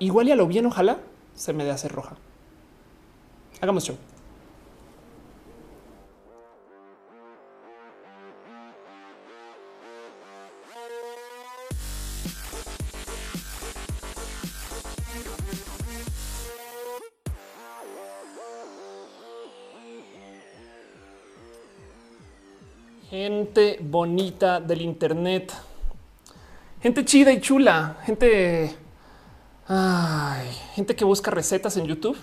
igual y a lo bien, ojalá se me dé hacer roja. Hagamos show. Gente bonita del Internet, gente chida y chula, gente, ay, gente que busca recetas en YouTube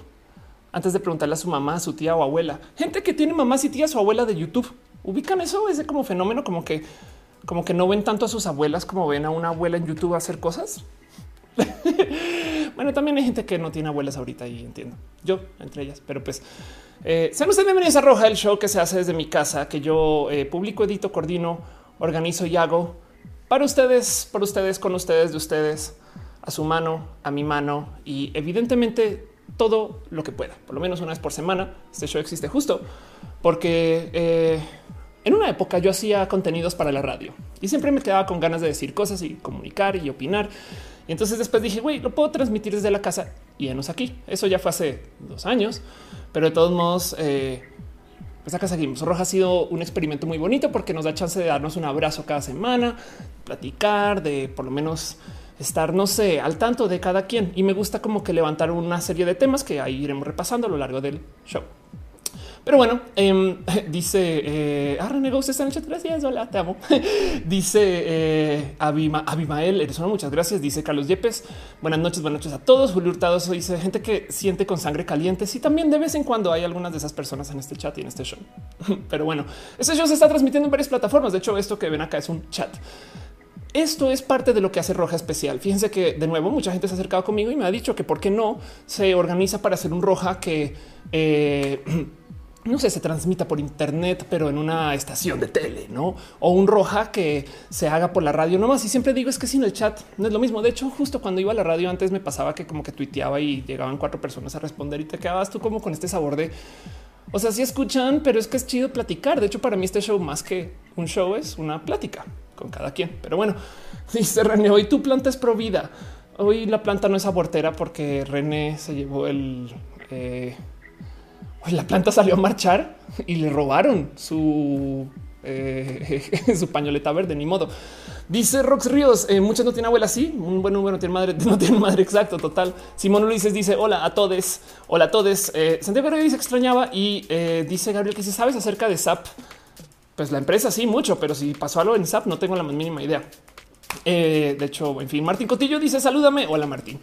antes de preguntarle a su mamá, a su tía o abuela, gente que tiene mamás y tías o abuela de YouTube. Ubican eso, ese como fenómeno, como que, como que no ven tanto a sus abuelas como ven a una abuela en YouTube hacer cosas. bueno, también hay gente que no tiene abuelas ahorita y entiendo. Yo entre ellas, pero pues eh, sean ustedes bienvenidos a Roja, el show que se hace desde mi casa, que yo eh, publico, edito, coordino, organizo y hago para ustedes, para ustedes, con ustedes, de ustedes, a su mano, a mi mano y evidentemente todo lo que pueda, por lo menos una vez por semana. Este show existe justo porque eh, en una época yo hacía contenidos para la radio y siempre me quedaba con ganas de decir cosas y comunicar y opinar. Y entonces después dije, güey, lo puedo transmitir desde la casa y enos aquí. Eso ya fue hace dos años, pero de todos modos, eh, pues acá seguimos. Roja ha sido un experimento muy bonito porque nos da chance de darnos un abrazo cada semana, platicar, de por lo menos estar, no sé, al tanto de cada quien. Y me gusta como que levantar una serie de temas que ahí iremos repasando a lo largo del show. Pero bueno, em, dice eh, ah, René está en el chat. Gracias. Hola, te amo. dice eh, Abimael, eres una muchas gracias. Dice Carlos Yepes. Buenas noches, buenas noches a todos. Julio Hurtado dice gente que siente con sangre caliente. Sí, también de vez en cuando hay algunas de esas personas en este chat y en este show. Pero bueno, este show se está transmitiendo en varias plataformas. De hecho, esto que ven acá es un chat. Esto es parte de lo que hace Roja especial. Fíjense que de nuevo mucha gente se ha acercado conmigo y me ha dicho que por qué no se organiza para hacer un Roja que eh, no sé, se transmita por internet, pero en una estación de tele, no? O un roja que se haga por la radio nomás. Y siempre digo es que sin el chat no es lo mismo. De hecho, justo cuando iba a la radio antes me pasaba que como que tuiteaba y llegaban cuatro personas a responder y te quedabas tú como con este sabor de o sea, sí escuchan, pero es que es chido platicar. De hecho, para mí este show más que un show es una plática con cada quien. Pero bueno, dice René, hoy tu planta es pro vida. Hoy la planta no es abortera porque René se llevó el... Eh, la planta salió a marchar y le robaron su eh, su pañoleta verde, ni modo. Dice Rox Ríos, eh, muchas no tienen abuela, sí, un buen número no tiene madre, no tiene madre, exacto, total. Simón Ulises dice, hola a todos, hola a todos. Eh, Santiago dice extrañaba y dice Gabriel que si sabes acerca de SAP, pues la empresa sí, mucho, pero si pasó algo en SAP no tengo la más mínima idea. Eh, de hecho, en fin, Martín Cotillo dice salúdame. Hola Martín.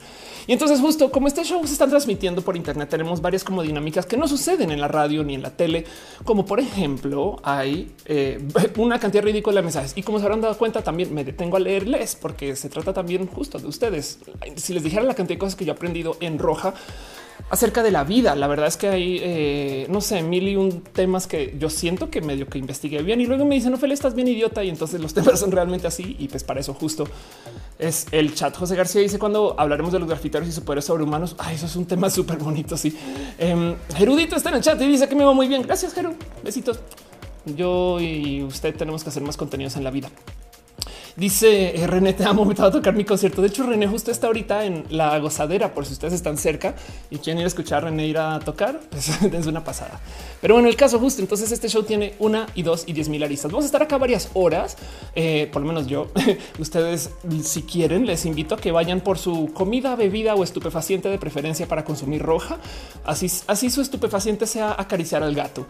Y entonces justo como este show se están transmitiendo por internet, tenemos varias como dinámicas que no suceden en la radio ni en la tele, como por ejemplo hay eh, una cantidad ridícula de mensajes y como se habrán dado cuenta también me detengo a leerles porque se trata también justo de ustedes. Si les dijera la cantidad de cosas que yo he aprendido en roja, acerca de la vida. La verdad es que hay, eh, no sé, mil y un temas que yo siento que medio que investigué bien y luego me dicen, Feli, estás bien idiota. Y entonces los temas son realmente así. Y pues para eso justo es el chat. José García dice cuando hablaremos de los grafiteros y superhéroes sobrehumanos. Ay, eso es un tema súper bonito. Sí. Eh, Gerudito está en el chat y dice que me va muy bien. Gracias, Geru. Besitos. Yo y usted tenemos que hacer más contenidos en la vida. Dice eh, René, te amo, me a tocar mi concierto. De hecho, René justo está ahorita en la gozadera, por si ustedes están cerca y quieren ir a escuchar a René ir a tocar, pues es una pasada. Pero bueno, el caso justo, entonces este show tiene una y dos y diez mil aristas. Vamos a estar acá varias horas, eh, por lo menos yo. ustedes, si quieren, les invito a que vayan por su comida, bebida o estupefaciente de preferencia para consumir roja. Así, así su estupefaciente sea acariciar al gato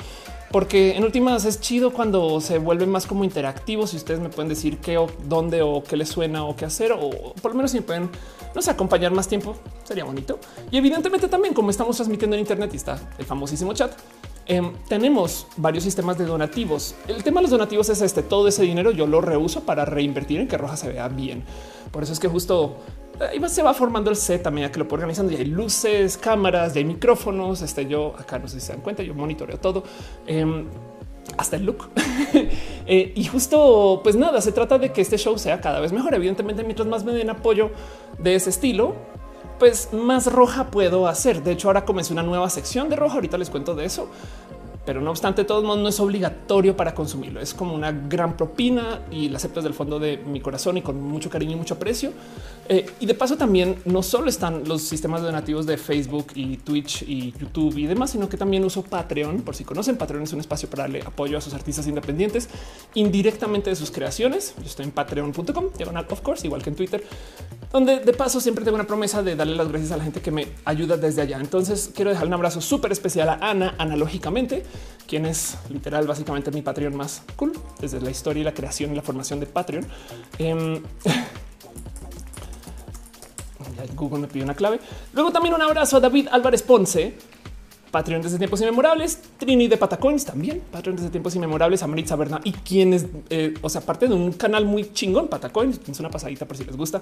porque en últimas es chido cuando se vuelve más como interactivos y ustedes me pueden decir qué o dónde o qué les suena o qué hacer o por lo menos si me pueden no sé, acompañar más tiempo sería bonito. Y evidentemente también como estamos transmitiendo en internet y está el famosísimo chat, em, tenemos varios sistemas de donativos. El tema de los donativos es este, todo ese dinero yo lo reuso para reinvertir en que Roja se vea bien. Por eso es que justo ahí se va formando el set también que lo puedo organizando y hay luces, cámaras, y hay micrófonos. Este yo acá no sé si se dan cuenta, yo monitoreo todo. Em, hasta el look. Eh, y justo, pues nada, se trata de que este show sea cada vez mejor. Evidentemente, mientras más me den apoyo de ese estilo, pues más roja puedo hacer. De hecho, ahora comencé una nueva sección de roja. Ahorita les cuento de eso. pero no obstante, de todos modos no es obligatorio para consumirlo. Es como una gran propina y la acepto desde el fondo de mi corazón y con mucho cariño y mucho aprecio. Eh, y de paso también no solo están los sistemas donativos de Facebook y Twitch y YouTube y demás, sino que también uso Patreon. Por si conocen, Patreon es un espacio para darle apoyo a sus artistas independientes indirectamente de sus creaciones. Yo estoy en patreon.com, diagonal of course, igual que en Twitter, donde de paso siempre tengo una promesa de darle las gracias a la gente que me ayuda desde allá. Entonces quiero dejar un abrazo súper especial a Ana, analógicamente, quien es literal básicamente mi Patreon más cool desde la historia y la creación y la formación de Patreon. Em, Google me pide una clave. Luego también un abrazo a David Álvarez Ponce, Patreon desde tiempos inmemorables, Trini de Patacoins también, Patreon desde tiempos inmemorables, a Maritza Berna y quienes, eh, o sea, parte de un canal muy chingón, Patacoins, es una pasadita por si les gusta.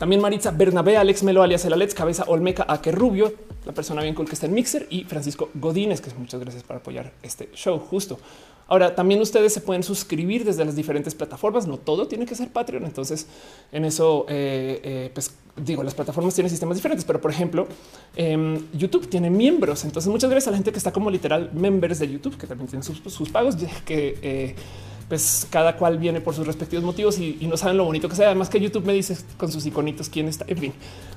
También Maritza Bernabé, Alex Melo, alias el Alex, Cabeza Olmeca, Aque Rubio, la persona bien cool que está en Mixer y Francisco Godínez, que es muchas gracias por apoyar este show justo. Ahora también ustedes se pueden suscribir desde las diferentes plataformas. No todo tiene que ser Patreon. Entonces, en eso, eh, eh, pues digo, las plataformas tienen sistemas diferentes, pero por ejemplo, em, YouTube tiene miembros. Entonces, muchas gracias a la gente que está como literal members de YouTube, que también tienen sus, pagos, que eh, pues cada cual viene por sus respectivos motivos y, no saben lo bonito que sea. Además que YouTube me dice con sus iconitos quién está. En fin,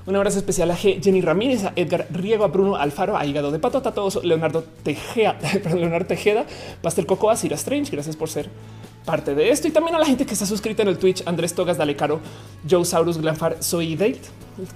un abrazo especial a Jenny Ramírez, a Edgar Riego, a Bruno Alfaro, a Hígado de Pato, a todos, Leonardo Tejeda, Leonardo Tejeda, Pastel Cocoa, Sira Strange. Gracias por ser parte de esto y también a la gente que está suscrita en el Twitch, Andrés Togas, Dale Caro, Joe Saurus, Glanfar, Soy Date,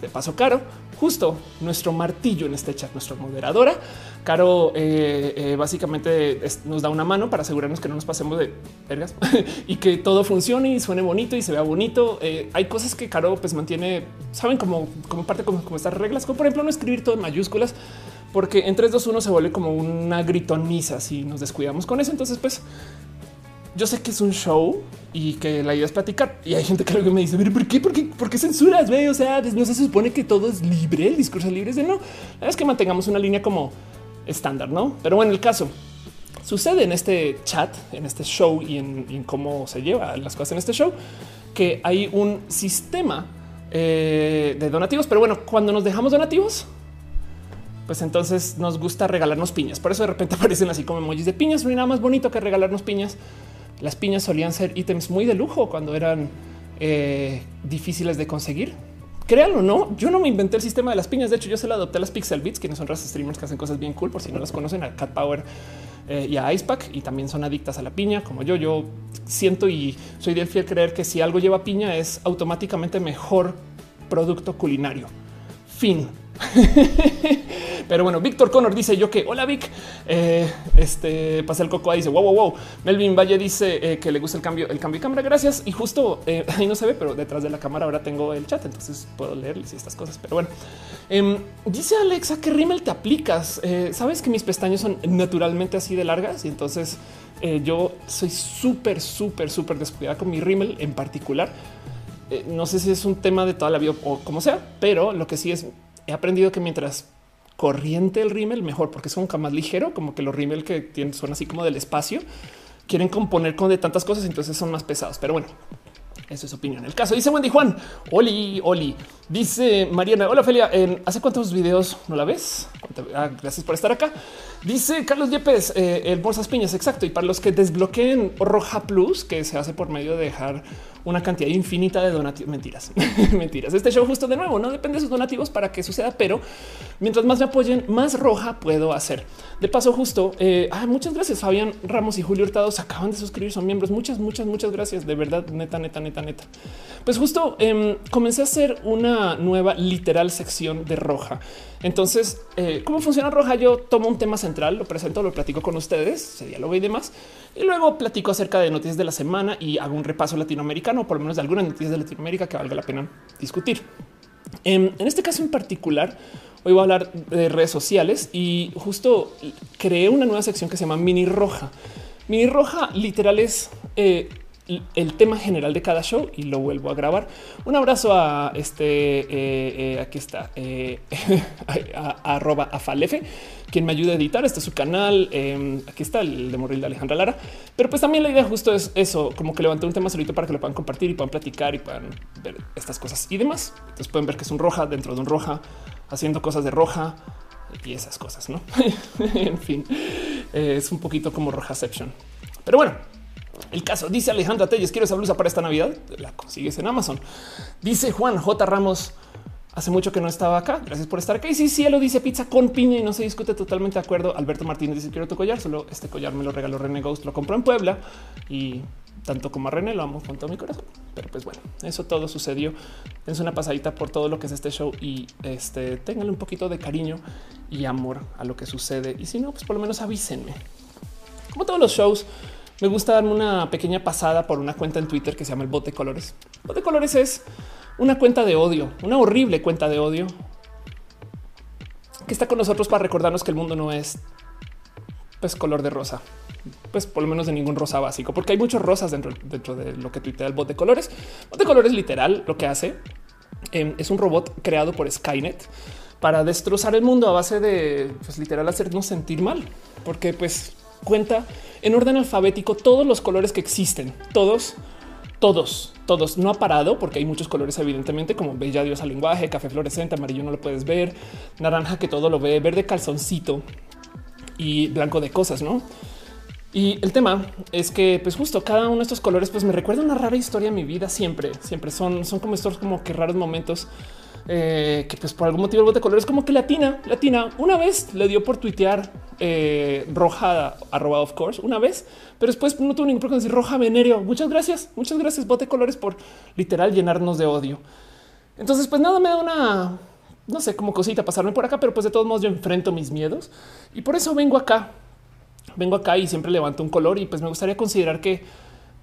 de paso Caro, justo nuestro martillo en este chat, nuestra moderadora. Caro eh, eh, básicamente nos da una mano para asegurarnos que no nos pasemos de vergas y que todo funcione y suene bonito y se vea bonito. Eh, hay cosas que Caro pues mantiene, saben como, como parte como, como estas reglas, como por ejemplo no escribir todo en mayúsculas, porque en 3, 2, 1 se vuelve como una gritoniza si nos descuidamos con eso. Entonces, pues yo sé que es un show y que la idea es platicar. Y hay gente que me dice, pero ¿por qué? ¿Por qué, ¿Por qué censuras? O sea, no se supone que todo es libre, el discurso libre es de no. Es que mantengamos una línea como estándar, no? Pero bueno, el caso sucede en este chat, en este show y en, cómo se lleva las cosas en este show, que hay un sistema eh, de donativos. Pero bueno, cuando nos dejamos donativos, pues entonces nos gusta regalarnos piñas. Por eso de repente aparecen así como emojis de piñas. No hay nada más bonito que regalarnos piñas. Las piñas solían ser ítems muy de lujo cuando eran eh, difíciles de conseguir. Créanlo, no, yo no me inventé el sistema de las piñas. De hecho, yo se lo adopté a las Pixel Beats, que no son razas streamers que hacen cosas bien cool. Por si no las conocen, a Cat Power eh, y a Icepack y también son adictas a la piña, como yo. Yo siento y soy del fiel creer que si algo lleva piña es automáticamente mejor producto culinario. Fin. Pero bueno, Víctor Connor dice yo que hola Vic. Eh, este pasa el coco dice wow, wow, wow. Melvin Valle dice eh, que le gusta el cambio, el cambio de cámara. Gracias. Y justo eh, ahí no se ve, pero detrás de la cámara ahora tengo el chat, entonces puedo leerles estas cosas. Pero bueno, em, dice Alexa que rímel te aplicas. Sabes que mis pestañas son naturalmente así de largas y entonces yo soy súper, súper, súper descuidada con mi rímel en particular. no sé si es un tema de toda la vida o como sea, pero lo que sí es he aprendido que mientras corriente el rímel, mejor, porque es un más ligero, como que los rímel que tienen son así como del espacio, quieren componer con de tantas cosas, entonces son más pesados. Pero bueno, eso es opinión. El caso dice Wendy Juan, Oli, Oli. Dice Mariana, hola Felia, ¿hace cuántos videos no la ves? Ah, gracias por estar acá. Dice Carlos Yepes, eh, el Bolsas Piñas, exacto. Y para los que desbloqueen Roja Plus, que se hace por medio de dejar una cantidad infinita de donativos. Mentiras, mentiras. Este show justo de nuevo no depende de sus donativos para que suceda, pero mientras más me apoyen, más roja puedo hacer. De paso, justo eh, muchas gracias. Fabián Ramos y Julio Hurtado se acaban de suscribir, son miembros. Muchas, muchas, muchas gracias. De verdad, neta, neta, neta, neta. Pues justo em, comencé a hacer una nueva literal sección de roja. Entonces, eh, ¿cómo funciona roja? Yo tomo un tema central, lo presento, lo platico con ustedes, se dialoga y demás. Y luego platico acerca de noticias de la semana y hago un repaso latinoamericano, por lo menos de algunas noticias de Latinoamérica que valga la pena discutir. En, en este caso en particular, hoy voy a hablar de redes sociales y justo creé una nueva sección que se llama Mini Roja. Mini Roja literal es eh, el tema general de cada show y lo vuelvo a grabar. Un abrazo a este, eh, eh, aquí está, eh, arroba afalefe, quien me ayuda a editar. Este es su canal. Em, aquí está el de Morril de Alejandra Lara. Pero pues también la idea justo es eso, como que levanté un tema solito para que lo puedan compartir y puedan platicar y puedan ver estas cosas y demás. Entonces pueden ver que es un roja dentro de un roja, haciendo cosas de roja y esas cosas, ¿no? en fin. Es un poquito como Rojaception. Pero bueno, el caso dice Alejandra Telles, quiero esa blusa para esta Navidad. La consigues en Amazon. Dice Juan J. Ramos. Hace mucho que no estaba acá. Gracias por estar aquí. Sí, cielo dice pizza con piña y no se discute totalmente de acuerdo. Alberto Martínez dice quiero tu collar. Solo este collar me lo regaló René Ghost. Lo compró en Puebla y tanto como a René lo amo con todo mi corazón. Pero pues bueno, eso todo sucedió. Es una pasadita por todo lo que es este show y este ténganle un poquito de cariño y amor a lo que sucede. Y si no, pues por lo menos avísenme. Como todos los shows, me gusta darme una pequeña pasada por una cuenta en Twitter que se llama el Bote Colores. Bote Colores es una cuenta de odio, una horrible cuenta de odio que está con nosotros para recordarnos que el mundo no es pues color de rosa, pues por lo menos de ningún rosa básico, porque hay muchos rosas dentro, de lo que tuitea el bot de colores. Bot de colores literal lo que hace em, es un robot creado por Skynet para destrozar el mundo a base de pues, literal hacernos sentir mal, porque pues cuenta en orden alfabético todos los colores que existen, todos, todos, todos. No ha parado porque hay muchos colores, evidentemente, como bella diosa lenguaje, café fluorescente, amarillo no lo puedes ver, naranja que todo lo ve, verde calzoncito y blanco de cosas, no? Y el tema es que, pues justo cada uno de estos colores, pues me recuerda una rara historia de mi vida. Siempre, siempre son, son como estos como que raros momentos eh, que, pues por algún motivo el bote de colores como que latina, latina. Una vez le dio por tuitear eh, roja arroba of course una vez, pero después no tuvo ningún problema decir roja venerio. Muchas gracias, muchas gracias bote de colores por literal llenarnos de odio. Entonces, pues nada, me da una no sé cómo cosita pasarme por acá, pero pues de todos modos yo enfrento mis miedos y por eso vengo acá vengo acá y siempre levanto un color y pues me gustaría considerar que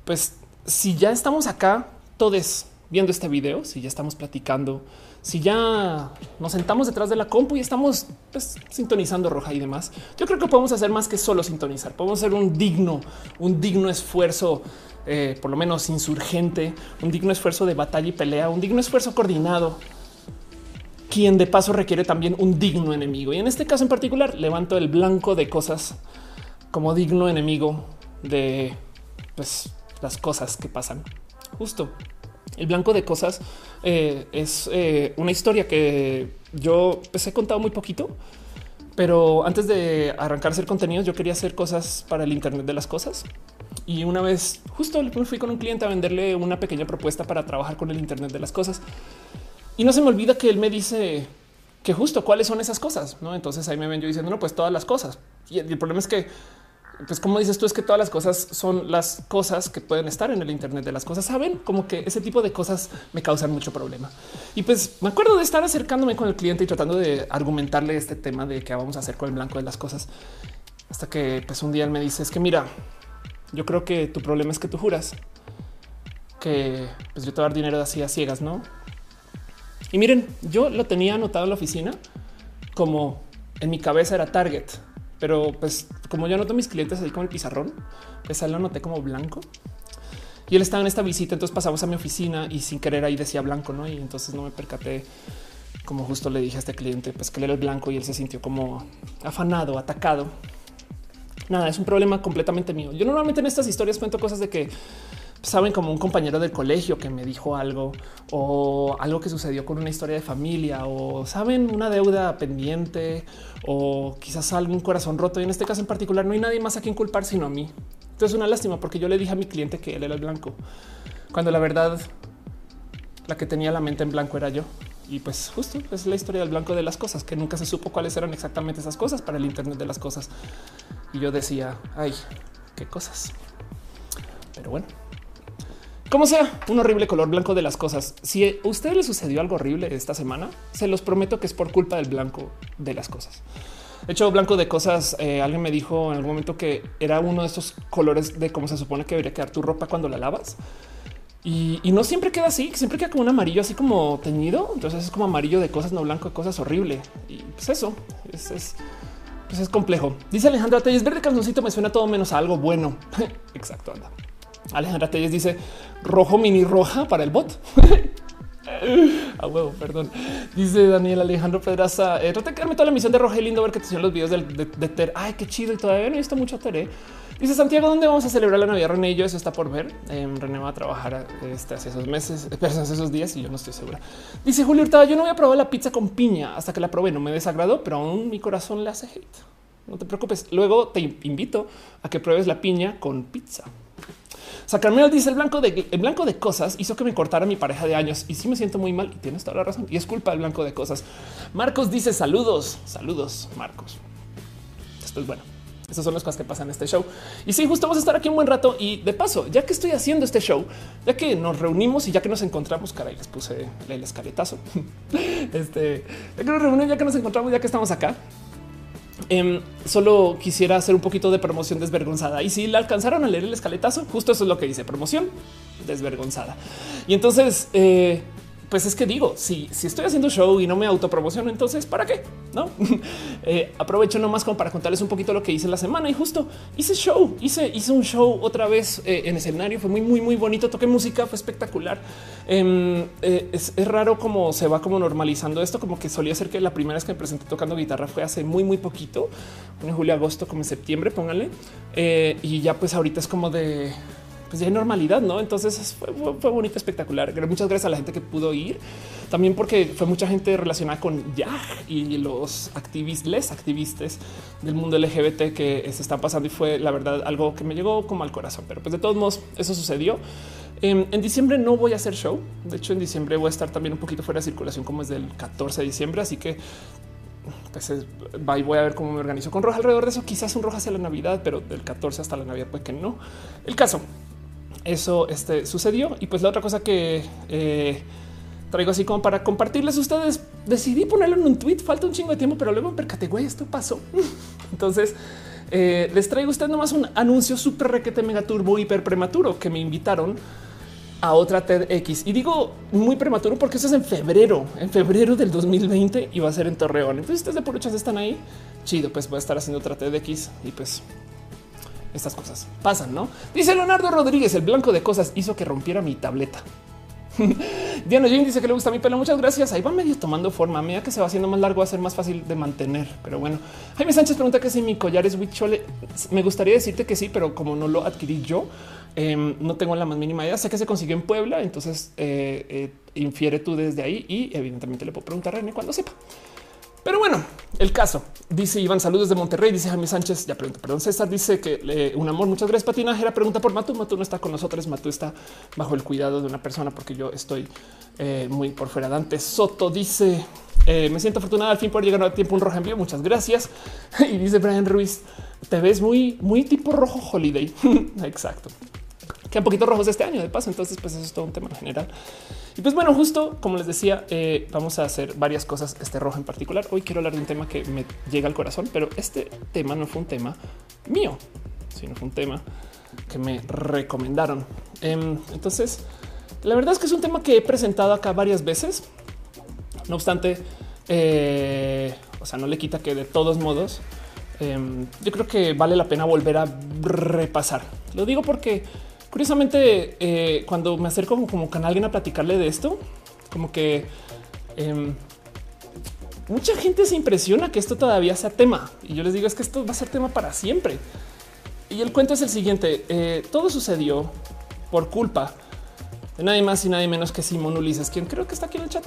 pues si ya estamos acá todos viendo este video, si ya estamos platicando, si ya nos sentamos detrás de la compu y estamos pues, sintonizando roja y demás, yo creo que podemos hacer más que solo sintonizar. Podemos hacer un digno, un digno esfuerzo, eh, por lo menos insurgente, un digno esfuerzo de batalla y pelea, un digno esfuerzo coordinado, quien de paso requiere también un digno enemigo. Y en este caso en particular, levanto el blanco de cosas como digno enemigo de pues, las cosas que pasan. Justo el blanco de cosas eh, es eh, una historia que yo pues, he contado muy poquito, pero antes de arrancar hacer contenidos, yo quería hacer cosas para el Internet de las cosas. Y una vez justo fui con un cliente a venderle una pequeña propuesta para trabajar con el Internet de las cosas. Y no se me olvida que él me dice que justo cuáles son esas cosas. ¿no? Entonces ahí me ven yo diciendo, no, pues todas las cosas. Y el problema es que pues como dices tú, es que todas las cosas son las cosas que pueden estar en el Internet de las cosas. Saben como que ese tipo de cosas me causan mucho problema. Y pues me acuerdo de estar acercándome con el cliente y tratando de argumentarle este tema de qué vamos a hacer con el blanco de las cosas. Hasta que pues un día él me dice es que mira, yo creo que tu problema es que tú juras que pues yo te voy a dar dinero así a ciegas, no? Y miren, yo lo tenía anotado en la oficina como en mi cabeza era target pero pues como yo anoto mis clientes ahí con el pizarrón, pues él lo anoté como blanco. Y él estaba en esta visita, entonces pasamos a mi oficina y sin querer ahí decía blanco, ¿no? Y entonces no me percaté, como justo le dije a este cliente, pues que él era el blanco y él se sintió como afanado, atacado. Nada, es un problema completamente mío. Yo normalmente en estas historias cuento cosas de que saben como un compañero del colegio que me dijo algo o algo que sucedió con una historia de familia o saben una deuda pendiente o quizás algún corazón roto. Y en este caso en particular no hay nadie más a quien culpar sino a mí. Entonces es una lástima porque yo le dije a mi cliente que él era el blanco cuando la verdad la que tenía la mente en blanco era yo. Y pues justo es la historia del blanco de las cosas, que nunca se supo cuáles eran exactamente esas cosas para el Internet de las cosas. Y yo decía, ay, qué cosas. Pero bueno, como sea, un horrible color blanco de las cosas. Si a usted le sucedió algo horrible esta semana, se los prometo que es por culpa del blanco de las cosas. De hecho, blanco de cosas, eh, alguien me dijo en algún momento que era uno de estos colores de cómo se supone que debería quedar tu ropa cuando la lavas. Y, no siempre queda así, siempre queda como un amarillo así como teñido. Entonces es como amarillo de cosas, no blanco de cosas horrible. Y pues eso es, es, pues es complejo. Dice Alejandro es verde calzoncito me suena todo menos a algo bueno. Exacto, anda. Alejandra Telles dice rojo mini roja para el bot. A huevo, perdón. Dice Daniel Alejandro Pedraza. Eh, de quedarme toda la misión de y lindo ver que te hicieron los videos de, de, Ter. Ay, qué chido. Y todavía no he visto mucho Ter. ¿eh? Dice Santiago, ¿dónde vamos a celebrar la Navidad? René y yo, eso está por ver. Eh, René va a trabajar este, hace esos meses, hace esos días y yo no estoy segura. Dice Julio Hurtado, yo no voy a probar la pizza con piña hasta que la probé. No me desagradó, pero aún mi corazón le hace hate. no te preocupes. Luego te invito a que pruebes la piña con pizza. Sacarmeo dice el blanco de el blanco de cosas hizo que me cortara mi pareja de años y sí me siento muy mal y tienes toda la razón y es culpa del blanco de cosas. Marcos dice saludos, saludos Marcos. Esto es bueno. Esas son las cosas que pasan en este show. Y sí, justo vamos a estar aquí un buen rato. Y de paso, ya que estoy haciendo este show, ya que nos reunimos y ya que nos encontramos, caray, les puse el escaletazo. Este, ya que nos reunimos, ya que nos encontramos, ya que estamos acá, Em, solo quisiera hacer un poquito de promoción desvergonzada. Y si la alcanzaron a leer el escaletazo, justo eso es lo que dice promoción desvergonzada. Y entonces, eh, pues es que digo, si, si estoy haciendo show y no me autopromociono, entonces ¿para qué? No eh, aprovecho nomás como para contarles un poquito lo que hice la semana y justo hice show, hice, hice un show otra vez eh, en escenario. Fue muy, muy, muy bonito. Toqué música, fue espectacular. Em, eh, es, raro como se va como normalizando esto, como que solía ser que la primera vez que me presenté tocando guitarra fue hace muy, muy poquito, en julio, agosto, como en septiembre, pónganle. y ya pues ahorita es como de pues ya hay normalidad, ¿no? Entonces fue, bonito, espectacular. Muchas gracias a la gente que pudo ir. También porque fue mucha gente relacionada con ya y los activistas, activistas del mundo LGBT que se están pasando y fue la verdad algo que me llegó como al corazón. Pero pues de todos modos eso sucedió. En, en, diciembre no voy a hacer show. De hecho, en diciembre voy a estar también un poquito fuera de circulación como es del 14 de diciembre. Así que pues voy a ver cómo me organizo con roja alrededor de eso. Quizás un roja hacia la Navidad, pero del 14 hasta la Navidad, pues que no. El caso eso este, sucedió. Y pues la otra cosa que eh, traigo así como para compartirles a ustedes, decidí ponerlo en un tweet. Falta un chingo de tiempo, pero luego me percaté, güey, esto pasó. Entonces eh, les traigo a ustedes nomás un anuncio súper requete mega turbo hiper prematuro que me invitaron a otra TEDx. Y digo muy prematuro porque eso es en febrero, en febrero del 2020 y va a ser en Torreón. Entonces ustedes de por están ahí. Chido, pues voy a estar haciendo otra TEDx y pues estas cosas pasan, ¿no? Dice Leonardo Rodríguez, el blanco de cosas hizo que rompiera mi tableta. Diana Jane dice que le gusta mi pelo. Muchas gracias. Ahí va medio tomando forma. A medida que se va haciendo más largo, va a ser más fácil de mantener. Pero bueno, Jaime Sánchez pregunta que si mi collar es Huichole. Me gustaría decirte que sí, pero como no lo adquirí yo, em, no tengo la más mínima idea. Sé que se consiguió en Puebla, entonces eh, eh, infiere tú desde ahí y evidentemente le puedo preguntar a René cuando sepa. Pero bueno, el caso dice Iván, saludos de Monterrey. Dice Jaime Sánchez. Ya pregunta, perdón. César dice que eh, un amor. Muchas gracias. Patinajera pregunta por Matu. Matu no está con nosotros. Matu está bajo el cuidado de una persona porque yo estoy eh, muy por fuera. Dante Soto dice eh, me siento afortunada al fin por llegar a tiempo un rojo envío. Muchas gracias. y dice Brian Ruiz, te ves muy, muy tipo rojo holiday. Exacto. Quedan poquitos rojos este año de paso. Entonces, pues eso es todo un tema general. Y pues bueno, justo como les decía, eh, vamos a hacer varias cosas. Este rojo en particular. Hoy quiero hablar de un tema que me llega al corazón, pero este tema no fue un tema mío, sino fue un tema que me recomendaron. Em, entonces, la verdad es que es un tema que he presentado acá varias veces. No obstante, eh, o sea, no le quita que de todos modos, em, yo creo que vale la pena volver a repasar. Lo digo porque Curiosamente, eh, cuando me acerco como, con alguien a platicarle de esto, como que em, mucha gente se impresiona que esto todavía sea tema. Y yo les digo es que esto va a ser tema para siempre. Y el cuento es el siguiente. Eh, todo sucedió por culpa de nadie más y nadie menos que Simón Ulises, quien creo que está aquí en el chat.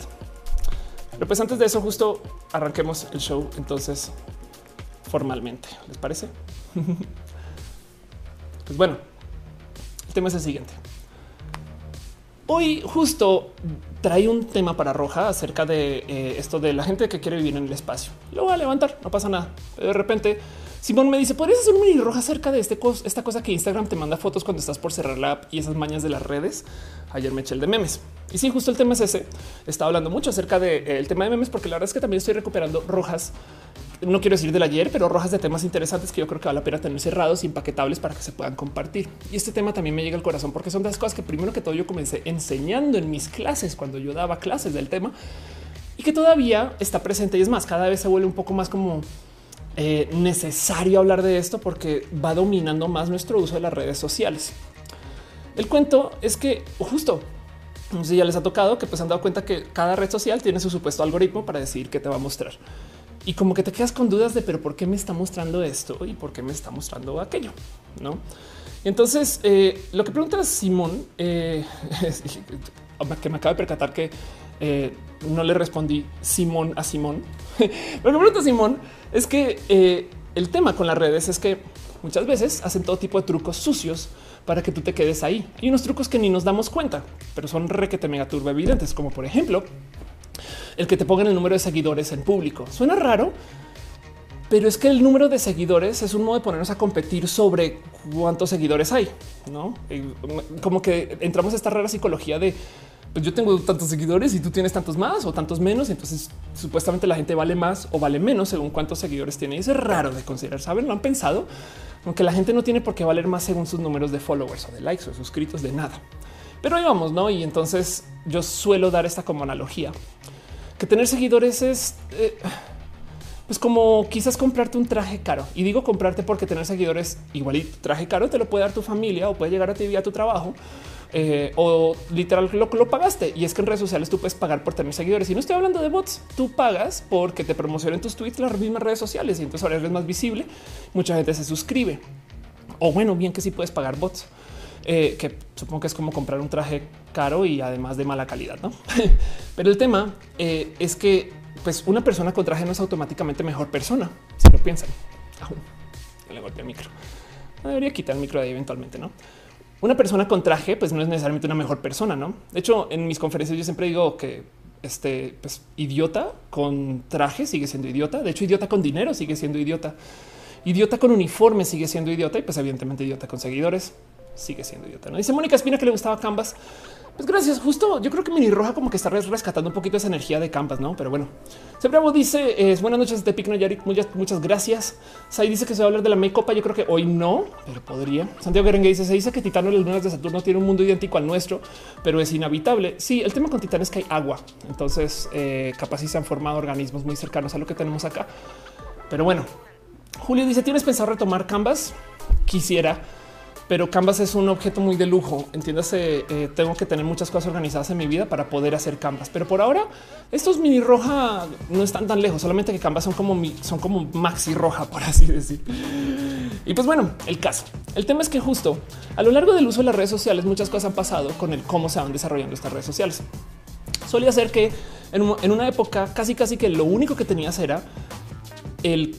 Pero pues antes de eso, justo arranquemos el show entonces formalmente. ¿Les parece? pues bueno, tema es el siguiente. Hoy justo trae un tema para Roja acerca de eh, esto de la gente que quiere vivir en el espacio. Lo voy a levantar, no pasa nada. De repente, Simón me dice, ¿podrías hacer un mini roja acerca de este esta cosa que Instagram te manda fotos cuando estás por cerrar la app y esas mañas de las redes? Ayer me eché el de memes. Y sí, justo el tema es ese. Estaba hablando mucho acerca del de, eh, tema de memes porque la verdad es que también estoy recuperando rojas no quiero decir del ayer, pero rojas de temas interesantes que yo creo que vale la pena tener cerrados y empaquetables para que se puedan compartir. Y este tema también me llega al corazón porque son de las cosas que primero que todo yo comencé enseñando en mis clases cuando yo daba clases del tema y que todavía está presente. Y es más, cada vez se vuelve un poco más como eh, necesario hablar de esto porque va dominando más nuestro uso de las redes sociales. El cuento es que justo no ya les ha tocado que pues han dado cuenta que cada red social tiene su supuesto algoritmo para decidir qué te va a mostrar y como que te quedas con dudas de pero por qué me está mostrando esto y por qué me está mostrando aquello, no? Entonces, eh, lo que pregunta Simón, eh, que me acaba de percatar que eh, no le respondí Simón a Simón. lo que pregunta Simón es que el tema con las redes es que muchas veces hacen todo tipo de trucos sucios para que tú te quedes ahí. Hay unos trucos que ni nos damos cuenta, pero son requete mega turbo evidentes, como por ejemplo el que te pongan el número de seguidores en público. Suena raro, pero es que el número de seguidores es un modo de ponernos a competir sobre cuántos seguidores hay, no como que entramos a esta rara psicología de pues yo tengo tantos seguidores y tú tienes tantos más o tantos menos. Entonces supuestamente la gente vale más o vale menos según cuántos seguidores tiene. Y eso es raro de considerar. Saben, lo han pensado, aunque la gente no tiene por qué valer más según sus números de followers o de likes o suscritos de nada. Pero ahí vamos, no? Y entonces yo suelo dar esta como analogía que tener seguidores es eh, pues como quizás comprarte un traje caro. Y digo comprarte porque tener seguidores igual y traje caro te lo puede dar tu familia o puede llegar a ti a tu trabajo eh, o literal lo lo pagaste. Y es que en redes sociales tú puedes pagar por tener seguidores. Y no estoy hablando de bots, tú pagas porque te promocionen tus tweets las mismas redes sociales y entonces ahora eres más visible. Mucha gente se suscribe. O bueno, bien que sí puedes pagar bots. Eh, que supongo que es como comprar un traje caro y además de mala calidad, ¿no? Pero el tema eh, es que pues una persona con traje no es automáticamente mejor persona, si lo piensan. le golpeé el micro. Debería quitar el micro de ahí eventualmente, ¿no? Una persona con traje, pues no es necesariamente una mejor persona, no? De hecho, en mis conferencias yo siempre digo que este pues, idiota con traje sigue siendo idiota. De hecho, idiota con dinero sigue siendo idiota. Idiota con uniforme sigue siendo idiota y pues evidentemente idiota con seguidores sigue siendo idiota. ¿no? Dice Mónica Espina que le gustaba Canvas. Pues gracias. Justo yo creo que Mini Roja como que está rescatando un poquito esa energía de Canvas, no? Pero bueno, Bravo dice es buenas noches de Picno Yarik. Muchas, muchas gracias. Sai dice que se va a hablar de la Copa. Yo creo que hoy no, pero podría. Santiago Guerengue dice: Se dice que Titano y las lunas de Saturno tiene un mundo idéntico al nuestro, pero es inhabitable. Sí, el tema con Titán es que hay agua. Entonces, eh, capaz si se han formado organismos muy cercanos a lo que tenemos acá. Pero bueno, Julio dice: ¿Tienes pensado retomar Canvas? Quisiera pero Canvas es un objeto muy de lujo. Entiéndase, eh, tengo que tener muchas cosas organizadas en mi vida para poder hacer Canvas. Pero por ahora, estos mini roja no están tan lejos, solamente que Canvas son como son como maxi roja, por así decir. Y pues bueno, el caso. El tema es que justo a lo largo del uso de las redes sociales, muchas cosas han pasado con el cómo se van desarrollando estas redes sociales. Solía ser que en una época casi casi que lo único que tenías era el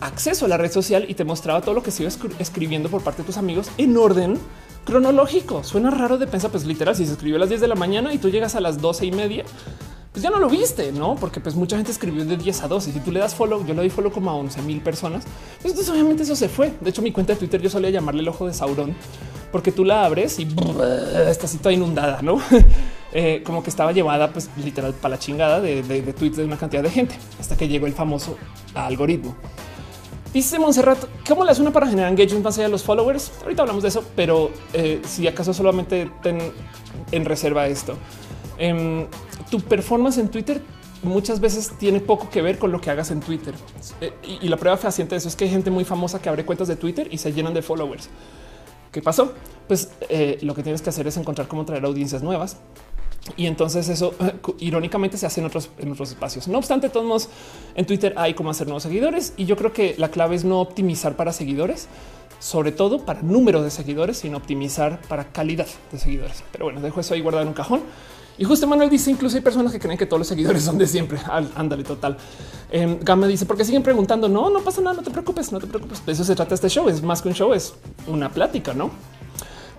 acceso a la red social y te mostraba todo lo que se iba escribiendo por parte de tus amigos en orden cronológico. Suena raro de pensar, pues literal, si se escribió a las 10 de la mañana y tú llegas a las 12 y media, pues ya no lo viste, no? Porque pues mucha gente escribió de 10 a 12. Si tú le das follow, yo le doy follow como a 11 mil personas. Pues entonces, obviamente, eso se fue. De hecho, mi cuenta de Twitter yo solía llamarle el ojo de Sauron porque tú la abres y está así toda inundada, no? Eh, como que estaba llevada, pues literal para la chingada de tweets de una cantidad de gente hasta que llegó el famoso algoritmo. Dice Monserrat, ¿cómo le hace una para generar engagement más allá de los followers? Ahorita hablamos de eso, pero eh, si acaso solamente ten en reserva esto. Em, tu performance en Twitter muchas veces tiene poco que ver con lo que hagas en Twitter. Eh, y, la prueba fehaciente de eso es que hay gente muy famosa que abre cuentas de Twitter y se llenan de followers. ¿Qué pasó? Pues eh, lo que tienes que hacer es encontrar cómo traer audiencias nuevas y entonces eso irónicamente se hace en otros, en otros espacios. No obstante, todos en Twitter hay cómo hacer nuevos seguidores y yo creo que la clave es no optimizar para seguidores, sobre todo para número de seguidores, sino optimizar para calidad de seguidores. Pero bueno, dejo eso ahí guardado en un cajón. Y justo Manuel dice, incluso hay personas que creen que todos los seguidores son de siempre. Ándale, total. Eh, Gama dice, porque siguen preguntando, no, no pasa nada, no te preocupes, no te preocupes. De eso se trata este show, es más que un show, es una plática, ¿no?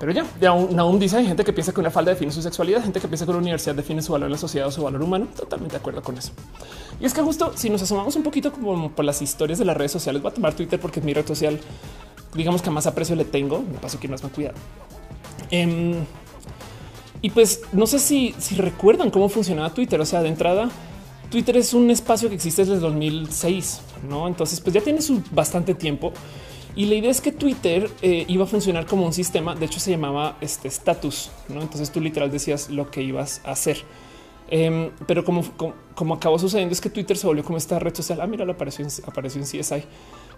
Pero ya, ya aún, dice hay gente que piensa que una falda define su sexualidad, gente que piensa que una universidad define su valor en la sociedad o su valor humano. Totalmente de acuerdo con eso. Y es que justo si nos asomamos un poquito como por las historias de las redes sociales, voy a tomar Twitter porque es mi red social, digamos que más aprecio le tengo. Me paso que más me cuidado. Em, y pues no sé si, si recuerdan cómo funcionaba Twitter. O sea, de entrada, Twitter es un espacio que existe desde 2006, no? Entonces, pues ya tiene su bastante tiempo. Y la idea es que Twitter eh, iba a funcionar como un sistema. De hecho, se llamaba este status. ¿no? Entonces tú literal decías lo que ibas a hacer. Em, pero como, como, acabó sucediendo es que Twitter se volvió como esta red social. Ah, mira, apareció en, apareció en CSI.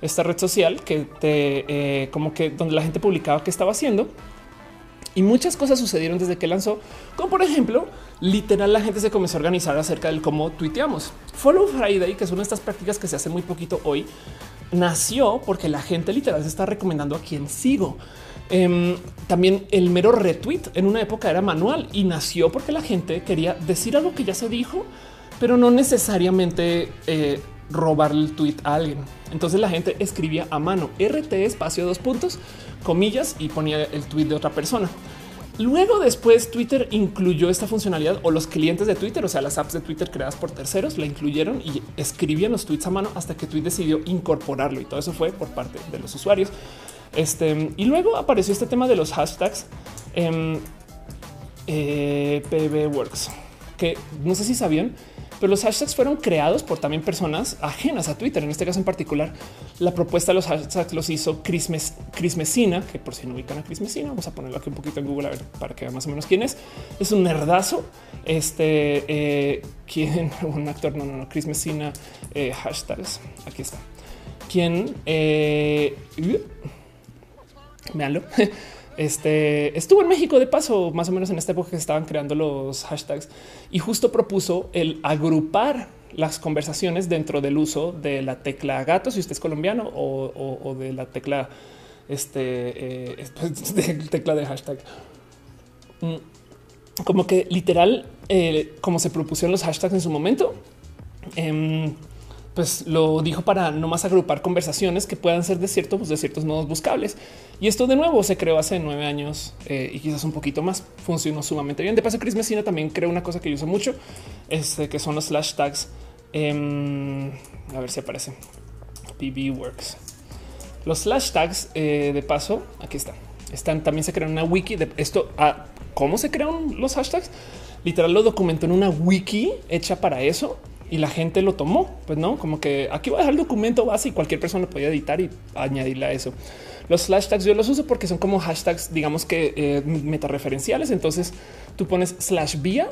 Esta red social que te eh, como que donde la gente publicaba qué estaba haciendo. Y muchas cosas sucedieron desde que lanzó, como por ejemplo, literal la gente se comenzó a organizar acerca del cómo tuiteamos. Follow Friday, que es una de estas prácticas que se hace muy poquito hoy, nació porque la gente literal se está recomendando a quien sigo. Em, también el mero retweet en una época era manual y nació porque la gente quería decir algo que ya se dijo, pero no necesariamente eh, robarle el tweet a alguien. Entonces la gente escribía a mano RT espacio dos puntos, comillas y ponía el tweet de otra persona. Luego después Twitter incluyó esta funcionalidad o los clientes de Twitter, o sea, las apps de Twitter creadas por terceros, la incluyeron y escribían los tweets a mano hasta que Twitter decidió incorporarlo y todo eso fue por parte de los usuarios. Este y luego apareció este tema de los hashtags en eh, PB Works, que no sé si sabían, pero los hashtags fueron creados por también personas ajenas a Twitter. En este caso en particular, la propuesta de los hashtags los hizo Chris, Messina, que por si no ubican a Chris Messina, vamos a ponerlo aquí un poquito en Google a ver para que vean más o menos quién es. Es un nerdazo. Este eh, quien un actor, no, no, no, Chris Messina, eh, hashtags. Aquí está. Quien eh, veanlo. Este estuvo en México de paso, más o menos en esta época que estaban creando los hashtags y justo propuso el agrupar las conversaciones dentro del uso de la tecla gato, si usted es colombiano, o, de la tecla, este, eh, de tecla de hashtag. Mm, como que literal, eh, como se propusieron los hashtags en su momento, em, pues lo dijo para no más agrupar conversaciones que puedan ser de ciertos, pues de ciertos modos buscables. Y esto de nuevo se creó hace nueve años eh, y quizás un poquito más. Funcionó sumamente bien. De paso, Chris Messina también creó una cosa que yo uso mucho, este, que son los slash tags. Em, a ver si aparece. PB Works. Los slash tags eh, de paso, aquí están. Están también se creó una wiki de esto. Ah, ¿Cómo se crean los hashtags? Literal lo documentó en una wiki hecha para eso y la gente lo tomó. Pues no, como que aquí voy a dejar el documento base y cualquier persona lo podía editar y añadirle a eso. Los hashtags yo los uso porque son como hashtags, digamos que eh, metareferenciales. Entonces tú pones slash vía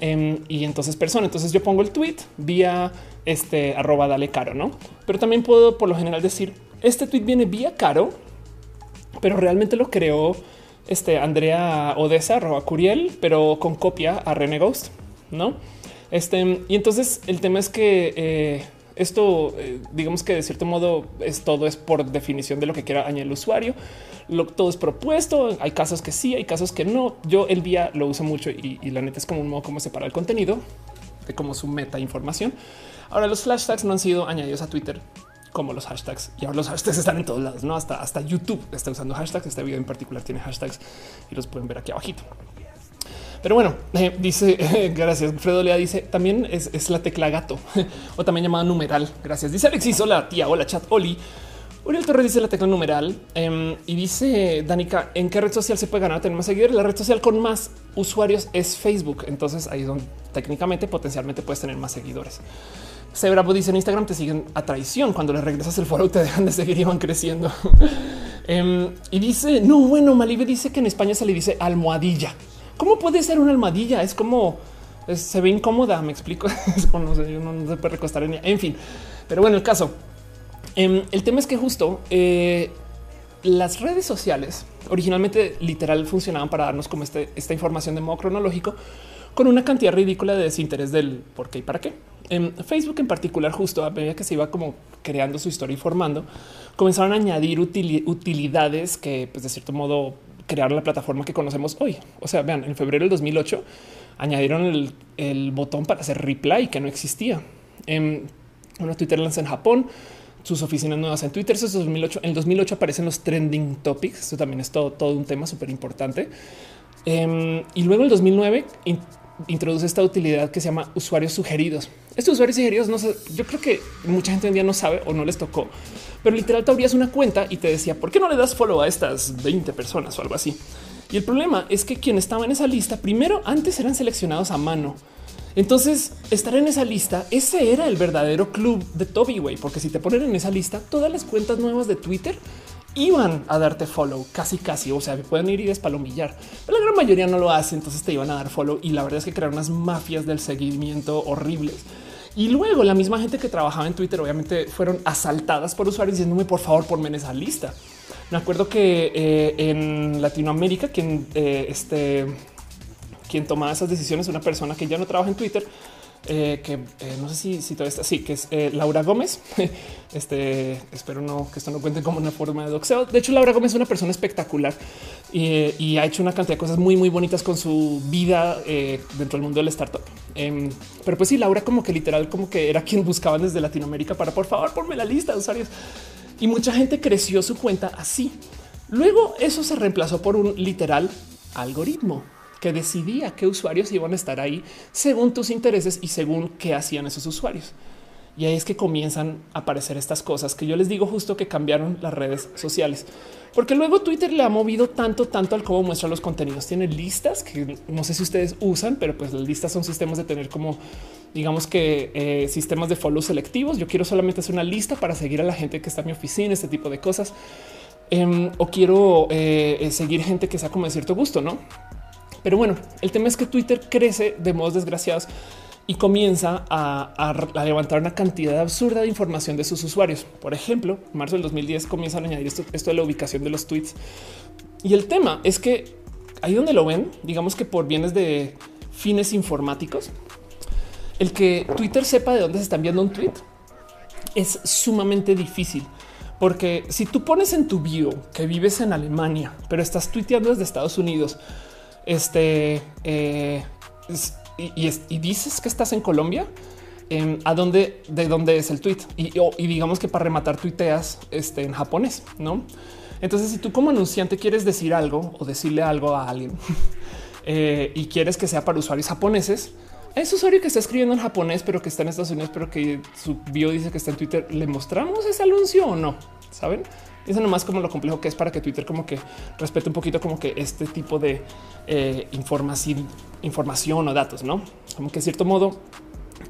em, y entonces persona. Entonces yo pongo el tweet vía este arroba dale caro, no? Pero también puedo por lo general decir este tweet viene vía caro, pero realmente lo creó este Andrea Odessa arroba Curiel, pero con copia a Rene Ghost, no? Este, y entonces el tema es que eh, esto, eh, digamos que de cierto modo es todo es por definición de lo que quiera añadir el usuario. Lo, todo es propuesto. Hay casos que sí, hay casos que no. Yo el día lo uso mucho y, la neta es como un modo como separar el contenido de como su meta información. Ahora los hashtags no han sido añadidos a Twitter como los hashtags y ahora los hashtags están en todos lados, no hasta hasta YouTube está usando hashtags. Este video en particular tiene hashtags y los pueden ver aquí abajito. Pero bueno, dice gracias. Fredo Lea dice también es, la tecla gato o también llamada numeral. Gracias. Dice Alexis. Hola, tía. Hola, chat. Oli. Uriel Torres dice la tecla numeral em, y dice Danica en qué red social se puede ganar tener más seguidores. La red social con más usuarios es Facebook. Entonces ahí es donde técnicamente potencialmente puedes tener más seguidores. Bravo dice en Instagram te siguen a traición. Cuando le regresas el foro te dejan de seguir y van creciendo. Em, y dice no, bueno, Malibe dice que en España se le dice almohadilla. ¿Cómo puede ser una almohadilla? Es como se ve incómoda. Me explico. no, sé, no, se puede recostar en. En fin, pero bueno, el caso. Em, el tema es que justo eh, las redes sociales originalmente literal funcionaban para darnos como este, esta información de modo cronológico con una cantidad ridícula de desinterés del por qué y para qué. En Facebook en particular, justo a medida que se iba como creando su historia y formando, comenzaron a añadir utilidades que pues, de cierto modo crear la plataforma que conocemos hoy. O sea, vean, en febrero del 2008 añadieron el, botón para hacer reply que no existía. En una Twitter lanza en Japón, sus oficinas nuevas en Twitter. Eso es 2008. En el 2008 aparecen los trending topics. Esto también es todo, un tema súper importante. Em, y luego el 2009 introduce esta utilidad que se llama usuarios sugeridos. Estos usuarios sugeridos no sé, yo creo que mucha gente en día no sabe o no les tocó, pero literal te abrías una cuenta y te decía por qué no le das follow a estas 20 personas o algo así. Y el problema es que quien estaba en esa lista primero antes eran seleccionados a mano. Entonces, estar en esa lista, ese era el verdadero club de Toby, güey, porque si te ponen en esa lista, todas las cuentas nuevas de Twitter iban a darte follow casi, casi. O sea, pueden ir y despalomillar, pero la gran mayoría no lo hace. Entonces te iban a dar follow y la verdad es que crearon unas mafias del seguimiento horribles. Y luego la misma gente que trabajaba en Twitter, obviamente fueron asaltadas por usuarios diciéndome por favor ponme en esa lista. Me acuerdo que eh, en Latinoamérica, quien eh, este, quien tomaba esas decisiones, una persona que ya no trabaja en Twitter, eh, que eh, no sé si, si todo está así, que es eh, Laura Gómez. este espero no que esto no cuente como una forma de doxeo. De hecho, Laura Gómez es una persona espectacular y, ha hecho una cantidad de cosas muy, muy bonitas con su vida dentro del mundo del startup. Em, pero pues sí, Laura, como que literal, como que era quien buscaban desde Latinoamérica para por favor, ponme la lista de usuarios y mucha gente creció su cuenta así. Luego eso se reemplazó por un literal algoritmo que decidía qué usuarios iban a estar ahí según tus intereses y según qué hacían esos usuarios. Y ahí es que comienzan a aparecer estas cosas que yo les digo justo que cambiaron las redes sociales. Porque luego Twitter le ha movido tanto, tanto al cómo muestra los contenidos. Tiene listas que no sé si ustedes usan, pero pues las listas son sistemas de tener como, digamos que eh, sistemas de follow selectivos. Yo quiero solamente hacer una lista para seguir a la gente que está en mi oficina, este tipo de cosas. Em, o quiero eh, eh, seguir gente que sea como de cierto gusto, ¿no? Pero bueno, el tema es que Twitter crece de modos desgraciados y comienza a, levantar una cantidad absurda de información de sus usuarios. Por ejemplo, en marzo del 2010 comienzan a añadir esto, esto de la ubicación de los tweets. Y el tema es que ahí donde lo ven, digamos que por bienes de fines informáticos, el que Twitter sepa de dónde se está enviando un tweet es sumamente difícil. Porque si tú pones en tu bio que vives en Alemania, pero estás tuiteando desde Estados Unidos, este eh, y, dices que estás en Colombia, em, a dónde, de dónde es el tweet y, digamos que para rematar tuiteas este, en japonés, no? Entonces, si tú como anunciante quieres decir algo o decirle algo a alguien eh, y quieres que sea para usuarios japoneses, ese usuario que está escribiendo en japonés, pero que está en Estados Unidos, pero que su bio dice que está en Twitter, ¿le mostramos ese anuncio o no? ¿Saben? Eso nomás como lo complejo que es para que Twitter como que respete un poquito como que este tipo de eh, información, información o datos, ¿no? Como que de cierto modo,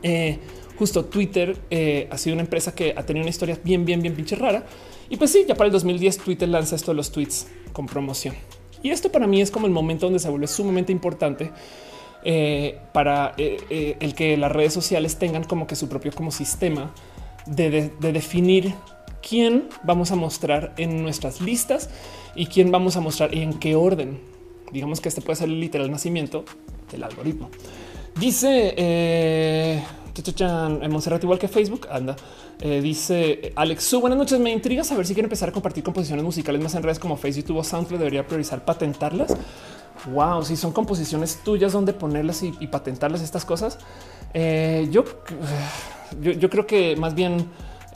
eh, justo Twitter eh, ha sido una empresa que ha tenido una historia bien, bien, bien pinche rara. Y pues sí, ya para el 2010 Twitter lanza esto de los tweets con promoción. Y esto para mí es como el momento donde se vuelve sumamente importante para el que las redes sociales tengan como que su propio como sistema de definir quién vamos a mostrar en nuestras listas y quién vamos a mostrar y en qué orden. Digamos que este puede ser el literal nacimiento del algoritmo. Dice eh, en Monserrat, igual que Facebook, anda. Eh, dice Alex, buenas noches. Me intriga saber si quiere empezar a compartir composiciones musicales más en redes como Facebook, YouTube o SoundCloud. Debería priorizar patentarlas. Wow, si son composiciones tuyas donde ponerlas y, patentarlas estas cosas. Eh, yo, yo creo que más bien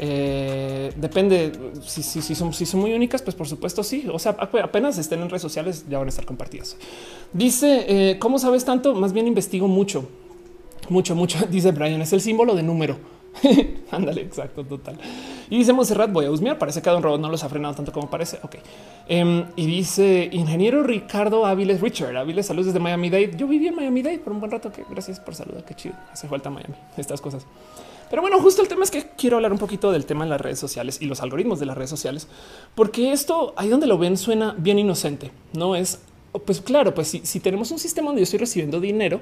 eh, depende si, son, si son muy únicas, pues por supuesto sí. O sea, apenas estén en redes sociales ya van a estar compartidas. Dice, eh, ¿cómo sabes tanto? Más bien investigo mucho, mucho, mucho. Dice Brian, es el símbolo de número. Ándale, exacto, total. Y dice Monserrat, voy a husmear. Parece que Don Robot no los ha frenado tanto como parece. Ok. Em, y dice ingeniero Ricardo Áviles Richard Áviles, saludos desde Miami Dade. Yo viví en Miami Dade por un buen rato. Que gracias por saludar. Qué chido. Hace falta Miami. Estas cosas. Pero bueno, justo el tema es que quiero hablar un poquito del tema en las redes sociales y los algoritmos de las redes sociales, porque esto ahí donde lo ven suena bien inocente. No es, pues claro, pues si, tenemos un sistema donde yo estoy recibiendo dinero,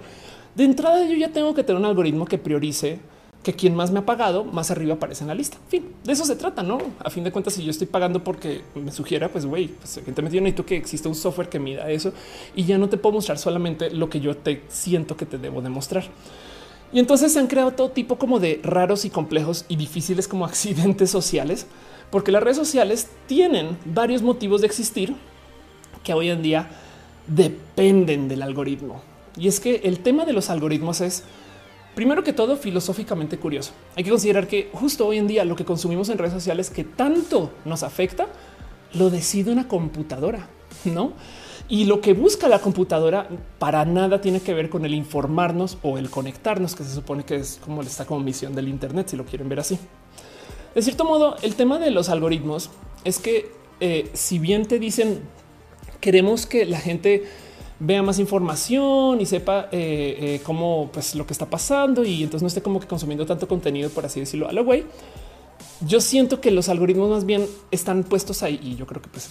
de entrada yo ya tengo que tener un algoritmo que priorice que quien más me ha pagado, más arriba aparece en la lista. Fin, de eso se trata, ¿no? A fin de cuentas, si yo estoy pagando porque me sugiera, pues güey, pues evidentemente yo necesito que exista un software que mida eso y ya no te puedo mostrar solamente lo que yo te siento que te debo demostrar. Y entonces se han creado todo tipo como de raros y complejos y difíciles como accidentes sociales, porque las redes sociales tienen varios motivos de existir que hoy en día dependen del algoritmo. Y es que el tema de los algoritmos es, primero que todo, filosóficamente curioso. Hay que considerar que justo hoy en día lo que consumimos en redes sociales que tanto nos afecta, lo decide una computadora, ¿no? Y lo que busca la computadora para nada tiene que ver con el informarnos o el conectarnos, que se supone que es como está como misión del Internet, si lo quieren ver así. De cierto modo, el tema de los algoritmos es que eh, si bien te dicen queremos que la gente vea más información y sepa eh, eh, cómo pues lo que está pasando y entonces no esté como que consumiendo tanto contenido, por así decirlo, a la güey. Yo siento que los algoritmos más bien están puestos ahí y yo creo que pues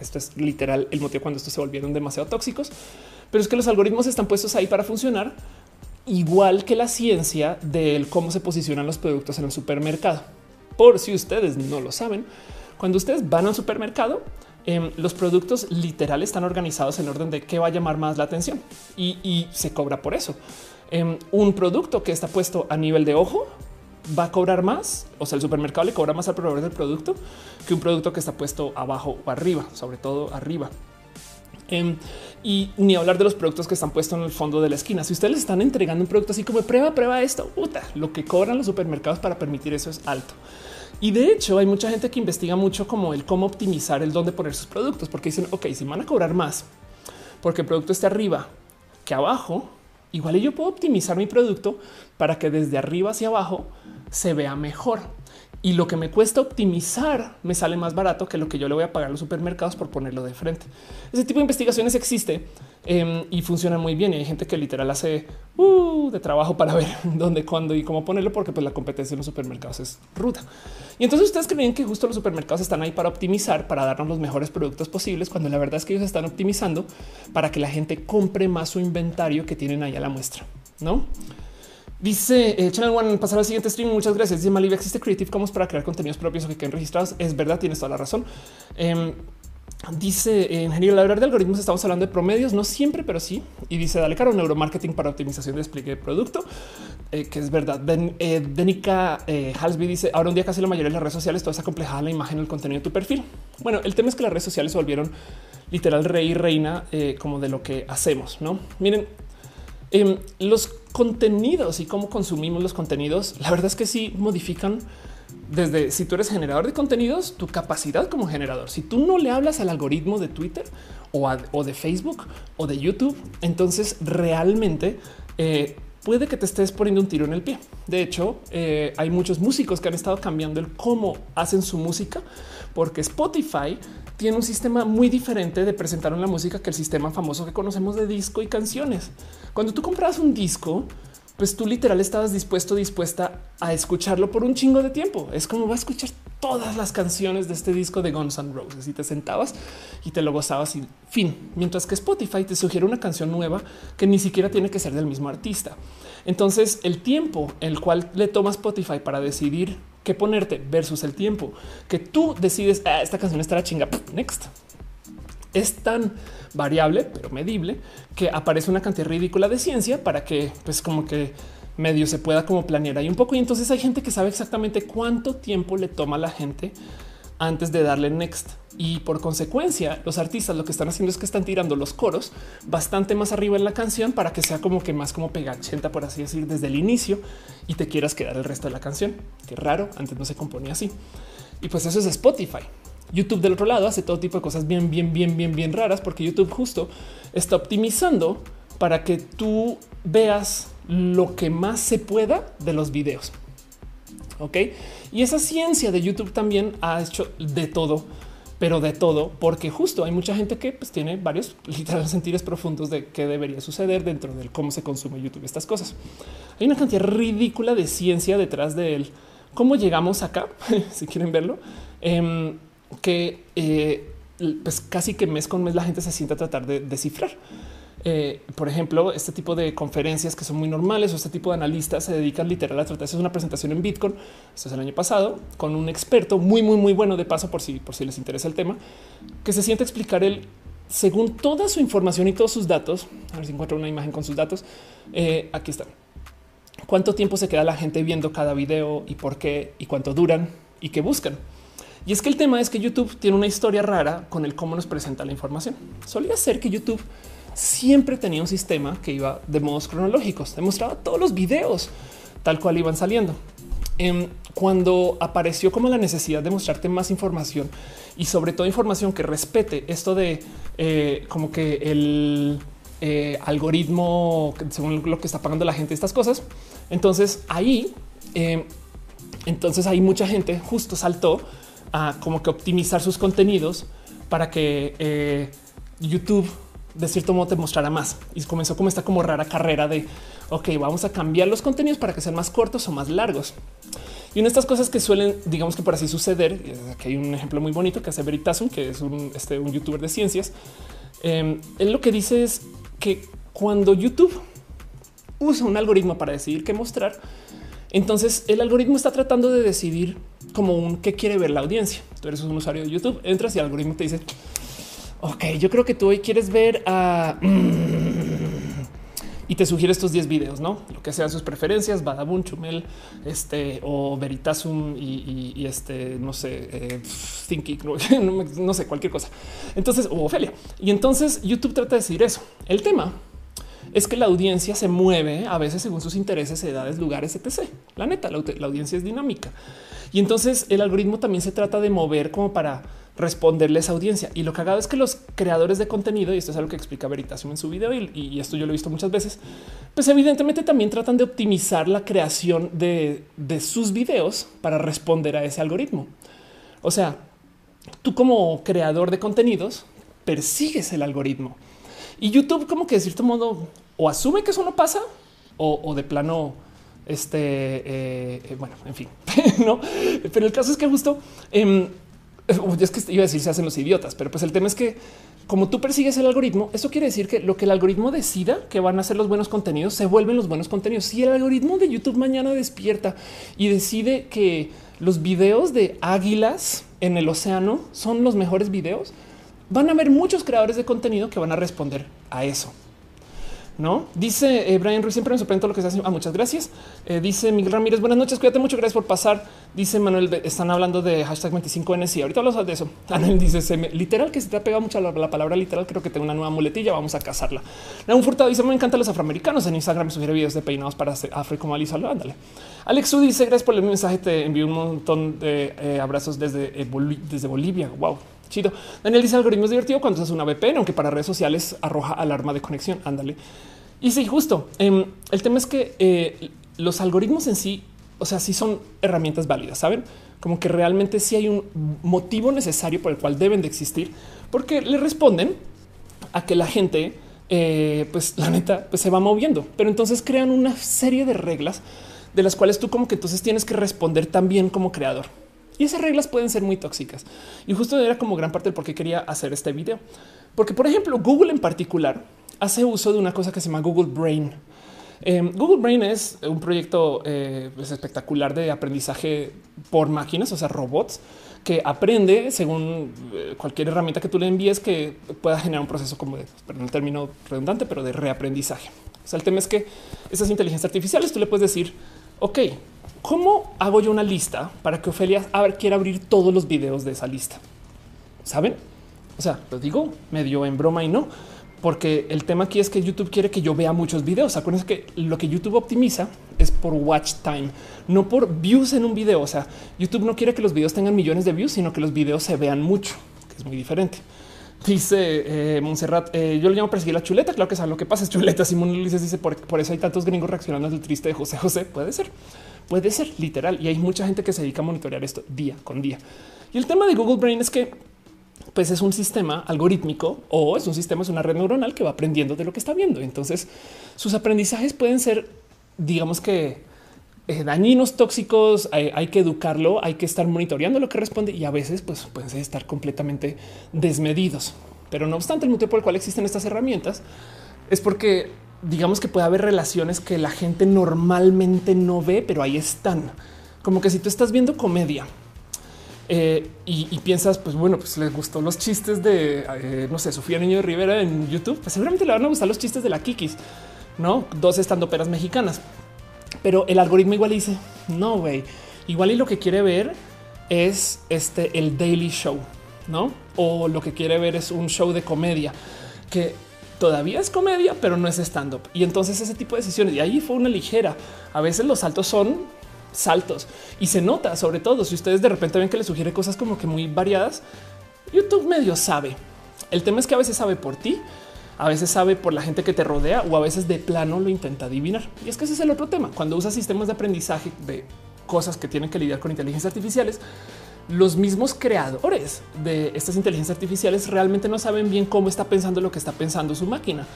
esto es literal el motivo cuando estos se volvieron demasiado tóxicos, pero es que los algoritmos están puestos ahí para funcionar igual que la ciencia del cómo se posicionan los productos en el supermercado. Por si ustedes no lo saben, cuando ustedes van al supermercado, em, los productos literal están organizados en orden de qué va a llamar más la atención y, se cobra por eso. em, un producto que está puesto a nivel de ojo va a cobrar más, o sea, el supermercado le cobra más al proveedor del producto que un producto que está puesto abajo o arriba, sobre todo arriba. Em, y ni hablar de los productos que están puestos en el fondo de la esquina. Si ustedes están entregando un producto así como prueba, prueba esto, puta, lo que cobran los supermercados para permitir eso es alto. Y de hecho hay mucha gente que investiga mucho como el cómo optimizar el dónde poner sus productos, porque dicen, ok, si van a cobrar más porque el producto esté arriba que abajo, igual yo puedo optimizar mi producto para que desde arriba hacia abajo se vea mejor y lo que me cuesta optimizar me sale más barato que lo que yo le voy a pagar a los supermercados por ponerlo de frente. Ese tipo de investigaciones existe em, y funciona muy bien. Y hay gente que literal hace uh, de trabajo para ver dónde, cuándo y cómo ponerlo, porque pues la competencia en los supermercados es ruta. Y entonces ustedes creen que justo los supermercados están ahí para optimizar, para darnos los mejores productos posibles, cuando la verdad es que ellos están optimizando para que la gente compre más su inventario que tienen ahí a la muestra, no? Dice eh, Channel One, pasar al siguiente stream. Muchas gracias. Dice Malivia, existe Creative Commons para crear contenidos propios o que queden registrados. Es verdad, tienes toda la razón. Eh, dice en general, la de algoritmos estamos hablando de promedios, no siempre, pero sí. Y dice dale caro neuromarketing para optimización de despliegue de producto, eh, que es verdad. Ben, eh, Denica eh, Halsby dice ahora un día casi la mayoría de las redes sociales toda esa complejada la imagen, el contenido de tu perfil. Bueno, el tema es que las redes sociales se volvieron literal rey y reina eh, como de lo que hacemos. No miren, Em, los contenidos y cómo consumimos los contenidos, la verdad es que sí modifican desde si tú eres generador de contenidos, tu capacidad como generador. Si tú no le hablas al algoritmo de Twitter o, de Facebook o de YouTube, entonces realmente eh, puede que te estés poniendo un tiro en el pie. De hecho, eh, hay muchos músicos que han estado cambiando el cómo hacen su música, porque Spotify tiene un sistema muy diferente de presentar la música que el sistema famoso que conocemos de disco y canciones. Cuando tú compras un disco, pues tú literal estabas dispuesto, dispuesta a escucharlo por un chingo de tiempo. Es como va a escuchar todas las canciones de este disco de Guns N' Roses y te sentabas y te lo gozabas y fin. Mientras que Spotify te sugiere una canción nueva que ni siquiera tiene que ser del mismo artista. Entonces el tiempo el cual le toma Spotify para decidir qué ponerte versus el tiempo que tú decides ah, esta canción estará chinga next es tan variable pero medible que aparece una cantidad ridícula de ciencia para que pues como que medio se pueda como planear ahí un poco y entonces hay gente que sabe exactamente cuánto tiempo le toma a la gente antes de darle next. Y por consecuencia, los artistas lo que están haciendo es que están tirando los coros bastante más arriba en la canción para que sea como que más como pegachenta, por así decir, desde el inicio y te quieras quedar el resto de la canción. Qué raro, antes no se componía así. Y pues eso es Spotify. YouTube del otro lado hace todo tipo de cosas bien, bien, bien, bien, bien raras porque YouTube justo está optimizando para que tú veas lo que más se pueda de los videos. Ok. Y esa ciencia de YouTube también ha hecho de todo, pero de todo, porque justo hay mucha gente que pues, tiene varios literal sentires profundos de qué debería suceder dentro del cómo se consume YouTube, estas cosas. Hay una cantidad ridícula de ciencia detrás de él. ¿Cómo llegamos acá? si quieren verlo, em, que eh, pues casi que mes con mes la gente se sienta a tratar de descifrar. Eh, por ejemplo, este tipo de conferencias que son muy normales o este tipo de analistas se dedican literal a tratar. de una presentación en Bitcoin. Esto es el año pasado con un experto muy, muy, muy bueno de paso por si, por si les interesa el tema, que se siente a explicar el según toda su información y todos sus datos. A ver si encuentro una imagen con sus datos. Eh, aquí están. Cuánto tiempo se queda la gente viendo cada video y por qué y cuánto duran y qué buscan. Y es que el tema es que YouTube tiene una historia rara con el cómo nos presenta la información. Solía ser que YouTube siempre tenía un sistema que iba de modos cronológicos, demostraba todos los videos tal cual iban saliendo. Em, cuando apareció como la necesidad de mostrarte más información y sobre todo información que respete esto de eh, como que el eh, algoritmo según lo que está pagando la gente, estas cosas. Entonces ahí, em, entonces ahí mucha gente justo saltó a como que optimizar sus contenidos para que eh, YouTube de cierto modo te mostrará más. Y comenzó como esta como rara carrera de, ok, vamos a cambiar los contenidos para que sean más cortos o más largos. Y una de estas cosas que suelen, digamos que por así suceder, aquí hay un ejemplo muy bonito que hace Veritasum, que es un, este, un youtuber de ciencias. Eh, él lo que dice es que cuando YouTube usa un algoritmo para decidir qué mostrar, entonces el algoritmo está tratando de decidir como un qué quiere ver la audiencia. Tú eres un usuario de YouTube, entras y el algoritmo te dice Ok, yo creo que tú hoy quieres ver a... Mm, y te sugiere estos 10 videos, no lo que sean sus preferencias, Badabun, Chumel, este o Veritasum y, este, no sé, eh, no, sé, cualquier cosa. Entonces, o Ofelia. Y entonces YouTube trata de decir eso. El tema es que la audiencia se mueve a veces según sus intereses, edades, lugares, etc. La neta, la, audiencia es dinámica. Y entonces el algoritmo también se trata de mover como para responderle a esa audiencia. Y lo hago es que los creadores de contenido, y esto es algo que explica Veritasium en su video, y, esto yo lo he visto muchas veces, pues evidentemente también tratan de optimizar la creación de sus videos para responder a ese algoritmo. O sea, tú como creador de contenidos persigues el algoritmo. Y YouTube como que de cierto modo o asume que eso no pasa o, de plano este, eh, eh, bueno, en fin, no, pero el caso es que justo eh, es que iba a decir se hacen los idiotas, pero pues el tema es que como tú persigues el algoritmo, eso quiere decir que lo que el algoritmo decida que van a ser los buenos contenidos se vuelven los buenos contenidos. Si el algoritmo de YouTube mañana despierta y decide que los videos de águilas en el océano son los mejores videos, van a haber muchos creadores de contenido que van a responder a eso. No dice eh, Brian Ruiz, siempre me sorprende lo que se hace. Ah, muchas gracias. Eh, dice Miguel Ramírez, buenas noches, cuídate mucho, gracias por pasar. Dice Manuel, están hablando de hashtag 25N. Sí, ahorita hablamos de eso. Manuel dice, literal que se te ha pegado mucho la, palabra literal. Creo que tengo una nueva muletilla. Vamos a casarla. Un Furtado dice, me encantan los afroamericanos. En Instagram me sugiere videos de peinados para afro como Alisa. Ándale. Alex U dice, gracias por el mensaje. Te envío un montón de eh, abrazos desde, desde Bolivia. Wow. Chido. Daniel dice algoritmo es divertido cuando es una VPN, aunque para redes sociales arroja alarma de conexión. Ándale. Y sí, justo. Em, el tema es que eh, los algoritmos en sí, o sea, sí son herramientas válidas, saben? Como que realmente sí hay un motivo necesario por el cual deben de existir, porque le responden a que la gente, eh, pues la neta, pues se va moviendo. Pero entonces crean una serie de reglas de las cuales tú como que entonces tienes que responder también como creador. Y esas reglas pueden ser muy tóxicas. Y justo era como gran parte del por qué quería hacer este video. Porque, por ejemplo, Google en particular hace uso de una cosa que se llama Google Brain. Em, Google Brain es un proyecto eh, pues, espectacular de aprendizaje por máquinas, o sea, robots que aprende según eh, cualquier herramienta que tú le envíes que pueda generar un proceso como de, perdón, el término redundante, pero de reaprendizaje. O sea, el tema es que esas inteligencias artificiales tú le puedes decir, ok, ¿cómo hago yo una lista para que Ofelia quiera abrir todos los videos de esa lista? ¿Saben? O sea, lo digo medio en broma y no, porque el tema aquí es que YouTube quiere que yo vea muchos videos. Acuérdense que lo que YouTube optimiza es por watch time, no por views en un video. O sea, YouTube no quiere que los videos tengan millones de views, sino que los videos se vean mucho, que es muy diferente. Dice eh, Montserrat, eh, yo le llamo perseguir la chuleta. Claro que sabe lo que pasa es chuleta. Simón Ulises dice por, eso hay tantos gringos reaccionando al triste de José José. Puede ser, puede ser literal. Y hay mucha gente que se dedica a monitorear esto día con día. Y el tema de Google Brain es que pues es un sistema algorítmico o es un sistema, es una red neuronal que va aprendiendo de lo que está viendo. Entonces sus aprendizajes pueden ser, digamos que eh, dañinos, tóxicos, hay, que educarlo, hay que estar monitoreando lo que responde y a veces pues pueden estar completamente desmedidos. Pero no obstante, el motivo por el cual existen estas herramientas es porque digamos que puede haber relaciones que la gente normalmente no ve, pero ahí están. Como que si tú estás viendo comedia eh, y, piensas, pues bueno, pues les gustó los chistes de, eh, no sé, Sofía Niño de Rivera en YouTube, pues seguramente le van a gustar los chistes de la Kikis, ¿no? Dos estando peras mexicanas. Pero el algoritmo igual dice, no, güey, igual y lo que quiere ver es este, el Daily Show, ¿no? O lo que quiere ver es un show de comedia, que todavía es comedia, pero no es stand-up. Y entonces ese tipo de decisiones, y ahí fue una ligera. A veces los saltos son saltos y se nota sobre todo si ustedes de repente ven que le sugiere cosas como que muy variadas. YouTube medio sabe. El tema es que a veces sabe por ti, a veces sabe por la gente que te rodea o a veces de plano lo intenta adivinar. Y es que ese es el otro tema. Cuando usas sistemas de aprendizaje de cosas que tienen que lidiar con inteligencias artificiales, los mismos creadores de estas inteligencias artificiales realmente no saben bien cómo está pensando lo que está pensando su máquina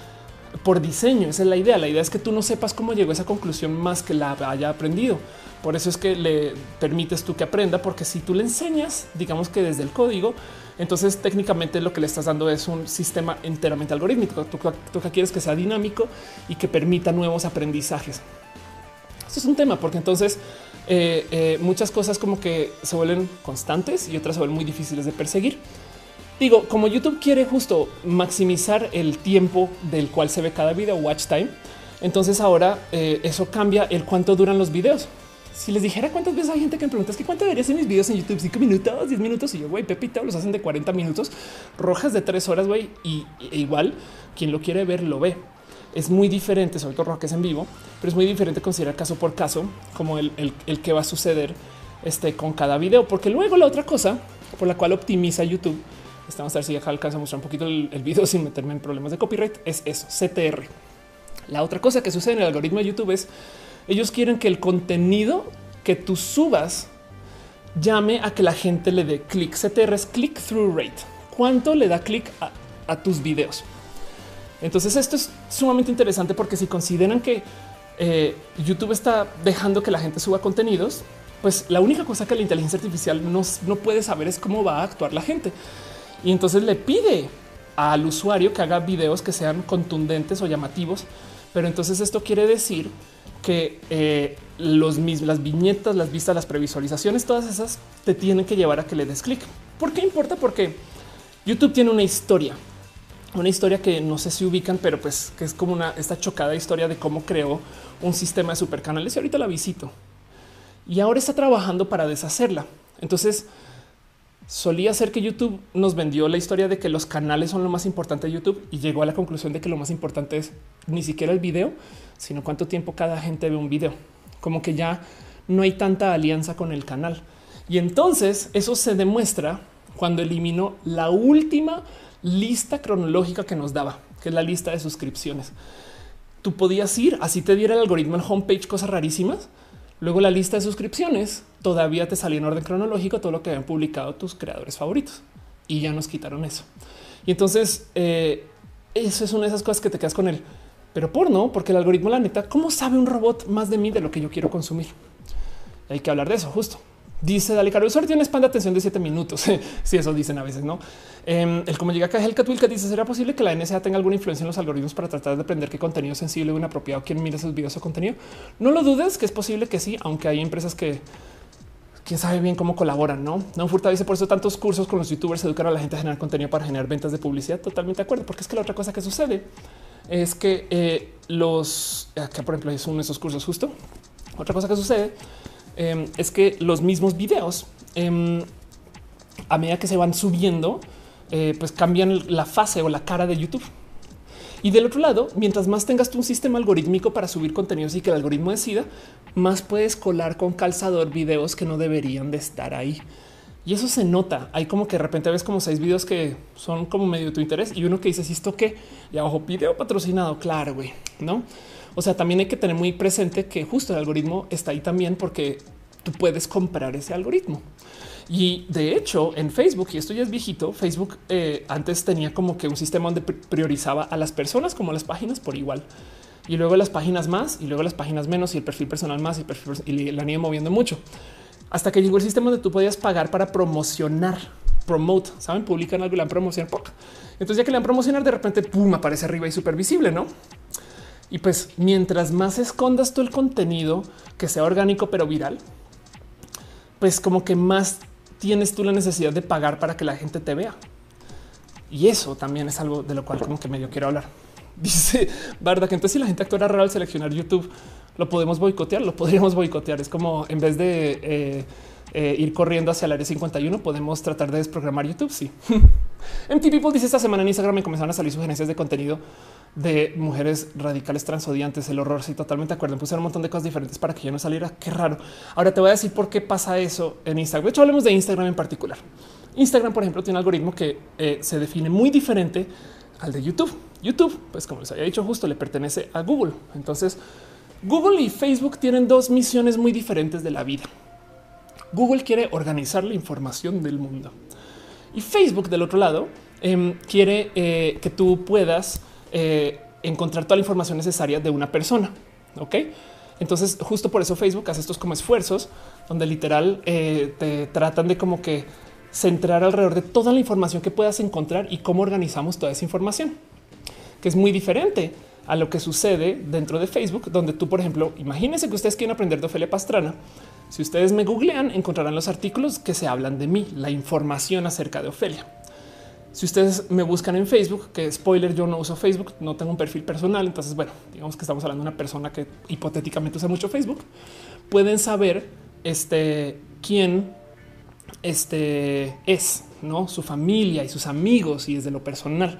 por diseño. Esa es la idea. La idea es que tú no sepas cómo llegó a esa conclusión más que la haya aprendido. Por eso es que le permites tú que aprenda, porque si tú le enseñas, digamos que desde el código, entonces técnicamente lo que le estás dando es un sistema enteramente algorítmico. Tú, tú quieres que sea dinámico y que permita nuevos aprendizajes. Esto es un tema, porque entonces eh, eh, muchas cosas como que se vuelven constantes y otras se vuelven muy difíciles de perseguir. Digo, como YouTube quiere justo maximizar el tiempo del cual se ve cada video, watch time, Entonces ahora eh, eso cambia el cuánto duran los videos. Si les dijera cuántas veces hay gente que me pregunta es que cuánto debería ser mis videos en YouTube, cinco minutos, 10 minutos y yo, güey, Pepe y los hacen de 40 minutos, rojas de tres horas, güey, y igual quien lo quiere ver lo ve. Es muy diferente, sobre todo que es en vivo, pero es muy diferente considerar caso por caso como el, el, que va a suceder este, con cada video, porque luego la otra cosa por la cual optimiza YouTube, estamos a ver si alcanza a mostrar un poquito el, el video sin meterme en problemas de copyright, es eso, CTR. La otra cosa que sucede en el algoritmo de YouTube es ellos quieren que el contenido que tú subas llame a que la gente le dé clic. CTR es click through rate. ¿Cuánto le da clic a, tus videos? Entonces esto es sumamente interesante porque si consideran que eh, YouTube está dejando que la gente suba contenidos, pues la única cosa que la inteligencia artificial no, no puede saber es cómo va a actuar la gente. Y entonces le pide al usuario que haga videos que sean contundentes o llamativos. Pero entonces esto quiere decir que eh, los las viñetas, las vistas, las previsualizaciones, todas esas te tienen que llevar a que le des clic. ¿Por qué importa? Porque YouTube tiene una historia, una historia que no sé si ubican, pero pues que es como una esta chocada historia de cómo creó un sistema de supercanales y ahorita la visito. Y ahora está trabajando para deshacerla. Entonces, solía ser que YouTube nos vendió la historia de que los canales son lo más importante de YouTube y llegó a la conclusión de que lo más importante es ni siquiera el video, sino cuánto tiempo cada gente ve un video. Como que ya no hay tanta alianza con el canal. Y entonces eso se demuestra cuando eliminó la última lista cronológica que nos daba, que es la lista de suscripciones. Tú podías ir, así te diera el algoritmo en homepage, cosas rarísimas Luego la lista de suscripciones todavía te salía en orden cronológico todo lo que habían publicado tus creadores favoritos y ya nos quitaron eso. Y entonces eh, eso es una de esas cosas que te quedas con él. Pero por no, porque el algoritmo, la neta, ¿cómo sabe un robot más de mí de lo que yo quiero consumir? Hay que hablar de eso justo. Dice Dale Caro, tiene un span de atención de siete minutos. si eso dicen a veces, no? Em, el como llega acá, el que dice: ¿Será posible que la NSA tenga alguna influencia en los algoritmos para tratar de aprender qué contenido sensible o inapropiado quien mira esos videos o contenido? No lo dudes que es posible que sí, aunque hay empresas que quién sabe bien cómo colaboran, no? No Furta dice por eso tantos cursos con los youtubers educar a la gente a generar contenido para generar ventas de publicidad. Totalmente de acuerdo, porque es que la otra cosa que sucede es que eh, los acá, por ejemplo, es uno de esos cursos justo. Otra cosa que sucede Em, es que los mismos videos, em, a medida que se van subiendo, eh, pues cambian la fase o la cara de YouTube. Y del otro lado, mientras más tengas tú un sistema algorítmico para subir contenidos y que el algoritmo decida, más puedes colar con calzador videos que no deberían de estar ahí. Y eso se nota. Hay como que de repente ves como seis videos que son como medio de tu interés y uno que dice, ¿y esto qué? Y abajo video patrocinado. Claro, güey, no? O sea, también hay que tener muy presente que justo el algoritmo está ahí también porque tú puedes comprar ese algoritmo. Y de hecho, en Facebook, y esto ya es viejito, Facebook eh, antes tenía como que un sistema donde priorizaba a las personas como las páginas por igual. Y luego las páginas más, y luego las páginas menos, y el perfil personal más, y, perfil, y la han ido moviendo mucho. Hasta que llegó el sistema donde tú podías pagar para promocionar, promote, saben, publican algo y la promoción. Entonces ya que le han promocionar, de repente, pum, aparece arriba y súper visible, ¿no? Y pues mientras más escondas tú el contenido que sea orgánico pero viral, pues como que más tienes tú la necesidad de pagar para que la gente te vea. Y eso también es algo de lo cual como que medio quiero hablar. Dice verdad que entonces si la gente actuara raro al seleccionar YouTube, lo podemos boicotear, lo podríamos boicotear. Es como en vez de eh, eh, ir corriendo hacia el área 51, podemos tratar de desprogramar YouTube. Sí. MT People dice esta semana en Instagram me comenzaron a salir sugerencias de contenido de mujeres radicales transodiantes, el horror. Sí, totalmente acuerdo. Puse un montón de cosas diferentes para que yo no saliera. Qué raro. Ahora te voy a decir por qué pasa eso en Instagram. De hecho, hablemos de Instagram en particular. Instagram, por ejemplo, tiene un algoritmo que eh, se define muy diferente al de YouTube. YouTube, pues como les había dicho justo, le pertenece a Google. Entonces, Google y Facebook tienen dos misiones muy diferentes de la vida. Google quiere organizar la información del mundo y Facebook del otro lado em, quiere eh, que tú puedas eh, encontrar toda la información necesaria de una persona. Ok, entonces justo por eso Facebook hace estos como esfuerzos donde literal eh, te tratan de como que centrar alrededor de toda la información que puedas encontrar y cómo organizamos toda esa información, que es muy diferente a lo que sucede dentro de Facebook, donde tú, por ejemplo, imagínense que ustedes quieren aprender de Ofelia Pastrana si ustedes me googlean, encontrarán los artículos que se hablan de mí, la información acerca de Ofelia. Si ustedes me buscan en Facebook, que spoiler, yo no uso Facebook, no tengo un perfil personal. Entonces, bueno, digamos que estamos hablando de una persona que hipotéticamente usa mucho Facebook. Pueden saber este quién este es, no su familia y sus amigos y desde lo personal.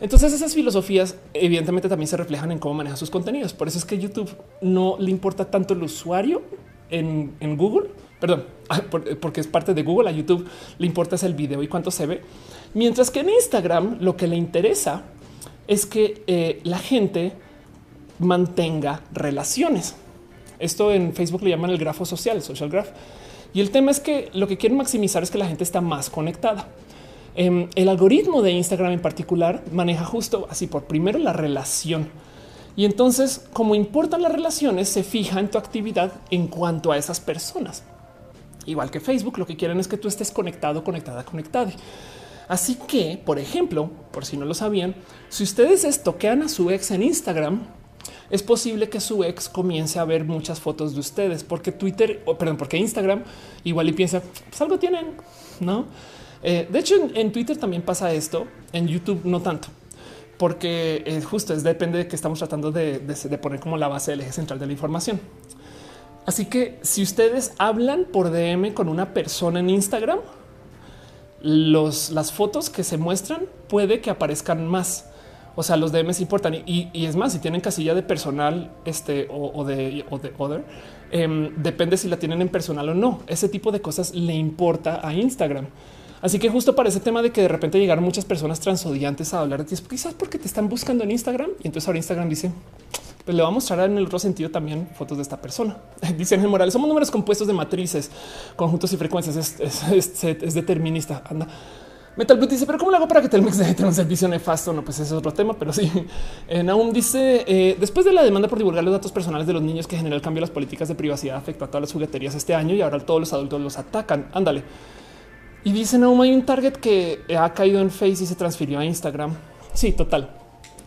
Entonces esas filosofías evidentemente también se reflejan en cómo maneja sus contenidos. Por eso es que YouTube no le importa tanto el usuario en, Google, perdón, porque es parte de Google, a YouTube le importa es el video y cuánto se ve. Mientras que en Instagram lo que le interesa es que eh, la gente mantenga relaciones. Esto en Facebook le llaman el grafo social, el social graph. Y el tema es que lo que quieren maximizar es que la gente está más conectada. Em, el algoritmo de Instagram en particular maneja justo así por primero la relación. Y entonces, como importan las relaciones, se fija en tu actividad en cuanto a esas personas. Igual que Facebook, lo que quieren es que tú estés conectado, conectada, conectada. Así que, por ejemplo, por si no lo sabían, si ustedes estoquean a su ex en Instagram, es posible que su ex comience a ver muchas fotos de ustedes, porque Twitter, perdón, porque Instagram igual y piensa, pues algo tienen, ¿no? Eh, de hecho, en, Twitter también pasa esto, en YouTube no tanto, porque es justo es depende de que estamos tratando de, poner como la base del eje central de la información. Así que si ustedes hablan por DM con una persona en Instagram, los, las fotos que se muestran puede que aparezcan más. O sea, los DMs importan y, es más, si tienen casilla de personal este o, de, o de other, em, depende si la tienen en personal o no. Ese tipo de cosas le importa a Instagram. Así que justo para ese tema de que de repente llegaron muchas personas transodiantes a hablar de ti, quizás porque te están buscando en Instagram y entonces ahora Instagram dice, pues le va a mostrar en el otro sentido también fotos de esta persona. Dice Ángel Morales, somos números compuestos de matrices, conjuntos y frecuencias, es, determinista. Anda. Metal Blue dice, pero ¿cómo lo hago para que Telmex deje tener un servicio nefasto? No, pues ese es otro tema, pero sí. Eh, Naum dice, eh, después de la demanda por divulgar los datos personales de los niños que generó el cambio de las políticas de privacidad afectó a todas las jugueterías este año y ahora todos los adultos los atacan. Ándale. Y dice no hay un target que ha caído en Face y se transfirió a Instagram. Sí, total.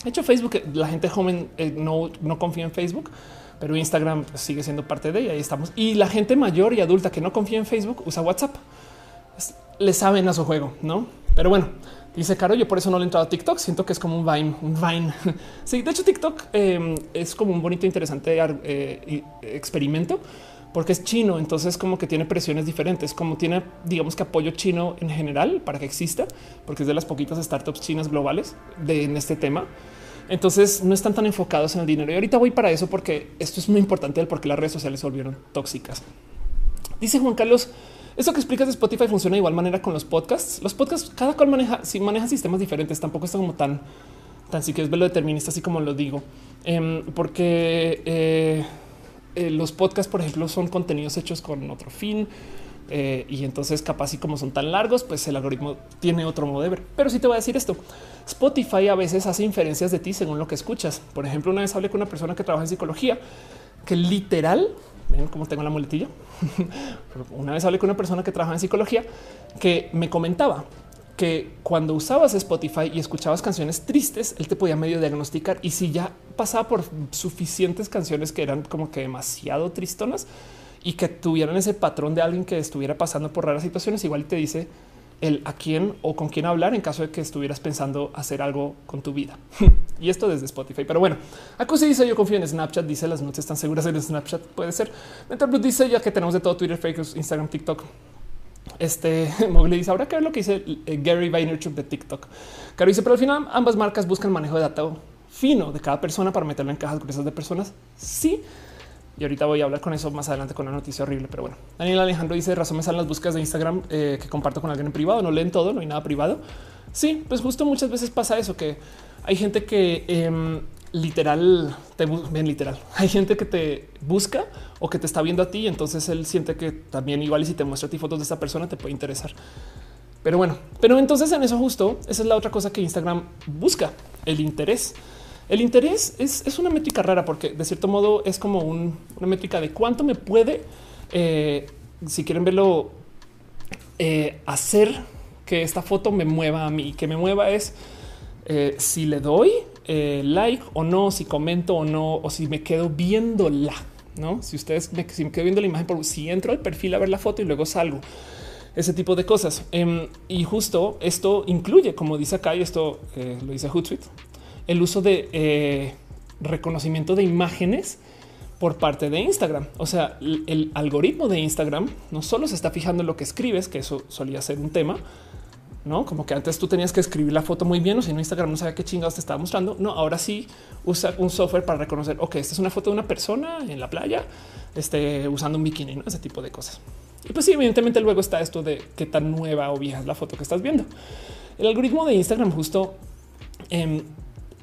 De hecho, Facebook, la gente joven eh, no, no confía en Facebook, pero Instagram sigue siendo parte de ella. Ahí estamos. Y la gente mayor y adulta que no confía en Facebook usa WhatsApp. Le saben a su juego, no? Pero bueno, dice Caro, yo por eso no le he entrado a TikTok. Siento que es como un Vine, un Vine. Sí, de hecho, TikTok em, es como un bonito, interesante eh, experimento porque es chino, entonces como que tiene presiones diferentes, como tiene, digamos que apoyo chino en general para que exista, porque es de las poquitas startups chinas globales de en este tema. Entonces no están tan enfocados en el dinero. Y ahorita voy para eso porque esto es muy importante del por qué las redes sociales se volvieron tóxicas. Dice Juan Carlos, eso que explicas de Spotify funciona de igual manera con los podcasts. Los podcasts, cada cual maneja, si maneja sistemas diferentes, tampoco está como tan, tan si quieres verlo determinista, así como lo digo, em, porque eh, eh, los podcasts, por ejemplo, son contenidos hechos con otro fin. Eh, y entonces capaz y como son tan largos, pues el algoritmo tiene otro modo de ver. Pero sí te voy a decir esto. Spotify a veces hace inferencias de ti según lo que escuchas. Por ejemplo, una vez hablé con una persona que trabaja en psicología que literal, ven cómo tengo la muletilla. una vez hablé con una persona que trabaja en psicología que me comentaba que cuando usabas Spotify y escuchabas canciones tristes, él te podía medio diagnosticar y si ya pasaba por suficientes canciones que eran como que demasiado tristonas y que tuvieran ese patrón de alguien que estuviera pasando por raras situaciones, igual te dice el a quién o con quién hablar en caso de que estuvieras pensando hacer algo con tu vida. y esto desde Spotify. Pero bueno, Acusi dice yo confío en Snapchat, dice las noches están seguras en Snapchat. Puede ser. Mental Blue dice ya que tenemos de todo Twitter, Facebook, Instagram, TikTok. Este Mowgli dice ahora que ver lo que dice eh, Gary Vaynerchuk de TikTok. Caro dice, pero al final ambas marcas buscan manejo de datos fino de cada persona para meterlo en cajas gruesas de personas. Sí. Y ahorita voy a hablar con eso más adelante con una noticia horrible. Pero bueno, Daniel Alejandro dice razón me salen las búsquedas de Instagram eh, que comparto con alguien en privado. No leen todo, no hay nada privado. Sí, pues justo muchas veces pasa eso, que hay gente que em, literal, te literal. Hay gente que te busca o que te está viendo a ti. Entonces él siente que también igual y si te muestra a ti fotos de esta persona te puede interesar. Pero bueno, pero entonces en eso justo esa es la otra cosa que Instagram busca, el interés. El interés es, una métrica rara porque de cierto modo es como una métrica de cuánto me puede, eh, si quieren verlo, eh, hacer que esta foto me mueva a mí. Que me mueva es eh, si le doy like o no, si comento o no, o si me quedo viéndola. No, si ustedes me, si quedo viendo la imagen, por si entro al perfil a ver la foto y luego salgo ese tipo de cosas. Em, y justo esto incluye, como dice acá, y esto lo dice Hootsuite, el uso de eh, reconocimiento de imágenes por parte de Instagram. O sea, el, algoritmo de Instagram no solo se está fijando en lo que escribes, que eso solía ser un tema, no como que antes tú tenías que escribir la foto muy bien o si no Instagram no sabía qué chingados te estaba mostrando. No, ahora sí usa un software para reconocer, ok, esta es una foto de una persona en la playa, este, usando un bikini, ¿no? ese tipo de cosas. Y pues sí, evidentemente luego está esto de qué tan nueva o vieja es la foto que estás viendo. El algoritmo de Instagram justo em,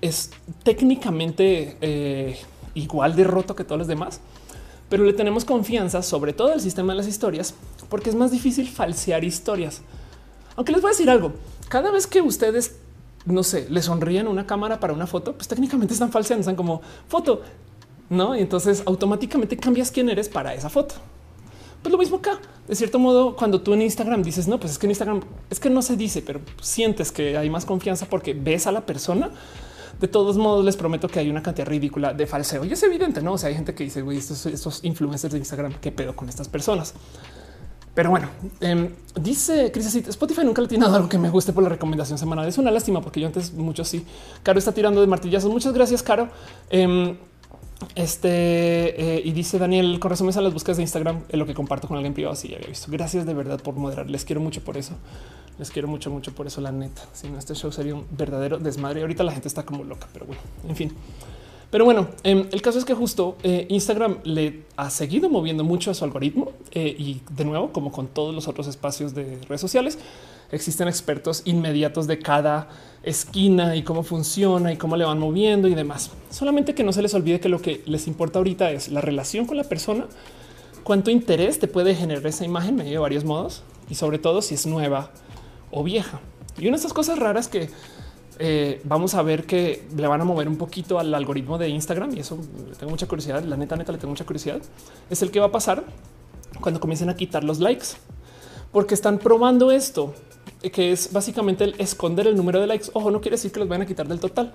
es técnicamente eh, igual de roto que todos los demás, pero le tenemos confianza sobre todo el sistema de las historias porque es más difícil falsear historias. Aunque les voy a decir algo, cada vez que ustedes, no sé, le sonríen una cámara para una foto, pues técnicamente están falseando, están como foto, ¿no? Y entonces automáticamente cambias quién eres para esa foto. Pues lo mismo acá. De cierto modo, cuando tú en Instagram dices, no, pues es que en Instagram es que no se dice, pero sientes que hay más confianza porque ves a la persona. De todos modos, les prometo que hay una cantidad ridícula de falseo y es evidente, no? O sea, hay gente que dice, güey, estos, estos influencers de Instagram, qué pedo con estas personas. Pero bueno, em, dice Chris Spotify nunca le tiene algo que me guste por la recomendación semanal. Es una lástima porque yo antes mucho sí. Caro está tirando de martillazos. Muchas gracias, Caro. Em, este eh, y dice Daniel, con resumes a las búsquedas de Instagram en lo que comparto con alguien privado. Sí, ya había visto. Gracias de verdad por moderar. Les quiero mucho por eso. Les quiero mucho, mucho por eso. La neta, si no, este show sería un verdadero desmadre. Ahorita la gente está como loca, pero bueno, en fin. Pero bueno, em, el caso es que justo eh, Instagram le ha seguido moviendo mucho a su algoritmo eh, y de nuevo, como con todos los otros espacios de redes sociales, existen expertos inmediatos de cada esquina y cómo funciona y cómo le van moviendo y demás. Solamente que no se les olvide que lo que les importa ahorita es la relación con la persona, cuánto interés te puede generar esa imagen medio de varios modos y sobre todo si es nueva o vieja. Y una de esas cosas raras que eh, vamos a ver que le van a mover un poquito al algoritmo de Instagram y eso tengo mucha curiosidad. La neta, neta, le tengo mucha curiosidad. Es el que va a pasar cuando comiencen a quitar los likes, porque están probando esto, que es básicamente el esconder el número de likes. Ojo, no quiere decir que los vayan a quitar del total,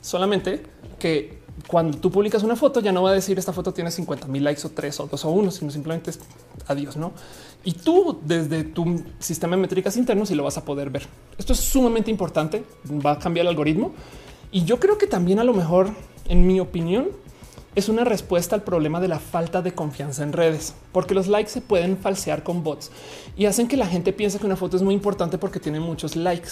solamente que cuando tú publicas una foto ya no va a decir esta foto tiene 50 mil likes o tres o dos o uno, sino simplemente adiós, no? y tú desde tu sistema de métricas internos y lo vas a poder ver. Esto es sumamente importante, va a cambiar el algoritmo y yo creo que también a lo mejor, en mi opinión, es una respuesta al problema de la falta de confianza en redes, porque los likes se pueden falsear con bots y hacen que la gente piense que una foto es muy importante porque tiene muchos likes.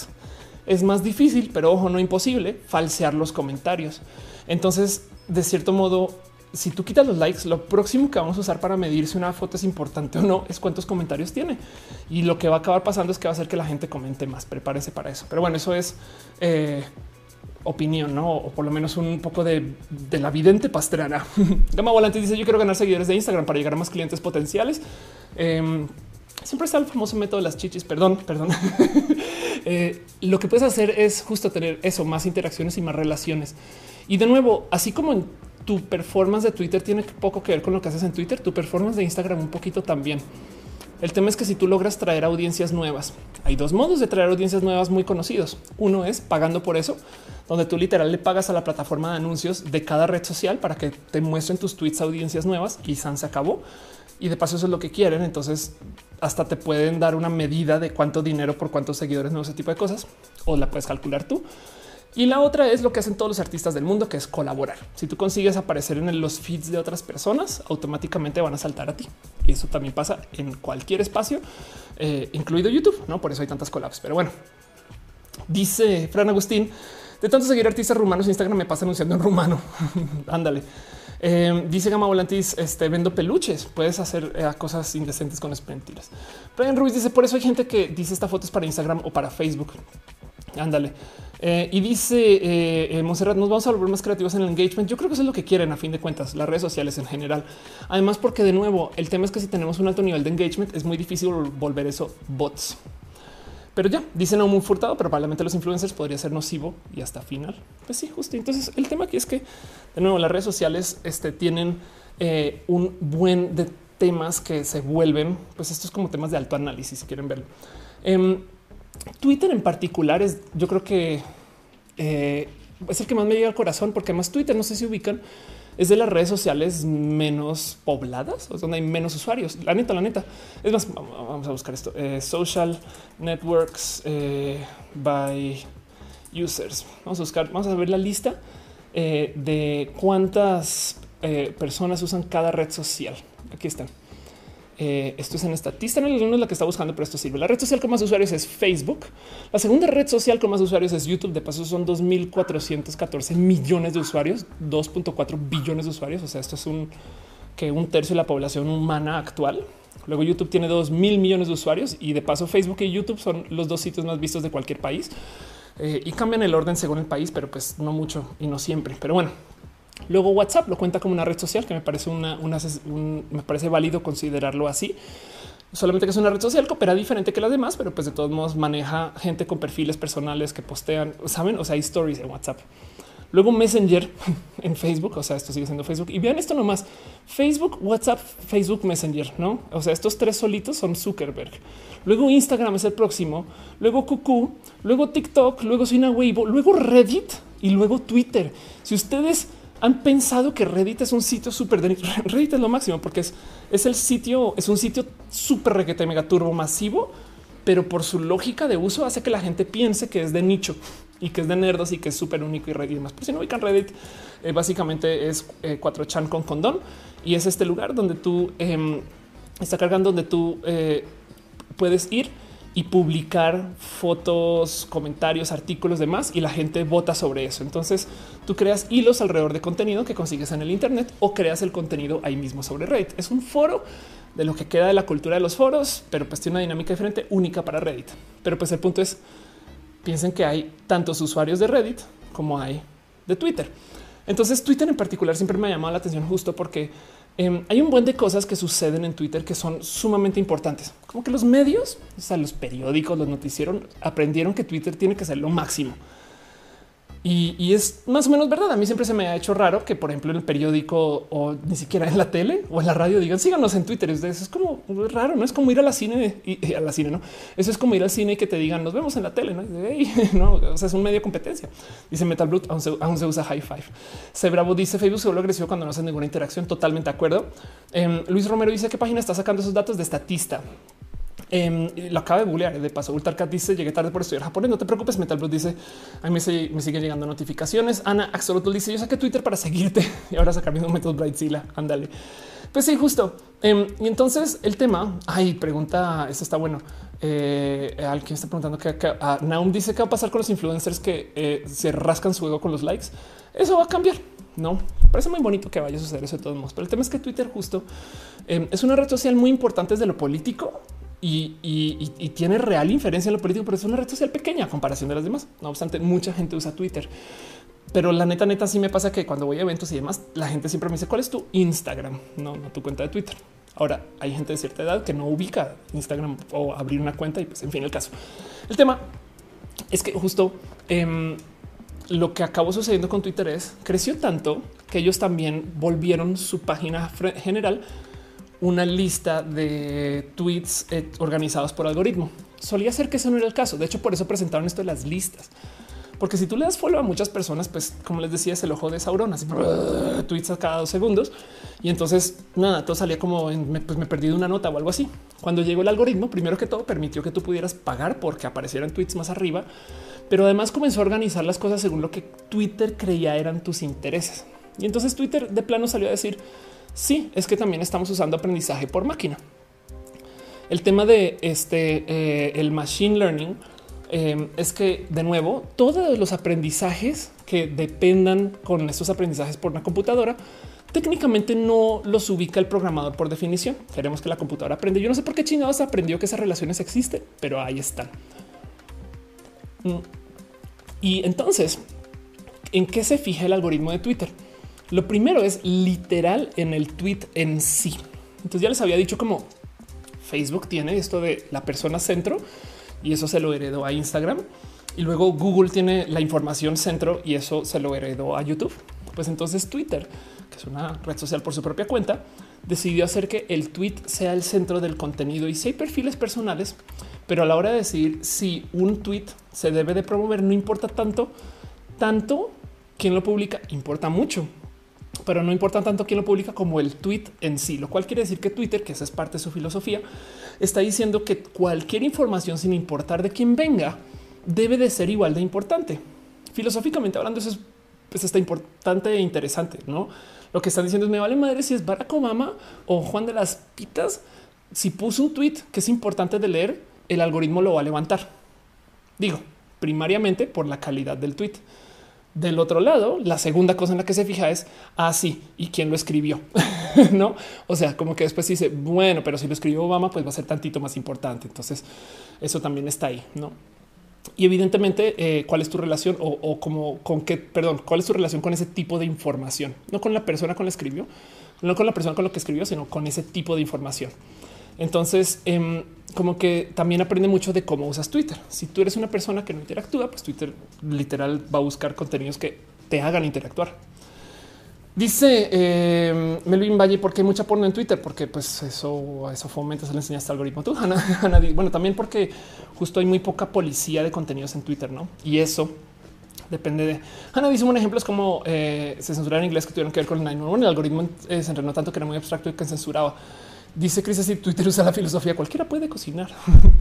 Es más difícil, pero ojo, no imposible, falsear los comentarios. Entonces, de cierto modo, si tú quitas los likes, lo próximo que vamos a usar para medir si una foto es importante o no es cuántos comentarios tiene. Y lo que va a acabar pasando es que va a hacer que la gente comente más. Prepárese para eso. Pero bueno, eso es eh, opinión, ¿no? O por lo menos un poco de, la vidente pastrana. Gama Volante dice yo quiero ganar seguidores de Instagram para llegar a más clientes potenciales. Em, siempre está el famoso método de las chichis. Perdón, perdón. Eh, lo que puedes hacer es justo tener eso, más interacciones y más relaciones. Y de nuevo, así como en tu performance de Twitter tiene poco que ver con lo que haces en Twitter, tu performance de Instagram un poquito también. El tema es que si tú logras traer audiencias nuevas, hay dos modos de traer audiencias nuevas muy conocidos. Uno es pagando por eso, donde tú literal le pagas a la plataforma de anuncios de cada red social para que te muestren tus tweets audiencias nuevas y San se acabó. Y de paso eso es lo que quieren. Entonces hasta te pueden dar una medida de cuánto dinero por cuántos seguidores, no ese tipo de cosas, o la puedes calcular tú. Y la otra es lo que hacen todos los artistas del mundo, que es colaborar. Si tú consigues aparecer en los feeds de otras personas, automáticamente van a saltar a ti. Y eso también pasa en cualquier espacio, eh, incluido YouTube. No por eso hay tantas collabs. Pero bueno, dice Fran Agustín, de tanto seguir artistas rumanos, Instagram me pasa anunciando en rumano. Ándale. Eh, dice Gama Volantis, este vendo peluches, puedes hacer eh, cosas indecentes con mentiras. Brian Ruiz dice, por eso hay gente que dice esta foto es para Instagram o para Facebook. Ándale. Eh, y dice eh, Monserrat, nos vamos a volver más creativos en el engagement. Yo creo que eso es lo que quieren a fin de cuentas, las redes sociales en general. Además, porque de nuevo, el tema es que si tenemos un alto nivel de engagement, es muy difícil volver eso bots. Pero ya dicen aún muy furtado, pero probablemente los influencers podría ser nocivo y hasta final. Pues sí, justo. Entonces, el tema aquí es que de nuevo las redes sociales este, tienen un buen de temas que se vuelven, pues estos como temas de alto análisis, si quieren verlo. Em, Twitter en particular es, yo creo que eh, es el que más me llega al corazón, porque además Twitter, no sé si ubican, es de las redes sociales menos pobladas, o donde hay menos usuarios. La neta, la neta. Es más, vamos a buscar esto. Eh, social networks eh, by users. Vamos a buscar, vamos a ver la lista eh, de cuántas personas usan cada red social. Aquí están. Eh, esto es en estatista, no es la que está buscando, pero esto sirve. La red social con más usuarios es Facebook. La segunda red social con más usuarios es YouTube. De paso, son 2.414 millones de usuarios, 2.4 billones de usuarios. O sea, esto es un que un tercio de la población humana actual. Luego YouTube tiene 2 mil millones de usuarios y de paso Facebook y YouTube son los dos sitios más vistos de cualquier país eh, y cambian el orden según el país, pero pues no mucho y no siempre. Pero bueno, Luego WhatsApp lo cuenta como una red social que me parece una, me parece válido considerarlo así. Solamente que es una red social que opera diferente que las demás, pero pues de todos modos maneja gente con perfiles personales que postean, saben, o sea, hay stories en WhatsApp. Luego Messenger en Facebook, o sea, esto sigue siendo Facebook. Y vean esto nomás, Facebook, WhatsApp, Facebook, Messenger, ¿no? O sea, estos tres solitos son Zuckerberg. Luego Instagram es el próximo, luego Cuckoo, luego TikTok, luego Sina Weibo, luego Reddit y luego Twitter. Si ustedes han pensado que Reddit es un sitio súper Reddit es lo máximo porque es, es el sitio, es un sitio súper requete mega turbo masivo, pero por su lógica de uso hace que la gente piense que es de nicho y que es de nerdos y que es súper único y Reddit más. Por si no ubican Reddit, eh, básicamente es 4chan eh, con condón y es este lugar donde tú em, está cargando, donde tú eh, puedes ir y publicar fotos, comentarios, artículos, demás y la gente vota sobre eso. Entonces tú creas hilos alrededor de contenido que consigues en el Internet o creas el contenido ahí mismo sobre Reddit. Es un foro de lo que queda de la cultura de los foros, pero pues tiene una dinámica diferente única para Reddit. Pero pues el punto es piensen que hay tantos usuarios de Reddit como hay de Twitter. Entonces Twitter en particular siempre me ha llamado la atención justo porque Em, hay un buen de cosas que suceden en Twitter que son sumamente importantes, como que los medios, o sea, los periódicos, los noticieros aprendieron que Twitter tiene que ser lo máximo. Y, es más o menos verdad. A mí siempre se me ha hecho raro que, por ejemplo, en el periódico o ni siquiera en la tele o en la radio digan síganos en Twitter. Eso es como raro, no es como ir a la cine y, a la cine, no? Eso es como ir al cine y que te digan nos vemos en la tele, no? o sea, es un medio competencia. Dice Metal Brute, aún se, usa high five. Se Bravo dice Facebook se vuelve agresivo cuando no hace ninguna interacción. Totalmente de acuerdo. Em, Luis Romero dice qué página está sacando esos datos de estatista. Em, lo acaba de googlear de paso. Ultarcat dice llegué tarde por estudiar japonés. No te preocupes. Metal Blue dice a mí me, siguen llegando notificaciones. Ana Axolotl dice yo saqué Twitter para seguirte y ahora sacar mis momentos Brightzilla. Ándale. Pues sí, justo. Em, y entonces el tema. Ay, pregunta. Esto está bueno. Eh, alguien está preguntando que a Naum dice qué va a pasar con los influencers que eh, se rascan su ego con los likes. Eso va a cambiar. No parece muy bonito que vaya a suceder eso de todos modos, pero el tema es que Twitter justo em, es una red social muy importante desde lo político y, tiene real inferencia en lo político, pero es una red social pequeña a comparación de las demás. No obstante, mucha gente usa Twitter. Pero la neta, neta, sí me pasa que cuando voy a eventos y demás, la gente siempre me dice cuál es tu Instagram, no, no tu cuenta de Twitter. Ahora hay gente de cierta edad que no ubica Instagram o abrir una cuenta y pues en fin el caso. El tema es que justo em, lo que acabó sucediendo con Twitter es creció tanto que ellos también volvieron su página general una lista de tweets eh, organizados por algoritmo. Solía ser que eso no era el caso. De hecho, por eso presentaron esto de las listas. Porque si tú le das follow a muchas personas, pues como les decía, es el ojo de Sauron, así tweets a cada dos segundos. Y entonces nada, todo salía como en, pues me perdí una nota o algo así. Cuando llegó el algoritmo, primero que todo permitió que tú pudieras pagar porque aparecieran tweets más arriba, pero además comenzó a organizar las cosas según lo que Twitter creía eran tus intereses. Y entonces Twitter de plano salió a decir Sí, es que también estamos usando aprendizaje por máquina. El tema de este, eh, el machine learning em, es que de nuevo todos los aprendizajes que dependan con estos aprendizajes por una computadora técnicamente no los ubica el programador por definición. Queremos que la computadora aprende. Yo no sé por qué chingados aprendió que esas relaciones existen, pero ahí están. Mm. Y entonces, ¿en qué se fija el algoritmo de Twitter? Lo primero es literal en el tweet en sí. Entonces ya les había dicho como Facebook tiene esto de la persona centro y eso se lo heredó a Instagram. Y luego Google tiene la información centro y eso se lo heredó a YouTube. Pues entonces Twitter, que es una red social por su propia cuenta, decidió hacer que el tweet sea el centro del contenido y si hay perfiles personales, pero a la hora de decir si un tweet se debe de promover, no importa tanto, tanto quién lo publica, importa mucho. Pero no importa tanto quién lo publica como el tweet en sí, lo cual quiere decir que Twitter, que esa es parte de su filosofía, está diciendo que cualquier información, sin importar de quién venga, debe de ser igual de importante. Filosóficamente hablando, eso es pues está importante e interesante, ¿no? Lo que están diciendo es me vale madre si es Barack Obama o Juan de las Pitas. Si puso un tweet que es importante de leer, el algoritmo lo va a levantar. Digo, primariamente por la calidad del tweet. Del otro lado, la segunda cosa en la que se fija es así ah, y quién lo escribió, no? O sea, como que después dice, bueno, pero si lo escribió Obama, pues va a ser tantito más importante. Entonces, eso también está ahí, no? Y evidentemente, eh, cuál es tu relación o, como con qué, perdón, cuál es tu relación con ese tipo de información, no con la persona con la escribió, no con la persona con lo que escribió, sino con ese tipo de información. Entonces, em, como que también aprende mucho de cómo usas Twitter. Si tú eres una persona que no interactúa, pues Twitter literal va a buscar contenidos que te hagan interactuar. Dice eh, Melvin Valle, porque hay mucha porno en Twitter, porque pues eso, eso fomenta, se le enseña este algoritmo. Tú, bueno, también porque justo hay muy poca policía de contenidos en Twitter, ¿no? Y eso depende de... Ana dice un ejemplo es como eh, se censuraba en inglés que tuvieron que ver con el 911. El algoritmo eh, se entrenó tanto que era muy abstracto y que censuraba. Dice Chris, si Twitter usa la filosofía, cualquiera puede cocinar.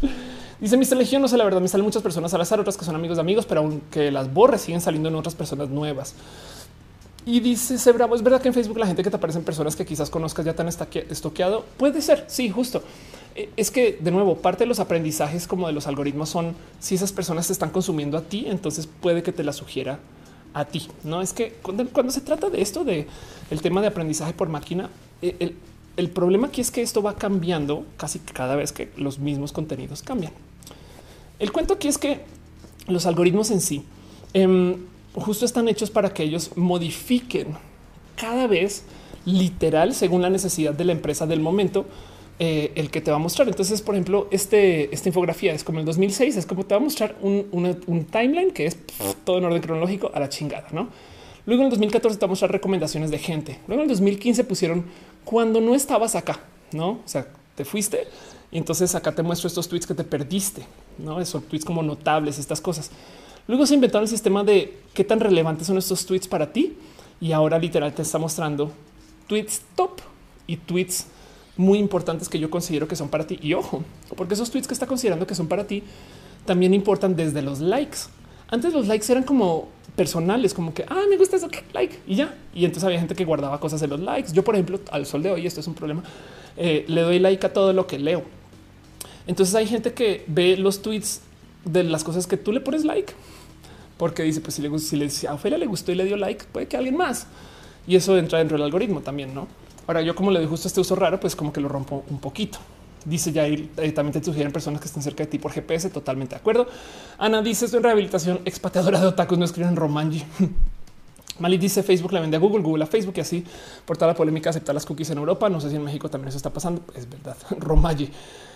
Dice Mr. Legión, no sé la verdad, me salen muchas personas al azar, otras que son amigos de amigos, pero aunque las borres siguen saliendo en otras personas nuevas. Y dice se bravo. Es verdad que en Facebook la gente que te aparecen personas que quizás conozcas ya tan estoqueado. Puede ser. Sí, justo. E, es que de nuevo, parte de los aprendizajes como de los algoritmos son si esas personas te están consumiendo a ti, entonces puede que te la sugiera a ti. No es que cuando, se trata de esto, de el tema de aprendizaje por máquina, e, el, el problema aquí es que esto va cambiando casi cada vez que los mismos contenidos cambian. El cuento aquí es que los algoritmos en sí em, justo están hechos para que ellos modifiquen cada vez literal según la necesidad de la empresa del momento eh, el que te va a mostrar. Entonces, por ejemplo, este, esta infografía es como el 2006, es como te va a mostrar un, timeline que es todo en orden cronológico a la chingada, ¿no? Luego en el 2014 te va a mostrar recomendaciones de gente. Luego en el 2015 pusieron cuando no estabas acá, ¿no? O sea, te fuiste y entonces acá te muestro estos tweets que te perdiste, ¿no? Esos tweets como notables, estas cosas. Luego se inventaron el sistema de qué tan relevantes son estos tweets para ti. Y ahora literal te está mostrando tweets top y tweets muy importantes que yo considero que son para ti. Y ojo, porque esos tweets que está considerando que son para ti también importan desde los likes. Antes los likes eran como personales, como que ah, me gusta eso, like y ya. Y entonces había gente que guardaba cosas en los likes. Yo, por ejemplo, al sol de hoy, esto es un problema. Eh, le doy like a todo lo que leo. Entonces hay gente que ve los tweets de las cosas que tú le pones like porque dice, pues si le si, le, a Ofelia le gustó y le dio like, puede que alguien más. Y eso entra dentro del algoritmo también, ¿no? Ahora yo como le doy justo este uso raro, pues como que lo rompo un poquito. Dice ya eh, también te sugieren personas que estén cerca de ti por GPS, totalmente de acuerdo. Ana dice esto en rehabilitación, expateadora de otakus, no escriben romanji. Mali dice Facebook le vende a Google, Google a Facebook y así por toda la polémica aceptar las cookies en Europa. No sé si en México también eso está pasando. Es verdad. Romalle.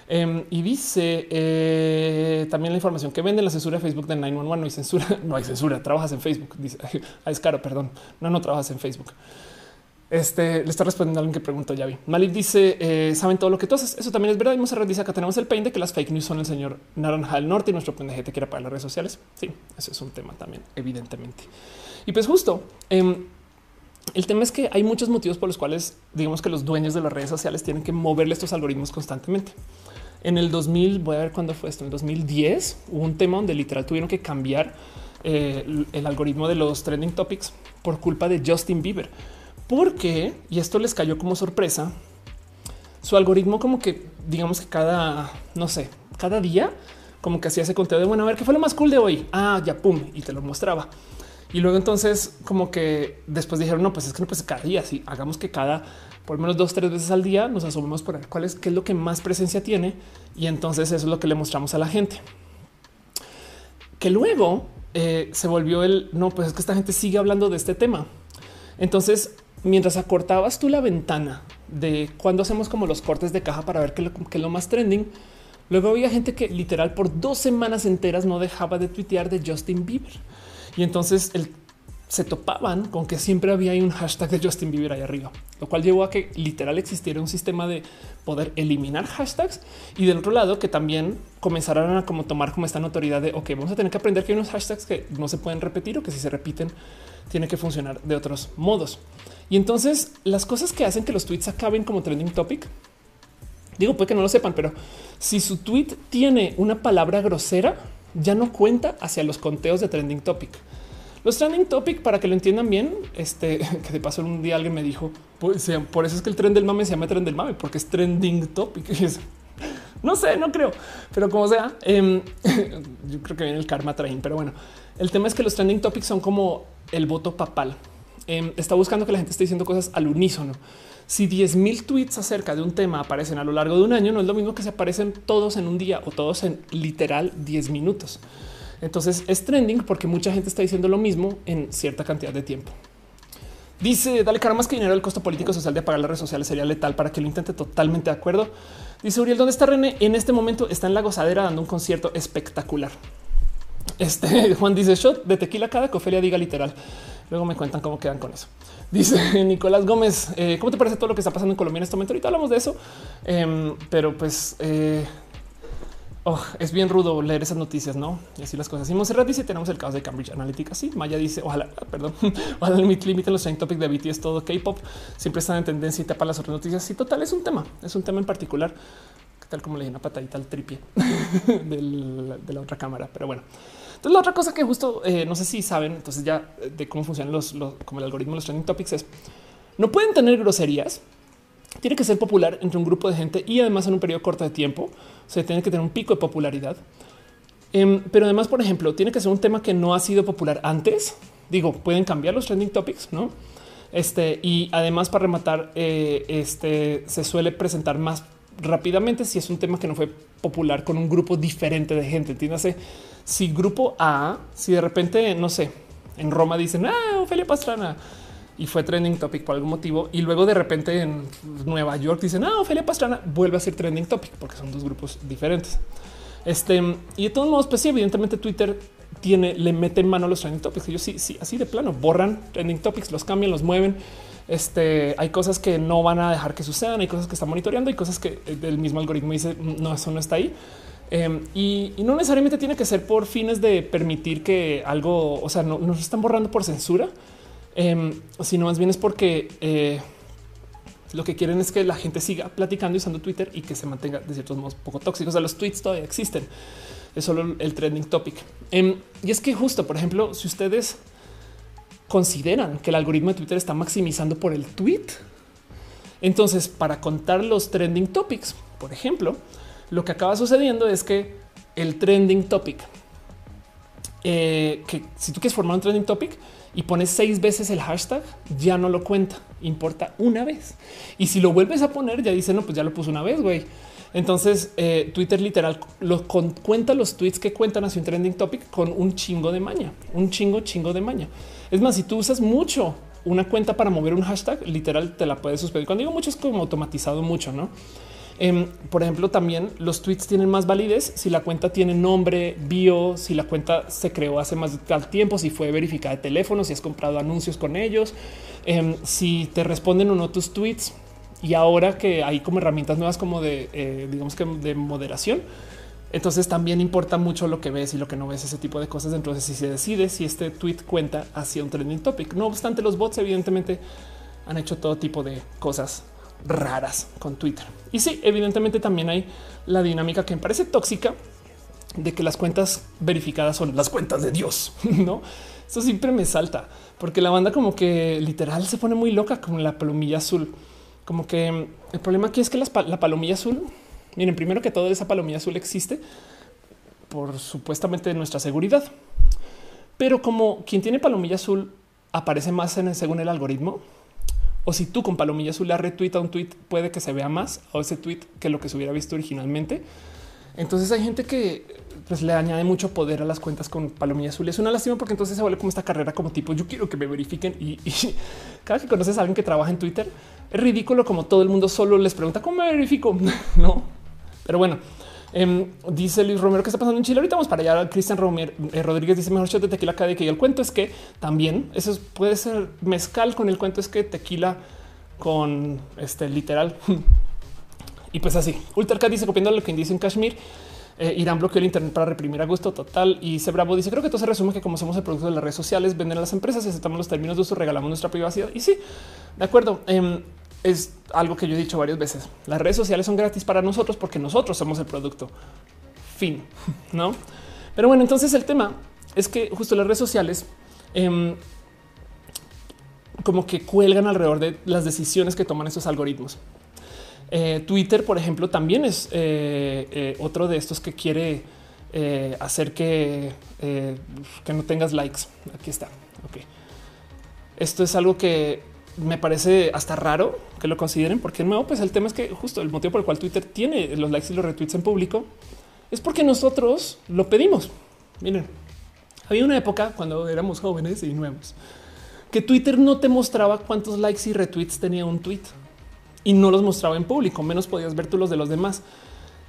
Em, y dice eh, también la información que vende la censura de Facebook de 911. No hay censura, no hay censura. Trabajas en Facebook. Dice ah, es caro, perdón. No, no trabajas en Facebook. Este le está respondiendo a alguien que preguntó. Ya vi. Malik dice: eh, Saben todo lo que tú haces. Eso también es verdad. Y Monserrat dice: Acá tenemos el pain de que las fake news son el señor Naranja del Norte y nuestro pendejete quiere para las redes sociales. Sí, eso es un tema también, evidentemente. Y pues, justo em, el tema es que hay muchos motivos por los cuales, digamos que los dueños de las redes sociales tienen que moverle estos algoritmos constantemente. En el 2000, voy a ver cuándo fue esto, en el 2010 hubo un tema donde literal tuvieron que cambiar eh, el algoritmo de los trending topics por culpa de Justin Bieber. Porque, y esto les cayó como sorpresa, su algoritmo como que, digamos que cada, no sé, cada día, como que hacía ese conteo de, bueno, a ver, ¿qué fue lo más cool de hoy? Ah, ya, pum, y te lo mostraba. Y luego entonces como que después dijeron, no, pues es que no, pues cada día, sí, hagamos que cada por menos dos, tres veces al día nos asomemos por cuál es, qué es lo que más presencia tiene. Y entonces eso es lo que le mostramos a la gente. Que luego eh, se volvió el, no, pues es que esta gente sigue hablando de este tema. Entonces, mientras acortabas tú la ventana de cuando hacemos como los cortes de caja para ver qué, es lo más trending, luego había gente que literal por dos semanas enteras no dejaba de tuitear de Justin Bieber. Y entonces se topaban con que siempre había un hashtag de Justin Bieber ahí arriba, lo cual llevó a que literal existiera un sistema de poder eliminar hashtags y del otro lado que también comenzaran a como tomar como esta notoriedad de ok, vamos a tener que aprender que hay unos hashtags que no se pueden repetir o que si se repiten tiene que funcionar de otros modos. Y entonces las cosas que hacen que los tweets acaben como trending topic, digo, puede que no lo sepan, pero si su tweet tiene una palabra grosera, ya no cuenta hacia los conteos de trending topic. Los trending topic, para que lo entiendan bien, este que de paso un día alguien me dijo, pues por eso es que el tren del mame se llama tren del mame, porque es trending topic. no sé, no creo, pero como sea, em, yo creo que viene el karma train. Pero bueno, el tema es que los trending topics son como el voto papal. Em, está buscando que la gente esté diciendo cosas al unísono. Si 10 mil tweets acerca de un tema aparecen a lo largo de un año, no es lo mismo que se aparecen todos en un día o todos en literal 10 minutos. Entonces es trending porque mucha gente está diciendo lo mismo en cierta cantidad de tiempo. Dice, dale cara más que dinero el costo político social de apagar las redes sociales sería letal para que lo intente totalmente de acuerdo. Dice Uriel, ¿dónde está René? En este momento está en la gozadera dando un concierto espectacular. Este Juan dice shot de tequila cada que Ofelia diga literal. Luego me cuentan cómo quedan con eso. Dice Nicolás Gómez, eh, ¿cómo te parece todo lo que está pasando en Colombia en este momento? Ahorita hablamos de eso, em, pero pues eh, Oh, es bien rudo leer esas noticias, no? Y así las cosas. Y Monserrat dice: Tenemos el caso de Cambridge Analytica. Sí, Maya dice: Ojalá, perdón, ojalá el límite los trending topics de BTS, todo K-pop siempre están en tendencia y tapa las otras noticias. Sí, total, es un tema, es un tema en particular, tal como le di una patadita al tripie de la otra cámara. Pero bueno, entonces la otra cosa que justo eh, no sé si saben, entonces ya eh, de cómo funcionan los, como el algoritmo de los trending topics es no pueden tener groserías tiene que ser popular entre un grupo de gente y además en un periodo corto de tiempo. O sea, tiene que tener un pico de popularidad. Em, pero además, por ejemplo, tiene que ser un tema que no ha sido popular antes. Digo, pueden cambiar los trending topics, no? Este y además, para rematar, eh, este se suele presentar más rápidamente si es un tema que no fue popular con un grupo diferente de gente. Entiéndase si grupo A, si de repente, no sé, en Roma dicen, ah, Ofelia Pastrana y fue trending topic por algún motivo. Y luego de repente en Nueva York dicen, ah, Ophelia Pastrana vuelve a ser trending topic porque son dos grupos diferentes. Este y de todos modos, pues sí, evidentemente Twitter tiene, le mete en mano los trending topics. Ellos sí, sí, así de plano borran trending topics, los cambian, los mueven. Este hay cosas que no van a dejar que sucedan, hay cosas que están monitoreando, hay cosas que el mismo algoritmo dice no, eso no está ahí. Em, y, no necesariamente tiene que ser por fines de permitir que algo, o sea, no nos están borrando por censura, eh, sino más bien es porque eh, lo que quieren es que la gente siga platicando y usando Twitter y que se mantenga de ciertos modos poco tóxicos. O sea, los tweets todavía existen. Es solo el trending topic. Em, y es que justo, por ejemplo, si ustedes consideran que el algoritmo de Twitter está maximizando por el tweet, entonces para contar los trending topics, por ejemplo, lo que acaba sucediendo es que el trending topic, eh, que si tú quieres formar un trending topic, y pones seis veces el hashtag, ya no lo cuenta, importa una vez. Y si lo vuelves a poner, ya dice, no, pues ya lo puso una vez, güey. Entonces eh, Twitter literal lo cuenta los tweets que cuentan hacia un trending topic con un chingo de maña, un chingo, chingo de maña. Es más, si tú usas mucho una cuenta para mover un hashtag, literal te la puedes suspender. Cuando digo mucho es como automatizado mucho, no? Em, por ejemplo, también los tweets tienen más validez si la cuenta tiene nombre, bio, si la cuenta se creó hace más de tiempo, si fue verificada de teléfono, si has comprado anuncios con ellos, em, si te responden o no tus tweets. Y ahora que hay como herramientas nuevas como de, eh, digamos que de moderación, entonces también importa mucho lo que ves y lo que no ves, ese tipo de cosas. Entonces, si se decide si este tweet cuenta hacia un trending topic, no obstante, los bots evidentemente han hecho todo tipo de cosas raras con Twitter. Y sí, evidentemente también hay la dinámica que me parece tóxica de que las cuentas verificadas son las cuentas de Dios, ¿no? Eso siempre me salta, porque la banda como que literal se pone muy loca con la palomilla azul. Como que el problema aquí es que la palomilla azul, miren, primero que todo esa palomilla azul existe por supuestamente nuestra seguridad. Pero como quien tiene palomilla azul aparece más según el algoritmo, o si tú con palomilla azul le retuita un tweet, puede que se vea más o ese tweet que lo que se hubiera visto originalmente. Entonces hay gente que pues, le añade mucho poder a las cuentas con palomilla azul. Es una lástima porque entonces se vuelve como esta carrera como tipo yo quiero que me verifiquen y, cada que conoces a alguien que trabaja en Twitter es ridículo como todo el mundo solo les pregunta cómo me verifico. no, pero bueno, Em, dice Luis Romero que está pasando en Chile. Ahorita vamos para allá. Cristian eh, Rodríguez dice mejor shot de tequila cada que el cuento es que también eso puede ser mezcal con el cuento es que tequila con este literal. y pues así. Ultra dice copiando lo que dice en Kashmir. Eh, Irán bloqueó el Internet para reprimir a gusto total. Y se bravo dice: Creo que todo se resume que como somos el producto de las redes sociales, venden a las empresas y aceptamos los términos de uso, regalamos nuestra privacidad. Y sí, de acuerdo. Em, es algo que yo he dicho varias veces. Las redes sociales son gratis para nosotros porque nosotros somos el producto. Fin, no? Pero bueno, entonces el tema es que justo las redes sociales em, como que cuelgan alrededor de las decisiones que toman esos algoritmos. Eh, Twitter, por ejemplo, también es eh, eh, otro de estos que quiere hacer que, que no tengas likes. Aquí está. Ok. Esto es algo que me parece hasta raro que lo consideren, porque nuevo, pues el tema es que justo el motivo por el cual Twitter tiene los likes y los retweets en público es porque nosotros lo pedimos. Miren, había una época cuando éramos jóvenes y nuevos que Twitter no te mostraba cuántos likes y retweets tenía un tweet y no los mostraba en público, menos podías ver tú los de los demás.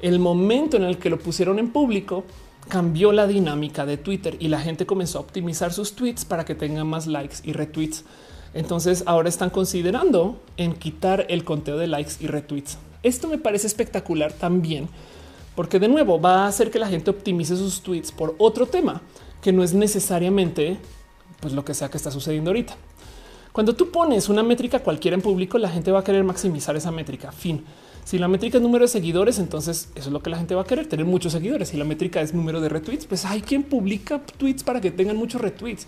El momento en el que lo pusieron en público cambió la dinámica de Twitter y la gente comenzó a optimizar sus tweets para que tengan más likes y retweets. Entonces ahora están considerando en quitar el conteo de likes y retweets. Esto me parece espectacular también, porque de nuevo va a hacer que la gente optimice sus tweets por otro tema que no es necesariamente pues lo que sea que está sucediendo ahorita. Cuando tú pones una métrica cualquiera en público, la gente va a querer maximizar esa métrica. Fin. Si la métrica es número de seguidores, entonces eso es lo que la gente va a querer, tener muchos seguidores. Si la métrica es número de retweets, pues hay quien publica tweets para que tengan muchos retweets.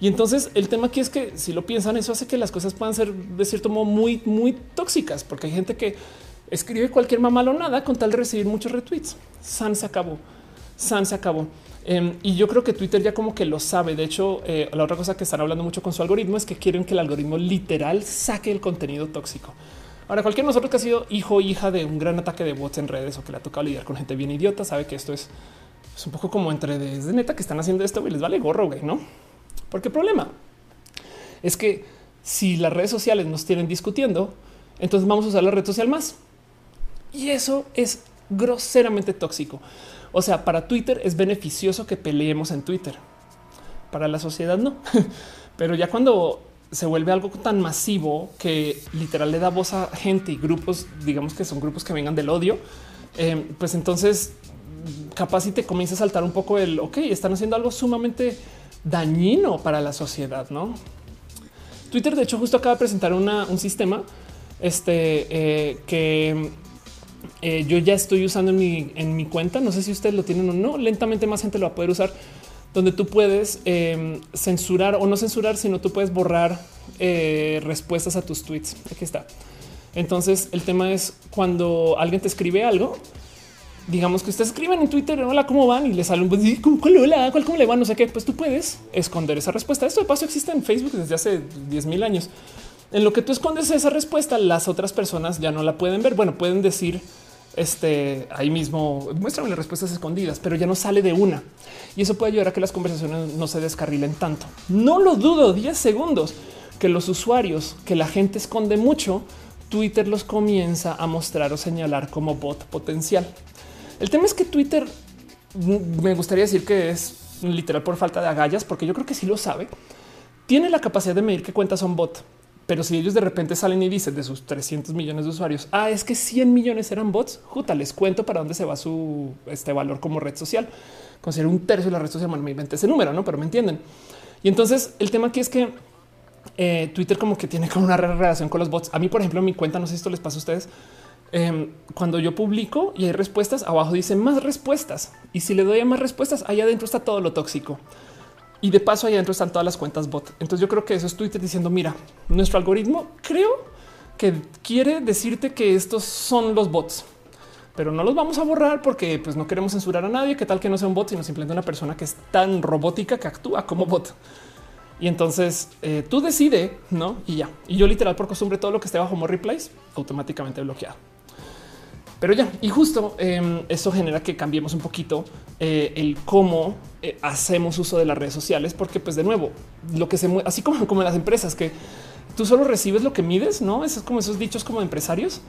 Y entonces el tema aquí es que si lo piensan, eso hace que las cosas puedan ser de cierto modo muy, muy tóxicas, porque hay gente que escribe cualquier nada con tal de recibir muchos retweets. San se acabó. San se acabó. Em, y yo creo que Twitter ya como que lo sabe. De hecho, eh, la otra cosa que están hablando mucho con su algoritmo es que quieren que el algoritmo literal saque el contenido tóxico. Ahora, cualquier nosotros que ha sido hijo o hija de un gran ataque de bots en redes o que le ha tocado lidiar con gente bien idiota sabe que esto es, un poco como entre de, neta que están haciendo esto y les vale gorro, güey, no? Porque el problema es que si las redes sociales nos tienen discutiendo, entonces vamos a usar la red social más. Y eso es groseramente tóxico. O sea, para Twitter es beneficioso que peleemos en Twitter. Para la sociedad no. Pero ya cuando se vuelve algo tan masivo que literal le da voz a gente y grupos, digamos que son grupos que vengan del odio, eh, pues entonces capaz si te comienza a saltar un poco el, ok, están haciendo algo sumamente dañino para la sociedad, ¿no? Twitter, de hecho, justo acaba de presentar un sistema este, eh, que eh, yo ya estoy usando en mi, cuenta. No sé si ustedes lo tienen o no. Lentamente más gente lo va a poder usar, donde tú puedes em, censurar o no censurar, sino tú puedes borrar eh, respuestas a tus tweets. Aquí está. Entonces, el tema es cuando alguien te escribe algo, digamos que ustedes escriben en Twitter, hola, ¿cómo van? Y le salen, pues, ¿cuál, hola, ¿cuál, cómo le van? No sé qué, pues tú puedes esconder esa respuesta. Esto de paso existe en Facebook desde hace 10 mil años. En lo que tú escondes esa respuesta, las otras personas ya no la pueden ver. Bueno, pueden decir este ahí mismo, muéstrame las respuestas escondidas, pero ya no sale de una. Y eso puede ayudar a que las conversaciones no se descarrilen tanto. No lo dudo 10 segundos que los usuarios que la gente esconde mucho, Twitter los comienza a mostrar o señalar como bot potencial. El tema es que Twitter mm, me gustaría decir que es literal por falta de agallas, porque yo creo que sí lo sabe. Tiene la capacidad de medir qué cuentas son bot, pero si ellos de repente salen y dicen de sus 300 millones de usuarios, ah, es que 100 millones eran bots, juta, les cuento para dónde se va su este valor como red social. Considero un tercio de la red social, bueno, me inventé ese número, no, pero me entienden. Y entonces el tema aquí es que eh, Twitter como que tiene como una relación con los bots. A mí, por ejemplo, en mi cuenta, no sé si esto les pasa a ustedes, Em, cuando yo publico y hay respuestas, abajo dice más respuestas. Y si le doy a más respuestas, allá adentro está todo lo tóxico. Y de paso, allá adentro están todas las cuentas bot. Entonces yo creo que eso es Twitter diciendo, mira, nuestro algoritmo creo que quiere decirte que estos son los bots, pero no los vamos a borrar porque pues, no queremos censurar a nadie. Que tal que no sea un bot, sino simplemente una persona que es tan robótica que actúa como bot. Y entonces eh, tú decide, no? Y ya. Y yo, literal, por costumbre, todo lo que esté bajo more replies automáticamente bloqueado. Pero ya, y justo eh, eso genera que cambiemos un poquito eh, el cómo eh, hacemos uso de las redes sociales, porque pues de nuevo, lo que se mueve, así como, como las empresas, que tú solo recibes lo que mides, ¿no? Eso es como esos dichos como empresarios.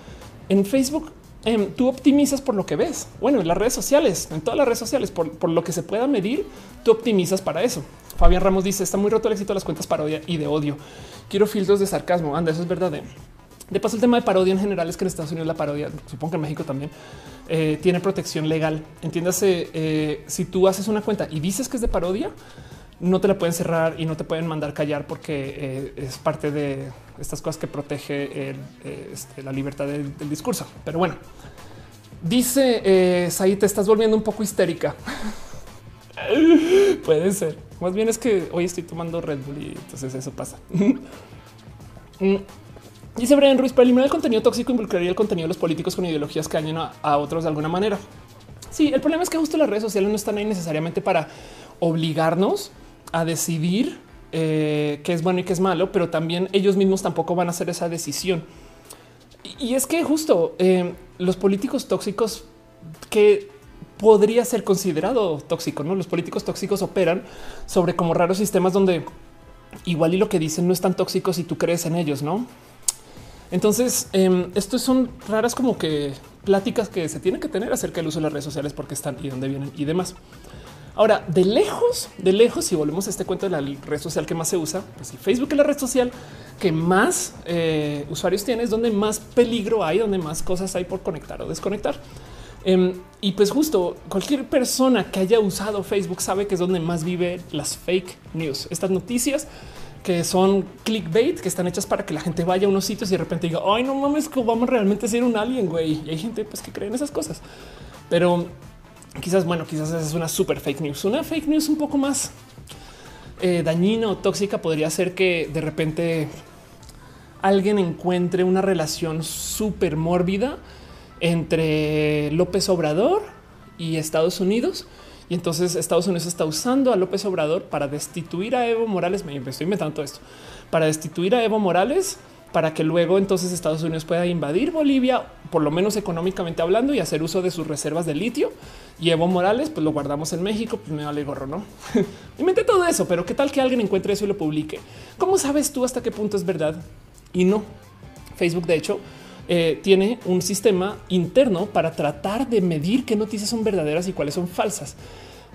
En Facebook em, tú optimizas por lo que ves. Bueno, en las redes sociales, en todas las redes sociales, por, lo que se pueda medir, tú optimizas para eso. Fabián Ramos dice está muy roto el éxito de las cuentas parodia y de odio. Quiero filtros de sarcasmo. Anda, eso es verdad. ¿Eh? De paso, el tema de parodia en general es que en Estados Unidos la parodia, supongo que en México también, eh, tiene protección legal. Entiéndase, eh, si tú haces una cuenta y dices que es de parodia, no te la pueden cerrar y no te pueden mandar callar porque es parte de estas cosas que protege este, la libertad del, discurso. Pero bueno, dice eh, te estás volviendo un poco histérica. Puede ser. Más bien es que hoy estoy tomando Red Bull y entonces eso pasa. Dice Brian Ruiz, para eliminar el contenido tóxico involucraría el contenido de los políticos con ideologías que dañan a, otros de alguna manera. Sí, el problema es que justo las redes sociales no están ahí necesariamente para obligarnos a decidir eh, qué es bueno y qué es malo, pero también ellos mismos tampoco van a hacer esa decisión. Y, es que justo eh, los políticos tóxicos que podría ser considerado tóxico, no? Los políticos tóxicos operan sobre como raros sistemas donde igual y lo que dicen no es tan tóxico si tú crees en ellos, no? Entonces, eh, esto son raras como que pláticas que se tienen que tener acerca del uso de las redes sociales, porque están y dónde vienen y demás. Ahora, de lejos, de lejos, si volvemos a este cuento de la red social que más se usa, pues si Facebook es la red social que más eh, usuarios tiene, es donde más peligro hay, donde más cosas hay por conectar o desconectar. Em, y pues justo cualquier persona que haya usado Facebook sabe que es donde más vive las fake news, estas noticias que son clickbait, que están hechas para que la gente vaya a unos sitios y de repente diga, ay, no mames, que vamos realmente a ser un alien, güey. Y hay gente pues, que cree en esas cosas. Pero quizás, bueno, quizás es una super fake news. Una fake news un poco más eh, dañina o tóxica podría ser que de repente alguien encuentre una relación súper mórbida entre López Obrador y Estados Unidos. Y entonces Estados Unidos está usando a López Obrador para destituir a Evo Morales. Me estoy inventando todo esto para destituir a Evo Morales para que luego entonces Estados Unidos pueda invadir Bolivia, por lo menos económicamente hablando, y hacer uso de sus reservas de litio. Y Evo Morales, pues lo guardamos en México, pues me vale gorro, ¿no? Inventé todo eso, pero qué tal que alguien encuentre eso y lo publique. ¿Cómo sabes tú hasta qué punto es verdad? Y no. Facebook, de hecho, eh, tiene un sistema interno para tratar de medir qué noticias son verdaderas y cuáles son falsas.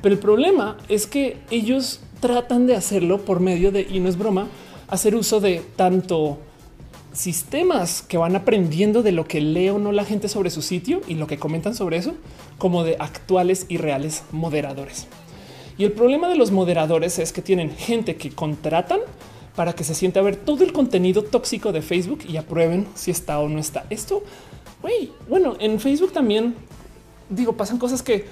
Pero el problema es que ellos tratan de hacerlo por medio de, y no es broma, hacer uso de tanto sistemas que van aprendiendo de lo que lee o no la gente sobre su sitio y lo que comentan sobre eso, como de actuales y reales moderadores. Y el problema de los moderadores es que tienen gente que contratan para que se siente a ver todo el contenido tóxico de Facebook y aprueben si está o no está. Esto, güey, bueno, en Facebook también digo, pasan cosas que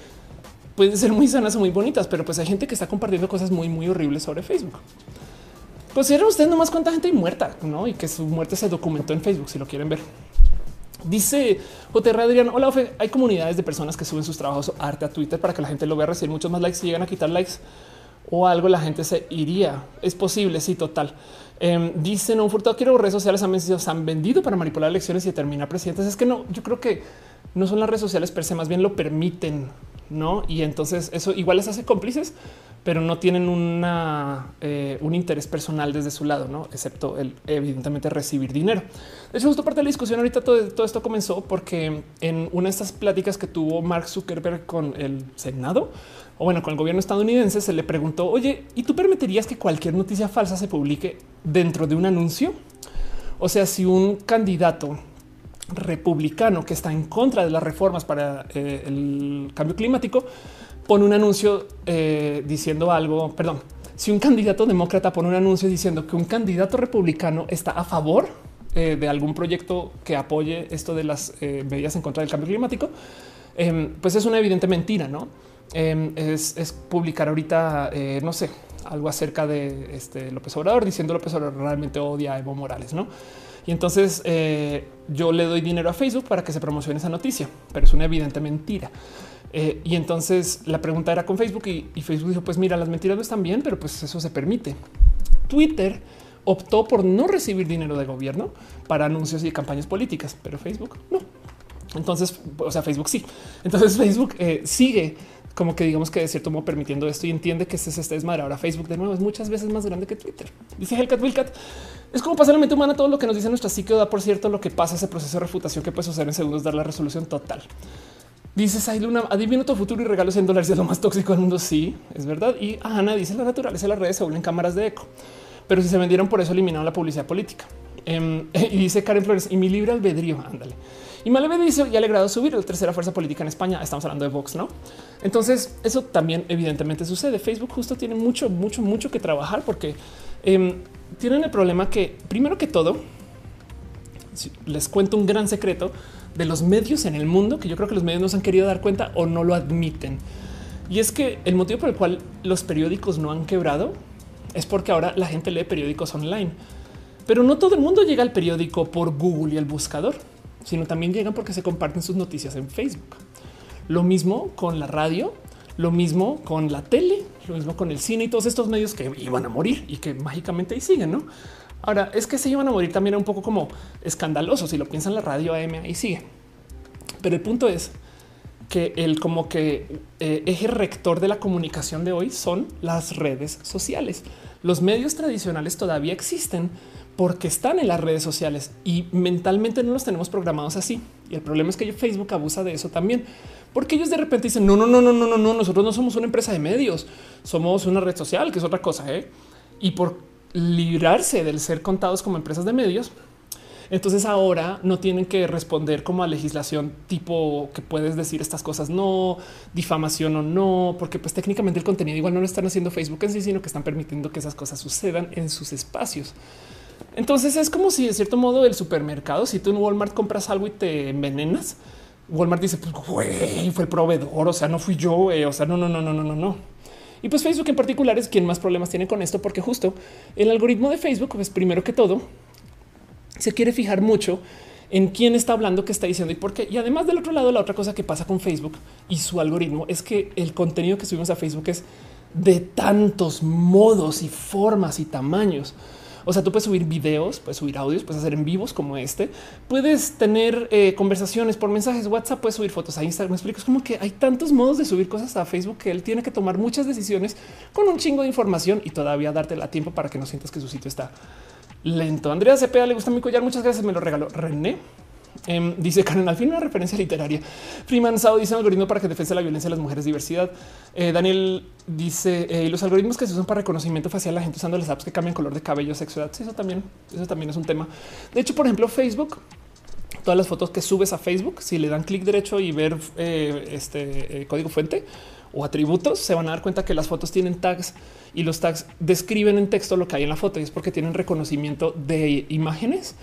pueden ser muy sanas o muy bonitas, pero pues hay gente que está compartiendo cosas muy, muy horribles sobre Facebook. Consideren ustedes nomás cuánta gente hay muerta, ¿no? Y que su muerte se documentó en Facebook, si lo quieren ver. Dice JR Adrián, hola, Ofe, hay comunidades de personas que suben sus trabajos arte a Twitter para que la gente lo vea recibir muchos más likes y llegan a quitar likes o algo, la gente se iría. Es posible, sí, total. Eh, dicen un furtado quiero redes sociales han se han vendido para manipular elecciones y determinar presidentes. Es que no, yo creo que no son las redes sociales per se, más bien lo permiten, no? Y entonces eso igual les hace cómplices, pero no tienen una, eh, un interés personal desde su lado, no excepto el evidentemente recibir dinero. De justo parte de la discusión ahorita todo, esto comenzó porque en una de estas pláticas que tuvo Mark Zuckerberg con el Senado o bueno, con el gobierno estadounidense se le preguntó, oye, ¿y tú permitirías que cualquier noticia falsa se publique dentro de un anuncio? O sea, si un candidato republicano que está en contra de las reformas para eh, el cambio climático pone un anuncio eh, diciendo algo, perdón, si un candidato demócrata pone un anuncio diciendo que un candidato republicano está a favor eh, de algún proyecto que apoye esto de las medidas en contra del cambio climático, em, pues es una evidente mentira, ¿no? Em, es, publicar ahorita, no sé, algo acerca de este López Obrador diciendo López Obrador realmente odia a Evo Morales, ¿no? Y entonces yo le doy dinero a Facebook para que se promocione esa noticia, pero es una evidente mentira. Eh, y entonces la pregunta era con Facebook y, Facebook dijo, pues mira, las mentiras no están bien, pero pues eso se permite. Twitter optó por no recibir dinero de gobierno para anuncios y campañas políticas, pero Facebook no. Entonces, o sea, Facebook sí. Entonces Facebook eh, sigue como que digamos que de cierto modo permitiendo esto y entiende que este, este desmadre. Ahora Facebook de nuevo es muchas veces más grande que Twitter. Dice Hellcat Willcat. Es como pasa la mente humana. Todo lo que nos dice nuestra psique da por cierto lo que pasa ese proceso de refutación que puede suceder en segundos, dar la resolución total. Dices hay Luna, adivino tu futuro y regalos en dólares es lo más tóxico del mundo. Sí, es verdad. Y Ana dice la naturaleza de las redes se vuelven cámaras de eco, pero si se vendieron por eso eliminaron la publicidad política. Em, y dice Karen Flores y mi libre albedrío. Ándale. Y Maleve dice ya alegrado subir la tercera fuerza política en España. Estamos hablando de Vox, no? Entonces, eso también evidentemente sucede. Facebook justo tiene mucho, mucho, mucho que trabajar porque em, tienen el problema que, primero que todo, les cuento un gran secreto de los medios en el mundo que yo creo que los medios no han querido dar cuenta o no lo admiten. Y es que el motivo por el cual los periódicos no han quebrado es porque ahora la gente lee periódicos online. Pero no todo el mundo llega al periódico por Google y el buscador sino también llegan porque se comparten sus noticias en Facebook. Lo mismo con la radio, lo mismo con la tele, lo mismo con el cine y todos estos medios que iban a morir y que mágicamente siguen, ¿no? Ahora, es que se iban a morir también un poco como escandaloso. Si lo piensan la radio AM ahí sigue. Pero el punto es que el como que eh, eje rector de la comunicación de hoy son las redes sociales. Los medios tradicionales todavía existen, porque están en las redes sociales y mentalmente no los tenemos programados así. Y el problema es que Facebook abusa de eso también, porque ellos de repente dicen no, no, no, no, no, no, no, nosotros no somos una empresa de medios, somos una red social, que es otra cosa. ¿eh? Y por librarse del ser contados como empresas de medios, entonces ahora no tienen que responder como a legislación tipo que puedes decir estas cosas no, difamación o no, porque pues técnicamente el contenido igual no lo están haciendo Facebook en sí, sino que están permitiendo que esas cosas sucedan en sus espacios. Entonces es como si de cierto modo el supermercado, si tú en Walmart compras algo y te envenenas, Walmart dice, pues güey, fue el proveedor, o sea, no fui yo, o sea, no, no, no, no, no, no, no. Y pues Facebook en particular es quien más problemas tiene con esto, porque justo el algoritmo de Facebook, pues primero que todo, se quiere fijar mucho en quién está hablando, qué está diciendo y por qué. Y además del otro lado, la otra cosa que pasa con Facebook y su algoritmo es que el contenido que subimos a Facebook es de tantos modos y formas y tamaños. O sea, tú puedes subir videos, puedes subir audios, puedes hacer en vivos como este, puedes tener eh, conversaciones por mensajes WhatsApp, puedes subir fotos a Instagram. Me explico, es como que hay tantos modos de subir cosas a Facebook que él tiene que tomar muchas decisiones con un chingo de información y todavía darte la tiempo para que no sientas que su sitio está lento. Andrea Cepeda le gusta mi collar. Muchas gracias. Me lo regaló René. Em, dice Karen, al fin una referencia literaria. Freeman Sao dice algoritmo para que defensa la violencia de las mujeres, diversidad. Eh, Daniel dice eh, los algoritmos que se usan para reconocimiento facial, la gente usando las apps que cambian color de cabello, sexualidad. Sí, eso también, eso también es un tema. De hecho, por ejemplo, Facebook, todas las fotos que subes a Facebook, si le dan clic derecho y ver eh, este código fuente o atributos, se van a dar cuenta que las fotos tienen tags y los tags describen en texto lo que hay en la foto y es porque tienen reconocimiento de imágenes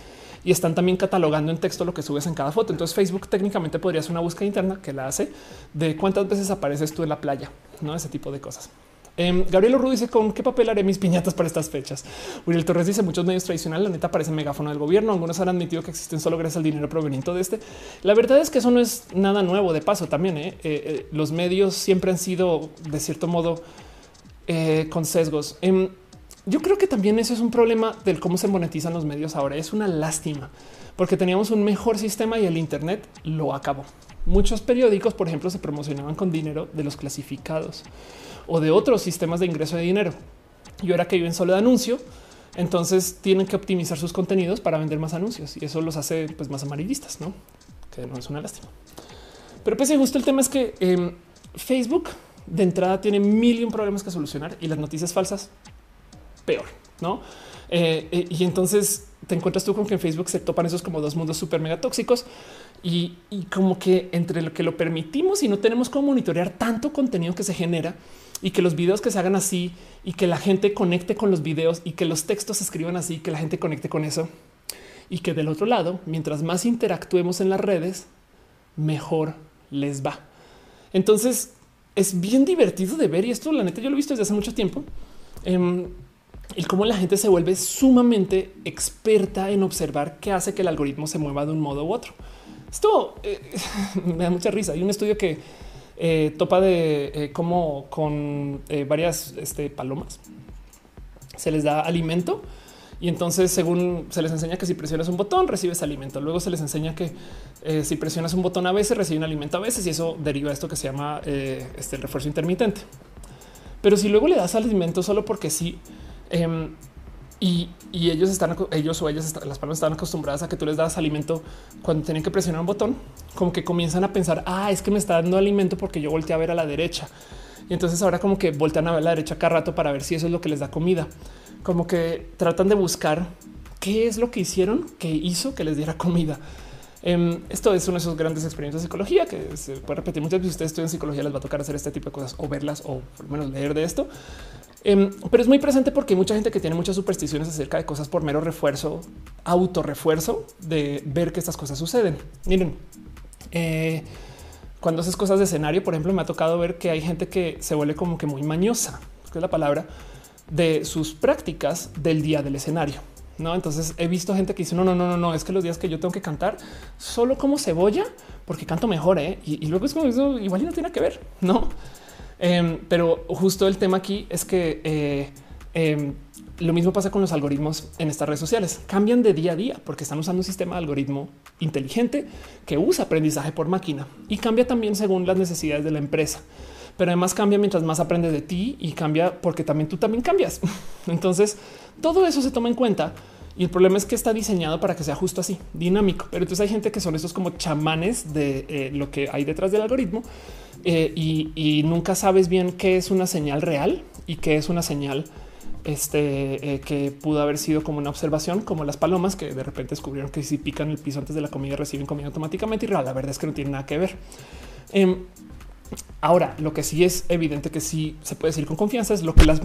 y están también catalogando en texto lo que subes en cada foto. Entonces Facebook técnicamente podría hacer una búsqueda interna que la hace de cuántas veces apareces tú en la playa, no ese tipo de cosas. Eh, Gabriel Urru dice con qué papel haré mis piñatas para estas fechas. Uriel Torres dice muchos medios tradicionales, la neta parece megáfono del gobierno. Algunos han admitido que existen solo gracias al dinero proveniente de este. La verdad es que eso no es nada nuevo. De paso, también ¿eh? Eh, eh, los medios siempre han sido de cierto modo con sesgos. Yo creo que también eso es un problema del cómo se monetizan los medios ahora. Es una lástima porque teníamos un mejor sistema y el Internet lo acabó. Muchos periódicos, por ejemplo, se promocionaban con dinero de los clasificados o de otros sistemas de ingreso de dinero. Y ahora que viven solo de anuncio, entonces tienen que optimizar sus contenidos para vender más anuncios y eso los hace pues, más amarillistas, no? Que no es una lástima. Pero pues justo el tema es que em, Facebook de entrada tiene mil y un problemas que solucionar y las noticias falsas peor, no? Eh, eh, y entonces te encuentras tú con que en Facebook se topan esos como dos mundos súper mega tóxicos y, como que entre lo que lo permitimos y no tenemos cómo monitorear tanto contenido que se genera y que los videos que se hagan así y que la gente conecte con los videos y que los textos se escriban así, que la gente conecte con eso y que del otro lado, mientras más interactuemos en las redes, mejor les va. Entonces es bien divertido de ver y esto la neta yo lo he visto desde hace mucho tiempo. Em, el cómo la gente se vuelve sumamente experta en observar qué hace que el algoritmo se mueva de un modo u otro. Esto eh, me da mucha risa. Hay un estudio que eh, topa de eh, cómo con varias este, palomas se les da alimento Y entonces, según se les enseña que si presionas un botón, recibes alimento. Luego se les enseña que si presionas un botón a veces, reciben alimento a veces, y eso deriva esto que se llama este refuerzo intermitente. Pero si luego le das alimento solo porque sí, em, y, ellos están, ellos o ellas, las palmas están acostumbradas a que tú les das alimento cuando tienen que presionar un botón, como que comienzan a pensar, ah, es que me está dando alimento porque yo volteé a ver a la derecha. Y entonces ahora como que voltean a ver a la derecha cada rato para ver si eso es lo que les da comida. Como que tratan de buscar qué es lo que hicieron que hizo que les diera comida. Em, esto es uno de esos grandes experimentos de psicología que se puede repetir muchas veces. Si ustedes estudian psicología, les va a tocar hacer este tipo de cosas o verlas o por lo menos leer de esto. Em, pero es muy presente porque hay mucha gente que tiene muchas supersticiones acerca de cosas por mero refuerzo, autorrefuerzo de ver que estas cosas suceden. Miren, eh, cuando haces cosas de escenario, por ejemplo, me ha tocado ver que hay gente que se vuelve como que muy mañosa, que es la palabra de sus prácticas del día del escenario. No, entonces he visto gente que dice no, no, no, no, no, es que los días que yo tengo que cantar solo como cebolla, porque canto mejor. ¿eh? Y, luego es como eso igual no tiene que ver, no? Em, pero justo el tema aquí es que eh, em, lo mismo pasa con los algoritmos en estas redes sociales. Cambian de día a día porque están usando un sistema de algoritmo inteligente que usa aprendizaje por máquina y cambia también según las necesidades de la empresa pero además cambia mientras más aprendes de ti y cambia porque también tú también cambias. Entonces todo eso se toma en cuenta y el problema es que está diseñado para que sea justo así, dinámico. Pero entonces hay gente que son esos como chamanes de eh, lo que hay detrás del algoritmo eh, y, nunca sabes bien qué es una señal real y qué es una señal este, eh, que pudo haber sido como una observación, como las palomas que de repente descubrieron que si pican el piso antes de la comida reciben comida automáticamente y la verdad es que no tiene nada que ver. Em, Ahora, lo que sí es evidente que sí se puede decir con confianza es lo que las,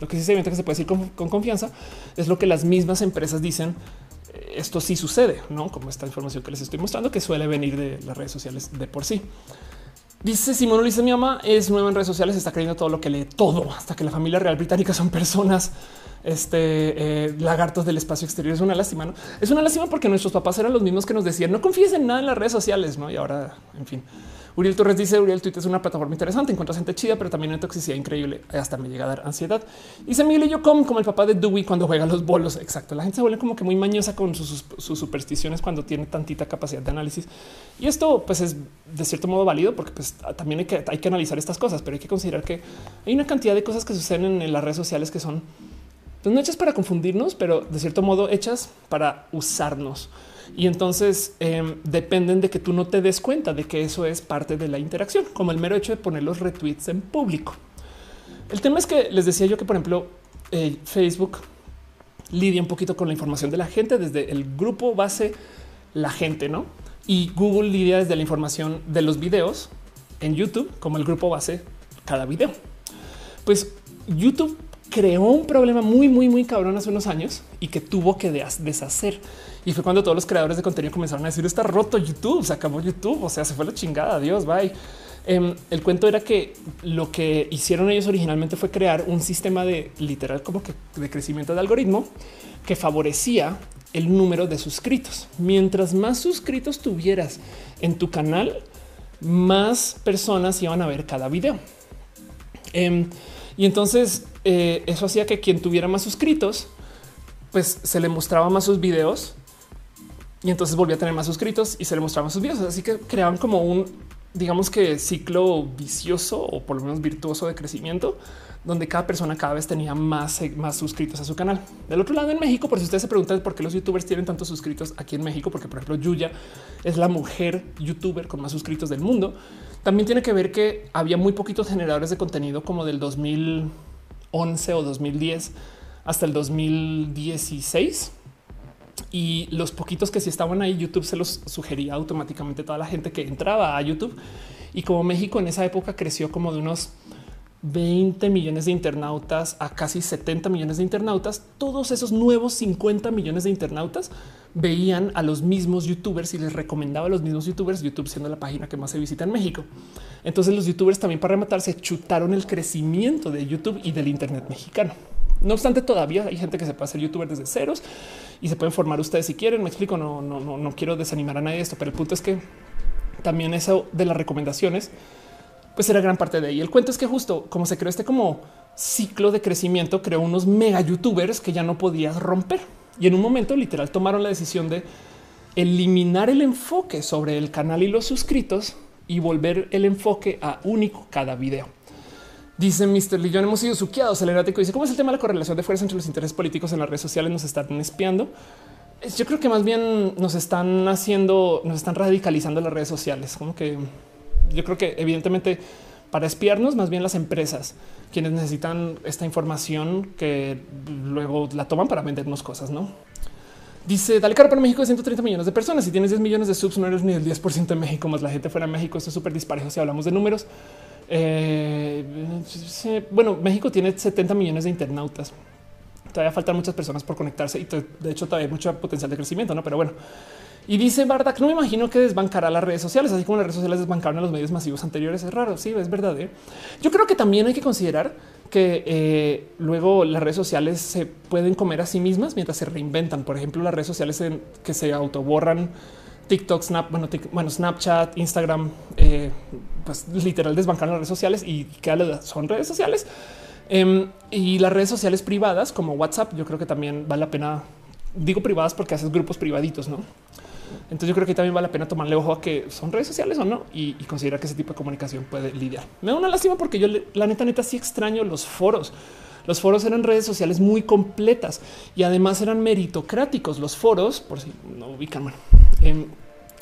lo que sí es evidente que se puede decir con, confianza es lo que las mismas empresas dicen. Eh, esto sí sucede, no como esta información que les estoy mostrando, que suele venir de las redes sociales de por sí. Dice Simón Ulises, mi mamá es nueva en redes sociales, está creyendo todo lo que lee, todo, hasta que la familia real británica son personas, este eh, lagartos del espacio exterior. Es una lástima, ¿no? Es una lástima porque nuestros papás eran los mismos que nos decían no confíes en nada en las redes sociales, ¿no? Y ahora, en fin. Uriel Torres dice Uriel Twitter es una plataforma interesante, encuentras gente chida, pero también una toxicidad increíble. Hasta me llega a dar ansiedad. Dice Miguel y yo como, el papá de Dewey cuando juega los bolos. Exacto. La gente se vuelve como que muy mañosa con sus, supersticiones cuando tiene tantita capacidad de análisis. Y esto pues es de cierto modo válido porque pues también hay que, hay que analizar estas cosas, pero hay que considerar que hay una cantidad de cosas que suceden en las redes sociales que son pues, no hechas para confundirnos, pero de cierto modo hechas para usarnos y entonces em, dependen de que tú no te des cuenta de que eso es parte de la interacción, como el mero hecho de poner los retweets en público. El tema es que les decía yo que, por ejemplo, eh, Facebook lidia un poquito con la información de la gente desde el grupo base, la gente, no? Y Google lidia desde la información de los videos en YouTube como el grupo base cada video. Pues YouTube creó un problema muy, muy, muy cabrón hace unos años y que tuvo que deshacer. Y fue cuando todos los creadores de contenido comenzaron a decir está roto YouTube, se acabó YouTube, o sea, se fue la chingada. Adiós, bye. Em, el cuento era que lo que hicieron ellos originalmente fue crear un sistema de literal como que de crecimiento de algoritmo que favorecía el número de suscritos. Mientras más suscritos tuvieras en tu canal, más personas iban a ver cada video. Em, y entonces eh, eso hacía que quien tuviera más suscritos, pues se le mostraba más sus videos y entonces volvía a tener más suscritos y se le mostraban sus videos. Así que creaban como un, digamos que ciclo vicioso o por lo menos virtuoso de crecimiento, donde cada persona cada vez tenía más, más suscritos a su canal. Del otro lado, en México, por si ustedes se preguntan por qué los youtubers tienen tantos suscritos aquí en México, porque por ejemplo Yuya es la mujer youtuber con más suscritos del mundo, también tiene que ver que había muy poquitos generadores de contenido como del 2000 11 o 2010 hasta el 2016. Y los poquitos que sí estaban ahí, YouTube se los sugería automáticamente toda la gente que entraba a YouTube. Y como México en esa época creció como de unos 20 millones de internautas a casi 70 millones de internautas, todos esos nuevos 50 millones de internautas veían a los mismos youtubers y les recomendaba a los mismos youtubers, YouTube siendo la página que más se visita en México. Entonces los youtubers también para rematar se chutaron el crecimiento de YouTube y del Internet mexicano. No obstante, todavía hay gente que se puede hacer youtuber desde ceros y se pueden formar ustedes si quieren. Me explico, no, no, no, no quiero desanimar a nadie de esto, pero el punto es que también eso de las recomendaciones, pues era gran parte de ahí. El cuento es que justo como se creó este como ciclo de crecimiento creó unos mega youtubers que ya no podías romper. Y en un momento literal tomaron la decisión de eliminar el enfoque sobre el canal y los suscritos y volver el enfoque a único cada video. Dice Mr. Lillón, hemos sido suqueados. El erático dice, ¿cómo es el tema de la correlación de fuerza entre los intereses políticos en las redes sociales? Nos están espiando. Yo creo que más bien nos están haciendo, nos están radicalizando las redes sociales. Como que yo creo que evidentemente para espiarnos, más bien las empresas, quienes necesitan esta información que luego la toman para vendernos cosas, ¿no? Dice, dale caro para México de 130 millones de personas. Si tienes 10 millones de subs, no eres ni el 10% de México, más la gente fuera de México. Esto es súper disparejo si hablamos de números. Eh, bueno, México tiene 70 millones de internautas. Todavía faltan muchas personas por conectarse y de hecho todavía hay mucho potencial de crecimiento, ¿no? Pero bueno. Y dice Bardak, no me imagino que desbancará las redes sociales, así como las redes sociales desbancaron a los medios masivos anteriores. Es raro, sí, es verdad. ¿eh? Yo creo que también hay que considerar que eh, luego las redes sociales se pueden comer a sí mismas mientras se reinventan. Por ejemplo, las redes sociales que se autoborran, TikTok, Snap, bueno, bueno Snapchat, Instagram, eh, pues literal desbancaron las redes sociales y que son redes sociales. Em, y las redes sociales privadas como WhatsApp, yo creo que también vale la pena. Digo privadas porque haces grupos privaditos, no? Entonces yo creo que también vale la pena tomarle ojo a que son redes sociales o no y, considerar que ese tipo de comunicación puede lidiar. Me da una lástima porque yo la neta neta sí extraño los foros. Los foros eran redes sociales muy completas y además eran meritocráticos. Los foros, por si no ubican, en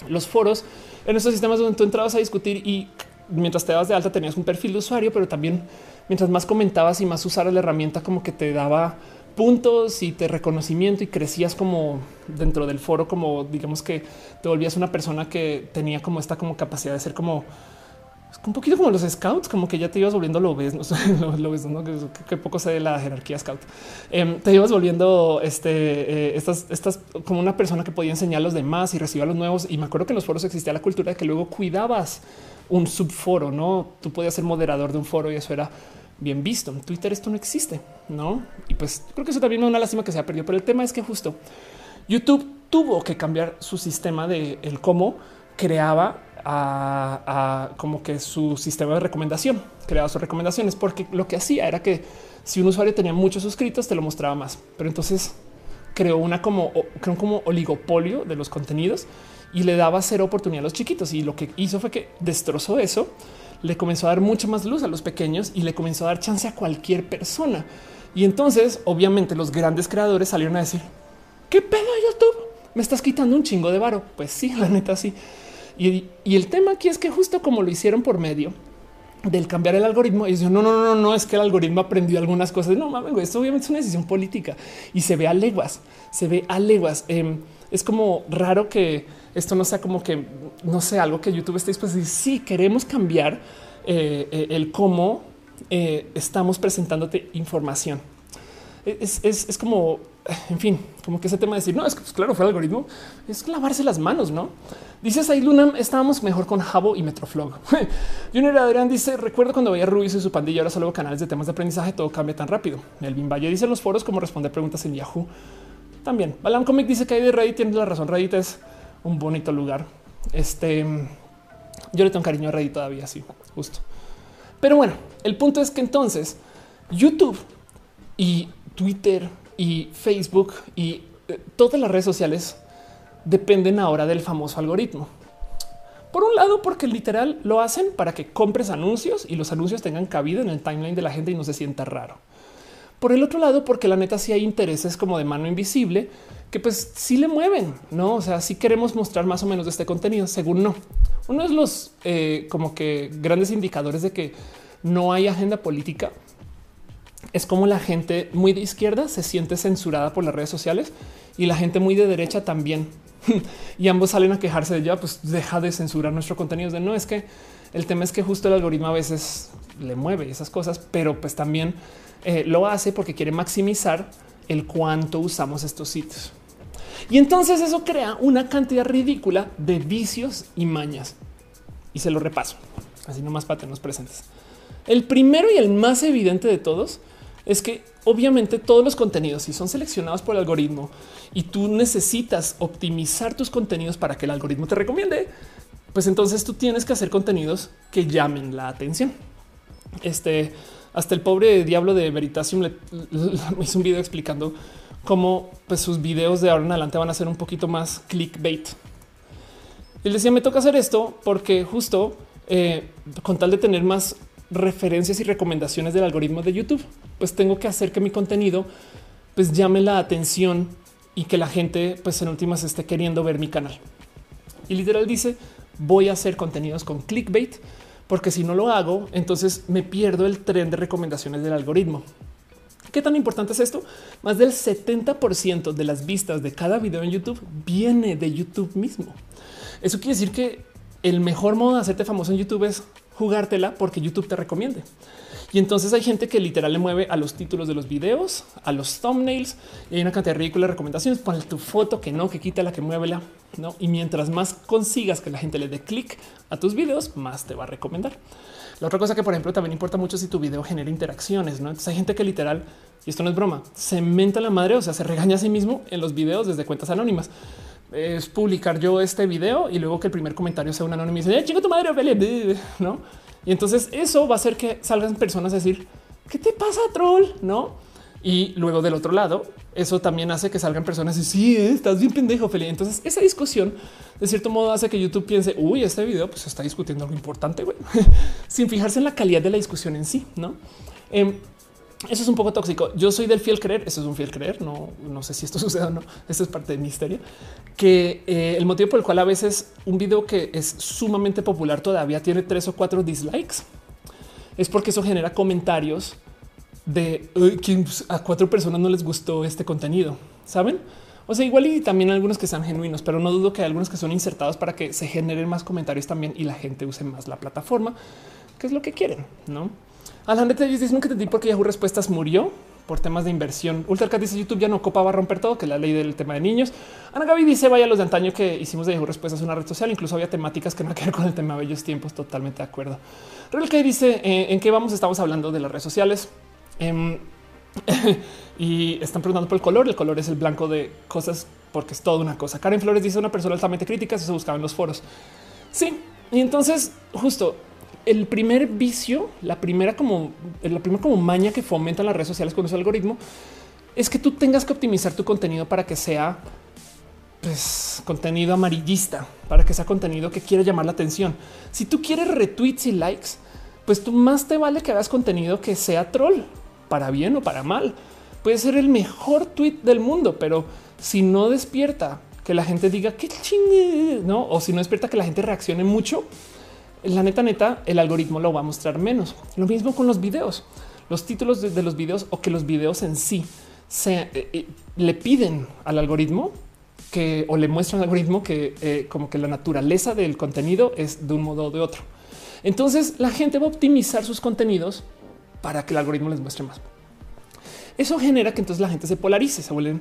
los foros en estos sistemas donde tú entrabas a discutir y mientras te dabas de alta tenías un perfil de usuario, pero también mientras más comentabas y más usaras la herramienta como que te daba puntos y te reconocimiento y crecías como dentro del foro, como digamos que te volvías una persona que tenía como esta como capacidad de ser como un poquito como los scouts, como que ya te ibas volviendo lo ves, no lo, ves, ¿no? que, poco sé de la jerarquía scout. Em, te ibas volviendo este, eh, estas, estas como una persona que podía enseñar a los demás y recibir a los nuevos. Y me acuerdo que en los foros existía la cultura de que luego cuidabas un subforo, no? Tú podías ser moderador de un foro y eso era bien visto. En Twitter esto no existe, ¿no? Y pues creo que eso también es una lástima que se ha perdido, pero el tema es que justo YouTube tuvo que cambiar su sistema de el cómo creaba a, como que su sistema de recomendación, creaba sus recomendaciones, porque lo que hacía era que si un usuario tenía muchos suscritos, te lo mostraba más. Pero entonces creó una como, creo como oligopolio de los contenidos y le daba cero oportunidad a los chiquitos. Y lo que hizo fue que destrozó eso le comenzó a dar mucha más luz a los pequeños y le comenzó a dar chance a cualquier persona. Y entonces, obviamente, los grandes creadores salieron a decir, ¿qué pedo YouTube? Me estás quitando un chingo de varo. Pues sí, la neta sí. Y, el tema aquí es que justo como lo hicieron por medio del cambiar el algoritmo, y dice, no, no, no, no, es que el algoritmo aprendió algunas cosas. No mames, esto obviamente es una decisión política y se ve a leguas, se ve a leguas. Em, es como raro que esto no sea como que no sé, algo que YouTube esté dispuesto a decir. Sí, queremos cambiar eh, eh, el cómo eh, estamos presentándote información. Es, como, en fin, como que ese tema de decir, no, es que pues, claro, fue el algoritmo, es lavarse las manos, ¿no? Dices ahí, Luna, estábamos mejor con Jabo y Metroflog. Junior Adrián dice, recuerdo cuando veía Ruiz y su pandilla, ahora solo canales de temas de aprendizaje, todo cambia tan rápido. Melvin Valle dice en los foros cómo responder preguntas en Yahoo. También, Balam Comic dice que hay de Reddit, tiene la razón, Reddit es un bonito lugar. Este, yo le tengo cariño a Reddit todavía, sí, justo. Pero bueno, el punto es que entonces YouTube y Twitter y Facebook y eh, todas las redes sociales dependen ahora del famoso algoritmo. Por un lado, porque literal lo hacen para que compres anuncios y los anuncios tengan cabida en el timeline de la gente y no se sienta raro. Por el otro lado, porque la neta sí hay intereses como de mano invisible que pues sí le mueven, no? O sea, si queremos mostrar más o menos de este contenido, según no. Uno de los eh, como que grandes indicadores de que no hay agenda política es como la gente muy de izquierda se siente censurada por las redes sociales y la gente muy de derecha también. y ambos salen a quejarse de ya, pues deja de censurar nuestro contenido. De no es que el tema es que justo el algoritmo a veces le mueve esas cosas, pero pues también eh, lo hace porque quiere maximizar el cuánto usamos estos sitios. Y entonces eso crea una cantidad ridícula de vicios y mañas. Y se lo repaso, así nomás para tenernos presentes. El primero y el más evidente de todos es que obviamente todos los contenidos, si son seleccionados por el algoritmo y tú necesitas optimizar tus contenidos para que el algoritmo te recomiende, pues entonces tú tienes que hacer contenidos que llamen la atención. Este hasta el pobre diablo de Veritasium le, hizo un video explicando cómo pues, sus videos de ahora en adelante van a ser un poquito más clickbait. Él decía, me toca hacer esto porque justo eh, con tal de tener más referencias y recomendaciones del algoritmo de YouTube, pues tengo que hacer que mi contenido pues llame la atención y que la gente pues en últimas esté queriendo ver mi canal. Y literal dice, voy a hacer contenidos con clickbait porque si no lo hago, entonces me pierdo el tren de recomendaciones del algoritmo. ¿Qué tan importante es esto? Más del 70% de las vistas de cada video en YouTube viene de YouTube mismo. Eso quiere decir que el mejor modo de hacerte famoso en YouTube es jugártela porque YouTube te recomiende. Y entonces hay gente que literal le mueve a los títulos de los videos, a los thumbnails y hay una cantidad de ridículas recomendaciones. Pon tu foto que no, que quita la que muévela. No, y mientras más consigas que la gente le dé clic a tus videos, más te va a recomendar. La otra cosa que, por ejemplo, también importa mucho si tu video genera interacciones. No, entonces hay gente que literal, y esto no es broma, se menta la madre, o sea, se regaña a sí mismo en los videos desde cuentas anónimas es publicar yo este video y luego que el primer comentario sea un anónimo y dice, eh, chico, tu madre, no? Y entonces eso va a hacer que salgan personas a decir, ¿qué te pasa, troll? No? Y luego del otro lado, eso también hace que salgan personas y sí, eh, estás bien pendejo, Feli. Entonces esa discusión de cierto modo hace que YouTube piense, uy, este video pues está discutiendo algo importante, güey, sin fijarse en la calidad de la discusión en sí, no? Em, eso es un poco tóxico. Yo soy del fiel creer. Eso es un fiel creer. No, no sé si esto sucede o no. Eso es parte de mi historia. Que eh, el motivo por el cual a veces un video que es sumamente popular todavía tiene tres o cuatro dislikes es porque eso genera comentarios de que a cuatro personas no les gustó este contenido. Saben? O sea, igual y también algunos que sean genuinos, pero no dudo que hay algunos que son insertados para que se generen más comentarios también y la gente use más la plataforma, que es lo que quieren, no? Alan te dice nunca entendí por qué Yahoo Respuestas murió por temas de inversión. Ultracat dice YouTube ya no copa va a romper todo, que la ley del tema de niños. Ana Gaby dice vaya los de antaño que hicimos de Yahoo Respuestas una red social. Incluso había temáticas que no que con el tema de bellos tiempos. Totalmente de acuerdo. Real que dice eh, en qué vamos. Estamos hablando de las redes sociales. Em, y están preguntando por el color. El color es el blanco de cosas porque es toda una cosa. Karen Flores dice una persona altamente crítica. Eso se buscaba en los foros. Sí. Y entonces justo el primer vicio, la primera como la primera como maña que fomenta las redes sociales con ese algoritmo es que tú tengas que optimizar tu contenido para que sea pues, contenido amarillista, para que sea contenido que quiera llamar la atención. Si tú quieres retweets y likes, pues tú más te vale que hagas contenido que sea troll, para bien o para mal. Puede ser el mejor tweet del mundo, pero si no despierta que la gente diga qué chingue, no, o si no despierta que la gente reaccione mucho, la neta, neta, el algoritmo lo va a mostrar menos. Lo mismo con los videos, los títulos de, los videos o que los videos en sí se eh, eh, le piden al algoritmo que o le muestran al algoritmo que eh, como que la naturaleza del contenido es de un modo o de otro. Entonces la gente va a optimizar sus contenidos para que el algoritmo les muestre más. Eso genera que entonces la gente se polarice, se vuelven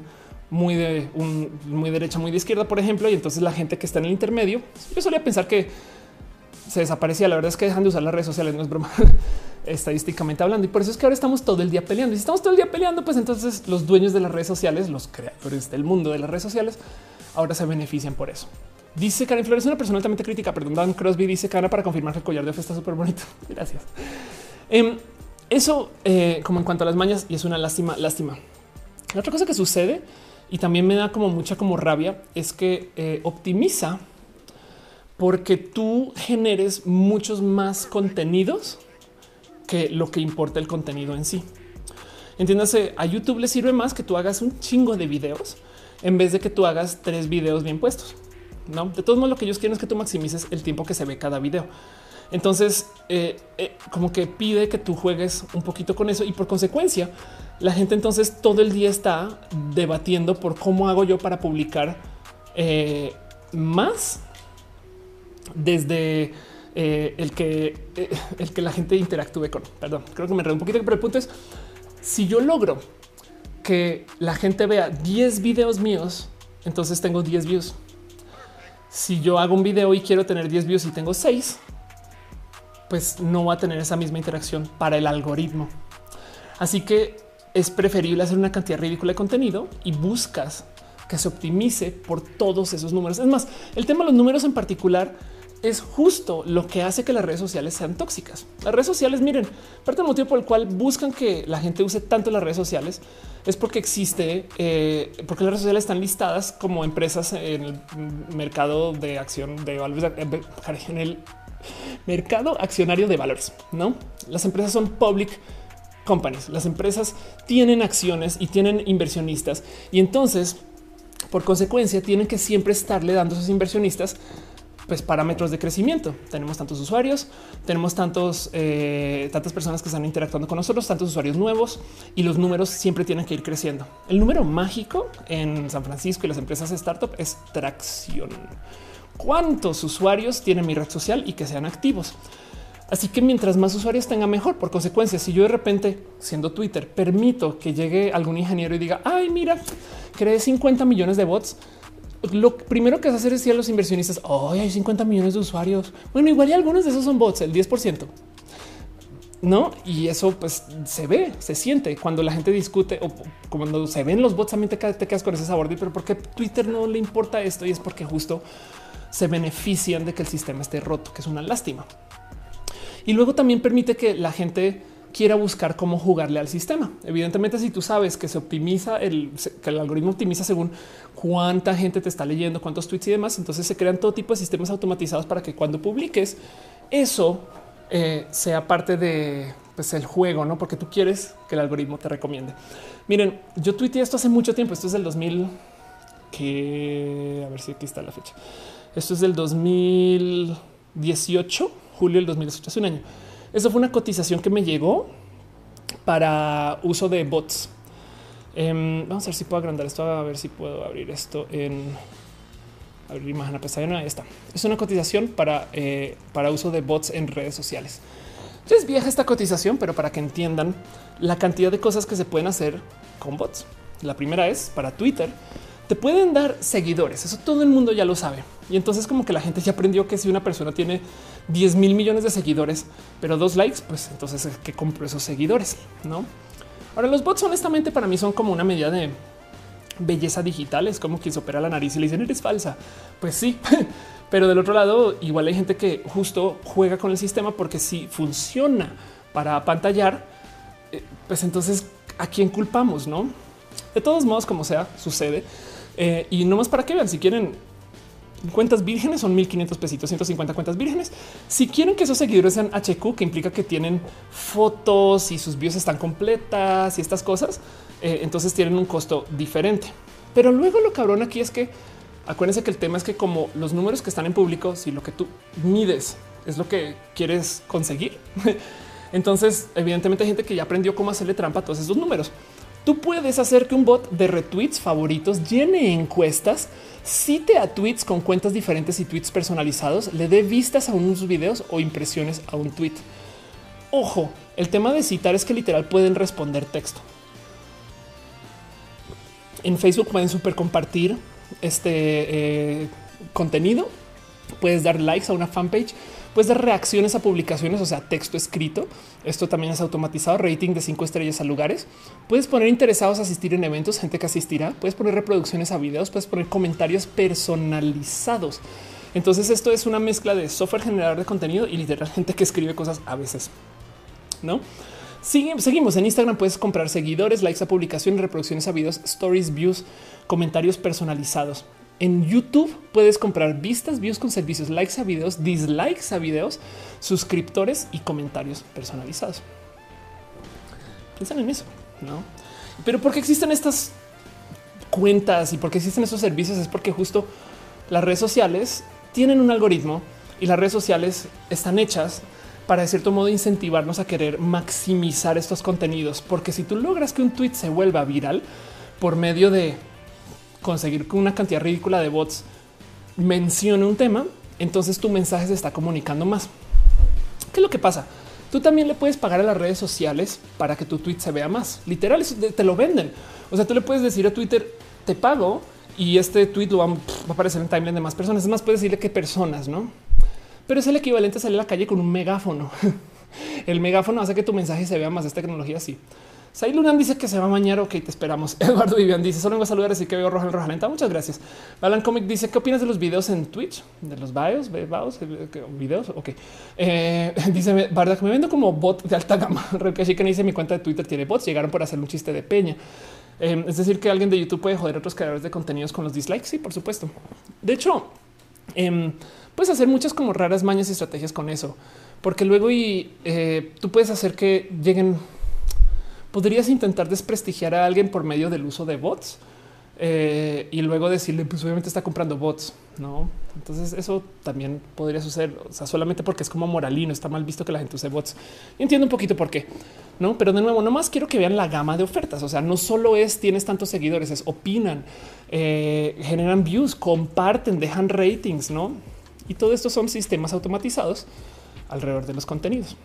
muy de un, muy derecha, muy de izquierda, por ejemplo, y entonces la gente que está en el intermedio, yo solía pensar que se desaparecía. La verdad es que dejan de usar las redes sociales, no es broma, estadísticamente hablando. Y por eso es que ahora estamos todo el día peleando. Y si estamos todo el día peleando, pues entonces los dueños de las redes sociales, los creadores del mundo de las redes sociales, ahora se benefician por eso. Dice Karen Flores, una persona altamente crítica. Perdón, Dan Crosby dice Karen para confirmar que el collar de fe está súper bonito. Gracias. Em, eso eh, como en cuanto a las mañas y es una lástima, lástima. La otra cosa que sucede y también me da como mucha como rabia es que eh, optimiza porque tú generes muchos más contenidos que lo que importa el contenido en sí. Entiéndase, a YouTube le sirve más que tú hagas un chingo de videos en vez de que tú hagas tres videos bien puestos. No, de todos modos, lo que ellos quieren es que tú maximices el tiempo que se ve cada video. Entonces, eh, eh, como que pide que tú juegues un poquito con eso y por consecuencia, la gente entonces todo el día está debatiendo por cómo hago yo para publicar eh, más desde eh, el que eh, el que la gente interactúe con. Perdón, creo que me enredo un poquito, pero el punto es si yo logro que la gente vea 10 videos míos, entonces tengo 10 views. Si yo hago un video y quiero tener 10 views y tengo 6, pues no va a tener esa misma interacción para el algoritmo. Así que es preferible hacer una cantidad ridícula de contenido y buscas que se optimice por todos esos números. Es más, el tema de los números en particular es justo lo que hace que las redes sociales sean tóxicas. Las redes sociales, miren, parte del motivo por el cual buscan que la gente use tanto las redes sociales es porque existe, eh, porque las redes sociales están listadas como empresas en el mercado de acción de valores, en el mercado accionario de valores. No, las empresas son public companies. Las empresas tienen acciones y tienen inversionistas y entonces, por consecuencia, tienen que siempre estarle dando a esos inversionistas pues parámetros de crecimiento. Tenemos tantos usuarios, tenemos tantos, eh, tantas personas que están interactuando con nosotros, tantos usuarios nuevos y los números siempre tienen que ir creciendo. El número mágico en San Francisco y las empresas startup es tracción. ¿Cuántos usuarios tiene mi red social y que sean activos? Así que mientras más usuarios tenga mejor. Por consecuencia, si yo de repente, siendo Twitter, permito que llegue algún ingeniero y diga, ay, mira, creé 50 millones de bots, lo primero que hace hacer es decir a los inversionistas, hoy hay 50 millones de usuarios. Bueno, igual y algunos de esos son bots, el 10%. No, y eso pues se ve, se siente cuando la gente discute o cuando se ven los bots, también te, quedas con ese sabor de, pero ¿por qué Twitter no le importa esto? Y es porque justo se benefician de que el sistema esté roto, que es una lástima. Y luego también permite que la gente quiera buscar cómo jugarle al sistema. Evidentemente, si tú sabes que se optimiza el que el algoritmo optimiza según cuánta gente te está leyendo, cuántos tweets y demás, entonces se crean todo tipo de sistemas automatizados para que cuando publiques eso eh, sea parte de pues, el juego, no? Porque tú quieres que el algoritmo te recomiende. Miren, yo tuiteé esto hace mucho tiempo. Esto es del 2000 que a ver si aquí está la fecha. Esto es del 2018, julio del 2018, hace un año eso fue una cotización que me llegó para uso de bots. Em, vamos a ver si puedo agrandar esto, a ver si puedo abrir esto en abrir imagen a pestaña. Ahí está. Es una cotización para, eh, para uso de bots en redes sociales. Ya es vieja esta cotización, pero para que entiendan la cantidad de cosas que se pueden hacer con bots. La primera es para Twitter. Te pueden dar seguidores. Eso todo el mundo ya lo sabe. Y entonces como que la gente ya aprendió que si una persona tiene 10 mil millones de seguidores, pero dos likes, pues entonces es que compro esos seguidores, ¿no? Ahora los bots honestamente para mí son como una medida de belleza digital, es como quien se opera la nariz y le dicen eres falsa. Pues sí, pero del otro lado igual hay gente que justo juega con el sistema porque si funciona para apantallar, eh, pues entonces a quién culpamos, ¿no? De todos modos, como sea, sucede. Eh, y no más para que vean, si quieren cuentas vírgenes son 1500 pesitos, 150 cuentas vírgenes. Si quieren que esos seguidores sean HQ, que implica que tienen fotos y sus bios están completas y estas cosas, eh, entonces tienen un costo diferente. Pero luego lo cabrón aquí es que acuérdense que el tema es que como los números que están en público, si lo que tú mides es lo que quieres conseguir, entonces evidentemente hay gente que ya aprendió cómo hacerle trampa a todos esos números. Tú puedes hacer que un bot de retweets favoritos llene encuestas, cite a tweets con cuentas diferentes y tweets personalizados, le dé vistas a unos videos o impresiones a un tweet. Ojo, el tema de citar es que literal pueden responder texto. En Facebook pueden super compartir este eh, contenido. Puedes dar likes a una fanpage Puedes dar reacciones a publicaciones, o sea, texto escrito. Esto también es automatizado, rating de cinco estrellas a lugares. Puedes poner interesados a asistir en eventos, gente que asistirá. Puedes poner reproducciones a videos, puedes poner comentarios personalizados. Entonces esto es una mezcla de software generador de contenido y literal gente que escribe cosas a veces. No seguimos en Instagram. Puedes comprar seguidores, likes a publicaciones, reproducciones a videos, stories, views, comentarios personalizados. En YouTube puedes comprar vistas, views con servicios, likes a videos, dislikes a videos, suscriptores y comentarios personalizados. Piensan en eso, no? Pero porque existen estas cuentas y porque existen esos servicios es porque justo las redes sociales tienen un algoritmo y las redes sociales están hechas para de cierto modo incentivarnos a querer maximizar estos contenidos, porque si tú logras que un tweet se vuelva viral por medio de conseguir que una cantidad ridícula de bots mencione un tema, entonces tu mensaje se está comunicando más. ¿Qué es lo que pasa? Tú también le puedes pagar a las redes sociales para que tu tweet se vea más. Literal, te lo venden. O sea, tú le puedes decir a Twitter, te pago y este tweet lo va, a aparecer en timeline de más personas. Es más, puedes decirle qué personas, no? Pero es el equivalente a salir a la calle con un megáfono. el megáfono hace que tu mensaje se vea más. Esta tecnología así. Sai Lunan dice que se va a bañar. Ok, te esperamos. Eduardo Vivian dice: Solo vengo a saludar, así que veo roja en roja lenta. Muchas gracias. Alan Comic dice: ¿Qué opinas de los videos en Twitch? De los bios, bios, videos. Ok. Eh, dice: me vendo como bot de alta gama. Así que dice: Mi cuenta de Twitter tiene bots. Llegaron por hacer un chiste de peña. Eh, es decir, que alguien de YouTube puede joder a otros creadores de contenidos con los dislikes. Sí, por supuesto. De hecho, eh, puedes hacer muchas como raras mañas y estrategias con eso, porque luego y eh, tú puedes hacer que lleguen podrías intentar desprestigiar a alguien por medio del uso de bots eh, y luego decirle, pues obviamente está comprando bots, no? Entonces, eso también podría suceder, o sea, solamente porque es como moralino, está mal visto que la gente use bots. Y entiendo un poquito por qué, no? Pero de nuevo, nomás quiero que vean la gama de ofertas. O sea, no solo es tienes tantos seguidores, es opinan, eh, generan views, comparten, dejan ratings, no? Y todo esto son sistemas automatizados alrededor de los contenidos.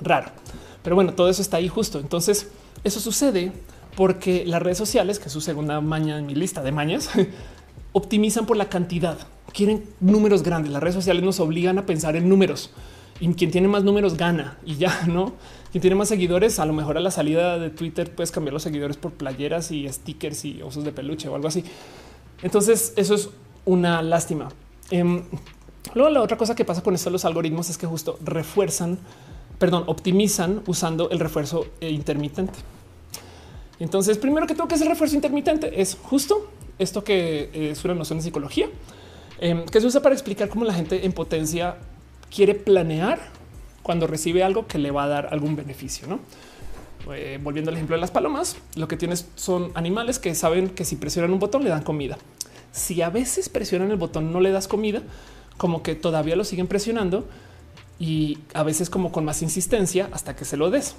Raro. Pero bueno, todo eso está ahí justo. Entonces, eso sucede porque las redes sociales, que es su segunda maña en mi lista de mañas, optimizan por la cantidad. Quieren números grandes. Las redes sociales nos obligan a pensar en números y quien tiene más números gana y ya no. Quien tiene más seguidores, a lo mejor a la salida de Twitter puedes cambiar los seguidores por playeras y stickers y osos de peluche o algo así. Entonces, eso es una lástima. Em, luego, la otra cosa que pasa con esto, los algoritmos es que justo refuerzan perdón, optimizan usando el refuerzo intermitente. Entonces, primero que todo, que es el refuerzo intermitente? Es justo esto que es una noción de psicología em, que se usa para explicar cómo la gente en potencia quiere planear cuando recibe algo que le va a dar algún beneficio. ¿no? Eh, volviendo al ejemplo de las palomas, lo que tienes son animales que saben que si presionan un botón le dan comida. Si a veces presionan el botón no le das comida, como que todavía lo siguen presionando y a veces como con más insistencia hasta que se lo des.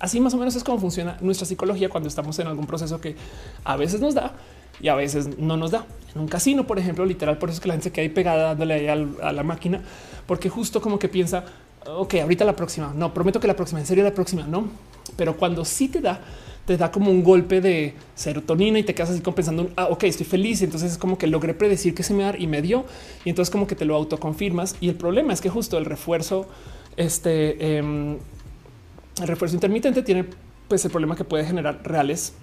Así más o menos es como funciona nuestra psicología cuando estamos en algún proceso que a veces nos da y a veces no nos da. En un casino, por ejemplo, literal, por eso es que la gente se queda ahí pegada dándole ahí a la máquina, porque justo como que piensa, ok, ahorita la próxima, no, prometo que la próxima, en serio la próxima, no. Pero cuando sí te da, te da como un golpe de serotonina y te quedas así como pensando, ah, ok, estoy feliz. Entonces es como que logré predecir que se me da y me dio. Y entonces como que te lo autoconfirmas. Y el problema es que justo el refuerzo, este, em, el refuerzo intermitente tiene pues el problema que puede generar reales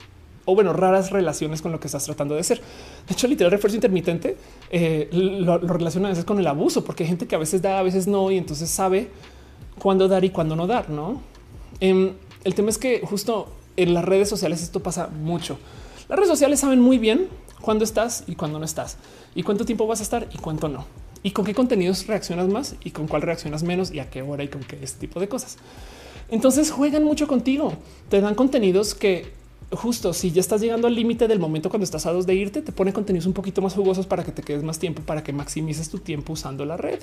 o bueno, raras relaciones con lo que estás tratando de hacer. De hecho, literal refuerzo intermitente eh, lo, relaciona a veces con el abuso, porque hay gente que a veces da, a veces no, y entonces sabe cuándo dar y cuándo no dar, ¿no? Em, el tema es que justo en las redes sociales esto pasa mucho. Las redes sociales saben muy bien cuándo estás y cuándo no estás y cuánto tiempo vas a estar y cuánto no y con qué contenidos reaccionas más y con cuál reaccionas menos y a qué hora y con qué este tipo de cosas. Entonces juegan mucho contigo, te dan contenidos que justo si ya estás llegando al límite del momento cuando estás a dos de irte, te pone contenidos un poquito más jugosos para que te quedes más tiempo, para que maximices tu tiempo usando la red.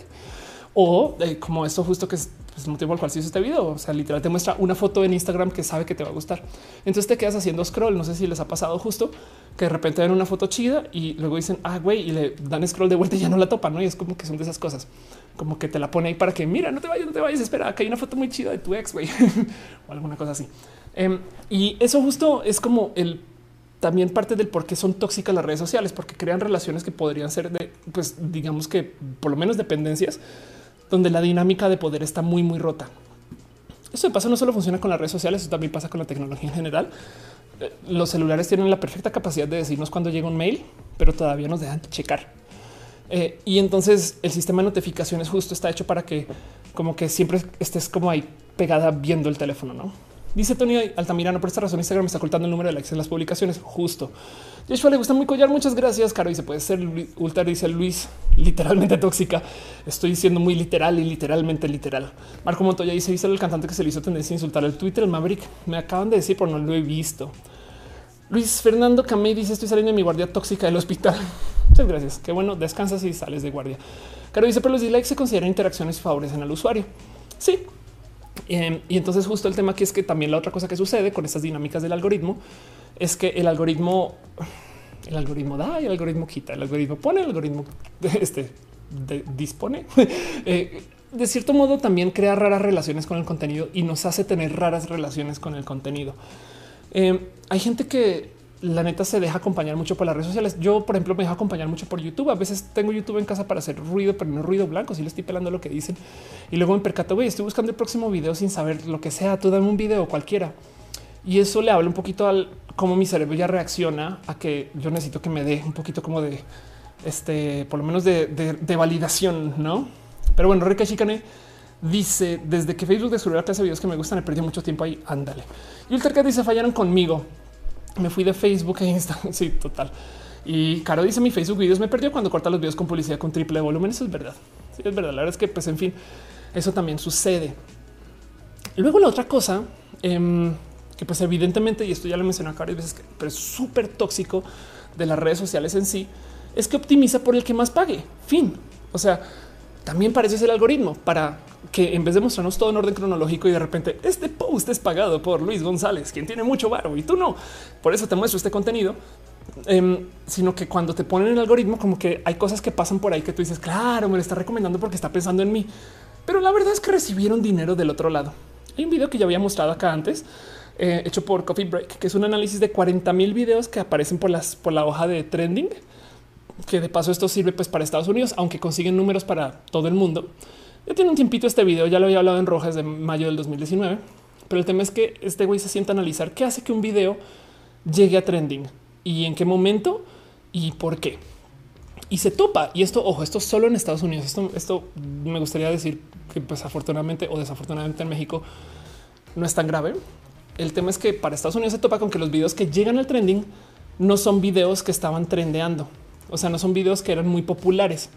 O eh, como esto justo que es pues, el motivo el cual se hizo este video. O sea, literal te muestra una foto en Instagram que sabe que te va a gustar. Entonces te quedas haciendo scroll. No sé si les ha pasado justo que de repente ven una foto chida y luego dicen, ah, güey, y le dan scroll de vuelta y ya no la topan. ¿no? Y es como que son de esas cosas, como que te la pone ahí para que mira, no te vayas, no te vayas, espera, que hay una foto muy chida de tu ex, güey, o alguna cosa así. Em, y eso justo es como el también parte del por qué son tóxicas las redes sociales, porque crean relaciones que podrían ser de, pues digamos que por lo menos dependencias donde la dinámica de poder está muy, muy rota. Eso de paso no solo funciona con las redes sociales, eso también pasa con la tecnología en general. Eh, los celulares tienen la perfecta capacidad de decirnos cuando llega un mail, pero todavía nos dejan checar. Eh, y entonces el sistema de notificaciones justo está hecho para que como que siempre estés como ahí pegada viendo el teléfono, ¿no? Dice Tony Altamirano, por esta razón Instagram está ocultando el número de likes en las publicaciones. Justo. Joshua le gusta muy collar. Muchas gracias, Caro. Y se puede ser ultra, dice Luis, literalmente tóxica. Estoy diciendo muy literal y literalmente literal. Marco Montoya dice: ¿Viste el cantante que se le hizo tendencia a insultar al Twitter, el Maverick? Me acaban de decir, pero no lo he visto. Luis Fernando Camey dice: Estoy saliendo de mi guardia tóxica del hospital. Muchas gracias. Qué bueno, descansas y sales de guardia. Caro dice: Pero los dislikes se consideran interacciones y favorecen al usuario. Sí, Em, y entonces justo el tema aquí es que también la otra cosa que sucede con estas dinámicas del algoritmo es que el algoritmo, el algoritmo da y el algoritmo quita, el algoritmo pone, el algoritmo este, dispone. Eh, de cierto modo también crea raras relaciones con el contenido y nos hace tener raras relaciones con el contenido. Em, hay gente que la neta se deja acompañar mucho por las redes sociales. Yo, por ejemplo, me dejo acompañar mucho por YouTube. A veces tengo YouTube en casa para hacer ruido, pero no ruido blanco. Si le estoy pelando lo que dicen y luego me percato, güey, estoy buscando el próximo video sin saber lo que sea. Tú dame un video cualquiera Y eso le habla un poquito al cómo mi cerebro ya reacciona a que yo necesito que me dé un poquito como de este, por lo menos de, validación, no? Pero bueno, Rica Chicane dice desde que Facebook descubrió la clase de videos que me gustan, he perdido mucho tiempo ahí. Ándale. Y el dice fallaron conmigo. Me fui de Facebook a Instagram. Sí, total. Y Caro dice mi Facebook videos me perdió cuando corta los videos con publicidad con triple volumen. Eso es verdad. Sí, es verdad. La verdad es que, pues, en fin, eso también sucede. Luego la otra cosa em, que, pues, evidentemente, y esto ya lo mencioné varias veces, pero es súper tóxico de las redes sociales en sí, es que optimiza por el que más pague. Fin. O sea, también parece ser el algoritmo para que en vez de mostrarnos todo en orden cronológico y de repente este post es pagado por Luis González, quien tiene mucho barro y tú no. Por eso te muestro este contenido. Em, sino que cuando te ponen el algoritmo, como que hay cosas que pasan por ahí que tú dices, claro, me lo está recomendando porque está pensando en mí. Pero la verdad es que recibieron dinero del otro lado. Hay un video que ya había mostrado acá antes, eh, hecho por Coffee Break, que es un análisis de 40 mil videos que aparecen por las por la hoja de trending que de paso esto sirve pues para Estados Unidos, aunque consiguen números para todo el mundo. Ya tiene un tiempito este video, ya lo había hablado en Rojas de mayo del 2019, pero el tema es que este güey se sienta a analizar qué hace que un video llegue a trending y en qué momento y por qué. Y se topa. Y esto, ojo, esto solo en Estados Unidos. Esto, esto me gustaría decir que pues afortunadamente o desafortunadamente en México no es tan grave. El tema es que para Estados Unidos se topa con que los videos que llegan al trending no son videos que estaban trendeando. O sea, no son videos que eran muy populares,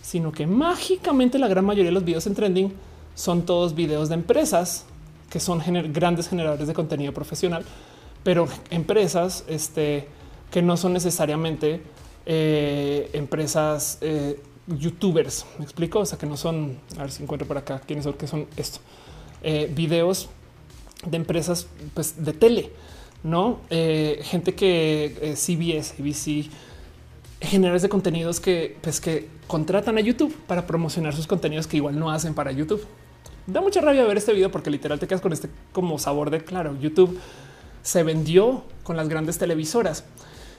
sino que mágicamente la gran mayoría de los videos en trending son todos videos de empresas que son grandes generadores de contenido profesional, pero empresas este, que no son necesariamente eh, empresas eh, youtubers. Me explico. O sea, que no son, a ver si encuentro por acá quiénes son, que son esto. Eh, videos de empresas pues, de tele, no gente que CBS, ABC, generadores de contenidos que, pues, que contratan a YouTube para promocionar sus contenidos que igual no hacen para YouTube. Da mucha rabia ver este video porque literal te quedas con este como sabor de claro. YouTube se vendió con las grandes televisoras.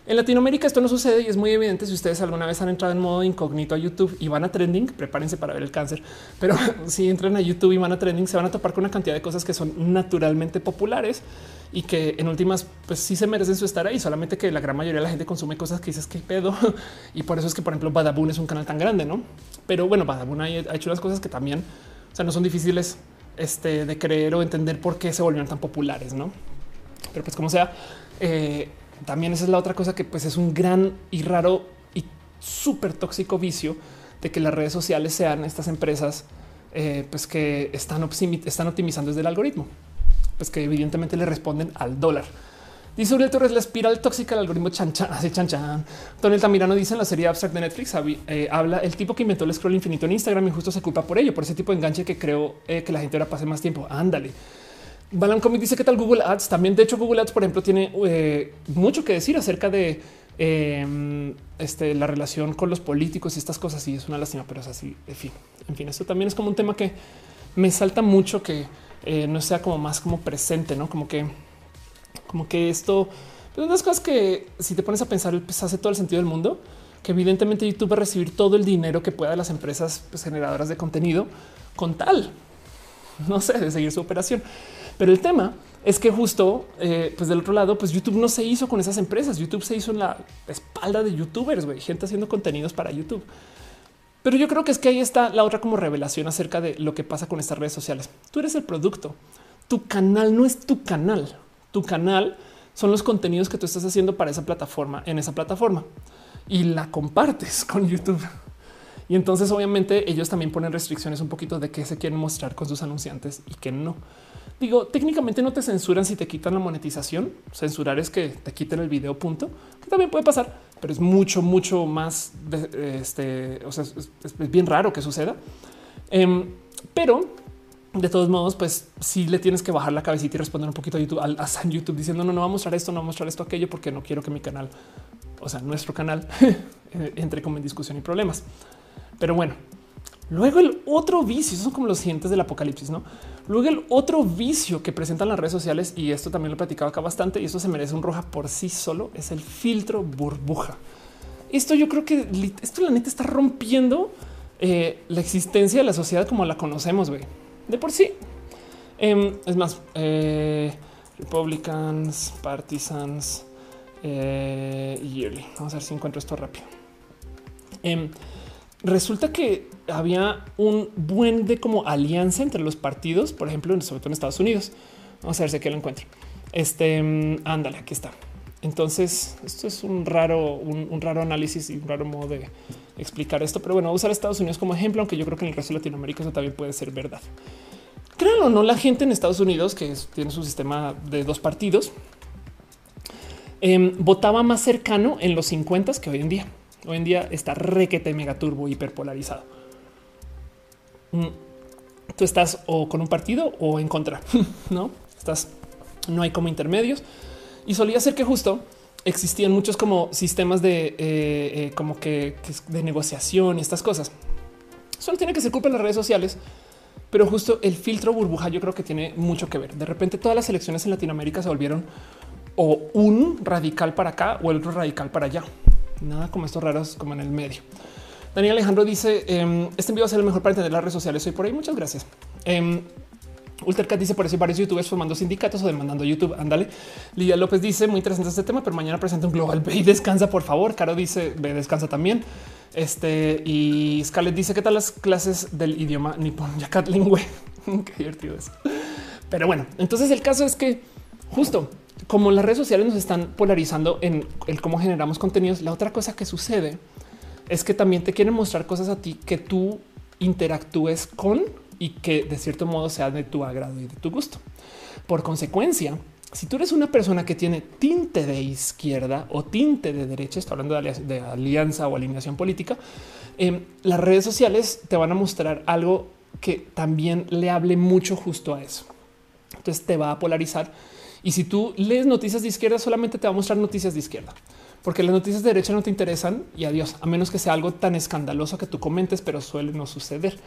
En Latinoamérica esto no sucede y es muy evidente si ustedes alguna vez han entrado en modo incógnito a YouTube y van a trending, prepárense para ver el cáncer. Pero si entran a YouTube y van a trending, se van a topar con una cantidad de cosas que son naturalmente populares y que en últimas pues sí se merecen su estar ahí, solamente que la gran mayoría de la gente consume cosas que dices que pedo y por eso es que por ejemplo Badabun es un canal tan grande, ¿no? Pero bueno, Badabun ha hecho unas cosas que también o sea, no son difíciles este, de creer o entender por qué se volvieron tan populares, ¿no? Pero pues como sea, eh, también esa es la otra cosa que pues es un gran y raro y súper tóxico vicio de que las redes sociales sean estas empresas eh, pues que están, optimizando desde el algoritmo pues que evidentemente le responden al dólar. Dice Uriel Torres, la espiral tóxica del algoritmo chan chan, hace chan chan. Tony Tamirano dice en la serie Abstract de Netflix, eh, habla el tipo que inventó el scroll infinito en Instagram y justo se culpa por ello, por ese tipo de enganche que creo eh, que la gente ahora pase más tiempo. Ándale. Balan Comic dice que tal Google Ads. También, de hecho, Google Ads, por ejemplo, tiene eh, mucho que decir acerca de em, este, la relación con los políticos y estas cosas. Y es una lástima, pero es así. En fin, en fin, esto también es como un tema que me salta mucho que eh, no sea como más como presente, no como que, como que esto, pues unas cosas que si te pones a pensar, pues hace todo el sentido del mundo, que evidentemente YouTube va a recibir todo el dinero que pueda las empresas pues, generadoras de contenido con tal, no sé, de seguir su operación. Pero el tema es que justo eh, pues del otro lado, pues YouTube no se hizo con esas empresas. YouTube se hizo en la espalda de youtubers, gente haciendo contenidos para YouTube. Pero yo creo que es que ahí está la otra como revelación acerca de lo que pasa con estas redes sociales. Tú eres el producto. Tu canal no es tu canal. Tu canal son los contenidos que tú estás haciendo para esa plataforma en esa plataforma y la compartes con YouTube. Y entonces obviamente ellos también ponen restricciones un poquito de qué se quieren mostrar con sus anunciantes y qué no. Digo, técnicamente no te censuran si te quitan la monetización. Censurar es que te quiten el video punto, que también puede pasar, pero es mucho, mucho más este. O sea, es, bien raro que suceda. Em, pero de todos modos, pues si le tienes que bajar la cabecita y responder un poquito a YouTube, a, YouTube diciendo no, no va a mostrar esto, no va a mostrar esto, aquello, porque no quiero que mi canal, o sea, nuestro canal entre como en discusión y problemas. Pero bueno, Luego el otro vicio, son como los siguientes del apocalipsis, ¿no? Luego el otro vicio que presentan las redes sociales, y esto también lo he platicado acá bastante, y esto se merece un roja por sí solo, es el filtro burbuja. Esto yo creo que esto la neta está rompiendo eh, la existencia de la sociedad como la conocemos, güey. De por sí. Em, es más, eh, Republicans, Partisans, eh, Yearly. Vamos a ver si encuentro esto rápido. Resulta que había un buen de como alianza entre los partidos, por ejemplo, sobre todo en Estados Unidos. Vamos a ver si aquí lo encuentro. Este, em, ándale, aquí está. Entonces, esto es un raro, un, raro análisis y un raro modo de explicar esto. Pero bueno, usar Estados Unidos como ejemplo, aunque yo creo que en el resto de Latinoamérica eso también puede ser verdad. Créanlo o no, la gente en Estados Unidos, que tiene su sistema de dos partidos, em, votaba más cercano en los 50 que hoy en día. Hoy en día está requete mega turbo hiperpolarizado. Mm, tú estás o con un partido o en contra, no estás, no hay como intermedios y solía ser que justo existían muchos como sistemas de eh, eh, como que, de negociación y estas cosas. Solo tiene que ser culpa de las redes sociales, pero justo el filtro burbuja yo creo que tiene mucho que ver. De repente todas las elecciones en Latinoamérica se volvieron o un radical para acá o el otro radical para allá. Nada como estos raros como en el medio. Daniel Alejandro dice em, este envío va a ser el mejor para entender las redes sociales hoy por ahí. Muchas gracias. Em, Ultercat dice por eso varios youtubers formando sindicatos o demandando YouTube. Ándale. Lidia López dice muy interesante este tema, pero mañana presenta un global. Ve y descansa, por favor. Caro dice ve, descansa también. Este y Scarlett dice qué tal las clases del idioma nipón yakat lingüe. qué divertido es. Pero bueno, entonces el caso es que justo como las redes sociales nos están polarizando en el cómo generamos contenidos, la otra cosa que sucede es que también te quieren mostrar cosas a ti que tú interactúes con y que de cierto modo sea de tu agrado y de tu gusto. Por consecuencia, si tú eres una persona que tiene tinte de izquierda o tinte de derecha, está hablando de, alianza o alineación política, em, las redes sociales te van a mostrar algo que también le hable mucho justo a eso. Entonces te va a polarizar. Y si tú lees noticias de izquierda, solamente te va a mostrar noticias de izquierda, porque las noticias de derecha no te interesan y adiós, a menos que sea algo tan escandaloso que tú comentes, pero suele no suceder.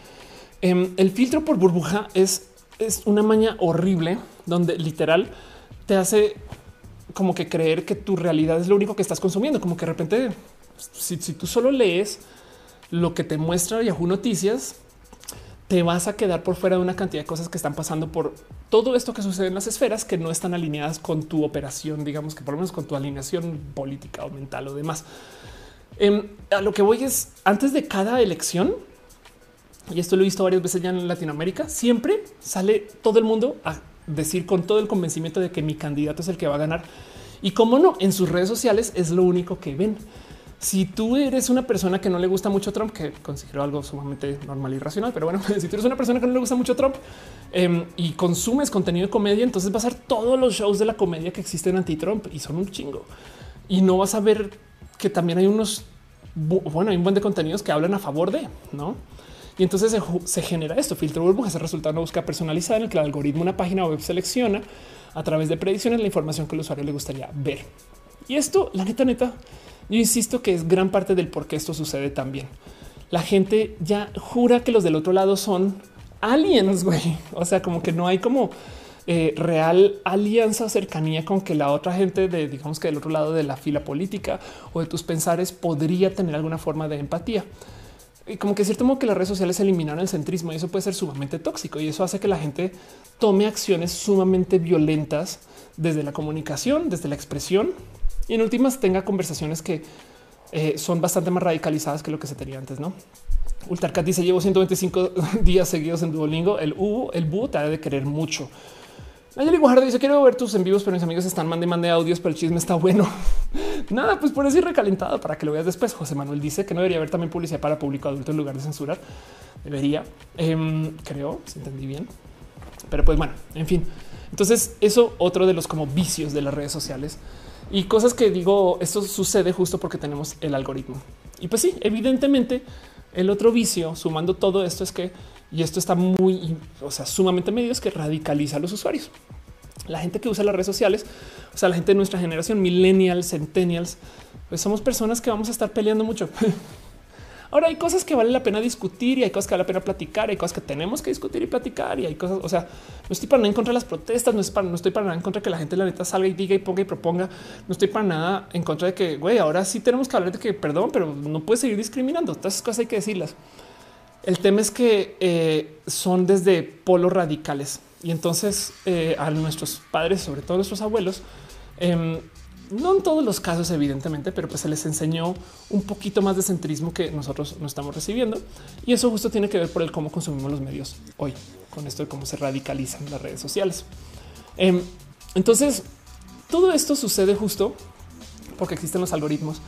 Em, el filtro por burbuja es, es una maña horrible donde literal te hace como que creer que tu realidad es lo único que estás consumiendo, como que de repente si, tú solo lees lo que te muestra Yahoo Noticias, te vas a quedar por fuera de una cantidad de cosas que están pasando por todo esto que sucede en las esferas que no están alineadas con tu operación, digamos que por lo menos con tu alineación política o mental o demás. Em, a lo que voy es antes de cada elección, y esto lo he visto varias veces ya en Latinoamérica, siempre sale todo el mundo a decir con todo el convencimiento de que mi candidato es el que va a ganar. Y como no, en sus redes sociales es lo único que ven. Si tú eres una persona que no le gusta mucho Trump, que considero algo sumamente normal y racional, pero bueno, si tú eres una persona que no le gusta mucho Trump em, y consumes contenido de comedia, entonces vas a ver todos los shows de la comedia que existen anti-Trump y son un chingo. Y no vas a ver que también hay unos, bueno, hay un buen de contenidos que hablan a favor de, ¿no? Y entonces se, genera esto. Filtro burbuja es el resultado una búsqueda personalizada en el que el algoritmo una página web selecciona a través de predicciones la información que el usuario le gustaría ver. Y esto, la neta, neta, yo insisto que es gran parte del por qué esto sucede también. La gente ya jura que los del otro lado son aliens, güey. O sea, como que no hay como eh, real alianza, cercanía con que la otra gente de, digamos que del otro lado de la fila política o de tus pensares podría tener alguna forma de empatía y como que es cierto modo que las redes sociales eliminaron el centrismo y eso puede ser sumamente tóxico y eso hace que la gente tome acciones sumamente violentas desde la comunicación, desde la expresión y en últimas tenga conversaciones que eh, son bastante más radicalizadas que lo que se tenía antes, ¿no? Ultarcat dice llevo 125 días seguidos en Duolingo. El U, el búho te ha de querer mucho. Nayeli Guajardo dice quiero ver tus en vivos, pero mis amigos están mande mande audios, pero el chisme está bueno. Nada, pues por eso recalentado para que lo veas después. José Manuel dice que no debería haber también publicidad para público adulto en lugar de censurar. Debería, em, creo, si entendí bien. Pero pues bueno, en fin. Entonces eso otro de los como vicios de las redes sociales y cosas que digo, esto sucede justo porque tenemos el algoritmo. Y pues sí, evidentemente el otro vicio sumando todo esto es que y esto está muy, o sea, sumamente medio es que radicaliza a los usuarios. La gente que usa las redes sociales, o sea, la gente de nuestra generación, millennials, centennials, pues somos personas que vamos a estar peleando mucho. Ahora hay cosas que vale la pena discutir y hay cosas que vale la pena platicar, hay cosas que tenemos que discutir y platicar y hay cosas, o sea, no estoy para nada en contra de las protestas, no, estoy para nada en contra de que la gente la neta salga y diga y ponga y proponga, no estoy para nada en contra de que, güey, ahora sí tenemos que hablar de que, perdón, pero no puedes seguir discriminando, todas esas cosas hay que decirlas. El tema es que eh, son desde polos radicales. Y entonces eh, a nuestros padres, sobre todo nuestros abuelos, em, no en todos los casos, evidentemente, pero pues se les enseñó un poquito más de centrismo que nosotros no estamos recibiendo. Y eso justo tiene que ver por el cómo consumimos los medios hoy, con esto de cómo se radicalizan las redes sociales. Em, entonces, todo esto sucede justo porque existen los algoritmos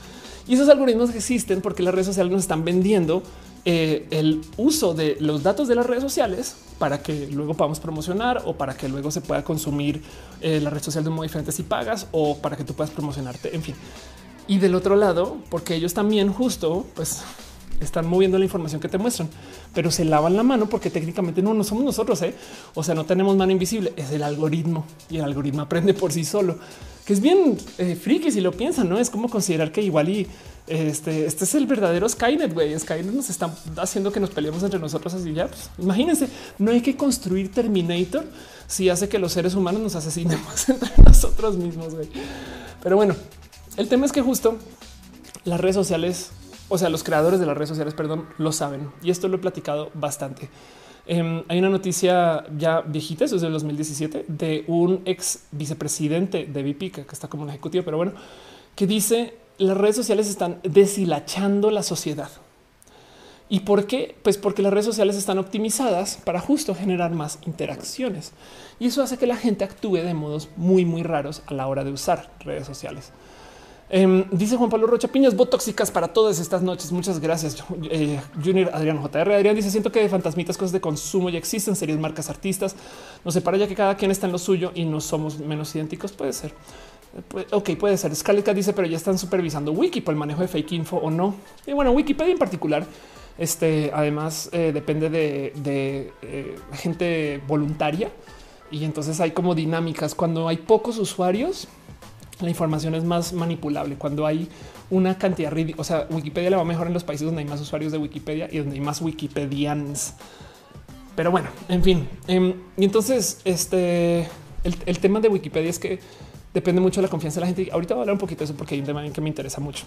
y esos algoritmos existen porque las redes sociales nos están vendiendo eh, el uso de los datos de las redes sociales para que luego podamos promocionar o para que luego se pueda consumir eh, la red social de un modo diferente si pagas o para que tú puedas promocionarte. En fin. Y del otro lado, porque ellos también justo pues están moviendo la información que te muestran, pero se lavan la mano porque técnicamente no, no somos nosotros. ¿eh? O sea, no tenemos mano invisible, es el algoritmo y el algoritmo aprende por sí solo, que es bien eh, friki si lo piensan, no es como considerar que igual y este, este es el verdadero Skynet. Güey, Skynet nos está haciendo que nos peleemos entre nosotros. Así ya, pues, imagínense, no hay que construir Terminator si hace que los seres humanos nos asesinemos entre nosotros mismos. Güey. Pero bueno, el tema es que justo las redes sociales o sea, los creadores de las redes sociales, perdón, lo saben. Y esto lo he platicado bastante. Em, hay una noticia ya viejita, eso es del 2017, de un ex vicepresidente de VP, que está como un ejecutivo, pero bueno, que dice las redes sociales están deshilachando la sociedad. ¿Y por qué? Pues porque las redes sociales están optimizadas para justo generar más interacciones. Y eso hace que la gente actúe de modos muy, muy raros a la hora de usar redes sociales. Em, dice Juan Pablo Rocha Piñas, botóxicas para todas estas noches. Muchas gracias. Eh, Junior Adrián JR. Adrián dice: Siento que de fantasmitas, cosas de consumo ya existen, series, marcas, artistas. No sé, para ya que cada quien está en lo suyo y no somos menos idénticos. Puede ser. Eh, ok, puede ser. Scarlett dice, pero ya están supervisando Wiki por el manejo de fake info o no. Y bueno, Wikipedia en particular, este además eh, depende de, gente voluntaria y entonces hay como dinámicas cuando hay pocos usuarios la información es más manipulable. Cuando hay una cantidad o sea, Wikipedia le va mejor en los países donde hay más usuarios de Wikipedia y donde hay más Wikipedians. Pero bueno, en fin. Em, y entonces, este el, tema de Wikipedia es que depende mucho de la confianza de la gente. Ahorita voy a hablar un poquito de eso porque hay un tema que me interesa mucho.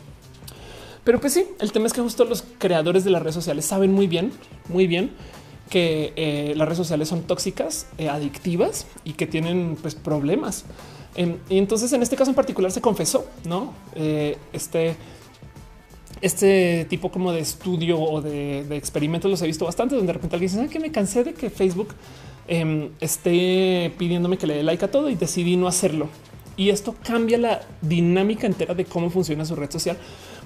Pero pues sí, el tema es que justo los creadores de las redes sociales saben muy bien, muy bien que eh, las redes sociales son tóxicas, eh, adictivas y que tienen pues problemas y entonces en este caso en particular se confesó, no eh, este, este tipo como de estudio o de, experimentos los he visto bastante, donde de repente alguien dice que me cansé de que Facebook em, esté pidiéndome que le dé like a todo y decidí no hacerlo. Y esto cambia la dinámica entera de cómo funciona su red social,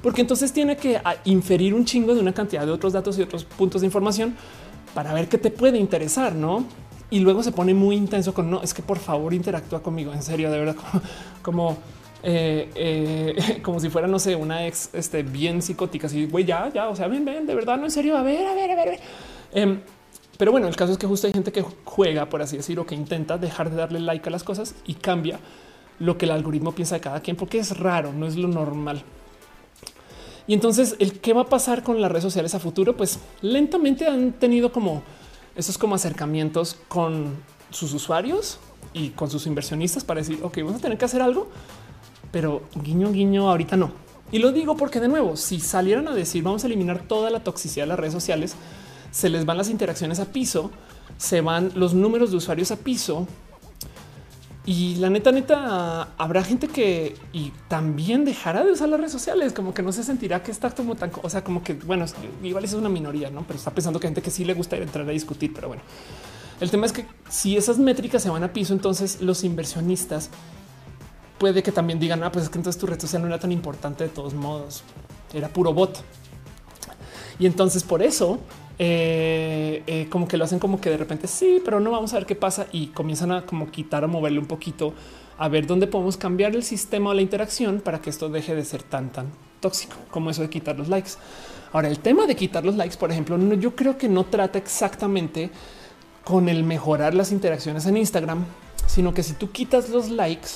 porque entonces tiene que inferir un chingo de una cantidad de otros datos y otros puntos de información para ver qué te puede interesar, no? y luego se pone muy intenso con no es que por favor interactúa conmigo en serio, de verdad, como, eh, eh, como si fuera, no sé, una ex este, bien psicótica. Así, güey, ya, ya, o sea, ven, ven, de verdad, no en serio, a ver, a ver, a ver. Em, pero bueno, el caso es que justo hay gente que juega, por así decirlo, que intenta dejar de darle like a las cosas y cambia lo que el algoritmo piensa de cada quien, porque es raro, no es lo normal. Y entonces, el qué va a pasar con las redes sociales a futuro, pues lentamente han tenido como es como acercamientos con sus usuarios y con sus inversionistas para decir, ok, vamos a tener que hacer algo, pero guiño, guiño, ahorita no. Y lo digo porque de nuevo, si salieran a decir vamos a eliminar toda la toxicidad de las redes sociales, se les van las interacciones a piso, se van los números de usuarios a piso, y la neta, neta, habrá gente que y también dejará de usar las redes sociales, como que no se sentirá que está como tan, o sea, como que bueno, igual es una minoría, no, pero está pensando que gente que sí le gusta entrar a discutir. Pero bueno, el tema es que si esas métricas se van a piso, entonces los inversionistas puede que también digan, ah, pues es que entonces tu red social no era tan importante de todos modos, era puro bot. Y entonces por eso eh, eh, como que lo hacen como que de repente sí, pero no vamos a ver qué pasa y comienzan a como quitar o moverle un poquito a ver dónde podemos cambiar el sistema o la interacción para que esto deje de ser tan tan tóxico como eso de quitar los likes. Ahora el tema de quitar los likes, por ejemplo, yo creo que no trata exactamente con el mejorar las interacciones en Instagram, sino que si tú quitas los likes,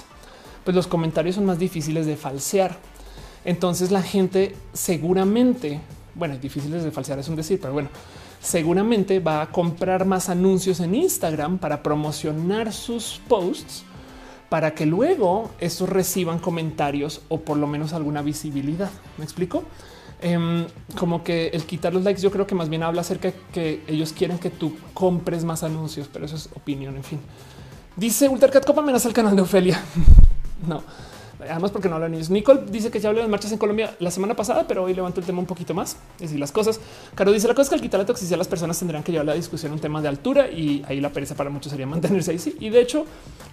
pues los comentarios son más difíciles de falsear. Entonces la gente seguramente bueno, difíciles de falsear es un decir, pero bueno, seguramente va a comprar más anuncios en Instagram para promocionar sus posts para que luego estos reciban comentarios o por lo menos alguna visibilidad. ¿Me explico? Em, como que el quitar los likes, yo creo que más bien habla acerca de que ellos quieren que tú compres más anuncios, pero eso es opinión. En fin, dice Ultercat Copa amenaza al canal de Ofelia. no, además porque no hablan ellos. Nicole dice que ya habló de marchas en Colombia la semana pasada, pero hoy levanto el tema un poquito más. Es decir, las cosas. Caro dice la cosa es que al quitar la toxicidad, las personas tendrán que llevar la discusión un tema de altura y ahí la pereza para muchos sería mantenerse ahí. Sí. Y de hecho,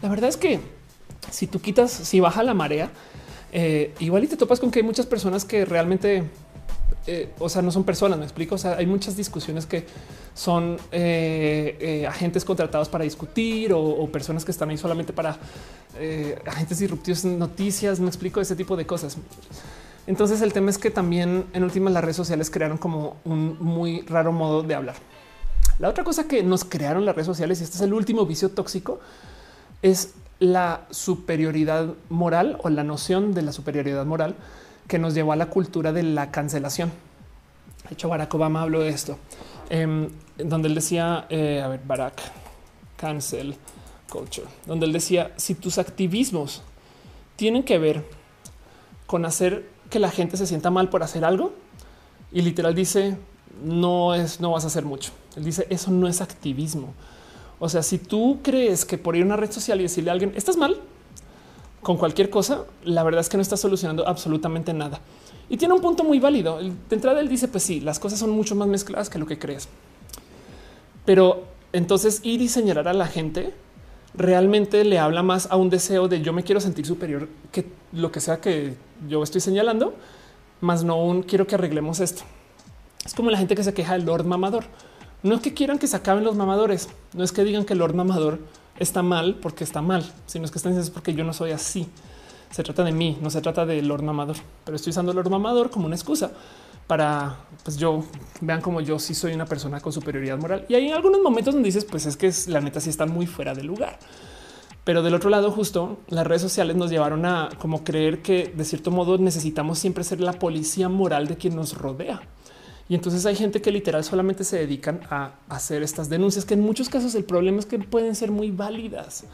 la verdad es que si tú quitas, si baja la marea, eh, igual y te topas con que hay muchas personas que realmente eh, o sea, no son personas, me explico. O sea, hay muchas discusiones que son eh, eh, agentes contratados para discutir o, personas que están ahí solamente para agentes disruptivos, noticias, me explico ese tipo de cosas. Entonces el tema es que también en últimas las redes sociales crearon como un muy raro modo de hablar. La otra cosa que nos crearon las redes sociales, y este es el último vicio tóxico, es la superioridad moral o la noción de la superioridad moral que nos llevó a la cultura de la cancelación. De hecho, Barack Obama habló de esto, em, donde él decía, eh, a ver, Barack, cancel culture, donde él decía, si tus activismos tienen que ver con hacer que la gente se sienta mal por hacer algo, y literal dice, no es, no vas a hacer mucho. Él dice, eso no es activismo. O sea, si tú crees que por ir a una red social y decirle a alguien, estás mal, con cualquier cosa, la verdad es que no está solucionando absolutamente nada. Y tiene un punto muy válido. De entrada él dice, pues sí, las cosas son mucho más mezcladas que lo que crees. Pero entonces ir y señalar a la gente realmente le habla más a un deseo de yo me quiero sentir superior que lo que sea que yo estoy señalando, más no un quiero que arreglemos esto. Es como la gente que se queja del Lord Mamador. No es que quieran que se acaben los mamadores, no es que digan que el Lord Mamador está mal porque está mal, sino es que diciendo es porque yo no soy así. Se trata de mí, no se trata de Lord Mamador, pero estoy usando Lord Mamador como una excusa para pues yo vean como yo sí soy una persona con superioridad moral. Y hay algunos momentos donde dices, pues es que la neta sí está muy fuera de lugar. Pero del otro lado, justo las redes sociales nos llevaron a como creer que de cierto modo necesitamos siempre ser la policía moral de quien nos rodea. Y entonces hay gente que literal solamente se dedican a hacer estas denuncias, que en muchos casos el problema es que pueden ser muy válidas.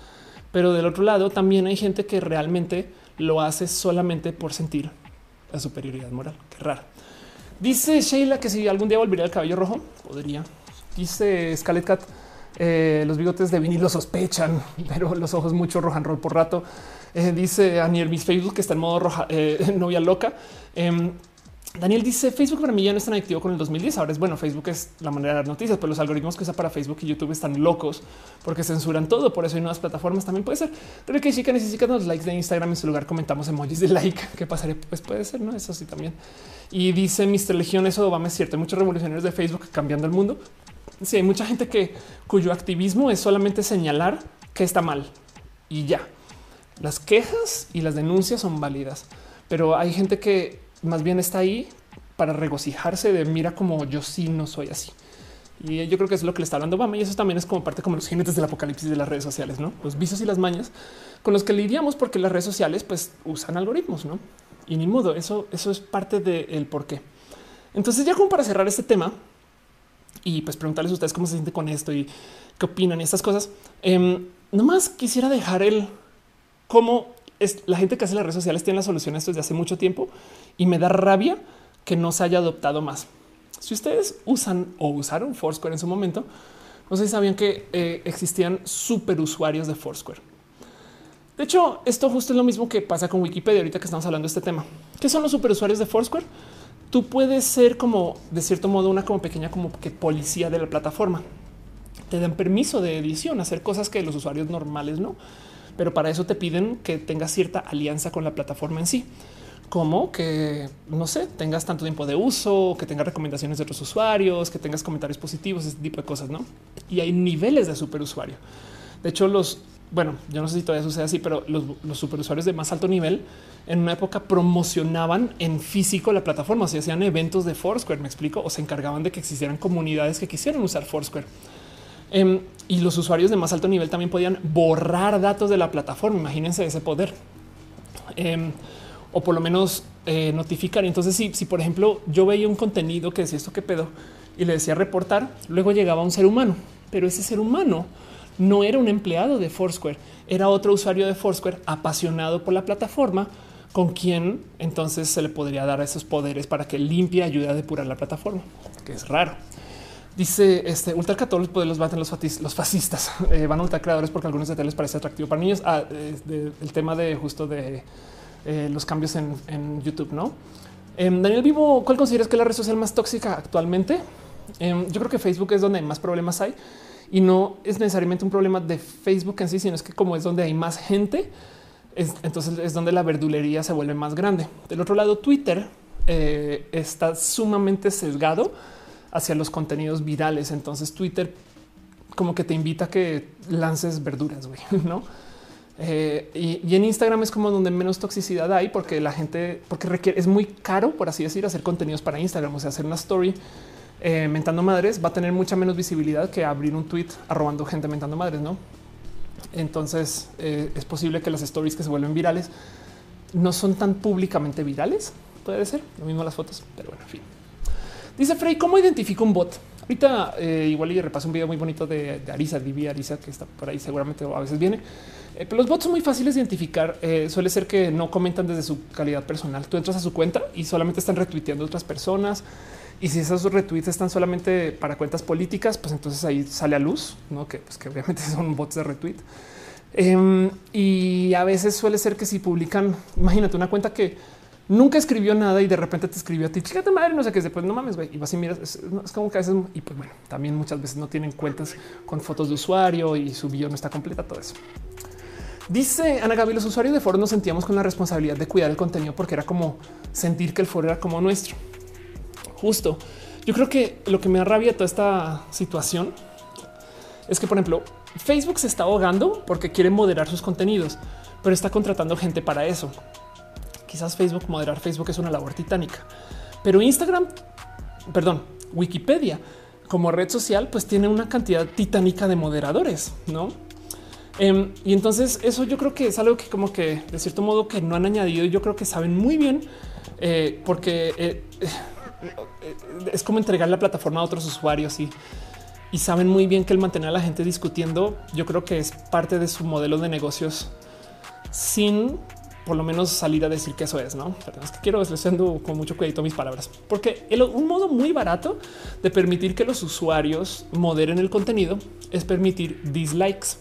Pero del otro lado también hay gente que realmente lo hace solamente por sentir la superioridad moral. Qué raro. Dice Sheila que si algún día volvería el cabello rojo, podría. Dice Scarlett Cat, eh, los bigotes de vinilo sospechan, pero los ojos mucho rojan roll por rato. Eh, dice Aniel, mis Facebook que está en modo roja, eh, novia loca. Daniel dice Facebook para mí ya no es tan activo con el 2010. Ahora es bueno, Facebook es la manera de dar noticias, pero los algoritmos que usa para Facebook y YouTube están locos porque censuran todo. Por eso hay nuevas plataformas también puede ser. Pero que chica necesitan los likes de Instagram en su lugar comentamos emojis de like. ¿Qué pasaría? Pues puede ser, no? Eso sí también. Y dice Mr. Legión, eso Obama es cierto. Hay muchos revolucionarios de Facebook cambiando el mundo. Sí, hay mucha gente que cuyo activismo es solamente señalar que está mal y ya. Las quejas y las denuncias son válidas, pero hay gente que más bien está ahí para regocijarse de mira como yo sí no soy así. Y yo creo que es lo que le está hablando Obama y eso también es como parte como los jinetes del apocalipsis de las redes sociales, no los vicios y las mañas con los que lidiamos porque las redes sociales pues usan algoritmos, no? Y ni modo, eso, eso es parte del por qué. Entonces ya como para cerrar este tema y pues preguntarles a ustedes cómo se siente con esto y qué opinan y estas cosas, eh, nomás quisiera dejar el cómo es la gente que hace las redes sociales tiene la solución a esto desde hace mucho tiempo y me da rabia que no se haya adoptado más. Si ustedes usan o usaron Foursquare en su momento, no sé si sabían que eh, existían super usuarios de Foursquare. De hecho, esto justo es lo mismo que pasa con Wikipedia ahorita que estamos hablando de este tema. ¿Qué son los super usuarios de Foursquare? Tú puedes ser como de cierto modo una como pequeña como que policía de la plataforma. Te dan permiso de edición, hacer cosas que los usuarios normales no pero para eso te piden que tengas cierta alianza con la plataforma en sí, como que no sé, tengas tanto tiempo de uso, que tengas recomendaciones de otros usuarios, que tengas comentarios positivos, ese tipo de cosas, no? Y hay niveles de superusuario. De hecho, los bueno, yo no sé si todavía sucede así, pero los, los superusuarios de más alto nivel en una época promocionaban en físico la plataforma, o sea, hacían eventos de Foursquare, me explico, o se encargaban de que existieran comunidades que quisieran usar Foursquare. Em, y los usuarios de más alto nivel también podían borrar datos de la plataforma. Imagínense ese poder. Em, o por lo menos eh, notificar. Entonces, si, por ejemplo yo veía un contenido que decía esto que pedo y le decía reportar, luego llegaba un ser humano, pero ese ser humano no era un empleado de Foursquare, era otro usuario de Foursquare apasionado por la plataforma con quién entonces se le podría dar esos poderes para que limpie ayude a depurar la plataforma, que es raro. Dice este ultra los poderes los baten los, los fascistas. Eh, van a ultra creadores porque algunos de les parece atractivo para niños. Ah, el tema de justo de eh, los cambios en, YouTube, no? Em, Daniel Vivo, ¿cuál consideras que es la red social más tóxica actualmente? Em, yo creo que Facebook es donde más problemas hay y no es necesariamente un problema de Facebook en sí, sino es que como es donde hay más gente, entonces es donde la verdulería se vuelve más grande. Del otro lado, Twitter eh, está sumamente sesgado hacia los contenidos virales. Entonces Twitter como que te invita a que lances verduras, güey, ¿no? Eh, y, en Instagram es como donde menos toxicidad hay porque la gente, porque requiere, es muy caro, por así decir, hacer contenidos para Instagram, o sea, hacer una story eh, mentando madres va a tener mucha menos visibilidad que abrir un tweet arrobando gente mentando madres, ¿no? Entonces eh, es posible que las stories que se vuelven virales no son tan públicamente virales. Puede ser lo mismo las fotos, pero bueno, en fin. Dice Frey, ¿cómo identifico un bot? Ahorita eh, igual y repaso un video muy bonito de, Arisa, Divi Arisa, que está por ahí seguramente a veces viene. Eh, pero los bots son muy fáciles de identificar. suele ser que no comentan desde su calidad personal. Tú entras a su cuenta y solamente están retuiteando otras personas. Y si esos retweets están solamente para cuentas políticas, pues entonces ahí sale a luz, ¿no? que, pues que obviamente son bots de retweet. Em, y a veces suele ser que si publican, imagínate una cuenta que nunca escribió nada y de repente te escribió a ti, chica madre, no sé qué, después no mames, güey, y vas y miras, es, como que a veces, y pues bueno, también muchas veces no tienen cuentas con fotos de usuario y su bio no está completa, todo eso. Dice Ana Gaby, los usuarios de foro nos sentíamos con la responsabilidad de cuidar el contenido porque era como sentir que el foro era como nuestro. Justo. Yo creo que lo que me da rabia toda esta situación es que, por ejemplo, Facebook se está ahogando porque quiere moderar sus contenidos, pero está contratando gente para eso. Quizás Facebook, moderar Facebook es una labor titánica, pero Instagram, perdón, Wikipedia como red social, pues tiene una cantidad titánica de moderadores, no? Em, y entonces eso yo creo que es algo que como que de cierto modo que no han añadido yo creo que saben muy bien eh, porque eh, es como entregar la plataforma a otros usuarios y, y saben muy bien que el mantener a la gente discutiendo, yo creo que es parte de su modelo de negocios sin por lo menos salir a decir que eso es, no? Es que quiero haciendo con mucho cuidado mis palabras, porque un modo muy barato de permitir que los usuarios moderen el contenido es permitir dislikes.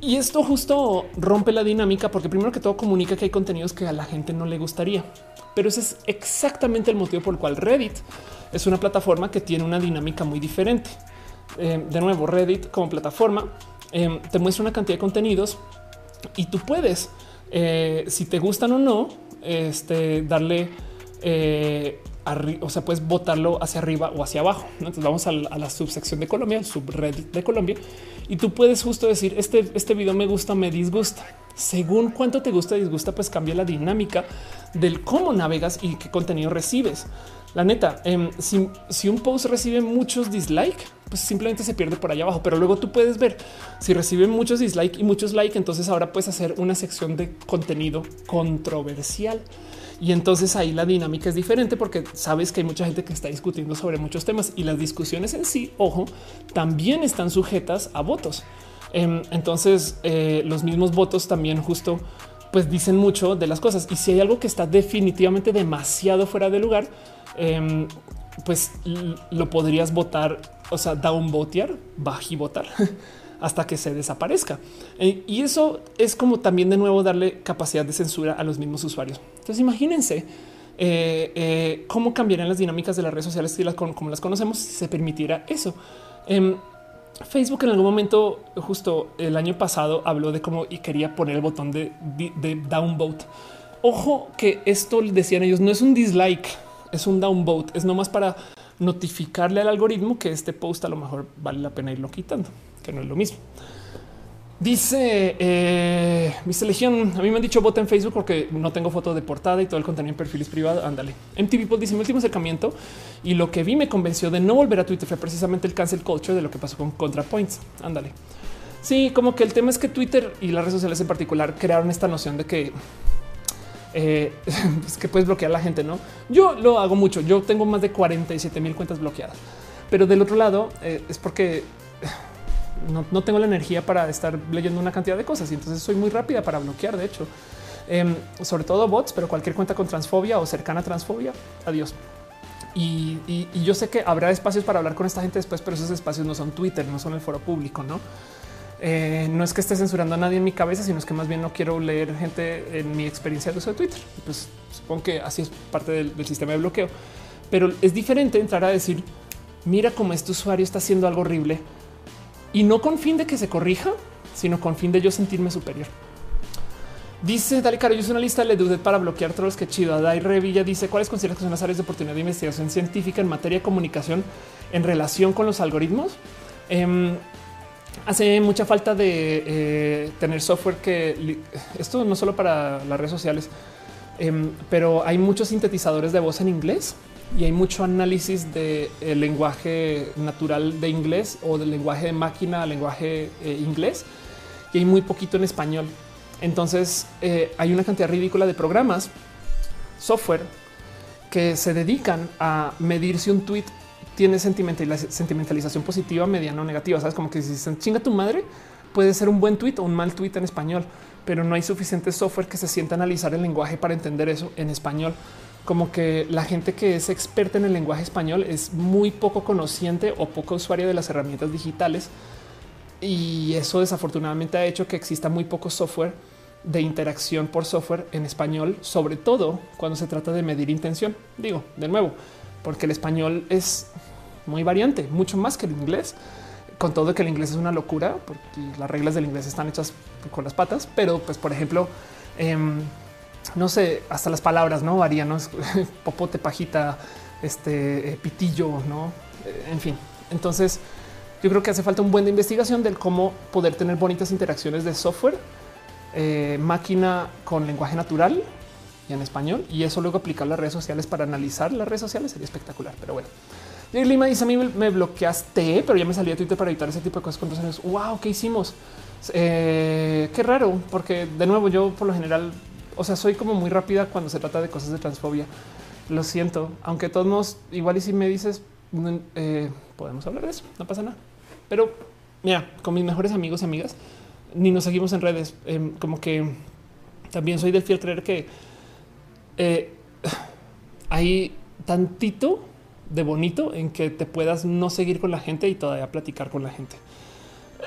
Y esto justo rompe la dinámica porque primero que todo comunica que hay contenidos que a la gente no le gustaría. Pero ese es exactamente el motivo por el cual Reddit es una plataforma que tiene una dinámica muy diferente. Eh, de nuevo, Reddit como plataforma eh, te muestra una cantidad de contenidos y tú puedes, eh, si te gustan o no, este, darle o sea, puedes votarlo hacia arriba o hacia abajo. Entonces vamos a la, subsección de Colombia, el subreddit de Colombia, y tú puedes justo decir este, este video me gusta, me disgusta. Según cuánto te gusta, disgusta, pues cambia la dinámica del cómo navegas y qué contenido recibes. La neta, em, si, un post recibe muchos dislikes, pues simplemente se pierde por allá abajo. Pero luego tú puedes ver si recibe muchos dislikes y muchos likes, entonces ahora puedes hacer una sección de contenido controversial. Y entonces ahí la dinámica es diferente porque sabes que hay mucha gente que está discutiendo sobre muchos temas y las discusiones en sí, ojo, también están sujetas a votos. Em, entonces eh, los mismos votos también justo pues dicen mucho de las cosas. Y si hay algo que está definitivamente demasiado fuera de lugar, em, pues lo podrías votar, o sea, downvotear, votar hasta que se desaparezca. Eh, y eso es como también de nuevo darle capacidad de censura a los mismos usuarios. Entonces imagínense eh, eh, cómo cambiarían las dinámicas de las redes sociales y las, como las conocemos si se permitiera eso. Em, Facebook en algún momento, justo el año pasado, habló de cómo y quería poner el botón de, de downvote. Ojo que esto decían ellos no es un dislike, es un downvote, es nomás para notificarle al algoritmo que este post a lo mejor vale la pena irlo quitando que no es lo mismo. Dice eh, Legión. A mí me han dicho vota en Facebook porque no tengo foto de portada y todo el contenido en perfiles privados. Ándale. MTV People dice mi último acercamiento y lo que vi me convenció de no volver a Twitter fue precisamente el cancel culture de lo que pasó con ContraPoints. Ándale. Sí, como que el tema es que Twitter y las redes sociales en particular crearon esta noción de que eh, es que puedes bloquear a la gente. No, yo lo hago mucho. Yo tengo más de 47 mil cuentas bloqueadas, pero del otro lado eh, es porque no, tengo la energía para estar leyendo una cantidad de cosas y entonces soy muy rápida para bloquear. De hecho, Em, sobre todo bots, pero cualquier cuenta con transfobia o cercana a transfobia. Adiós. Y, yo sé que habrá espacios para hablar con esta gente después, pero esos espacios no son Twitter, no son el foro público, no? Eh, no es que esté censurando a nadie en mi cabeza, sino es que más bien no quiero leer gente en mi experiencia de uso de Twitter. Pues supongo que así es parte del, sistema de bloqueo, pero es diferente entrar a decir, mira cómo este usuario está haciendo algo horrible y no con fin de que se corrija, sino con fin de yo sentirme superior. Dice Dale Caro, yo hice una lista de dudas para bloquear trolls. Que chido. Dai Revilla dice cuáles consideras que son las áreas de oportunidad de investigación científica en materia de comunicación en relación con los algoritmos. Em, hace mucha falta de eh, tener software que esto no solo para las redes sociales, em, pero hay muchos sintetizadores de voz en inglés y hay mucho análisis del lenguaje natural de inglés o del lenguaje de máquina, lenguaje eh, inglés y hay muy poquito en español. Entonces eh, hay una cantidad ridícula de programas, software que se dedican a medir si un tweet tiene sentimentalización positiva, mediana o negativa. Sabes como que si se chinga tu madre, puede ser un buen tweet o un mal tweet en español, pero no hay suficiente software que se sienta a analizar el lenguaje para entender eso en español como que la gente que es experta en el lenguaje español es muy poco conociente o poco usuaria de las herramientas digitales. Y eso desafortunadamente ha hecho que exista muy poco software de interacción por software en español, sobre todo cuando se trata de medir intención. Digo, de nuevo, porque el español es muy variante, mucho más que el inglés, con todo que el inglés es una locura, porque las reglas del inglés están hechas con las patas, pero pues por ejemplo, em, no sé, hasta las palabras no varían, no popote, pajita, este eh, pitillo, no, eh, en fin. Entonces, yo creo que hace falta un buen de investigación del cómo poder tener bonitas interacciones de software, eh, máquina con lenguaje natural en español, y eso luego aplicar las redes sociales para analizar las redes sociales sería espectacular. Pero bueno, Lima dice a mí me bloqueaste, pero ya me salí de Twitter para evitar ese tipo de cosas. Cuántos años? Wow, qué hicimos? qué raro, porque de nuevo yo por lo general o sea, soy como muy rápida cuando se trata de cosas de transfobia. Lo siento, aunque todos nos igual y si me dices eh, podemos hablar de eso, no pasa nada. Pero mira, con mis mejores amigos y amigas ni nos seguimos en redes. Em, como que también soy del fiel creer que eh, hay tantito de bonito en que te puedas no seguir con la gente y todavía platicar con la gente.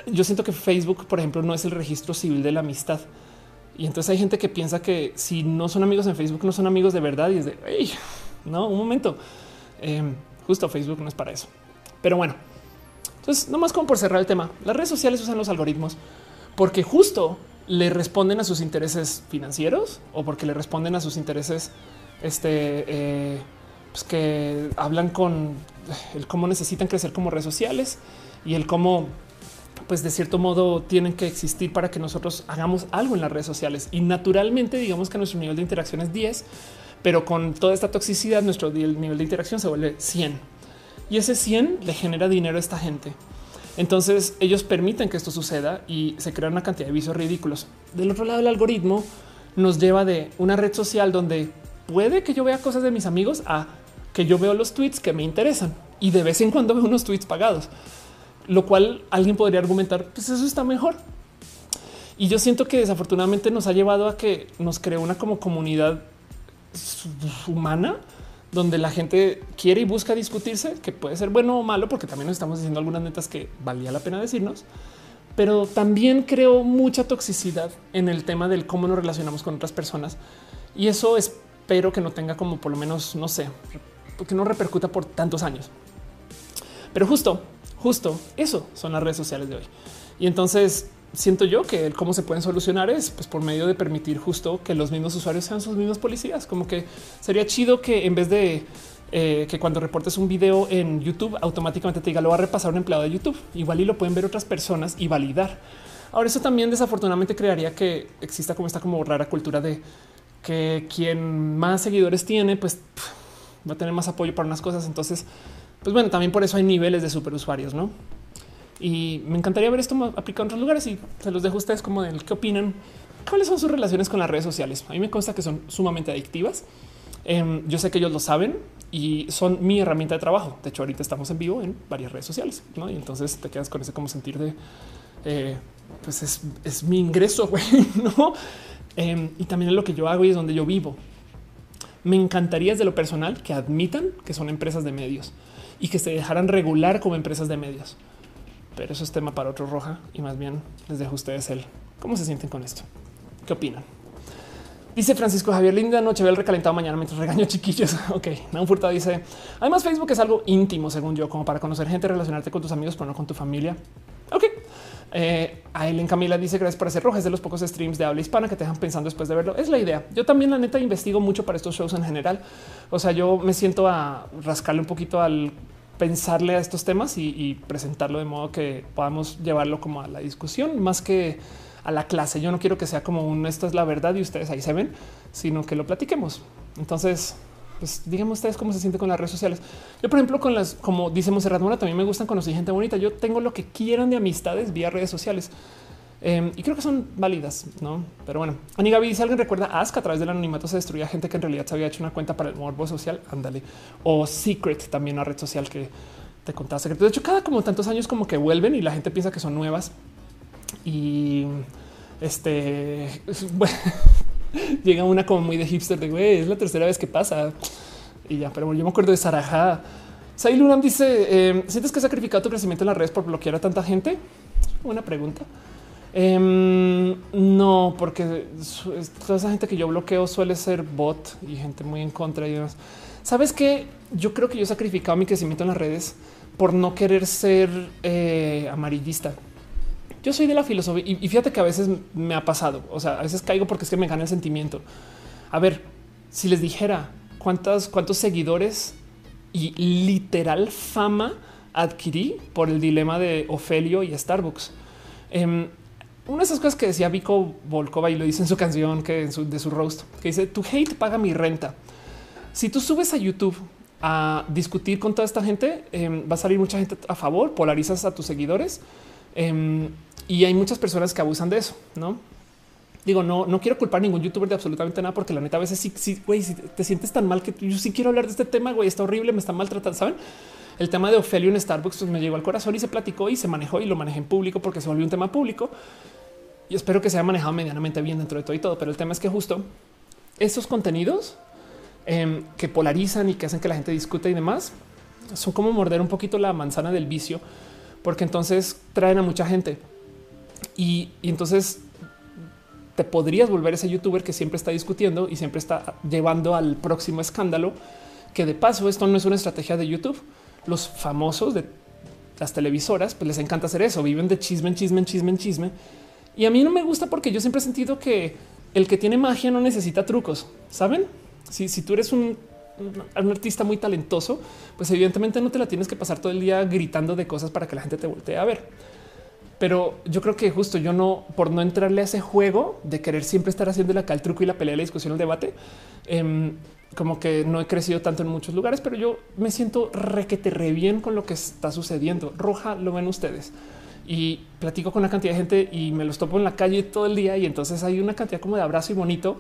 Yo siento que Facebook, por ejemplo, no es el registro civil de la amistad. Y entonces hay gente que piensa que si no son amigos en Facebook, no son amigos de verdad. Y es de no, un momento. Em, justo Facebook no es para eso. Pero bueno, entonces, no más como por cerrar el tema, las redes sociales usan los algoritmos porque justo le responden a sus intereses financieros o porque le responden a sus intereses este, eh, pues que hablan con el cómo necesitan crecer como redes sociales y el cómo pues de cierto modo tienen que existir para que nosotros hagamos algo en las redes sociales. Y naturalmente, digamos que nuestro nivel de interacción es 10, pero con toda esta toxicidad, nuestro nivel de interacción se vuelve 100. Y ese 100 le genera dinero a esta gente. Entonces ellos permiten que esto suceda y se crea una cantidad de vicios ridículos. Del otro lado, el algoritmo nos lleva de una red social donde puede que yo vea cosas de mis amigos a que yo veo los tweets que me interesan y de vez en cuando veo unos tweets pagados lo cual alguien podría argumentar, pues eso está mejor. Y yo siento que desafortunadamente nos ha llevado a que nos creó una como comunidad humana donde la gente quiere y busca discutirse, que puede ser bueno o malo, porque también nos estamos diciendo algunas netas que valía la pena decirnos, pero también creo mucha toxicidad en el tema del cómo nos relacionamos con otras personas. Y eso espero que no tenga como por lo menos, no sé, que no repercuta por tantos años. Pero justo Justo eso son las redes sociales de hoy. Y entonces siento yo que cómo se pueden solucionar es pues, por medio de permitir justo que los mismos usuarios sean sus mismos policías. Como que sería chido que en vez de eh, que cuando reportes un video en YouTube automáticamente te diga lo va a repasar un empleado de YouTube. Igual y lo pueden ver otras personas y validar. Ahora eso también desafortunadamente crearía que exista como esta como rara cultura de que quien más seguidores tiene, pues va a tener más apoyo para unas cosas. Entonces pues bueno, también por eso hay niveles de superusuarios, ¿no? Y me encantaría ver esto aplicado en otros lugares y se los dejo a ustedes como del qué opinan, cuáles son sus relaciones con las redes sociales. A mí me consta que son sumamente adictivas. Em, yo sé que ellos lo saben y son mi herramienta de trabajo. De hecho, ahorita estamos en vivo en varias redes sociales, ¿no? Y entonces te quedas con ese como sentir de, eh, pues es, mi ingreso, güey, ¿no? Em, y también es lo que yo hago y es donde yo vivo. Me encantaría desde lo personal que admitan que son empresas de medios y que se dejaran regular como empresas de medios. Pero eso es tema para otro roja y más bien les dejo a ustedes el cómo se sienten con esto. ¿Qué opinan? Dice Francisco Javier, linda noche, ve el recalentado mañana mientras regaño chiquillos. Ok, un Furtado dice, además Facebook es algo íntimo, según yo, como para conocer gente, relacionarte con tus amigos, pero no con tu familia. Ok. Eh, Aileen Camila dice gracias por hacer rojas de los pocos streams de habla hispana que te dejan pensando después de verlo. Es la idea. Yo también la neta investigo mucho para estos shows en general. O sea, yo me siento a rascarle un poquito al pensarle a estos temas y, presentarlo de modo que podamos llevarlo como a la discusión más que a la clase. Yo no quiero que sea como un esto es la verdad y ustedes ahí se ven, sino que lo platiquemos. Entonces, pues díganme ustedes cómo se siente con las redes sociales. Yo, por ejemplo, con las, como dice Monserrat Mora, también me gustan conocer gente bonita. Yo tengo lo que quieran de amistades vía redes sociales. Em, y creo que son válidas, no? Pero bueno, Ani si alguien recuerda Ask a través del anonimato se destruía gente que en realidad se había hecho una cuenta para el morbo social. Ándale o Secret, también una red social que te contaba secretos. De hecho, cada como tantos años, como que vuelven y la gente piensa que son nuevas y este llega una como muy de hipster de güey, es la tercera vez que pasa y ya. Pero yo me acuerdo de Sarajá. Sai Lunam dice: em, ¿Sientes que has sacrificado tu crecimiento en las redes por bloquear a tanta gente? Buena pregunta. Em, no, porque toda esa gente que yo bloqueo suele ser bot y gente muy en contra y demás. Sabes que yo creo que yo he sacrificado mi crecimiento en las redes por no querer ser eh, amarillista. Yo soy de la filosofía y, fíjate que a veces me ha pasado. O sea, a veces caigo porque es que me gana el sentimiento. A ver, si les dijera cuántas, cuántos seguidores y literal fama adquirí por el dilema de Ofelio y Starbucks. Em, una de esas cosas que decía Vico Volkova y lo dice en su canción que de su roast, que dice tu hate paga mi renta. Si tú subes a YouTube a discutir con toda esta gente, em, va a salir mucha gente a favor, polarizas a tus seguidores. Em, y hay muchas personas que abusan de eso, no? Digo, no, no quiero culpar a ningún youtuber de absolutamente nada, porque la neta a veces sí, sí, güey, si te sientes tan mal que yo sí quiero hablar de este tema, güey, está horrible, me está maltratando, ¿saben? El tema de Ofelio en Starbucks pues, me llegó al corazón y se platicó y se manejó y lo manejé en público porque se volvió un tema público y espero que se haya manejado medianamente bien dentro de todo y todo. Pero el tema es que justo estos contenidos em, que polarizan y que hacen que la gente discute y demás son como morder un poquito la manzana del vicio, porque entonces traen a mucha gente y, entonces te podrías volver ese youtuber que siempre está discutiendo y siempre está llevando al próximo escándalo. Que de paso, esto no es una estrategia de YouTube. Los famosos de las televisoras, pues les encanta hacer eso. Viven de chisme chisme chisme chisme. Y a mí no me gusta porque yo siempre he sentido que el que tiene magia no necesita trucos. Saben? Si, si tú eres un, un artista muy talentoso, pues evidentemente no te la tienes que pasar todo el día gritando de cosas para que la gente te voltee a ver pero yo creo que justo yo no, por no entrarle a ese juego de querer siempre estar haciendo acá el truco y la pelea, la discusión, el debate, em, como que no he crecido tanto en muchos lugares, pero yo me siento requete re bien con lo que está sucediendo. Roja lo ven ustedes y platico con una cantidad de gente y me los topo en la calle todo el día y entonces hay una cantidad como de abrazo y bonito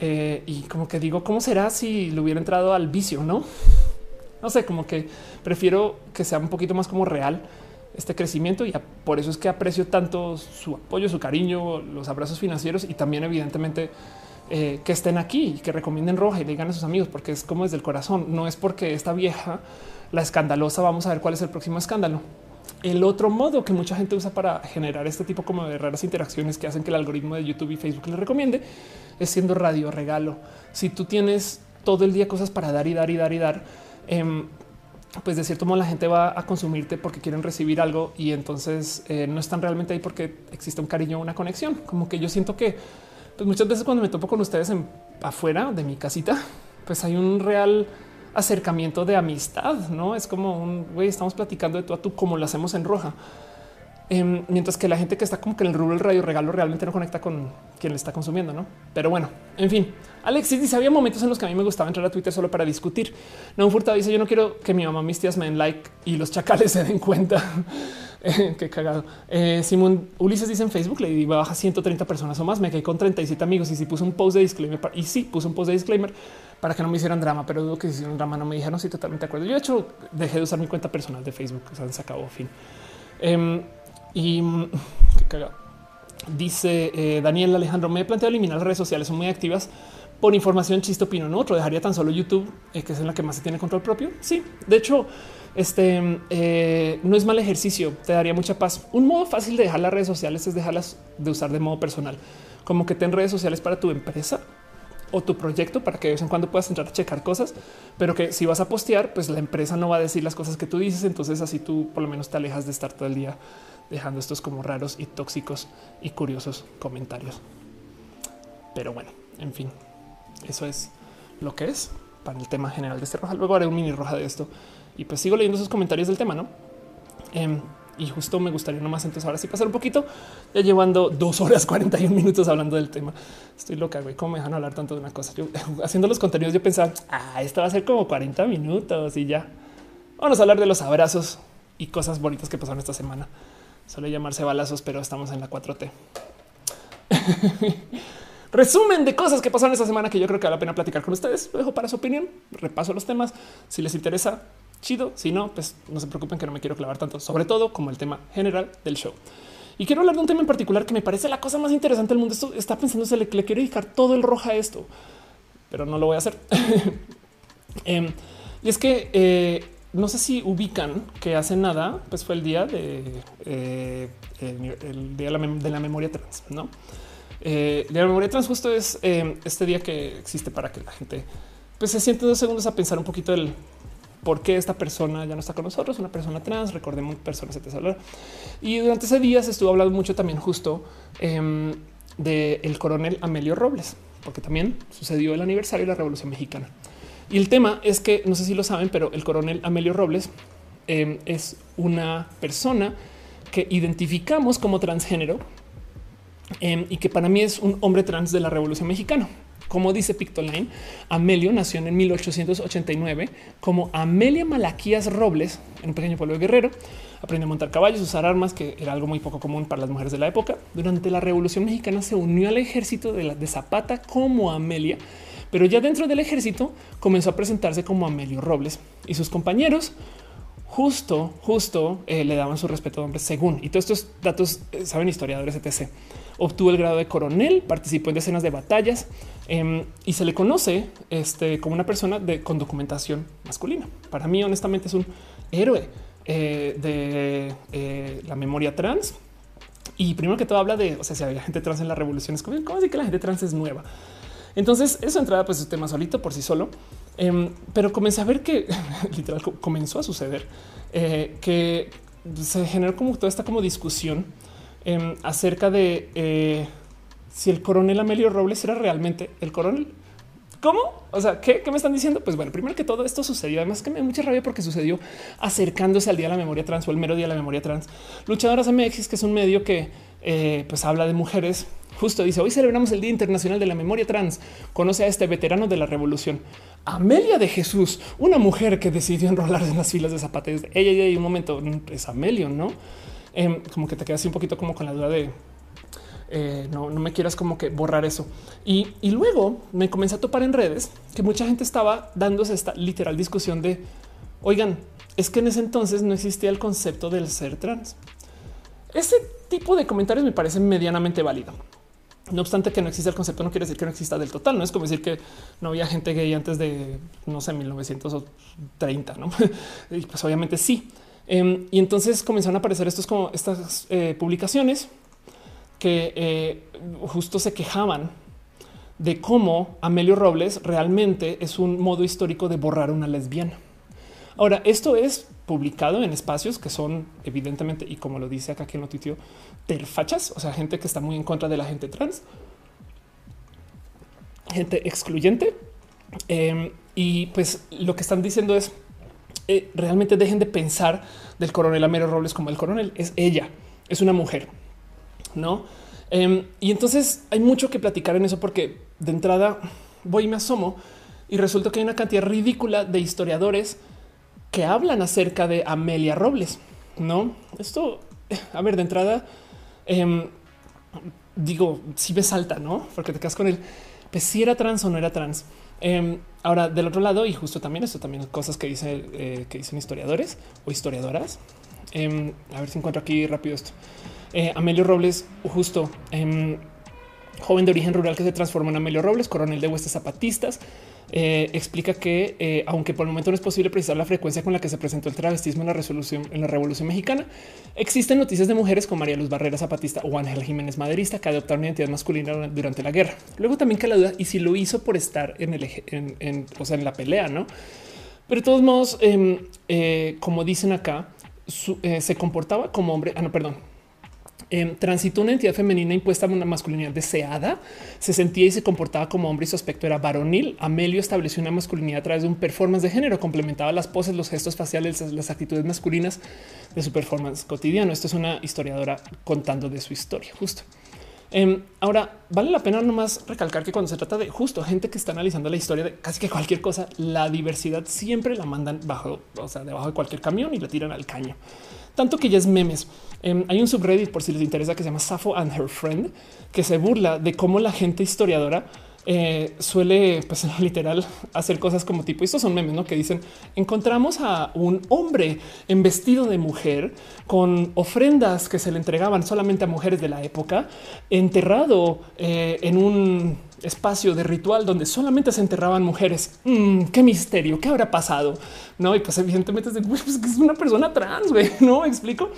eh, y como que digo, ¿cómo será si le hubiera entrado al vicio? No, no sé, como que prefiero que sea un poquito más como real este crecimiento y por eso es que aprecio tanto su apoyo, su cariño, los abrazos financieros y también evidentemente eh, que estén aquí y que recomienden Roja y le digan a sus amigos porque es como desde el corazón. No es porque esta vieja, la escandalosa, vamos a ver cuál es el próximo escándalo. El otro modo que mucha gente usa para generar este tipo como de raras interacciones que hacen que el algoritmo de YouTube y Facebook le recomiende es siendo radio regalo. Si tú tienes todo el día cosas para dar y dar y dar y dar, em, pues de cierto modo la gente va a consumirte porque quieren recibir algo y entonces eh, no están realmente ahí porque existe un cariño, una conexión. Como que yo siento que pues muchas veces cuando me topo con ustedes en, afuera de mi casita, pues hay un real acercamiento de amistad, no es como un güey, estamos platicando de tú a tú como lo hacemos en roja. Em, mientras que la gente que está como que en el rubro del radio regalo realmente no conecta con quien le está consumiendo, ¿no? Pero bueno, en fin. Alexis dice, había momentos en los que a mí me gustaba entrar a Twitter solo para discutir. No, un furtado dice, yo no quiero que mi mamá, mis tías me den like y los chacales se den cuenta. Qué cagado. Eh, Simón Ulises dice en Facebook, le di baja 130 personas o más, me quedé con 37 amigos y si puso un post de disclaimer y sí puso un post de disclaimer para que no me hicieran drama, pero dudo que si hicieron drama no me dijeron, sí, totalmente de acuerdo. Yo de hecho dejé de usar mi cuenta personal de Facebook, o sea, se acabó fin. Em, y qué cagado. Dice eh, Daniel Alejandro, me he planteado eliminar las redes sociales, son muy activas por información chisto opino, no otro dejaría tan solo YouTube, eh, que es en la que más se tiene control propio. Sí, de hecho, este eh, no es mal ejercicio, te daría mucha paz. Un modo fácil de dejar las redes sociales es dejarlas de usar de modo personal, como que ten redes sociales para tu empresa o tu proyecto para que de vez en cuando puedas entrar a checar cosas, pero que si vas a postear, pues la empresa no va a decir las cosas que tú dices. Entonces así tú por lo menos te alejas de estar todo el día dejando estos como raros y tóxicos y curiosos comentarios. Pero bueno, en fin, eso es lo que es para el tema general de este roja. Luego haré un mini roja de esto y pues sigo leyendo sus comentarios del tema, no? Em, y justo me gustaría nomás entonces ahora sí pasar un poquito, ya llevando dos horas 41 minutos hablando del tema. Estoy loca, güey, cómo me dejan hablar tanto de una cosa. Yo haciendo los contenidos, yo pensaba, ah, esto va a ser como 40 minutos y ya. Vamos a hablar de los abrazos y cosas bonitas que pasaron esta semana. Suele llamarse balazos, pero estamos en la 4T. Resumen de cosas que pasaron esta semana que yo creo que vale la pena platicar con ustedes. Lo dejo para su opinión. Repaso los temas. Si les interesa, chido. Si no, pues no se preocupen que no me quiero clavar tanto, sobre todo como el tema general del show. Y quiero hablar de un tema en particular que me parece la cosa más interesante del mundo. Esto está pensando, le, le quiero dedicar todo el roja a esto, pero no lo voy a hacer. Em, y es que eh, no sé si ubican que hace nada, pues fue el día de eh, el, día de la, memoria trans, no? Eh, la memoria trans justo es eh, este día que existe para que la gente pues se siente dos segundos a pensar un poquito el por qué esta persona ya no está con nosotros, una persona trans, recordemos personas de Y durante ese día se estuvo hablando mucho también justo eh, del coronel Amelio Robles, porque también sucedió el aniversario de la Revolución Mexicana. Y el tema es que no sé si lo saben, pero el coronel Amelio Robles em, es una persona que identificamos como transgénero em, y que para mí es un hombre trans de la Revolución Mexicana. Como dice Pictoline, Amelio nació en 1889 como Amelia Malaquías Robles en un pequeño pueblo de Guerrero. Aprendió a montar caballos, usar armas, que era algo muy poco común para las mujeres de la época. Durante la Revolución Mexicana se unió al ejército de, de Zapata como Amelia pero ya dentro del ejército comenzó a presentarse como Amelio Robles y sus compañeros justo, justo eh, le daban su respeto a hombres según. Y todos estos datos eh, saben historiadores, etc. Obtuvo el grado de coronel, participó en decenas de batallas em, y se le conoce este, como una persona de, con documentación masculina. Para mí, honestamente, es un héroe eh, de la memoria trans. Y primero que todo habla de, o sea, si había gente trans en la revolución, es como, ¿cómo decir que la gente trans es nueva? Entonces, eso entrada, pues, es tema solito por sí solo. Em, pero comencé a ver que literal comenzó a suceder eh, que se generó como toda esta como discusión em, acerca de eh, si el coronel Amelio Robles era realmente el coronel. ¿Cómo? O sea, ¿qué, ¿qué, me están diciendo? Pues bueno, primero que todo esto sucedió, además que me da mucha rabia porque sucedió acercándose al Día de la Memoria Trans o el mero Día de la Memoria Trans. Luchadoras MX, que es un medio que eh, pues habla de mujeres Justo dice, hoy celebramos el Día Internacional de la Memoria Trans. Conoce a este veterano de la revolución. Amelia de Jesús, una mujer que decidió enrolar en las filas de zapatos. Ella, ella, un momento, es Amelio, ¿no? Em, como que te quedas un poquito como con la duda de... Eh, no, no me quieras como que borrar eso. Y, y luego me comencé a topar en redes que mucha gente estaba dándose esta literal discusión de, oigan, es que en ese entonces no existía el concepto del ser trans. Ese tipo de comentarios me parece medianamente válido. No obstante que no existe el concepto, no quiere decir que no exista del total. No es como decir que no había gente gay antes de no sé, 1930. No, y pues obviamente sí. Em, y entonces comenzaron a aparecer estos como estas eh, publicaciones que eh, justo se quejaban de cómo Amelio Robles realmente es un modo histórico de borrar una lesbiana. Ahora, esto es publicado en espacios que son evidentemente, y como lo dice acá que lo tuiteó, terfachas, o sea, gente que está muy en contra de la gente trans, gente excluyente. Em, y pues lo que están diciendo es eh, realmente dejen de pensar del coronel Amero Robles como el coronel es ella, es una mujer, no? Em, y entonces hay mucho que platicar en eso, porque de entrada voy y me asomo y resulta que hay una cantidad ridícula de historiadores que hablan acerca de Amelia Robles. No, esto, a ver, de entrada, em, digo, si me salta, no? Porque te quedas con él. Pues si era trans o no era trans. Em, ahora, del otro lado, y justo también esto también cosas que, eh, que dicen historiadores o historiadoras. Em, a ver si encuentro aquí rápido esto. Eh, Amelio Robles, justo em, joven de origen rural que se transformó en Amelio Robles, coronel de huestes zapatistas. Eh, explica que eh, aunque por el momento no es posible precisar la frecuencia con la que se presentó el travestismo en la resolución en la Revolución Mexicana, existen noticias de mujeres como María Luz Barrera Zapatista o Ángel Jiménez Maderista que adoptaron identidad masculina durante la guerra. Luego también que la duda y si lo hizo por estar en el en, o sea, en la pelea, no? Pero de todos modos, em, eh, como dicen acá, se comportaba como hombre. Ah, no, perdón eh, transitó una entidad femenina impuesta a una masculinidad deseada, se sentía y se comportaba como hombre y su aspecto era varonil. Amelio estableció una masculinidad a través de un performance de género, complementaba las poses, los gestos faciales, las actitudes masculinas de su performance cotidiano. Esto es una historiadora contando de su historia, justo. Em, ahora, vale la pena nomás recalcar que cuando se trata de justo gente que está analizando la historia de casi que cualquier cosa, la diversidad siempre la mandan bajo, o sea, debajo de cualquier camión y la tiran al caño tanto que ya es memes. Em, hay un subreddit por si les interesa que se llama Safo and Her Friend, que se burla de cómo la gente historiadora eh, suele, pues literal, hacer cosas como tipo, estos son memes, ¿no? Que dicen, encontramos a un hombre en vestido de mujer con ofrendas que se le entregaban solamente a mujeres de la época, enterrado eh, en un espacio de ritual donde solamente se enterraban mujeres. Mm, qué misterio, qué habrá pasado? No, y pues evidentemente es, pues, es una persona trans, güey, no explico.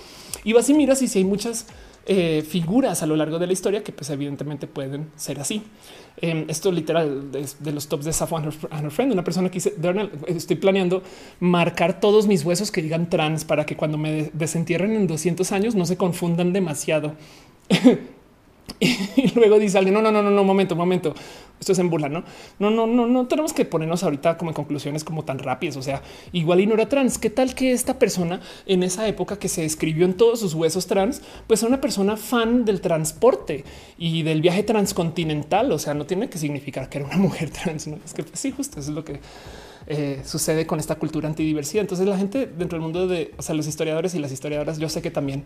Y vas y miras y si hay muchas eh, figuras a lo largo de la historia que pues evidentemente pueden ser así. Em, esto literal de, los tops de Safo and her, friend, una persona que dice, estoy planeando marcar todos mis huesos que digan trans para que cuando me desentierren en 200 años no se confundan demasiado. Y luego dice alguien, no, no, no, no, no, momento, momento. Esto es en burla, ¿no? No, no, no, no tenemos que ponernos ahorita como en conclusiones como tan rápidas. O sea, igual y no era trans. ¿Qué tal que esta persona en esa época que se escribió en todos sus huesos trans, pues era una persona fan del transporte y del viaje transcontinental? O sea, no tiene que significar que era una mujer trans. ¿no? Es que pues, sí, justo eso es lo que eh, sucede con esta cultura antidiversidad. Entonces la gente dentro del mundo de o sea, los historiadores y las historiadoras, yo sé que también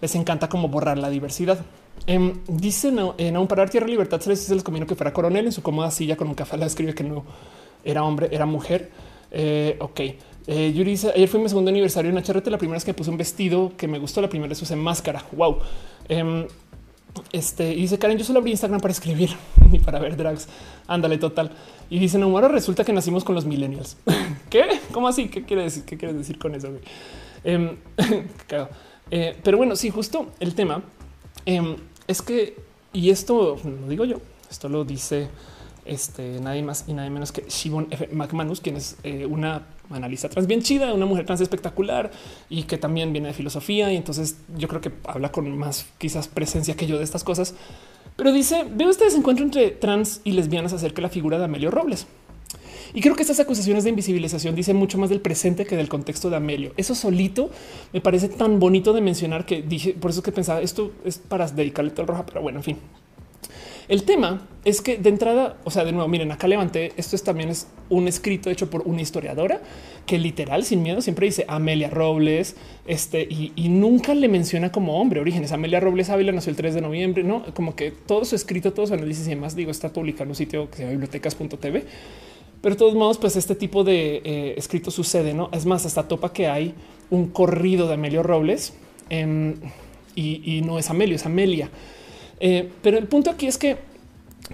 les encanta como borrar la diversidad. Eh, dicen en un parar tierra libertad se les, se les convino que fuera coronel en su cómoda silla con un café. La escribe que no era hombre, era mujer. Eh, ok. Eh, Yuri dice ayer fue mi segundo aniversario en HRT. La primera vez que puse un vestido que me gustó, la primera vez usé máscara. Wow. Em, este y dice Karen, yo solo abrí Instagram para escribir y para ver drags. Ándale, total. Y dice no, ahora resulta que nacimos con los millennials. ¿Qué? ¿Cómo así? ¿Qué quiere decir? ¿Qué quieres decir con eso? Eh, eh, pero bueno, sí, justo el tema em, es que, y esto lo digo yo, esto lo dice este, nadie más y nadie menos que Shivon F. McManus, quien es eh, una analista trans bien chida, una mujer trans espectacular y que también viene de filosofía. Y entonces yo creo que habla con más quizás presencia que yo de estas cosas. Pero dice, veo este desencuentro entre trans y lesbianas acerca de la figura de Amelio Robles. Y creo que estas acusaciones de invisibilización dicen mucho más del presente que del contexto de Amelio. Eso solito me parece tan bonito de mencionar que dije, por eso que pensaba esto es para dedicarle todo el roja, pero bueno, en fin. El tema es que de entrada, o sea, de nuevo, miren, acá levanté, esto es, también es un escrito hecho por una historiadora que literal, sin miedo, siempre dice Amelia Robles, este, y, nunca le menciona como hombre orígenes. Amelia Robles Ávila nació el 3 de noviembre, ¿no? Como que todo su escrito, todos su análisis y demás, digo, está publicado en un sitio que se llama bibliotecas.tv. Pero de todos modos, pues este tipo de eh, escrito sucede, ¿no? Es más, hasta topa que hay un corrido de Amelio Robles em, y no es Amelio, es Amelia. Eh, pero el punto aquí es que,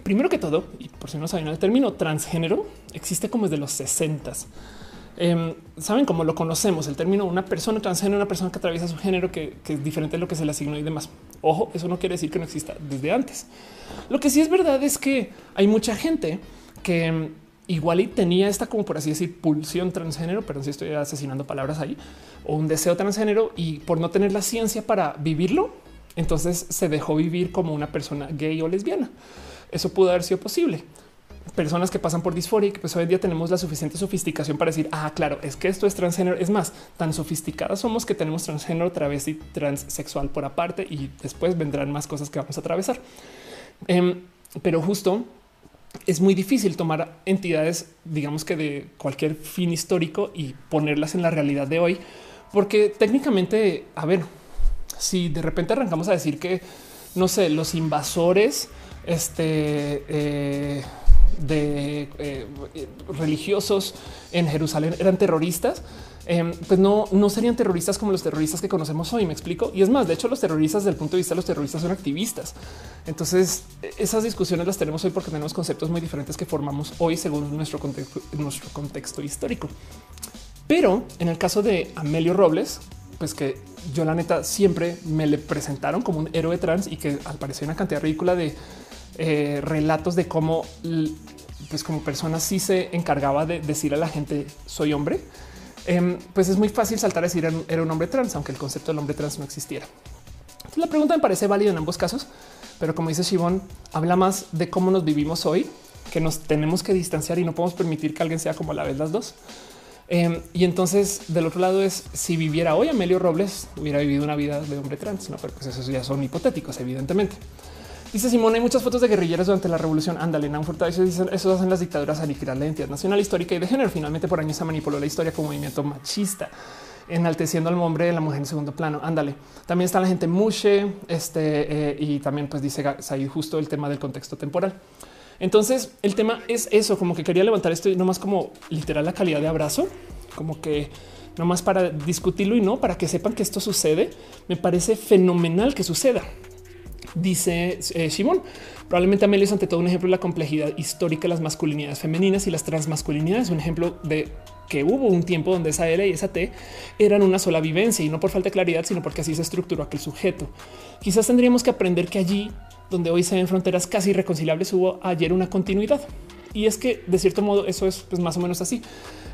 primero que todo, y por si no saben el término transgénero, existe como desde los 60 em, saben cómo lo conocemos, el término una persona transgénero, una persona que atraviesa su género que, es diferente de lo que se le asignó y demás. Ojo, eso no quiere decir que no exista desde antes. Lo que sí es verdad es que hay mucha gente que em, igual y tenía esta como por así decir pulsión transgénero, pero si estoy asesinando palabras ahí, o un deseo transgénero y por no tener la ciencia para vivirlo, entonces se dejó vivir como una persona gay o lesbiana. Eso pudo haber sido posible. Personas que pasan por disforia y que pues hoy en día tenemos la suficiente sofisticación para decir, ah, claro, es que esto es transgénero. Es más, tan sofisticadas somos que tenemos transgénero, travesti, transexual por aparte y después vendrán más cosas que vamos a atravesar. Em, pero justo es muy difícil tomar entidades, digamos que de cualquier fin histórico y ponerlas en la realidad de hoy, porque técnicamente, a ver, si de repente arrancamos a decir que, no sé, los invasores, este, eh, de eh, religiosos en Jerusalén eran terroristas, em, pues no, no serían terroristas como los terroristas que conocemos hoy. Me explico. Y es más, de hecho, los terroristas, desde el punto de vista de los terroristas, son activistas. Entonces, esas discusiones las tenemos hoy porque tenemos conceptos muy diferentes que formamos hoy según nuestro contexto, nuestro contexto histórico. Pero en el caso de Amelio Robles, pues que yo la neta siempre me le presentaron como un héroe trans y que al parecer una cantidad ridícula de eh, relatos de cómo, pues como persona sí se encargaba de decir a la gente soy hombre, em, pues es muy fácil saltar a decir era un hombre trans, aunque el concepto del hombre trans no existiera. la pregunta me parece válida en ambos casos, pero como dice Shivon, habla más de cómo nos vivimos hoy, que nos tenemos que distanciar y no podemos permitir que alguien sea como a la vez las dos. Em, y entonces del otro lado es si viviera hoy Amelio Robles hubiera vivido una vida de hombre trans, no, pero pues esos ya son hipotéticos, evidentemente. Dice Simón, hay muchas fotos de guerrilleros durante la revolución. Ándale, un fortaleza dicen eso hacen las dictaduras aniquilar la identidad nacional, histórica y de género. Finalmente, por años se manipuló la historia como movimiento machista, enalteciendo al hombre de la mujer en segundo plano. Ándale. También está la gente mushe, este eh, y también, pues dice ahí justo el tema del contexto temporal. Entonces el tema es eso, como que quería levantar esto y no más como literal la calidad de abrazo, como que no más para discutirlo y no para que sepan que esto sucede. Me parece fenomenal que suceda. Dice eh, Simón, probablemente Amelia es ante todo un ejemplo de la complejidad histórica de las masculinidades femeninas y las transmasculinidades, un ejemplo de que hubo un tiempo donde esa L y esa T eran una sola vivencia y no por falta de claridad, sino porque así se estructuró aquel sujeto. Quizás tendríamos que aprender que allí donde hoy se ven fronteras casi irreconciliables, hubo ayer una continuidad. Y es que de cierto modo eso es pues, más o menos así.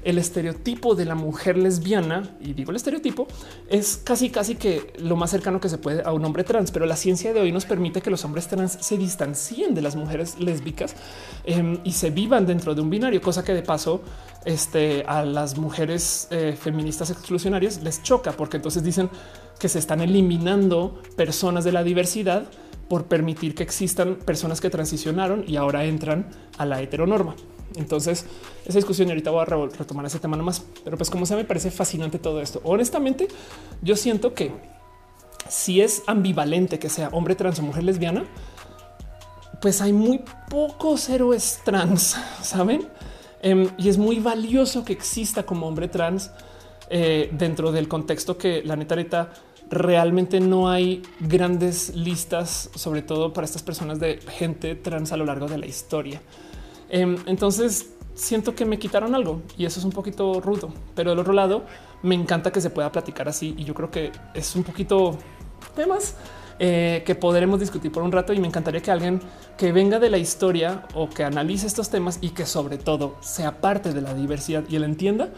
El estereotipo de la mujer lesbiana, y digo el estereotipo, es casi casi que lo más cercano que se puede a un hombre trans, pero la ciencia de hoy nos permite que los hombres trans se distancien de las mujeres lésbicas em, y se vivan dentro de un binario, cosa que de paso este, a las mujeres eh, feministas exclusionarias les choca, porque entonces dicen que se están eliminando personas de la diversidad por permitir que existan personas que transicionaron y ahora entran a la heteronorma. Entonces, esa discusión y ahorita voy a retomar ese tema nomás. Pero pues como se me parece fascinante todo esto. Honestamente, yo siento que si es ambivalente que sea hombre trans o mujer lesbiana, pues hay muy pocos héroes trans, ¿saben? Em, y es muy valioso que exista como hombre trans eh, dentro del contexto que la neta neta realmente no hay grandes listas, sobre todo para estas personas de gente trans a lo largo de la historia. Em, entonces siento que me quitaron algo y eso es un poquito rudo, pero del otro lado me encanta que se pueda platicar así y yo creo que es un poquito temas eh, que podremos discutir por un rato y me encantaría que alguien que venga de la historia o que analice estos temas y que sobre todo sea parte de la diversidad y él entienda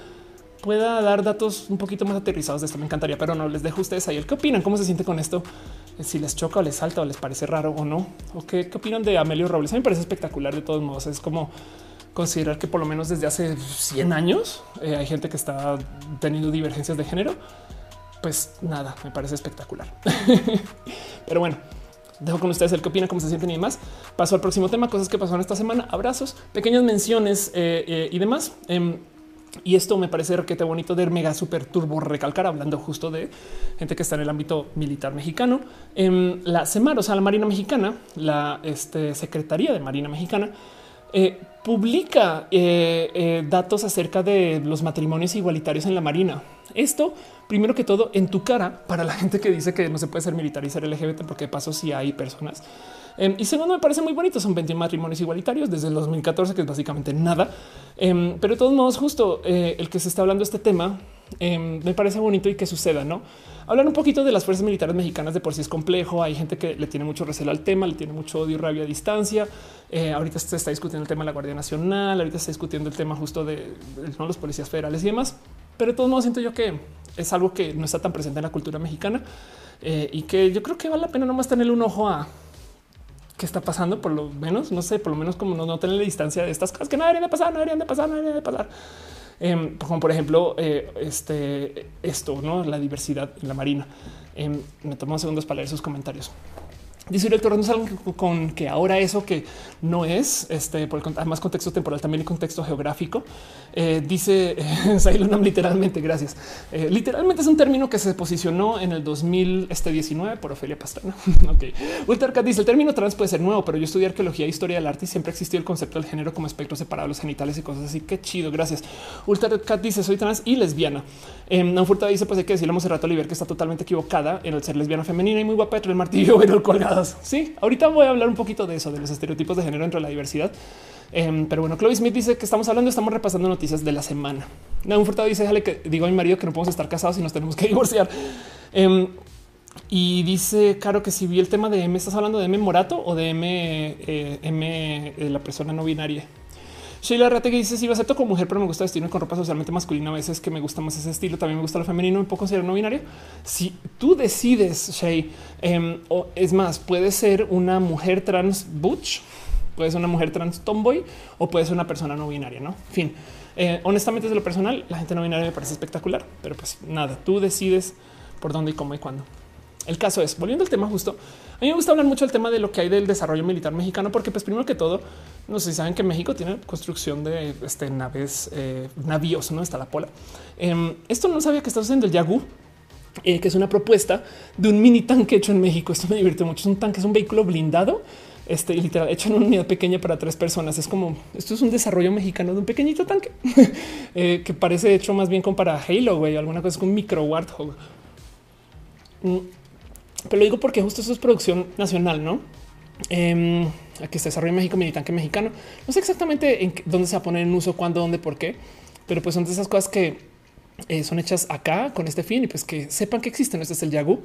pueda dar datos un poquito más aterrizados de esto. Me encantaría, pero no les dejo a ustedes ahí el qué opinan, cómo se siente con esto, si les choca o les salta o les parece raro o no, o qué, opinan de Amelio Robles. A mí me parece espectacular de todos modos. Es como considerar que por lo menos desde hace 100 años eh, hay gente que está teniendo divergencias de género. Pues nada, me parece espectacular. pero bueno, dejo con ustedes el que opinan, cómo se sienten y demás. Paso al próximo tema, cosas que pasaron esta semana, abrazos, pequeñas menciones eh, eh, y demás. Em, y esto me parece requete bonito de mega super turbo recalcar, hablando justo de gente que está en el ámbito militar mexicano. En la Semar, o sea, la Marina Mexicana, la este, Secretaría de Marina Mexicana, eh, publica eh, eh, datos acerca de los matrimonios igualitarios en la Marina. Esto, primero que todo, en tu cara para la gente que dice que no se puede ser militar y ser LGBT, porque de paso si hay personas Em, y segundo, me parece muy bonito. Son 21 matrimonios igualitarios desde el 2014, que es básicamente nada. Em, pero de todos modos, justo eh, el que se está hablando de este tema em, me parece bonito y que suceda, no? Hablar un poquito de las fuerzas militares mexicanas de por sí es complejo. Hay gente que le tiene mucho recelo al tema, le tiene mucho odio y rabia a distancia. Eh, ahorita se está discutiendo el tema de la Guardia Nacional, ahorita se está discutiendo el tema justo de los policías federales y demás. Pero de todos modos siento yo que es algo que no está tan presente en la cultura mexicana eh, y que yo creo que vale la pena nomás tenerle un ojo a qué está pasando, por lo menos, no sé, por lo menos como no, no tener la distancia de estas cosas que no deberían de pasar, no deberían de pasar, no deberían de pasar. Em, como por ejemplo, eh, este, esto, no la diversidad en la marina. Em, me tomo segundos para leer sus comentarios. Dice director, no salgan con que ahora eso que no es, este, por además contexto temporal, también el contexto geográfico. Eh, dice Sailunam literalmente, gracias. Eh, literalmente es un término que se posicionó en el 2019 este por Ofelia Pastrana. ok. Ultercat dice el término trans puede ser nuevo, pero yo estudié arqueología e historia del arte y siempre existió el concepto del género como espectro separado de los genitales y cosas así. Qué chido, gracias. Ultercat dice soy trans y lesbiana. Eh, Nanfurta dice pues hay que decirle a rato Oliver que está totalmente equivocada en el ser lesbiana femenina y muy guapa entre el martillo y el colgado Sí, ahorita voy a hablar un poquito de eso, de los estereotipos de género dentro de la diversidad. Em, pero bueno, Chloe Smith dice que estamos hablando, estamos repasando noticias de la semana. un Furtado dice, déjale que digo a mi marido que no podemos estar casados y nos tenemos que divorciar. Em, y dice, claro, que si vi el tema de M, ¿estás hablando de M Morato o de M, eh, M eh, la persona no binaria? Sheila que dice si a acepto como mujer, pero me gusta vestirme con ropa socialmente masculina. A veces que me gusta más ese estilo. También me gusta lo femenino. Me puedo considerar no binario. Si tú decides, Shay, em, o es más, puede ser una mujer trans butch, puede ser una mujer trans tomboy o puede ser una persona no binaria. No, fin, eh, honestamente, desde lo personal, la gente no binaria me parece espectacular, pero pues nada, tú decides por dónde y cómo y cuándo. El caso es, volviendo al tema justo, a mí me gusta hablar mucho del tema de lo que hay del desarrollo militar mexicano, porque pues primero que todo, no sé si saben que México tiene construcción de este, naves, eh, navíos, no está la pola. Em, esto no sabía que está haciendo el Yagú, eh, que es una propuesta de un mini tanque hecho en México. Esto me divierte mucho. Es un tanque, es un vehículo blindado, este literal hecho en una unidad pequeña para tres personas. Es como esto es un desarrollo mexicano de un pequeñito tanque eh, que parece hecho más bien como para Halo, güey, alguna cosa con micro Warthog. Pero lo digo porque justo eso es producción nacional, no? Eh, que se desarrolla en México, mi tanque mexicano. No sé exactamente en dónde se va a poner en uso, cuándo, dónde, por qué, pero pues son de esas cosas que eh, son hechas acá con este fin y pues que sepan que existen. Este es el Yagu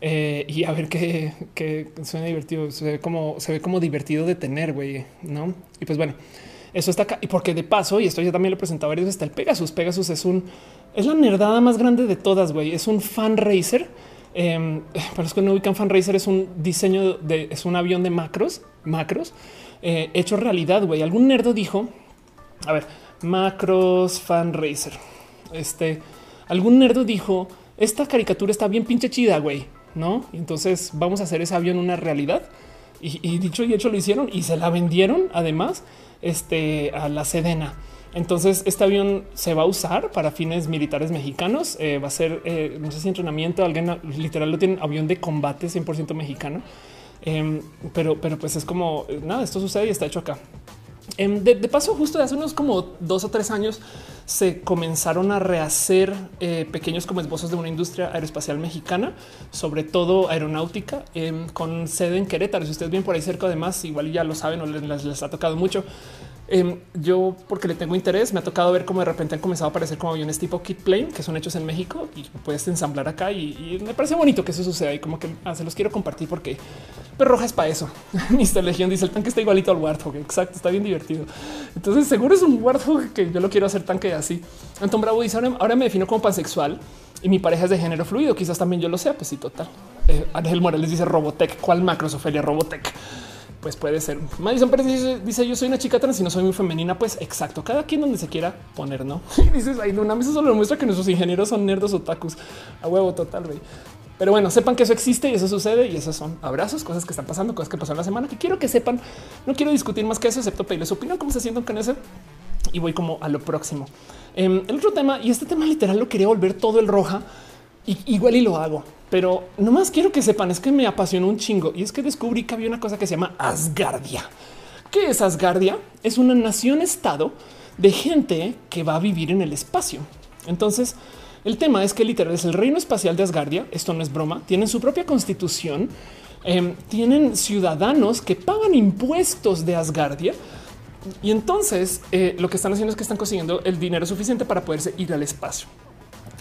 eh, y a ver qué, suena divertido. Se ve como se ve como divertido de tener, güey, no? Y pues bueno, eso está acá. Y porque de paso, y esto ya también lo he presentado varios, está el Pegasus. Pegasus es un es la nerdada más grande de todas, güey. Es un fan racer Em, para los que no ubican, Fan Racer es un diseño de es un avión de macros, macros eh, hecho realidad. Güey, algún nerdo dijo, a ver, macros Fan Racer. Este algún nerdo dijo, esta caricatura está bien pinche chida, güey, no? Entonces vamos a hacer ese avión una realidad. Y, y dicho y hecho lo hicieron y se la vendieron además este, a la Sedena. Entonces, este avión se va a usar para fines militares mexicanos. Eh, va a ser, eh, no sé si entrenamiento, alguien literal lo tiene avión de combate 100% mexicano. Em, pero, pero pues es como nada, esto sucede y está hecho acá. Em, de, paso, justo hace unos como dos o tres años se comenzaron a rehacer eh, pequeños como esbozos de una industria aeroespacial mexicana, sobre todo aeronáutica, em, con sede en Querétaro. Si ustedes bien por ahí cerca, además, igual ya lo saben o les ha tocado mucho. Em, yo, porque le tengo interés, me ha tocado ver cómo de repente han comenzado a aparecer como aviones tipo kit plane que son hechos en México y puedes ensamblar acá. Y, me parece bonito que eso suceda y como que ah, se los quiero compartir porque pero roja es para eso. Mr. Legion dice el tanque está igualito al Warthog. Exacto, está bien divertido. Entonces, seguro es un Warthog que yo lo quiero hacer tanque así. Anton Bravo dice ahora, me defino como pansexual y mi pareja es de género fluido. Quizás también yo lo sea. Pues sí, total. Eh, Ángel Morales dice Robotech. ¿Cuál macro Ofelia Robotech? Pues puede ser. Madison Pérez dice, yo soy una chica trans y no soy muy femenina. Pues exacto, cada quien donde se quiera poner, ¿no? Y dices, ay, Luna, eso solo muestra que nuestros ingenieros son nerdos otakus. A huevo total. Pero bueno, sepan que eso existe y eso sucede y esos son abrazos, cosas que están pasando, cosas que pasaron la semana que quiero que sepan. No quiero discutir más que eso, excepto pedirles opinión, cómo se sienten con eso. Y voy como a lo próximo. Em, el otro tema, y este tema literal lo quería volver todo el roja, igual y lo hago pero nomás quiero que sepan, es que me apasionó un chingo y es que descubrí que había una cosa que se llama Asgardia. ¿Qué es Asgardia? Es una nación estado de gente que va a vivir en el espacio. Entonces, el tema es que literal es el reino espacial de Asgardia. Esto no es broma. Tienen su propia constitución. Em, tienen ciudadanos que pagan impuestos de Asgardia. Y entonces eh, lo que están haciendo es que están consiguiendo el dinero suficiente para poderse ir al espacio.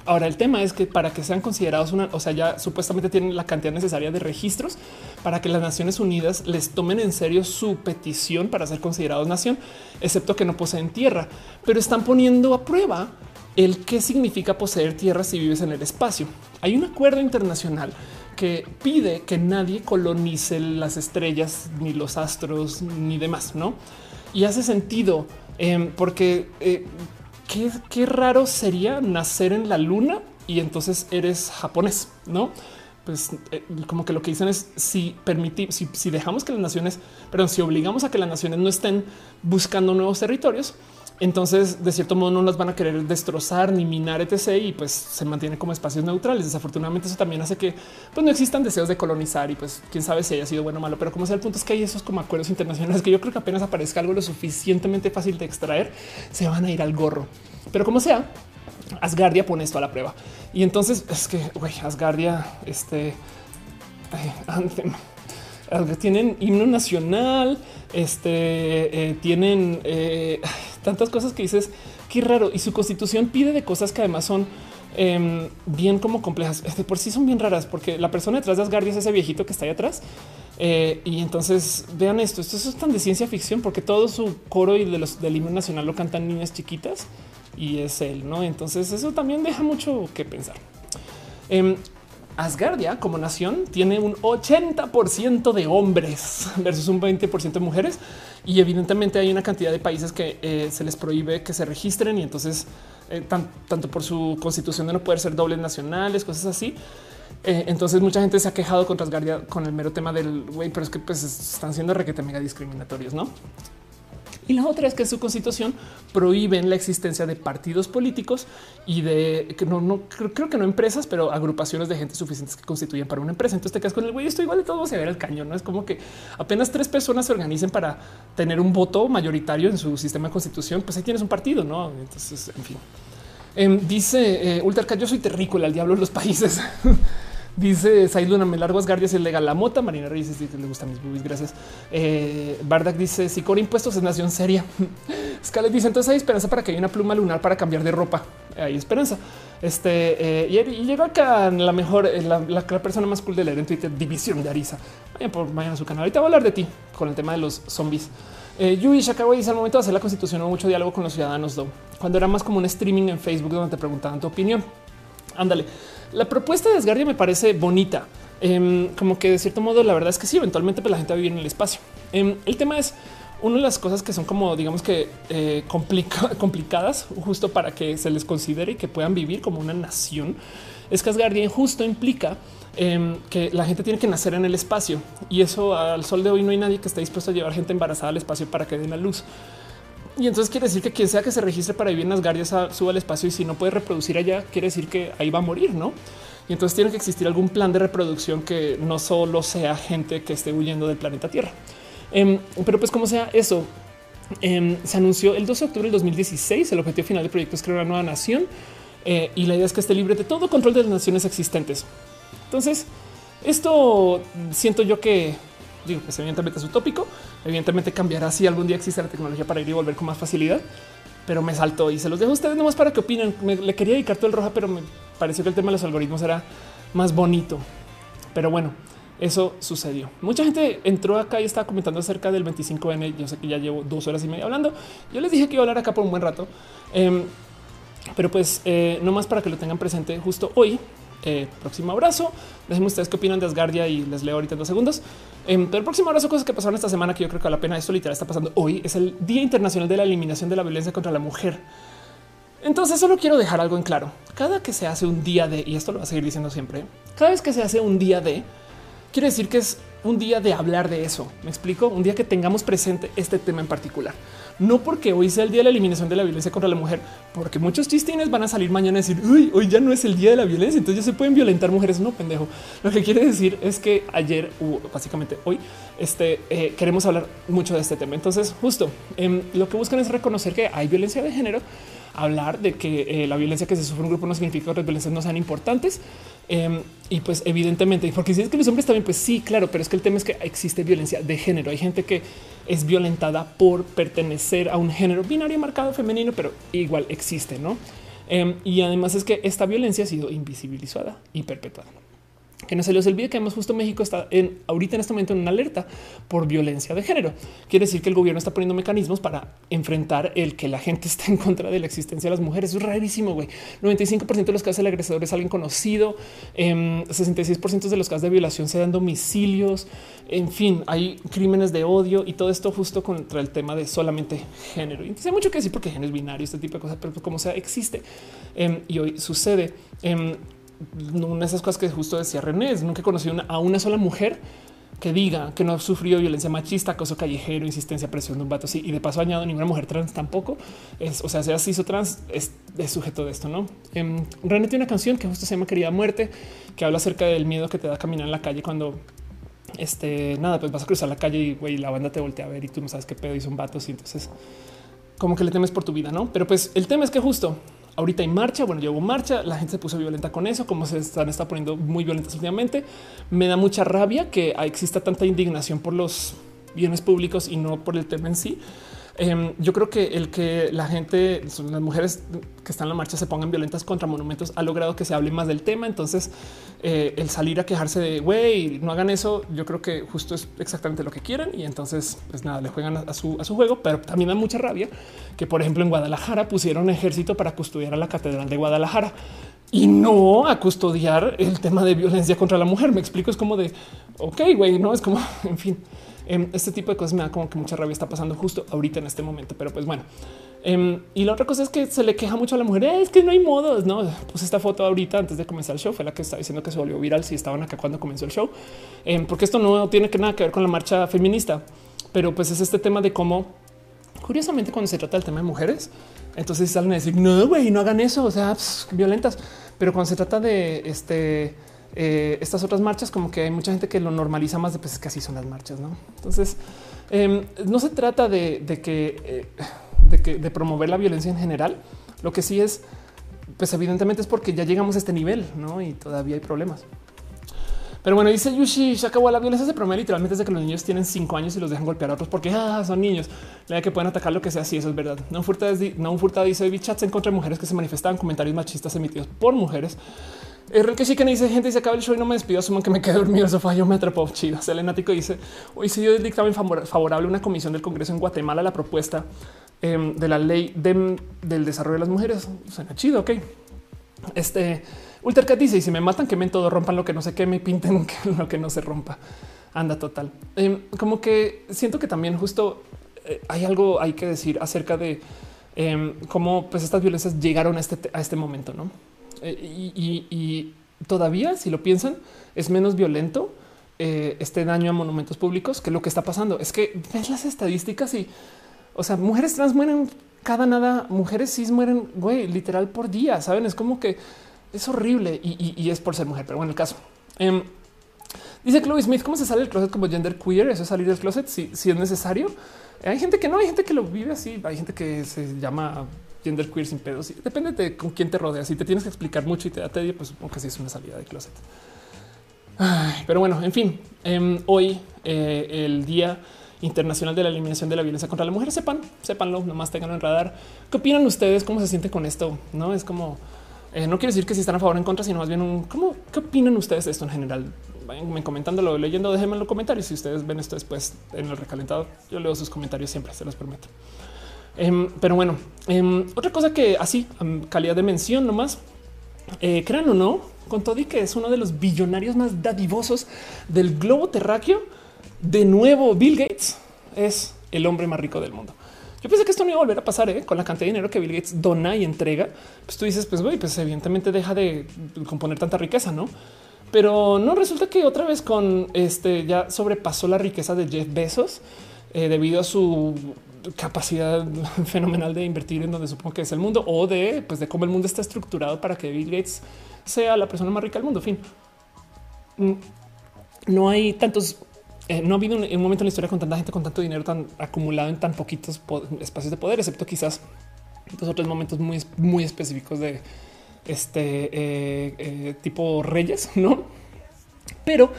Ahora, el tema es que para que sean considerados una, o sea, ya supuestamente tienen la cantidad necesaria de registros para que las Naciones Unidas les tomen en serio su petición para ser considerados nación, excepto que no poseen tierra, pero están poniendo a prueba el qué significa poseer tierra si vives en el espacio. Hay un acuerdo internacional que pide que nadie colonice las estrellas, ni los astros, ni demás, ¿no? Y hace sentido eh, porque eh, qué, raro sería nacer en la luna y entonces eres japonés, no? pues eh, como que lo que dicen es si permitimos, si, dejamos que las naciones, perdón, si obligamos a que las naciones no estén buscando nuevos territorios, entonces de cierto modo no las van a querer destrozar ni minar etc. Y pues se mantiene como espacios neutrales. Desafortunadamente eso también hace que pues no existan deseos de colonizar y pues quién sabe si haya sido bueno o malo. Pero como sea el punto es que hay esos como acuerdos internacionales que yo creo que apenas aparezca algo lo suficientemente fácil de extraer, se van a ir al gorro. Pero como sea, Asgardia pone esto a la prueba. Y entonces es que, güey, Asgardia, este, tienen himno nacional, este, eh, tienen eh, tantas cosas que dices, qué raro. Y su constitución pide de cosas que además son em, bien como complejas. De por sí son bien raras, porque la persona detrás de Asgardia es ese viejito que está ahí atrás. Eh, y entonces vean esto, esto es tan de ciencia ficción, porque todo su coro y de los del himno nacional lo cantan niñas chiquitas y es él, ¿no? Entonces eso también deja mucho que pensar. Asgardia como nación tiene un 80% de hombres versus un 20% de mujeres y evidentemente hay una cantidad de países que eh, se les prohíbe que se registren y entonces eh, tanto por su constitución de no poder ser dobles nacionales, cosas así. Eh, entonces mucha gente se ha quejado contra Asgardia con el mero tema del güey, pero es que pues están siendo requete mega discriminatorios, ¿no? Y la otra es que su constitución prohíben la existencia de partidos políticos y de que no, no creo, que no empresas, pero agrupaciones de gente suficientes que constituyen para una empresa. Entonces te quedas con el güey. Esto igual de todo se ver el cañón. No es como que apenas tres personas se organicen para tener un voto mayoritario en su sistema de constitución. Pues ahí tienes un partido, no? Entonces, en fin, em, dice eh, yo soy terrícola, el diablo de los países. Dice Sailuna, me largo Asgardia, es legal la mota. Marina Reyes dice que le gustan mis boobies. Gracias. Eh, Bardak dice si con impuestos es nación seria. Scarlett dice entonces hay esperanza para que haya una pluma lunar para cambiar de ropa. Hay esperanza. Este eh, y, llegó acá la mejor, eh, la, persona más cool de leer en Twitter, División de Arisa. Vayan por vayan a su canal. Ahorita voy a hablar de ti con el tema de los zombies. Eh, Yui Shakawa dice al momento de hacer la constitución hubo mucho diálogo con los ciudadanos. Cuando era más como un streaming en Facebook donde te preguntaban tu opinión. Ándale. La propuesta de Asgardia me parece bonita. Em, como que de cierto modo, la verdad es que sí, eventualmente pues, la gente va a vivir en el espacio. Em, el tema es una de las cosas que son como digamos que eh, complicadas justo para que se les considere y que puedan vivir como una nación. Es que Asgardia justo implica em, que la gente tiene que nacer en el espacio y eso al sol de hoy no hay nadie que esté dispuesto a llevar gente embarazada al espacio para que den la luz. Y entonces quiere decir que quien sea que se registre para vivir en Asgardia suba al espacio y si no puede reproducir allá, quiere decir que ahí va a morir, ¿no? Y entonces tiene que existir algún plan de reproducción que no solo sea gente que esté huyendo del planeta Tierra. Em, pero pues como sea eso, em, se anunció el 12 de octubre del 2016. El objetivo final del proyecto es crear una nueva nación eh, y la idea es que esté libre de todo control de las naciones existentes. Entonces, esto siento yo que digo, pues evidentemente es utópico. Evidentemente cambiará si algún día existe la tecnología para ir y volver con más facilidad, pero me saltó y se los dejo a ustedes nomás para que opinen. Me, le quería dedicar todo el roja, pero me pareció que el tema de los algoritmos era más bonito. Pero bueno, eso sucedió. Mucha gente entró acá y estaba comentando acerca del 25N. Yo sé que ya llevo dos horas y media hablando. Yo les dije que iba a hablar acá por un buen rato. Em, pero pues eh, no más para que lo tengan presente justo hoy eh, próximo abrazo. Déjenme ustedes qué opinan de Asgardia y les leo ahorita en dos segundos. Eh, pero el próximo abrazo, cosas que pasaron esta semana que yo creo que vale la pena. Esto literal está pasando hoy. Es el Día Internacional de la Eliminación de la Violencia contra la Mujer. Entonces solo quiero dejar algo en claro. Cada que se hace un día de, y esto lo va a seguir diciendo siempre, cada vez que se hace un día de, quiere decir que es un día de hablar de eso. Me explico, un día que tengamos presente este tema en particular no porque hoy sea el día de la eliminación de la violencia contra la mujer, porque muchos chistines van a salir mañana y decir hoy ya no es el día de la violencia, entonces ya se pueden violentar mujeres. No, pendejo. Lo que quiere decir es que ayer, básicamente hoy, este, eh, queremos hablar mucho de este tema. Entonces, justo em, lo que buscan es reconocer que hay violencia de género, hablar de que eh, la violencia que se sufre un grupo no significa que otras violencias no sean importantes. Em, y pues evidentemente, porque si es que los hombres también, pues sí, claro, pero es que el tema es que existe violencia de género. Hay gente que es violentada por pertenecer a un género binario marcado femenino, pero igual existe, ¿no? Em, y además es que esta violencia ha sido invisibilizada y perpetuada que no se les olvide que además justo México está en ahorita en este momento en una alerta por violencia de género. Quiere decir que el gobierno está poniendo mecanismos para enfrentar el que la gente está en contra de la existencia de las mujeres. es rarísimo, güey. 95% de los casos del agresor es alguien conocido. 66% em, de los casos de violación se dan domicilios. En fin, hay crímenes de odio y todo esto justo contra el tema de solamente género. Y entonces hay mucho que decir porque género es binario, este tipo de cosas, pero como sea, existe. Em, y hoy sucede. Em, una de esas cosas que justo decía René, nunca he conocido a una sola mujer que diga que no ha sufrido violencia machista, acoso callejero, insistencia, presión de un vato. Y de paso añado ninguna mujer trans tampoco es, o sea, sea cis o trans es, sujeto de esto, no? Eh, René tiene una canción que justo se llama Querida Muerte, que habla acerca del miedo que te da caminar en la calle cuando este nada, pues vas a cruzar la calle y güey, la banda te voltea a ver y tú no sabes qué pedo y son vatos. Y entonces, como que le temes por tu vida, no? Pero pues el tema es que justo ahorita hay marcha. Bueno, llevo marcha, la gente se puso violenta con eso, como se están está poniendo muy violentas últimamente. Me da mucha rabia que exista tanta indignación por los bienes públicos y no por el tema en sí. Em, yo creo que el que la gente, las mujeres que están en la marcha se pongan violentas contra monumentos ha logrado que se hable más del tema. Entonces, eh, el salir a quejarse de güey, no hagan eso, yo creo que justo es exactamente lo que quieren. Y entonces, pues nada, le juegan a, su, a su juego, pero también da mucha rabia que, por ejemplo, en Guadalajara pusieron ejército para custodiar a la catedral de Guadalajara y no a custodiar el tema de violencia contra la mujer. Me explico, es como de ok, güey, no es como en fin. Em, este tipo de cosas me da como que mucha rabia está pasando justo ahorita en este momento, pero pues bueno. Em, y la otra cosa es que se le queja mucho a la mujer. Eh, es que no hay modos. No, pues esta foto ahorita antes de comenzar el show fue la que está diciendo que se volvió viral si estaban acá cuando comenzó el show, em, porque esto no tiene que nada que ver con la marcha feminista, pero pues es este tema de cómo curiosamente cuando se trata del tema de mujeres, entonces salen a decir no, güey, no hagan eso. O sea, violentas, pero cuando se trata de este eh, estas otras marchas, como que hay mucha gente que lo normaliza más de pues que así son las marchas. ¿no? Entonces, em, no se trata de, que, eh, de que de promover la violencia en general. Lo que sí es, pues evidentemente es porque ya llegamos a este nivel ¿no? y todavía hay problemas. Pero bueno, dice Yushi, acabó la violencia se promueve literalmente desde que los niños tienen cinco años y los dejan golpear a otros porque ah, son niños. La idea que pueden atacar lo que sea, sí, eso es verdad. No furta, no furta dice chats en contra de mujeres que se manifestaban comentarios machistas emitidos por mujeres el que sí que dice gente se acaba el show y no me despido, asuman que me quedé dormido el sofá. Yo me atrapó chido. Selenático dice hoy se dio el dictamen favorable a una comisión del Congreso en Guatemala la propuesta em, de la ley del desarrollo de las mujeres. Suena chido. Ok. Este Ultercat dice y si me matan, quemen todo, rompan lo que no se queme y pinten lo que no se rompa. Anda total. Em, como que siento que también justo eh, hay algo hay que decir acerca de em, cómo pues estas violencias llegaron a este, a este momento, no? Eh, y, todavía, si lo piensan, es menos violento eh, este daño a monumentos públicos que lo que está pasando. Es que ves las estadísticas y, o sea, mujeres trans mueren cada nada, mujeres cis mueren, güey, literal por día, saben? Es como que es horrible y, es por ser mujer, pero bueno, el caso. Em, dice Chloe Smith, ¿cómo se sale del closet como gender queer? Eso es salir del closet si, si es necesario. Hay gente que no, hay gente que lo vive así, hay gente que se llama gender queer sin pedos. Depende de con quién te rodeas. Si te tienes que explicar mucho y te da tedio, pues aunque sí es una salida de closet. pero bueno, en fin, em, hoy eh, el día internacional de la eliminación de la violencia contra la mujer. Sepan, sépanlo, nomás tengan en radar. ¿Qué opinan ustedes? ¿Cómo se siente con esto? No es como eh, no quiere decir que si están a favor o en contra, sino más bien un cómo qué opinan ustedes de esto en general. Vayan comentándolo, leyendo, déjenme en los comentarios. Si ustedes ven esto después en el recalentado, yo leo sus comentarios siempre, se los prometo. Em, pero bueno, em, otra cosa que así, calidad de mención nomás, eh, crean o no, con todo y que es uno de los billonarios más dadivosos del globo terráqueo, de nuevo Bill Gates es el hombre más rico del mundo. Yo pensé que esto no iba a volver a pasar ¿eh? con la cantidad de dinero que Bill Gates dona y entrega. Pues tú dices, pues güey, pues evidentemente deja de componer tanta riqueza, no? Pero no resulta que otra vez con este ya sobrepasó la riqueza de Jeff Bezos eh, debido a su capacidad fenomenal de invertir en donde supongo que es el mundo o de, pues, de cómo el mundo está estructurado para que Bill Gates sea la persona más rica del mundo. fin, mm, no hay tantos, eh, no ha habido un, momento en la historia con tanta gente con tanto dinero tan acumulado en tan poquitos espacios de poder, excepto quizás dos o tres momentos muy, muy específicos de este eh, eh, tipo reyes, no? Pero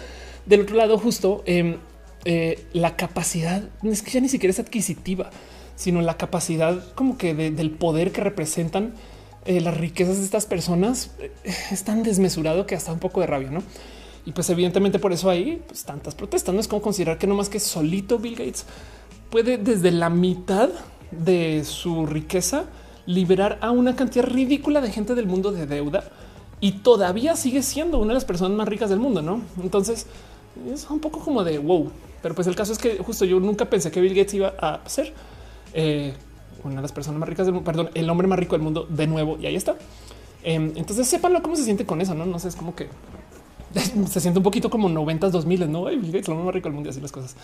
del otro lado, justo em, eh, la capacidad es que ya ni siquiera es adquisitiva, sino la capacidad como que del poder que representan eh, las riquezas de estas personas eh, es tan desmesurado que hasta un poco de rabia, no? Y pues evidentemente por eso hay pues, tantas protestas. No es como considerar que no más que solito Bill Gates puede desde la mitad de su riqueza liberar a una cantidad ridícula de gente del mundo de deuda y todavía sigue siendo una de las personas más ricas del mundo, ¿no? Entonces es un poco como de wow, pero pues el caso es que justo yo nunca pensé que Bill Gates iba a ser eh, una de las personas más ricas del mundo, perdón, el hombre más rico del mundo de nuevo. Y ahí está. Em, entonces sépanlo cómo se siente con eso. No, no sé, es como que se siente un poquito como 90 2000, no? Bill Gates, lo más rico del mundo y así las cosas.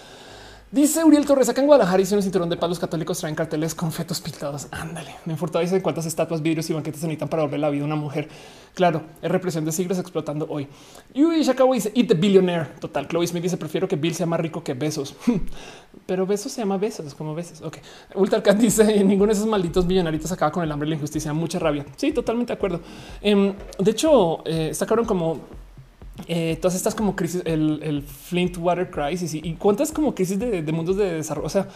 Dice Uriel Torres, acá en Guadalajara hicieron un cinturón de palos católicos, traen carteles con fetos pintados. Ándale, me importa dice cuántas estatuas, vidrios y banquetes se necesitan para volver la vida a una mujer. Claro, es represión de siglos explotando hoy. Y acabo dice, eat the billionaire. Total, Chloe Smith dice, prefiero que Bill sea más rico que besos. Pero besos se llama besos, como besos. Ok. Ultracat dice, ninguno de esos malditos millonarios acaba con el hambre y la injusticia. Mucha rabia. Sí, totalmente de acuerdo. Em, de hecho, eh, sacaron como eh, todas estas como crisis, el, el, Flint Water Crisis y, cuántas como crisis de, mundos de desarrollo. O sea,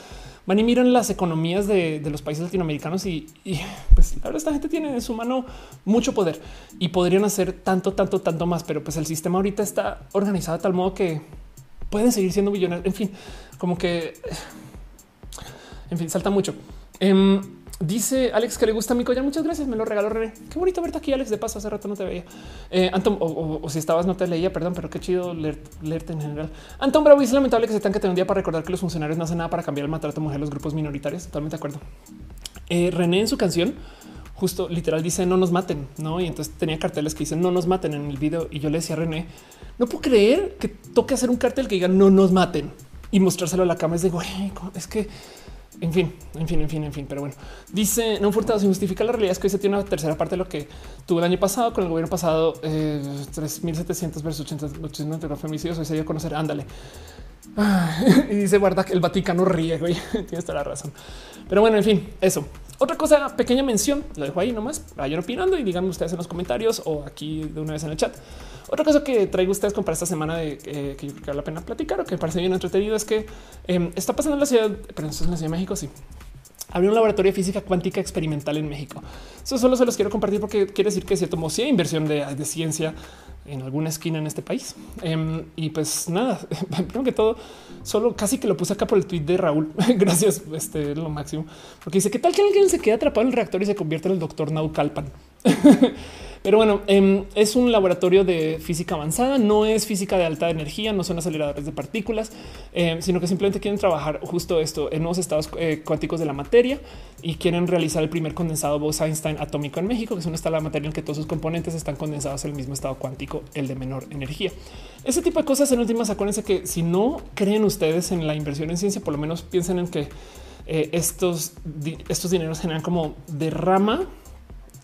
van y miran las economías de, los países latinoamericanos y, pues ahora esta gente tiene en su mano mucho poder y podrían hacer tanto, tanto, tanto más. Pero pues el sistema ahorita está organizado de tal modo que pueden seguir siendo millonarios. En fin, como que en fin, salta mucho. Em, Dice Alex que le gusta mi collar. Muchas gracias. Me lo regaló René. Qué bonito verte aquí, Alex. De paso, hace rato no te veía. Eh, Anton, o, si estabas, no te leía, perdón, pero qué chido leerte en general. Anton Bravo es lamentable que se tenga que tener un día para recordar que los funcionarios no hacen nada para cambiar el maltrato a mujeres los grupos minoritarios. Totalmente de acuerdo. Eh, René en su canción justo literal dice no nos maten, no? Y entonces tenía carteles que dicen no nos maten en el video. Y yo le decía a René, no puedo creer que toque hacer un cartel que diga no nos maten y mostrárselo a la cama. Es de güey, es que en fin, en fin, en fin, en fin. Pero bueno, dice no furtado sin justificar la realidad es que hoy se tiene una tercera parte de lo que tuvo el año pasado con el gobierno pasado. Eh, 3700 versus 890 femicidios. Hoy se dio a conocer. Ándale. y dice guarda que el Vaticano ríe. Güey, tienes toda la razón. Pero bueno, en fin, eso. Otra cosa, pequeña mención, lo dejo ahí nomás. Vayan opinando y díganme ustedes en los comentarios o aquí de una vez en el chat. Otra cosa que traigo ustedes para esta semana de eh, que yo creo que vale la pena platicar o que me parece bien entretenido es que em, está pasando en la ciudad, pero eso es en la Ciudad de México. Sí, abrió un laboratorio de física cuántica experimental en México. Eso solo se los quiero compartir porque quiere decir que se tomó sí inversión de, ciencia en alguna esquina en este país. Em, y pues nada, primero que todo, solo casi que lo puse acá por el tweet de Raúl. Gracias, este es lo máximo, porque dice que tal que alguien se queda atrapado en el reactor y se convierte en el doctor Naucalpan. Pero bueno, em, es un laboratorio de física avanzada, no es física de alta energía, no son aceleradores de partículas, em, sino que simplemente quieren trabajar justo esto en nuevos estados eh, cuánticos de la materia y quieren realizar el primer condensado Bose-Einstein atómico en México, que es un estado de materia en que todos sus componentes están condensados en el mismo estado cuántico, el de menor energía. Ese tipo de cosas en últimas, acuérdense que si no creen ustedes en la inversión en ciencia, por lo menos piensen en que eh, estos, estos dineros generan como derrama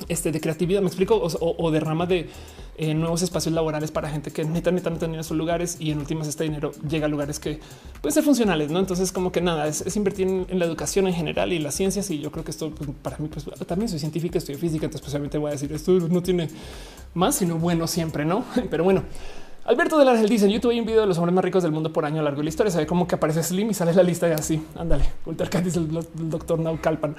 este, de creatividad, me explico, o, de rama de eh, nuevos espacios laborales para gente que neta, neta no tenía esos lugares y en últimas este dinero llega a lugares que pueden ser funcionales, ¿no? Entonces como que nada, es, invertir en, la educación en general y las ciencias y yo creo que esto pues, para mí pues también soy científica, estoy física, entonces especialmente voy a decir esto no tiene más sino bueno siempre, ¿no? Pero bueno. Alberto del Ángel dice en YouTube hay un video de los hombres más ricos del mundo por año largo de la historia. Se ve como que aparece Slim y sale la lista y así. Ándale. Ultra dice el, doctor Naucalpan.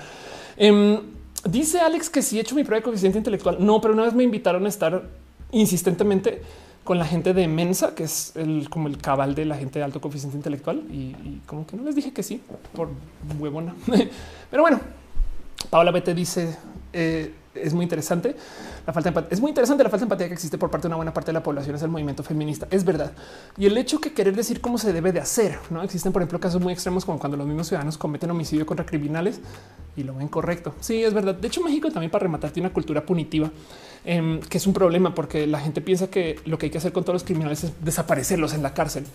Eh, Dice Alex que si he hecho mi prueba de coeficiente intelectual. No, pero una vez me invitaron a estar insistentemente con la gente de Mensa, que es el, como el cabal de la gente de alto coeficiente intelectual. Y, como que no les dije que sí por huevona. pero bueno, Paola Bete dice eh, es muy interesante. La falta de es muy interesante la falta de empatía que existe por parte de una buena parte de la población es el movimiento feminista. Es verdad. Y el hecho que querer decir cómo se debe de hacer. No existen, por ejemplo, casos muy extremos como cuando los mismos ciudadanos cometen homicidio contra criminales y lo ven correcto. Sí, es verdad. De hecho, México también para rematar tiene una cultura punitiva em, que es un problema porque la gente piensa que lo que hay que hacer con todos los criminales es desaparecerlos en la cárcel.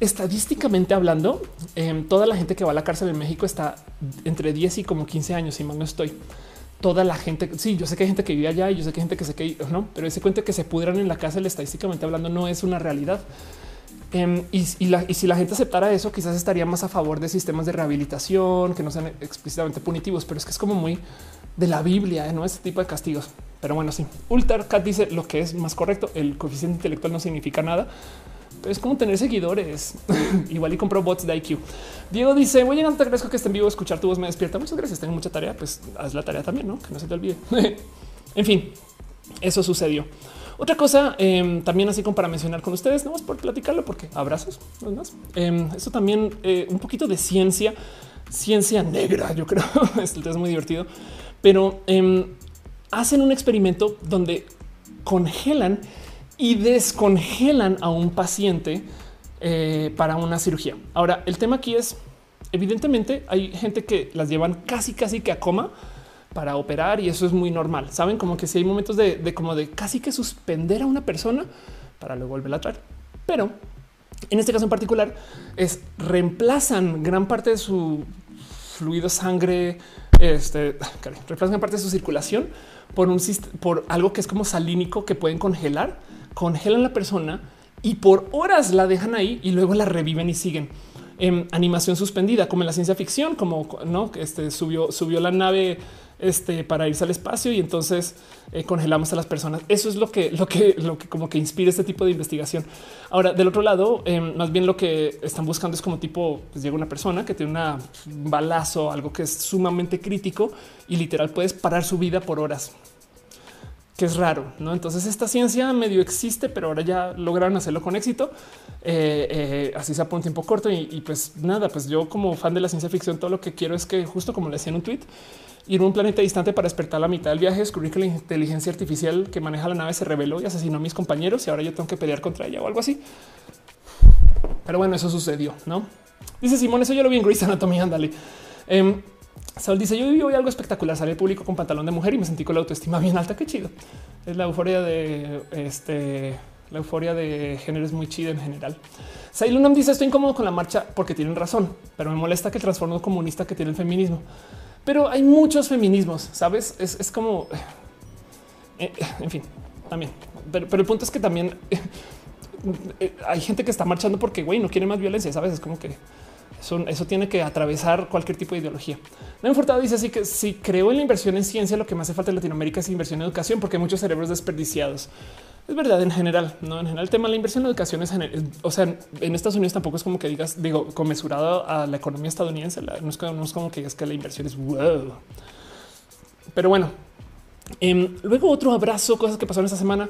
Estadísticamente hablando, em, toda la gente que va a la cárcel en México está entre 10 y como 15 años, si mal no estoy toda la gente. Sí, yo sé que hay gente que vive allá y yo sé que hay gente que se que no, pero ese cuento que se pudran en la cárcel estadísticamente hablando no es una realidad. Em, y, si la gente aceptara eso, quizás estaría más a favor de sistemas de rehabilitación que no sean explícitamente punitivos, pero es que es como muy de la Biblia, no este tipo de castigos. Pero bueno, sí, Ultracat dice lo que es más correcto. El coeficiente intelectual no significa nada es como tener seguidores. Igual y compro bots de IQ. Diego dice: Oye, no te agradezco que esté en vivo. Escuchar tu voz me despierta. Muchas gracias. Tengo mucha tarea. Pues haz la tarea también, no que no se te olvide. en fin, eso sucedió. Otra cosa em, también, así como para mencionar con ustedes, no más por platicarlo, porque abrazos, no. Eh, eso también eh, un poquito de ciencia, ciencia negra. Yo creo esto es muy divertido, pero em, hacen un experimento donde congelan y descongelan a un paciente eh, para una cirugía. Ahora, el tema aquí es, evidentemente, hay gente que las llevan casi, casi que a coma para operar y eso es muy normal. Saben como que si hay momentos de, como de casi que suspender a una persona para luego volverla a traer. Pero en este caso en particular es reemplazan gran parte de su fluido sangre, este reemplazan parte de su circulación por un por algo que es como salínico que pueden congelar, congelan la persona y por horas la dejan ahí y luego la reviven y siguen en animación suspendida, como en la ciencia ficción, como no este subió, subió la nave este, para irse al espacio y entonces eh, congelamos a las personas. Eso es lo que, lo que, lo que como que inspira este tipo de investigación. Ahora, del otro lado, em, más bien lo que están buscando es como tipo, pues llega una persona que tiene una, un balazo, algo que es sumamente crítico y literal puedes parar su vida por horas que es raro, ¿no? Entonces esta ciencia medio existe, pero ahora ya lograron hacerlo con éxito. Eh, eh, así sea por un tiempo corto y, pues nada, pues yo como fan de la ciencia ficción, todo lo que quiero es que justo como le decía en un tweet, ir a un planeta distante para despertar la mitad del viaje, descubrir que la inteligencia artificial que maneja la nave se reveló y asesinó a mis compañeros y ahora yo tengo que pelear contra ella o algo así. Pero bueno, eso sucedió, ¿no? Dice Simón, eso yo lo vi en Grey's Anatomy, ándale. Em, Saul dice: Yo viví algo espectacular. Salí al público con pantalón de mujer y me sentí con la autoestima bien alta. Qué chido. Es la euforia de este. La euforia de género es muy chida en general. Sailunam dice: Estoy incómodo con la marcha porque tienen razón, pero me molesta que el trastorno comunista que tiene el feminismo. Pero hay muchos feminismos, sabes? Es, como eh, eh, en fin, también. Pero, el punto es que también eh, hay gente que está marchando porque güey no quiere más violencia. Sabes? Es como que eso tiene que atravesar cualquier tipo de ideología. No Furtado dice así que si creo en la inversión en ciencia, lo que más hace falta en Latinoamérica es inversión en educación, porque hay muchos cerebros desperdiciados. Es verdad en general, no en general el tema de la inversión en educación es, o sea, en Estados Unidos tampoco es como que digas, digo, conmesurado a la economía estadounidense. no, es, como que digas que la inversión es wow. Pero bueno, em, luego otro abrazo, cosas que pasaron esta semana.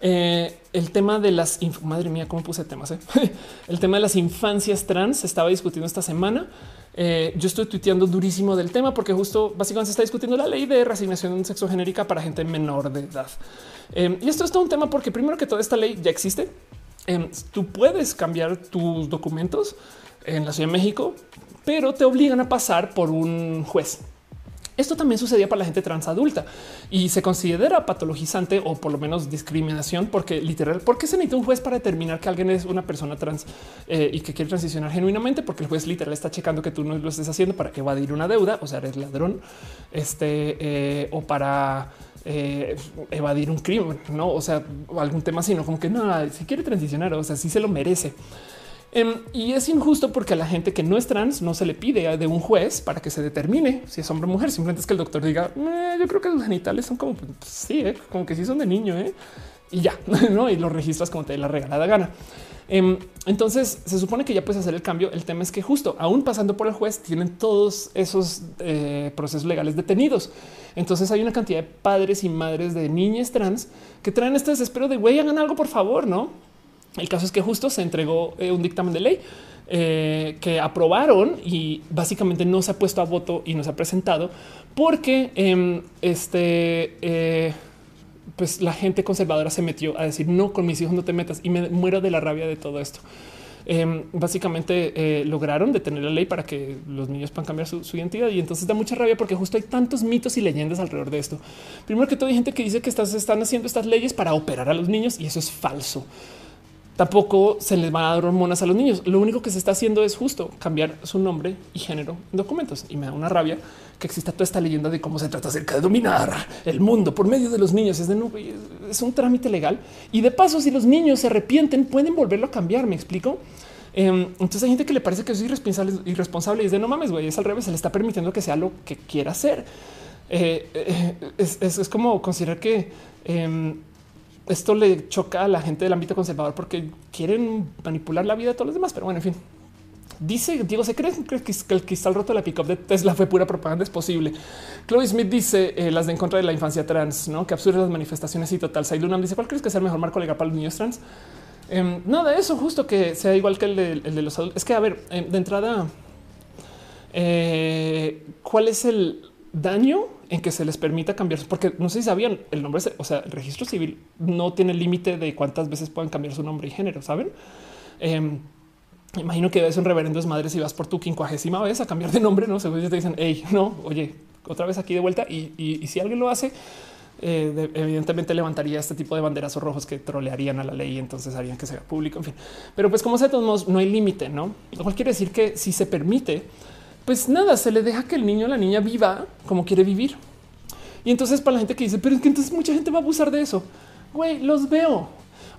Eh, el tema de las madre mía, cómo puse temas. Eh? el tema de las infancias trans estaba discutiendo esta semana. Eh, yo estoy tuiteando durísimo del tema porque justo básicamente se está discutiendo la ley de resignación sexo genérica para gente menor de edad. y esto es todo un tema porque primero que toda esta ley ya existe. tú puedes cambiar tus documentos en la Ciudad de México, pero te obligan a pasar por un juez. Esto también sucedía para la gente trans adulta y se considera patologizante o por lo menos discriminación, porque literal, ¿por qué se necesita un juez para determinar que alguien es una persona trans eh, y que quiere transicionar genuinamente? Porque el juez literal está checando que tú no lo estés haciendo para evadir una deuda, o sea, eres ladrón, este eh, o para eh, evadir un crimen, no? O sea, algún tema así, no como que no, si quiere transicionar, o sea, sí se lo merece. Em, y es injusto porque a la gente que no es trans no se le pide de un juez para que se determine si es hombre o mujer. Simplemente es que el doctor diga, eh, yo creo que los genitales son como, pues, sí, eh, como que sí son de niño ¿eh? y ya, ¿no? Y lo registras como te dé la regalada gana. Em, entonces se supone que ya puedes hacer el cambio. El tema es que justo aún pasando por el juez tienen todos esos procesos legales detenidos. Entonces hay una cantidad de padres y madres de niñas trans que traen este desespero de güey, hagan algo por favor, no? El caso es que justo se entregó eh, un dictamen de ley eh, que aprobaron y básicamente no se ha puesto a voto y no se ha presentado porque em, este eh, pues la gente conservadora se metió a decir no con mis hijos no te metas y me muero de la rabia de todo esto. Em, básicamente lograron detener la ley para que los niños puedan cambiar su, identidad y entonces da mucha rabia porque justo hay tantos mitos y leyendas alrededor de esto. Primero que todo hay gente que dice que estás, están haciendo estas leyes para operar a los niños y eso es falso tampoco se les van a dar hormonas a los niños. Lo único que se está haciendo es justo cambiar su nombre y género en documentos. Y me da una rabia que exista toda esta leyenda de cómo se trata acerca de dominar el mundo por medio de los niños. Es, de, es un trámite legal. Y de paso, si los niños se arrepienten, pueden volverlo a cambiar. Me explico. Em, entonces hay gente que le parece que es irresponsable, irresponsable y es de no mames, güey, es al revés, se le está permitiendo que sea lo que quiera hacer. Eh, eh, es, como considerar que em, esto le choca a la gente del ámbito conservador porque quieren manipular la vida de todos los demás. Pero bueno, en fin. Dice Diego, ¿se cree que el cristal roto de la pick-up de Tesla fue pura propaganda? Es posible. Chloe Smith dice eh, las de en contra de la infancia trans, ¿no? Que absurdas las manifestaciones y total. Sailunam dice, ¿cuál crees que es el mejor marco legal para los niños trans? Eh, nada, eso justo que sea igual que el de, los adultos. Es que, a ver, em, de entrada, eh, ¿cuál es el daño en que se les permita cambiar, porque no sé si sabían el nombre, o sea, el registro civil no tiene límite de cuántas veces pueden cambiar su nombre y género, saben? Em, imagino que ves un reverendo es madre si vas por tu quincuagésima vez a cambiar de nombre, no sé, te dicen, hey, no, oye, otra vez aquí de vuelta. Y, si alguien lo hace, eh, evidentemente levantaría este tipo de banderazos rojos que trolearían a la ley y entonces harían que sea público. En fin, pero pues como sea, de todos modos, no hay límite, no? Lo cual quiere decir que si se permite, pues nada, se le deja que el niño o la niña viva como quiere vivir. Y entonces para la gente que dice, pero es que entonces mucha gente va a abusar de eso. Güey, los veo.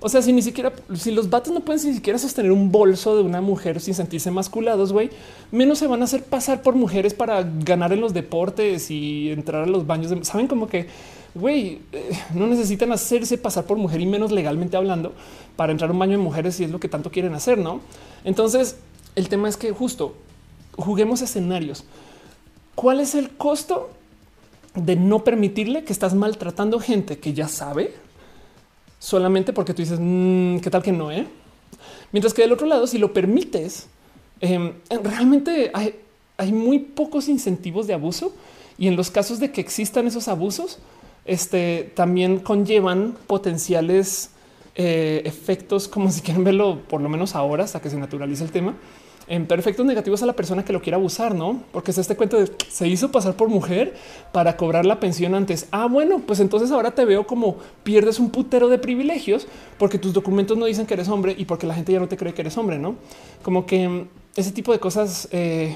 O sea, si ni siquiera, si los vatos no pueden ni siquiera sostener un bolso de una mujer sin sentirse masculados, güey, menos se van a hacer pasar por mujeres para ganar en los deportes y entrar a los baños. Saben como que, güey, eh, no necesitan hacerse pasar por mujer y menos legalmente hablando para entrar a un baño de mujeres si es lo que tanto quieren hacer, ¿no? Entonces, el tema es que justo juguemos escenarios. ¿Cuál es el costo de no permitirle que estás maltratando gente que ya sabe solamente porque tú dices mm, qué tal que no, eh? Mientras que del otro lado, si lo permites, em, realmente hay, muy pocos incentivos de abuso y en los casos de que existan esos abusos, este también conllevan potenciales eh, efectos, como si quieren verlo por lo menos ahora hasta que se naturalice el tema en perfectos negativos a la persona que lo quiera abusar, no? Porque es este cuento de se hizo pasar por mujer para cobrar la pensión antes. Ah, bueno, pues entonces ahora te veo como pierdes un putero de privilegios porque tus documentos no dicen que eres hombre y porque la gente ya no te cree que eres hombre, no? Como que mm, ese tipo de cosas eh,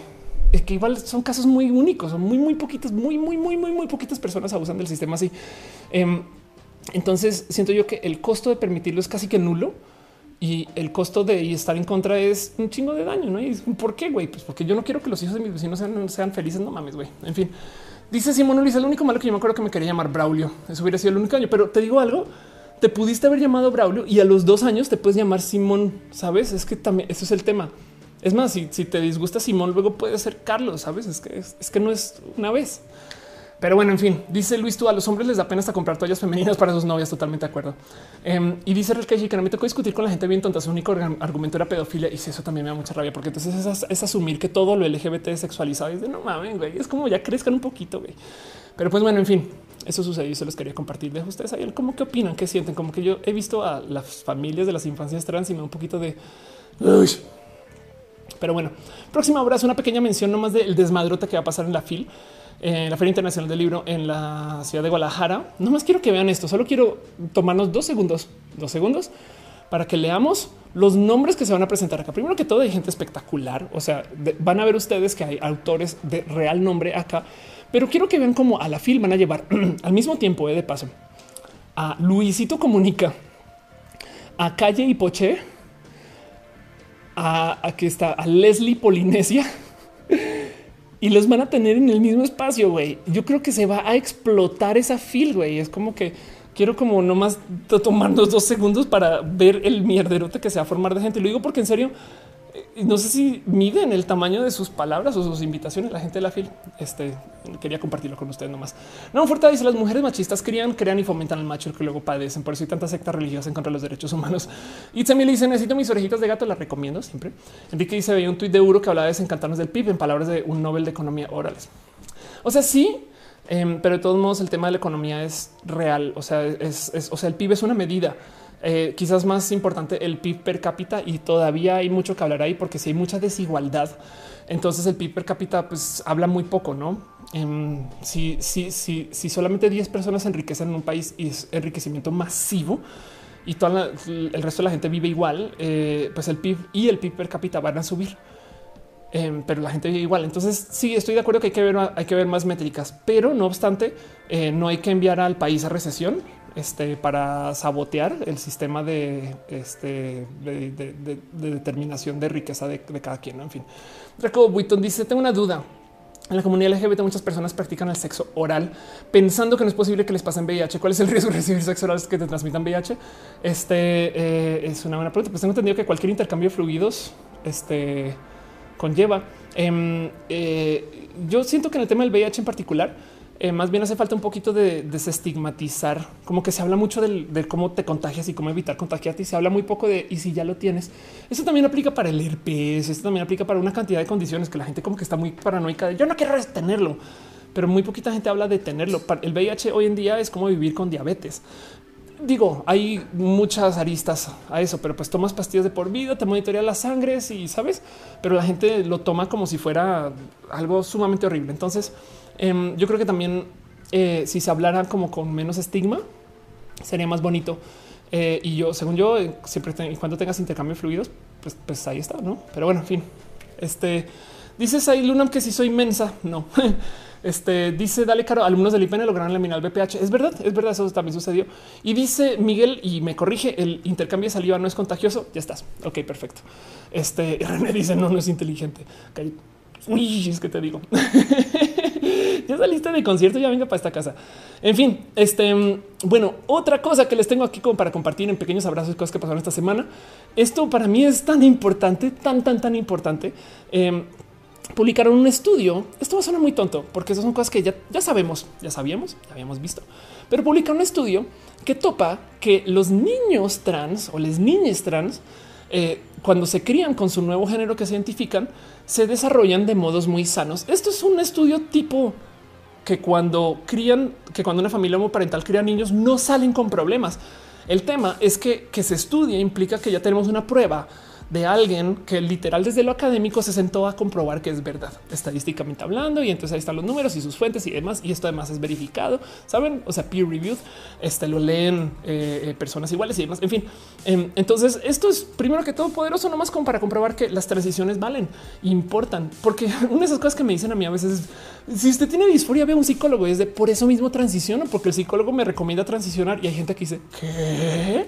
que igual son casos muy únicos, son muy, muy poquitos, muy, muy, muy, muy, muy poquitas personas abusan del sistema así. Em, entonces siento yo que el costo de permitirlo es casi que nulo y el costo de estar en contra es un chingo de daño. ¿no? Y por qué, güey? Pues porque yo no quiero que los hijos de mis vecinos sean, felices. No mames, güey. En fin, dice Simón Luis, el único malo que yo me acuerdo que me quería llamar Braulio. Eso hubiera sido el único año, pero te digo algo. Te pudiste haber llamado Braulio y a los dos años te puedes llamar Simón. Sabes? Es que también eso es el tema. Es más, si, te disgusta Simón, luego puede ser Carlos. Sabes? Es que es que no es una vez. Pero bueno, en fin, dice Luis, tú a los hombres les da pena hasta comprar toallas femeninas para sus novias. Totalmente de acuerdo. Em, y dice el que no me tocó discutir con la gente bien tonta. Su único argumento era pedofilia. Y eso también me da mucha rabia, porque entonces es, asumir que todo lo LGBT es sexualizado. Y de no mames, güey. Es como ya crezcan un poquito, güey. Pero pues bueno, en fin, eso sucedió y se los quería compartir. De ustedes ahí cómo qué opinan, qué sienten. Como que yo he visto a las familias de las infancias trans y me da un poquito de. Pero bueno, próxima hora es una pequeña mención nomás del desmadrota que va a pasar en la FIL en la Feria Internacional del Libro en la ciudad de Guadalajara. No más quiero que vean esto, solo quiero tomarnos dos segundos, dos segundos para que leamos los nombres que se van a presentar acá. Primero que todo hay gente espectacular, o sea, van a ver ustedes que hay autores de real nombre acá, pero quiero que vean cómo a la FIL van a llevar al mismo tiempo, eh, de paso, a Luisito Comunica, a Calle y Poche, a aquí está a Leslie Polinesia y los van a tener en el mismo espacio. Güey, yo creo que se va a explotar esa fil. Güey, es como que quiero como nomás tomarnos dos segundos para ver el mierderote que se va a formar de gente. Lo digo porque en serio no sé si miden el tamaño de sus palabras o sus invitaciones. La gente de la fil este quería compartirlo con ustedes nomás. No, fuerte dice las mujeres machistas crían, crean y fomentan al macho que luego padecen. Por eso hay tantas sectas religiosas en contra de los derechos humanos. Y también dice necesito mis orejitas de gato. Las recomiendo siempre. Enrique dice veía un tuit de euro que hablaba de desencantarnos del PIB en palabras de un Nobel de economía orales. O sea, sí, em, pero de todos modos el tema de la economía es real. O sea, es, es o sea, el PIB es una medida eh, quizás más importante el PIB per cápita y todavía hay mucho que hablar ahí porque si hay mucha desigualdad, entonces el PIB per cápita pues habla muy poco, ¿no? Em, si, si, si, si solamente 10 personas enriquecen en un país y es enriquecimiento masivo y todo el resto de la gente vive igual, eh, pues el PIB y el PIB per cápita van a subir. Em, pero la gente vive igual. Entonces, sí, estoy de acuerdo que hay que ver, hay que ver más métricas, pero no obstante, eh, no hay que enviar al país a recesión este, para sabotear el sistema de, este, de, determinación de riqueza de, cada quien. En fin, Draco Buiton dice: Tengo una duda. En la comunidad LGBT muchas personas practican el sexo oral pensando que no es posible que les pasen VIH. ¿Cuál es el riesgo de recibir sexo oral que te transmitan VIH? Este eh, es una buena pregunta. Pues tengo entendido que cualquier intercambio de fluidos este, conlleva. Em, eh, yo siento que en el tema del VIH en particular, eh, más bien hace falta un poquito de desestigmatizar, como que se habla mucho de cómo te contagias y cómo evitar contagiarte y se habla muy poco de y si ya lo tienes. Eso también aplica para el herpes, esto también aplica para una cantidad de condiciones que la gente como que está muy paranoica de yo no quiero tenerlo, pero muy poquita gente habla de tenerlo. El VIH hoy en día es como vivir con diabetes. Digo, hay muchas aristas a eso, pero pues tomas pastillas de por vida, te monitorea las sangres y sabes, pero la gente lo toma como si fuera algo sumamente horrible. Entonces, Em, yo creo que también eh, si se hablara como con menos estigma, sería más bonito. Eh, y yo, según yo, eh, siempre y cuando tengas intercambio fluidos, pues, pues ahí está, ¿no? Pero bueno, en fin. Este dices ahí Lunam que si soy mensa, no. Este dice Dale Caro, alumnos del IPN lograron eliminar el BPH. Es verdad, es verdad, eso también sucedió. Y dice Miguel, y me corrige, el intercambio de saliva no es contagioso. Ya estás. Ok, perfecto. Este René dice no, no es inteligente. Uy, es que te digo. ya saliste de concierto, ya venga para esta casa. En fin, este bueno, otra cosa que les tengo aquí como para compartir en pequeños abrazos, cosas que pasaron esta semana. Esto para mí es tan importante, tan, tan, tan importante. Em, publicaron un estudio. Esto va a sonar muy tonto porque esas son cosas que ya, ya sabemos, ya sabíamos, ya habíamos visto, pero publicaron un estudio que topa que los niños trans o las niñas trans, eh, cuando se crían con su nuevo género que se identifican, se desarrollan de modos muy sanos. Esto es un estudio tipo que cuando crían, que cuando una familia homoparental cría niños no salen con problemas. El tema es que que se estudia implica que ya tenemos una prueba de alguien que literal desde lo académico se sentó a comprobar que es verdad estadísticamente hablando y entonces ahí están los números y sus fuentes y demás y esto además es verificado, saben, o sea, peer reviewed, este lo leen eh, eh, personas iguales y demás, en fin. Em, entonces esto es primero que todo poderoso nomás como para comprobar que las transiciones valen, importan, porque una de esas cosas que me dicen a mí a veces es, si usted tiene disforia, ve a un psicólogo y es de por eso mismo transiciono, porque el psicólogo me recomienda transicionar y hay gente que dice que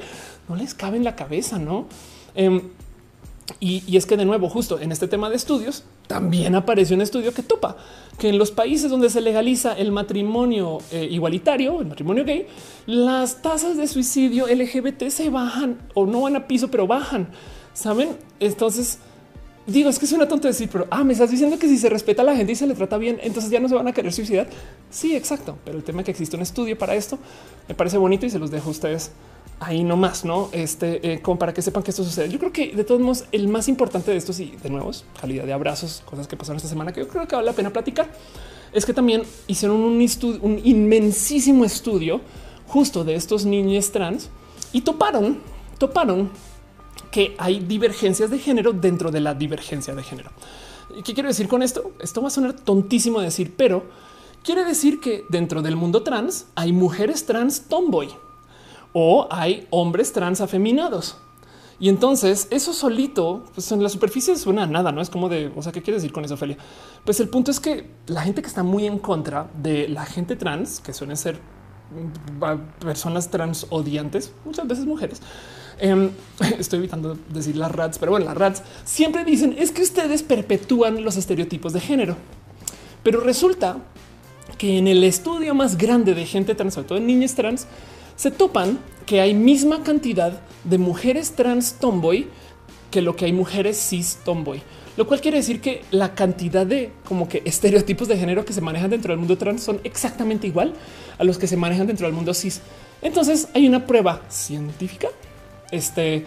no les cabe en la cabeza, no? Em, y, es que de nuevo, justo en este tema de estudios, también apareció un estudio que topa que en los países donde se legaliza el matrimonio eh, igualitario, el matrimonio gay, las tasas de suicidio LGBT se bajan o no van a piso, pero bajan. Saben? Entonces digo, es que suena tonto decir, pero ah, me estás diciendo que si se respeta a la gente y se le trata bien, entonces ya no se van a querer suicidar. Sí, exacto. Pero el tema es que existe un estudio para esto me parece bonito y se los dejo a ustedes ahí nomás, no? Este, eh, como para que sepan que esto sucede. Yo creo que de todos modos, el más importante de estos y de nuevo, calidad de abrazos, cosas que pasaron esta semana que yo creo que vale la pena platicar, es que también hicieron un, estudio, un inmensísimo estudio justo de estos niños trans y toparon, toparon que hay divergencias de género dentro de la divergencia de género. ¿Qué quiero decir con esto? Esto va a sonar tontísimo decir, pero quiere decir que dentro del mundo trans hay mujeres trans tomboy o hay hombres trans afeminados. Y entonces eso solito, pues en la superficie suena a nada, no es como de, o sea, ¿qué quiere decir con eso, Ophelia? Pues el punto es que la gente que está muy en contra de la gente trans, que suelen ser mm, personas trans odiantes, muchas veces mujeres, em, estoy evitando decir las rats, pero bueno, las rats siempre dicen es que ustedes perpetúan los estereotipos de género. Pero resulta que en el estudio más grande de gente trans, sobre todo en niñas trans, se topan que hay misma cantidad de mujeres trans tomboy que lo que hay mujeres cis tomboy, lo cual quiere decir que la cantidad de como que estereotipos de género que se manejan dentro del mundo trans son exactamente igual a los que se manejan dentro del mundo cis. Entonces hay una prueba científica este,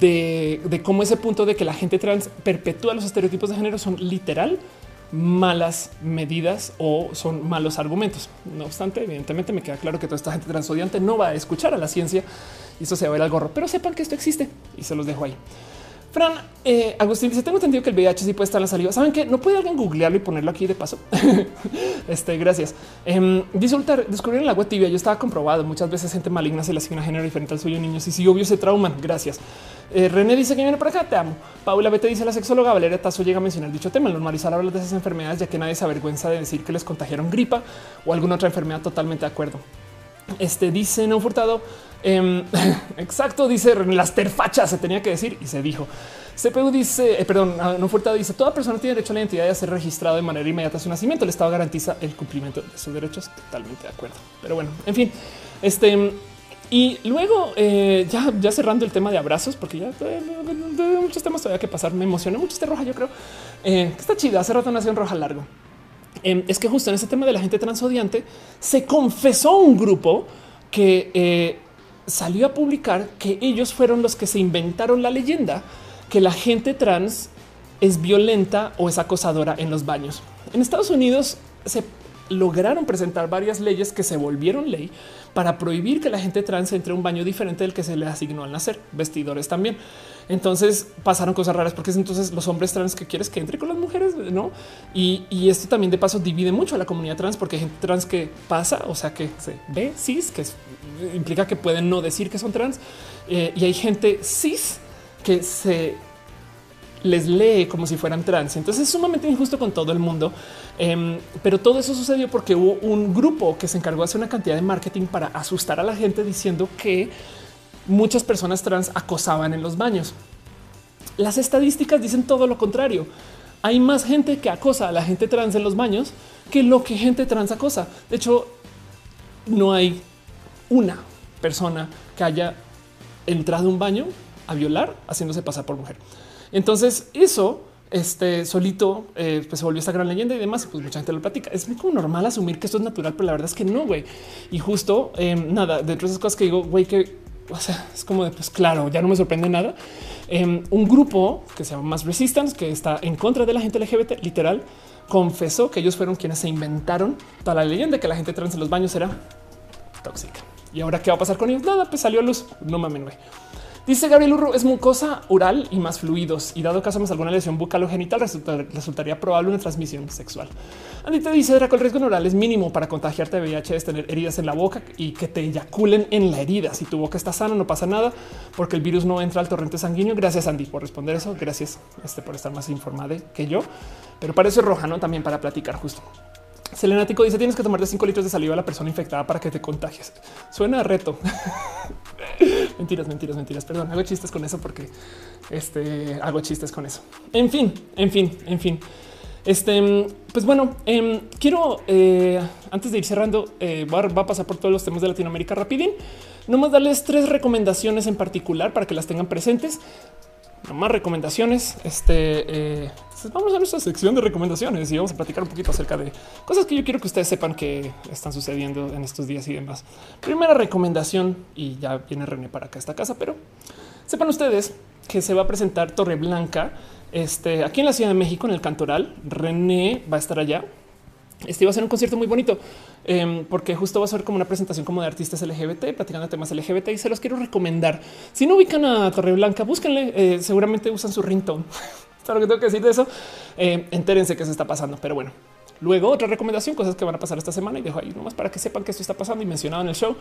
de, de cómo ese punto de que la gente trans perpetúa los estereotipos de género son literal malas medidas o son malos argumentos. No obstante, evidentemente me queda claro que toda esta gente transodiante no va a escuchar a la ciencia y eso se va a ver al gorro, pero sepan que esto existe y se los dejo ahí. Fran eh, Agustín dice: Tengo entendido que el VIH sí puede estar en la saliva. Saben que no puede alguien googlearlo y ponerlo aquí de paso. este, gracias. Eh, dice descubrieron el agua tibia. Yo estaba comprobado. Muchas veces gente maligna se le asigna género diferente al suyo niños y si obvio se trauman. Gracias. Eh, René dice que viene por acá. Te amo. Paula Bete dice la sexóloga Valeria Tazo llega a mencionar dicho tema. Normalizar hablar de esas enfermedades, ya que nadie se avergüenza de decir que les contagiaron gripa o alguna otra enfermedad. Totalmente de acuerdo. Este dice no furtado. Em, exacto, dice las terfachas se tenía que decir y se dijo. CPU dice, eh, perdón, ah, no furtado dice toda persona tiene derecho a la identidad y a ser registrado de manera inmediata a su nacimiento. El Estado garantiza el cumplimiento de sus derechos. Totalmente de acuerdo. Pero bueno, en fin, este y luego eh, ya, ya cerrando el tema de abrazos, porque ya muchos temas todavía que pasar. Me emocioné mucho este roja. Yo creo eh, que está chida. Hace rato nació un roja largo. Em, es que justo en ese tema de la gente transodiante se confesó un grupo que salió a publicar que ellos fueron los que se inventaron la leyenda que la gente trans es violenta o es acosadora en los baños. En Estados Unidos se lograron presentar varias leyes que se volvieron ley para prohibir que la gente trans entre a un baño diferente del que se le asignó al nacer, vestidores también. Entonces pasaron cosas raras porque es entonces los hombres trans que quieres que entre con las mujeres, no? Y, esto también de paso divide mucho a la comunidad trans porque hay gente trans que pasa, o sea, que se ve cis, que implica que pueden no decir que son trans, eh, y hay gente cis que se les lee como si fueran trans. Entonces es sumamente injusto con todo el mundo. Em, pero todo eso sucedió porque hubo un grupo que se encargó de hacer una cantidad de marketing para asustar a la gente diciendo que muchas personas trans acosaban en los baños. Las estadísticas dicen todo lo contrario. Hay más gente que acosa a la gente trans en los baños que lo que gente trans acosa. De hecho, no hay una persona que haya entrado a un baño a violar haciéndose pasar por mujer. Entonces eso este solito eh, pues se volvió esta gran leyenda y demás. Pues mucha gente lo platica. Es muy como normal asumir que esto es natural, pero la verdad es que no, güey. Y justo em, nada, de esas cosas que digo, güey, que es como de pues claro, ya no me sorprende nada. Em, un grupo que se llama Más Resistance, que está en contra de la gente LGBT, literal, confesó que ellos fueron quienes se inventaron toda la leyenda que la gente trans en los baños era tóxica. Y ahora qué va a pasar con ellos? Nada, pues salió a luz. No mames, güey. Dice Gabriel Urro, es mucosa oral y más fluidos. Y dado caso más alguna lesión bucal o genital, resultaría probable una transmisión sexual. Andy te dice Draco, el riesgo oral es mínimo para contagiarte de VIH es tener heridas en la boca y que te eyaculen en la herida. Si tu boca está sana, no pasa nada porque el virus no entra al torrente sanguíneo. Gracias, Andy, por responder eso. Gracias este, por estar más informada que yo. Pero para eso es roja, no también para platicar justo. Selenático dice tienes que tomarte 5 litros de saliva a la persona infectada para que te contagies. Suena reto. mentiras, mentiras, mentiras. Perdón, hago chistes con eso porque este hago chistes con eso. En fin, en fin, en fin. Este, pues bueno, em, quiero eh, antes de ir cerrando, eh, va, a pasar por todos los temas de Latinoamérica rapidín. Nomás darles tres recomendaciones en particular para que las tengan presentes más recomendaciones. Este eh, pues vamos a nuestra sección de recomendaciones y vamos a platicar un poquito acerca de cosas que yo quiero que ustedes sepan que están sucediendo en estos días y demás. Primera recomendación y ya viene René para acá esta casa, pero sepan ustedes que se va a presentar Torre Blanca este, aquí en la Ciudad de México en el Cantoral. René va a estar allá este iba a ser un concierto muy bonito em, porque justo va a ser como una presentación como de artistas LGBT platicando temas LGBT y se los quiero recomendar. Si no ubican a Torre Blanca, búsquenle. Eh, seguramente usan su ringtone. lo que tengo que decir de eso. Eh, entérense qué se está pasando. Pero bueno, Luego otra recomendación, cosas que van a pasar esta semana y dejo ahí nomás para que sepan que esto está pasando y mencionado en el show.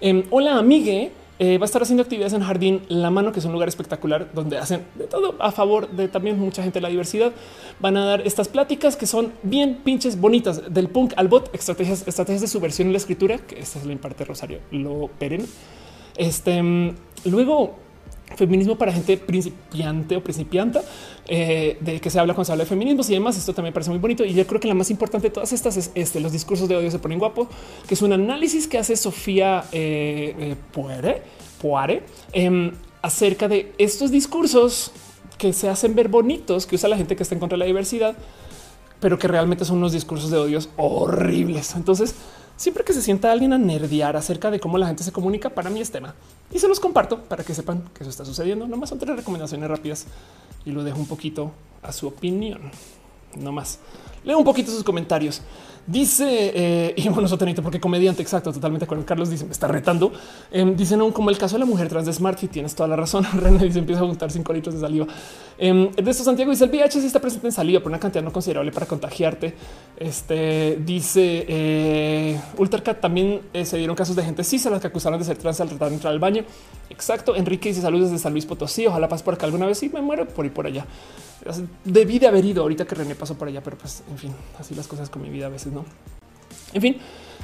Em, hola, amigue. Eh, va a estar haciendo actividades en Jardín La Mano, que es un lugar espectacular donde hacen de todo a favor de también mucha gente de la diversidad. Van a dar estas pláticas que son bien pinches bonitas del punk al bot, estrategias, estrategias de subversión en la escritura, que esta es la imparte Rosario Lo Peren. Este mm, luego feminismo para gente principiante o principianta, eh, de que se habla cuando se habla de feminismos y demás. Esto también parece muy bonito. Y yo creo que la más importante de todas estas es este, los discursos de odio se ponen guapo, que es un análisis que hace Sofía eh, eh Poare, em, acerca de estos discursos que se hacen ver bonitos, que usa la gente que está en contra de la diversidad, pero que realmente son unos discursos de odios horribles. Entonces, siempre que se sienta alguien a nerdear acerca de cómo la gente se comunica, para mí es tema y se los comparto para que sepan que eso está sucediendo. No más son tres recomendaciones rápidas y lo dejo un poquito a su opinión. No más leo un poquito sus comentarios. Dice, eh, y bueno, sotenito, porque comediante, exacto, totalmente con Carlos dice, me está retando. Eh, dicen aún como el caso de la mujer trans de Smart, y tienes toda la razón. René dice, empieza a juntar cinco litros de saliva. Eh, de esto, Santiago dice, el VIH sí está presente en saliva por una cantidad no considerable para contagiarte. Este dice, eh, Ultracat también eh, se dieron casos de gente cis a las que acusaron de ser trans al tratar de entrar al baño. Exacto. Enrique dice, saludos desde San Luis Potosí. Ojalá paz por acá alguna vez. y me muero por ir por allá. Debí de haber ido ahorita que René pasó por allá, pero pues en fin, así las cosas con mi vida a veces no. En fin,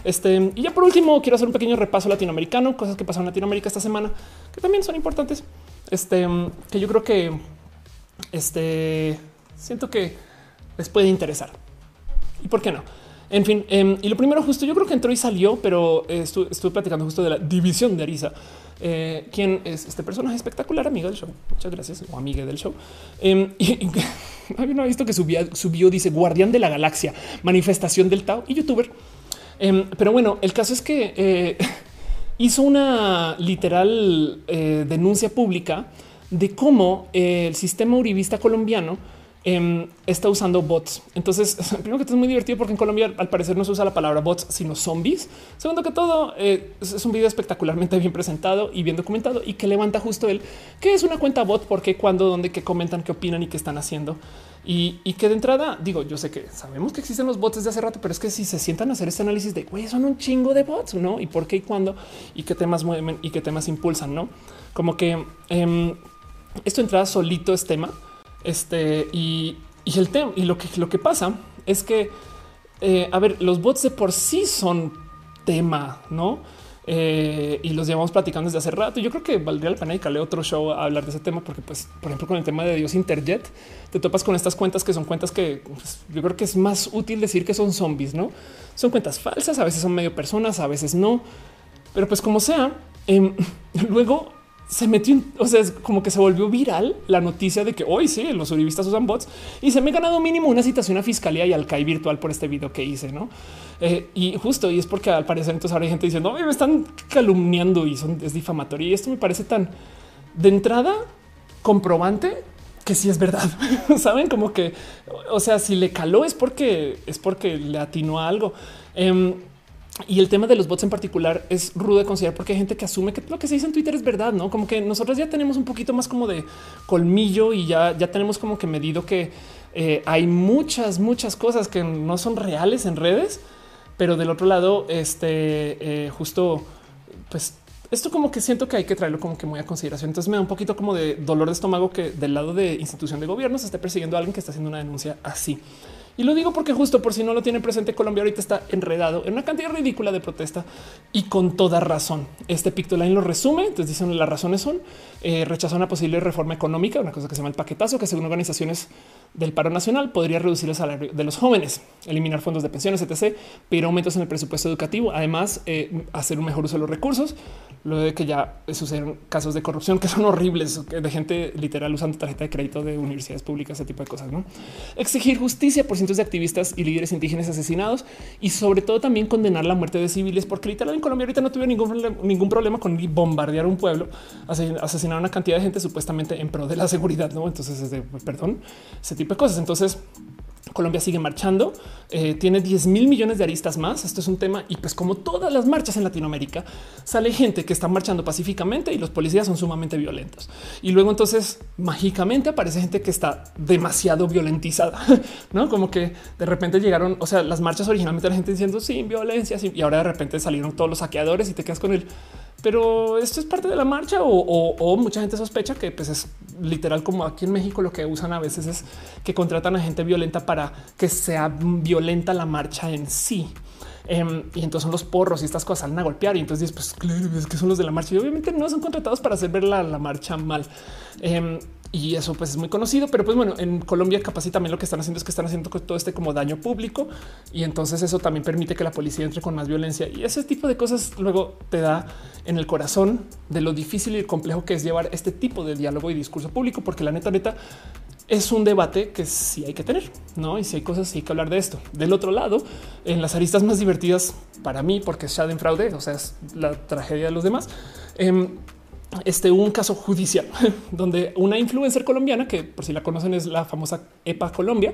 este y ya por último quiero hacer un pequeño repaso latinoamericano, cosas que pasaron en Latinoamérica esta semana que también son importantes. Este que yo creo que este siento que les puede interesar y por qué no. En fin, em, y lo primero justo yo creo que entró y salió, pero estuve, estuve platicando justo de la división de Arisa eh, quien es este personaje espectacular, amigo del show. Muchas gracias o amiga del show. Eh, y, había visto que subió, dice guardián de la galaxia, manifestación del Tao y youtuber. Em, pero bueno, el caso es que eh, hizo una literal eh, denuncia pública de cómo el sistema uribista colombiano Em, está usando bots. Entonces, primero que todo es muy divertido porque en Colombia al parecer no se usa la palabra bots, sino zombies. Segundo que todo eh, es un video espectacularmente bien presentado y bien documentado y que levanta justo el que es una cuenta bot, porque cuando, dónde, qué comentan, qué opinan y qué están haciendo. Y, que de entrada digo, yo sé que sabemos que existen los bots desde hace rato, pero es que si se sientan a hacer este análisis de güey, son un chingo de bots, no? Y por qué y cuándo y qué temas mueven y qué temas impulsan, no? Como que em, esto entrada solito es tema este y, el tema y lo que lo que pasa es que, eh, a ver, los bots de por sí son tema, no? Eh, y los llevamos platicando desde hace rato. Yo creo que valdría la pena dedicarle otro show a hablar de ese tema, porque, pues, por ejemplo, con el tema de Dios Interjet, te topas con estas cuentas que son cuentas que pues, yo creo que es más útil decir que son zombies, no son cuentas falsas. A veces son medio personas, a veces no, pero pues como sea, em, luego se metió, o sea, es como que se volvió viral la noticia de que hoy sí los uribistas usan bots y se me ha ganado mínimo una citación a fiscalía y al CAI virtual por este video que hice, no? Eh, y justo y es porque al parecer entonces ahora hay gente diciendo me están calumniando y son es difamatorio. Y esto me parece tan de entrada comprobante que sí es verdad. Saben como que, o sea, si le caló es porque es porque le atinó a algo. Em, y el tema de los bots en particular es rudo de considerar porque hay gente que asume que lo que se dice en Twitter es verdad, no como que nosotros ya tenemos un poquito más como de colmillo y ya, ya tenemos como que medido que eh, hay muchas, muchas cosas que no son reales en redes, pero del otro lado, este eh, justo pues esto como que siento que hay que traerlo como que muy a consideración. Entonces me da un poquito como de dolor de estómago que del lado de institución de gobierno se esté persiguiendo a alguien que está haciendo una denuncia así. Y lo digo porque justo por si no lo tienen presente, Colombia ahorita está enredado en una cantidad ridícula de protesta y con toda razón. Este Pictoline lo resume. Entonces dicen las razones son eh, rechazar una posible reforma económica, una cosa que se llama el paquetazo, que según organizaciones del paro nacional podría reducir el salario de los jóvenes, eliminar fondos de pensiones, etc., pedir aumentos en el presupuesto educativo, además eh, hacer un mejor uso de los recursos, luego de que ya sucedieron casos de corrupción que son horribles, de gente literal usando tarjeta de crédito de universidades públicas, ese tipo de cosas. ¿no? Exigir justicia por cientos de activistas y líderes indígenas asesinados y sobre todo también condenar la muerte de civiles, porque literal en Colombia ahorita no tuvieron ningún, ningún problema con bombardear un pueblo, asesinar una cantidad de gente supuestamente en pro de la seguridad. ¿no? Entonces, perdón, ese tipo de cosas. Entonces, Colombia sigue marchando, eh, tiene 10 mil millones de aristas más. Esto es un tema y pues como todas las marchas en Latinoamérica, sale gente que está marchando pacíficamente y los policías son sumamente violentos. Y luego entonces mágicamente aparece gente que está demasiado violentizada, no como que de repente llegaron, o sea, las marchas originalmente la gente diciendo sin violencia y ahora de repente salieron todos los saqueadores y te quedas con el pero esto es parte de la marcha o, mucha gente sospecha que pues es literal como aquí en México lo que usan a veces es que contratan a gente violenta para que sea violenta la marcha en sí. Em, y entonces son los porros y estas cosas salen a golpear. Y entonces pues claro, es que son los de la marcha. Y obviamente no son contratados para hacer ver la, marcha mal. Em, y eso pues es muy conocido, pero pues bueno, en Colombia capaz y también lo que están haciendo es que están haciendo todo este como daño público y entonces eso también permite que la policía entre con más violencia y ese tipo de cosas luego te da en el corazón de lo difícil y complejo que es llevar este tipo de diálogo y discurso público, porque la neta neta es un debate que sí hay que tener, no? Y si hay cosas, sí hay que hablar de esto. Del otro lado, en las aristas más divertidas para mí, porque es en fraude, o sea, es la tragedia de los demás. Eh, este un caso judicial donde una influencer colombiana que por si la conocen es la famosa EPA Colombia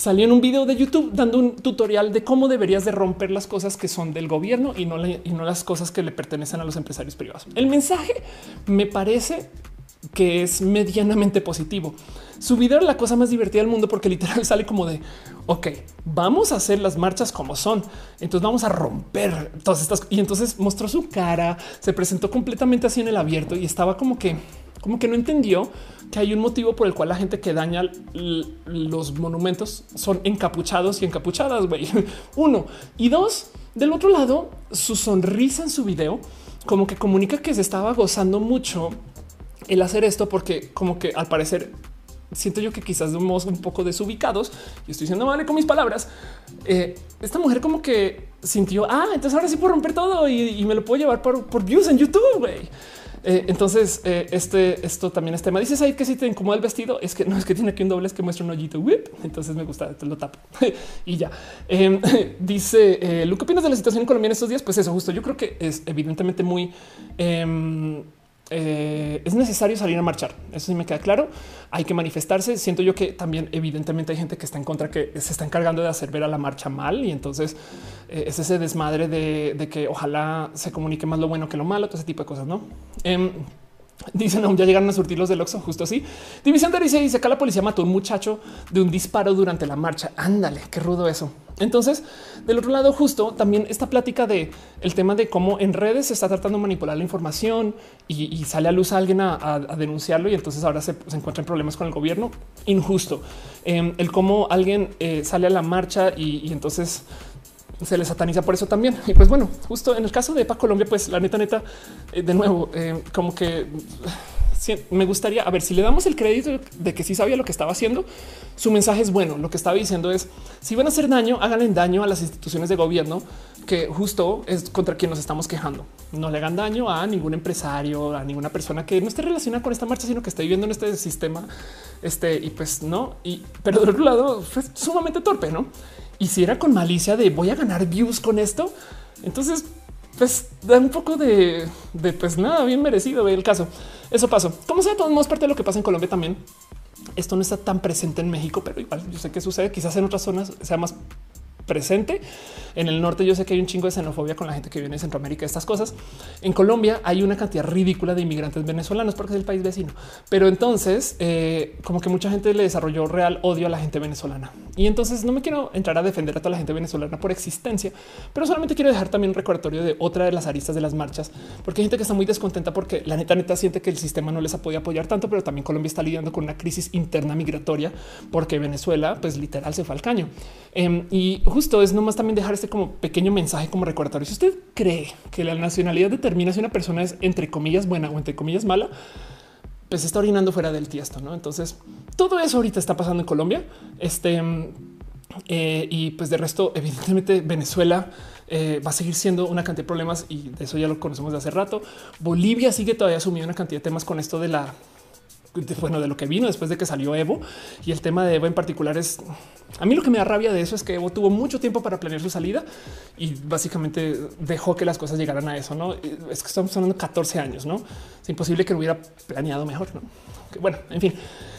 salió en un video de YouTube dando un tutorial de cómo deberías de romper las cosas que son del gobierno y no, y no las cosas que le pertenecen a los empresarios privados. El mensaje me parece que es medianamente positivo. Su video es la cosa más divertida del mundo porque literal sale como de ok, vamos a hacer las marchas como son. Entonces vamos a romper todas estas. Y entonces mostró su cara, se presentó completamente así en el abierto y estaba como que, como que no entendió que hay un motivo por el cual la gente que daña los monumentos son encapuchados y encapuchadas. Güey. Uno y dos. Del otro lado, su sonrisa en su video como que comunica que se estaba gozando mucho el hacer esto porque como que al parecer siento yo que quizás de un modo un poco desubicados y estoy diciendo vale con mis palabras. Eh, esta mujer como que sintió, ah, entonces ahora sí puedo romper todo y, me lo puedo llevar por, por views en YouTube. güey. Eh, entonces, eh, este, esto también es tema. Dices ahí que si te incomoda el vestido, es que no es que tiene aquí un doble, es que muestra un hoyito. Whip. Entonces me gusta, te lo tapo y ya. Em, dice Lu, ¿qué opinas de la situación en Colombia en estos días? Pues eso, justo yo creo que es evidentemente muy em, eh, es necesario salir a marchar. Eso sí me queda claro. Hay que manifestarse. Siento yo que también, evidentemente, hay gente que está en contra, que se está encargando de hacer ver a la marcha mal. Y entonces eh, es ese desmadre de, que ojalá se comunique más lo bueno que lo malo, todo ese tipo de cosas. No em, Dicen, no, ya llegaron a surtir los del Oxxo, justo así. División de dice, acá la policía mató a un muchacho de un disparo durante la marcha. Ándale, qué rudo eso. Entonces, del otro lado, justo también esta plática de el tema de cómo en redes se está tratando de manipular la información y, sale a luz a alguien a, denunciarlo y entonces ahora se, encuentran problemas con el gobierno. Injusto. Em, el cómo alguien eh, sale a la marcha y entonces se le sataniza por eso también. Y pues bueno, justo en el caso de EPA Colombia, pues la neta, neta, eh, de nuevo, eh, como que me gustaría, a ver, si le damos el crédito de que sí sabía lo que estaba haciendo, su mensaje es bueno. Lo que estaba diciendo es, si van a hacer daño, háganle daño a las instituciones de gobierno, que justo es contra quien nos estamos quejando. No le hagan daño a ningún empresario, a ninguna persona que no esté relacionada con esta marcha, sino que esté viviendo en este sistema. Este, y pues no, y pero del otro lado fue sumamente torpe, ¿no? Y si era con malicia de voy a ganar views con esto, entonces pues da un poco de, pues nada, bien merecido el caso. Eso pasó. Como sea, todos modos parte de lo que pasa en Colombia también. Esto no está tan presente en México, pero igual yo sé que sucede. Quizás en otras zonas sea más presente. En el norte yo sé que hay un chingo de xenofobia con la gente que viene de Centroamérica, estas cosas. En Colombia hay una cantidad ridícula de inmigrantes venezolanos porque es el país vecino. Pero entonces eh, como que mucha gente le desarrolló real odio a la gente venezolana. Y entonces no me quiero entrar a defender a toda la gente venezolana por existencia, pero solamente quiero dejar también un recordatorio de otra de las aristas de las marchas, porque hay gente que está muy descontenta porque la neta neta siente que el sistema no les ha podido apoyar tanto, pero también Colombia está lidiando con una crisis interna migratoria porque Venezuela pues literal se fue al caño. Em, y justo es nomás también dejar este como pequeño mensaje como recordatorio. Si usted cree que la nacionalidad determina si una persona es entre comillas buena o entre comillas mala, pues está orinando fuera del tiesto. ¿no? Entonces todo eso ahorita está pasando en Colombia. Este eh, y pues de resto, evidentemente Venezuela eh, va a seguir siendo una cantidad de problemas y eso ya lo conocemos de hace rato. Bolivia sigue todavía asumiendo una cantidad de temas con esto de la bueno, de lo que vino después de que salió Evo y el tema de Evo en particular es a mí lo que me da rabia de eso es que Evo tuvo mucho tiempo para planear su salida y básicamente dejó que las cosas llegaran a eso. No es que estamos hablando de 14 años, no es imposible que lo hubiera planeado mejor. ¿no? bueno, en fin,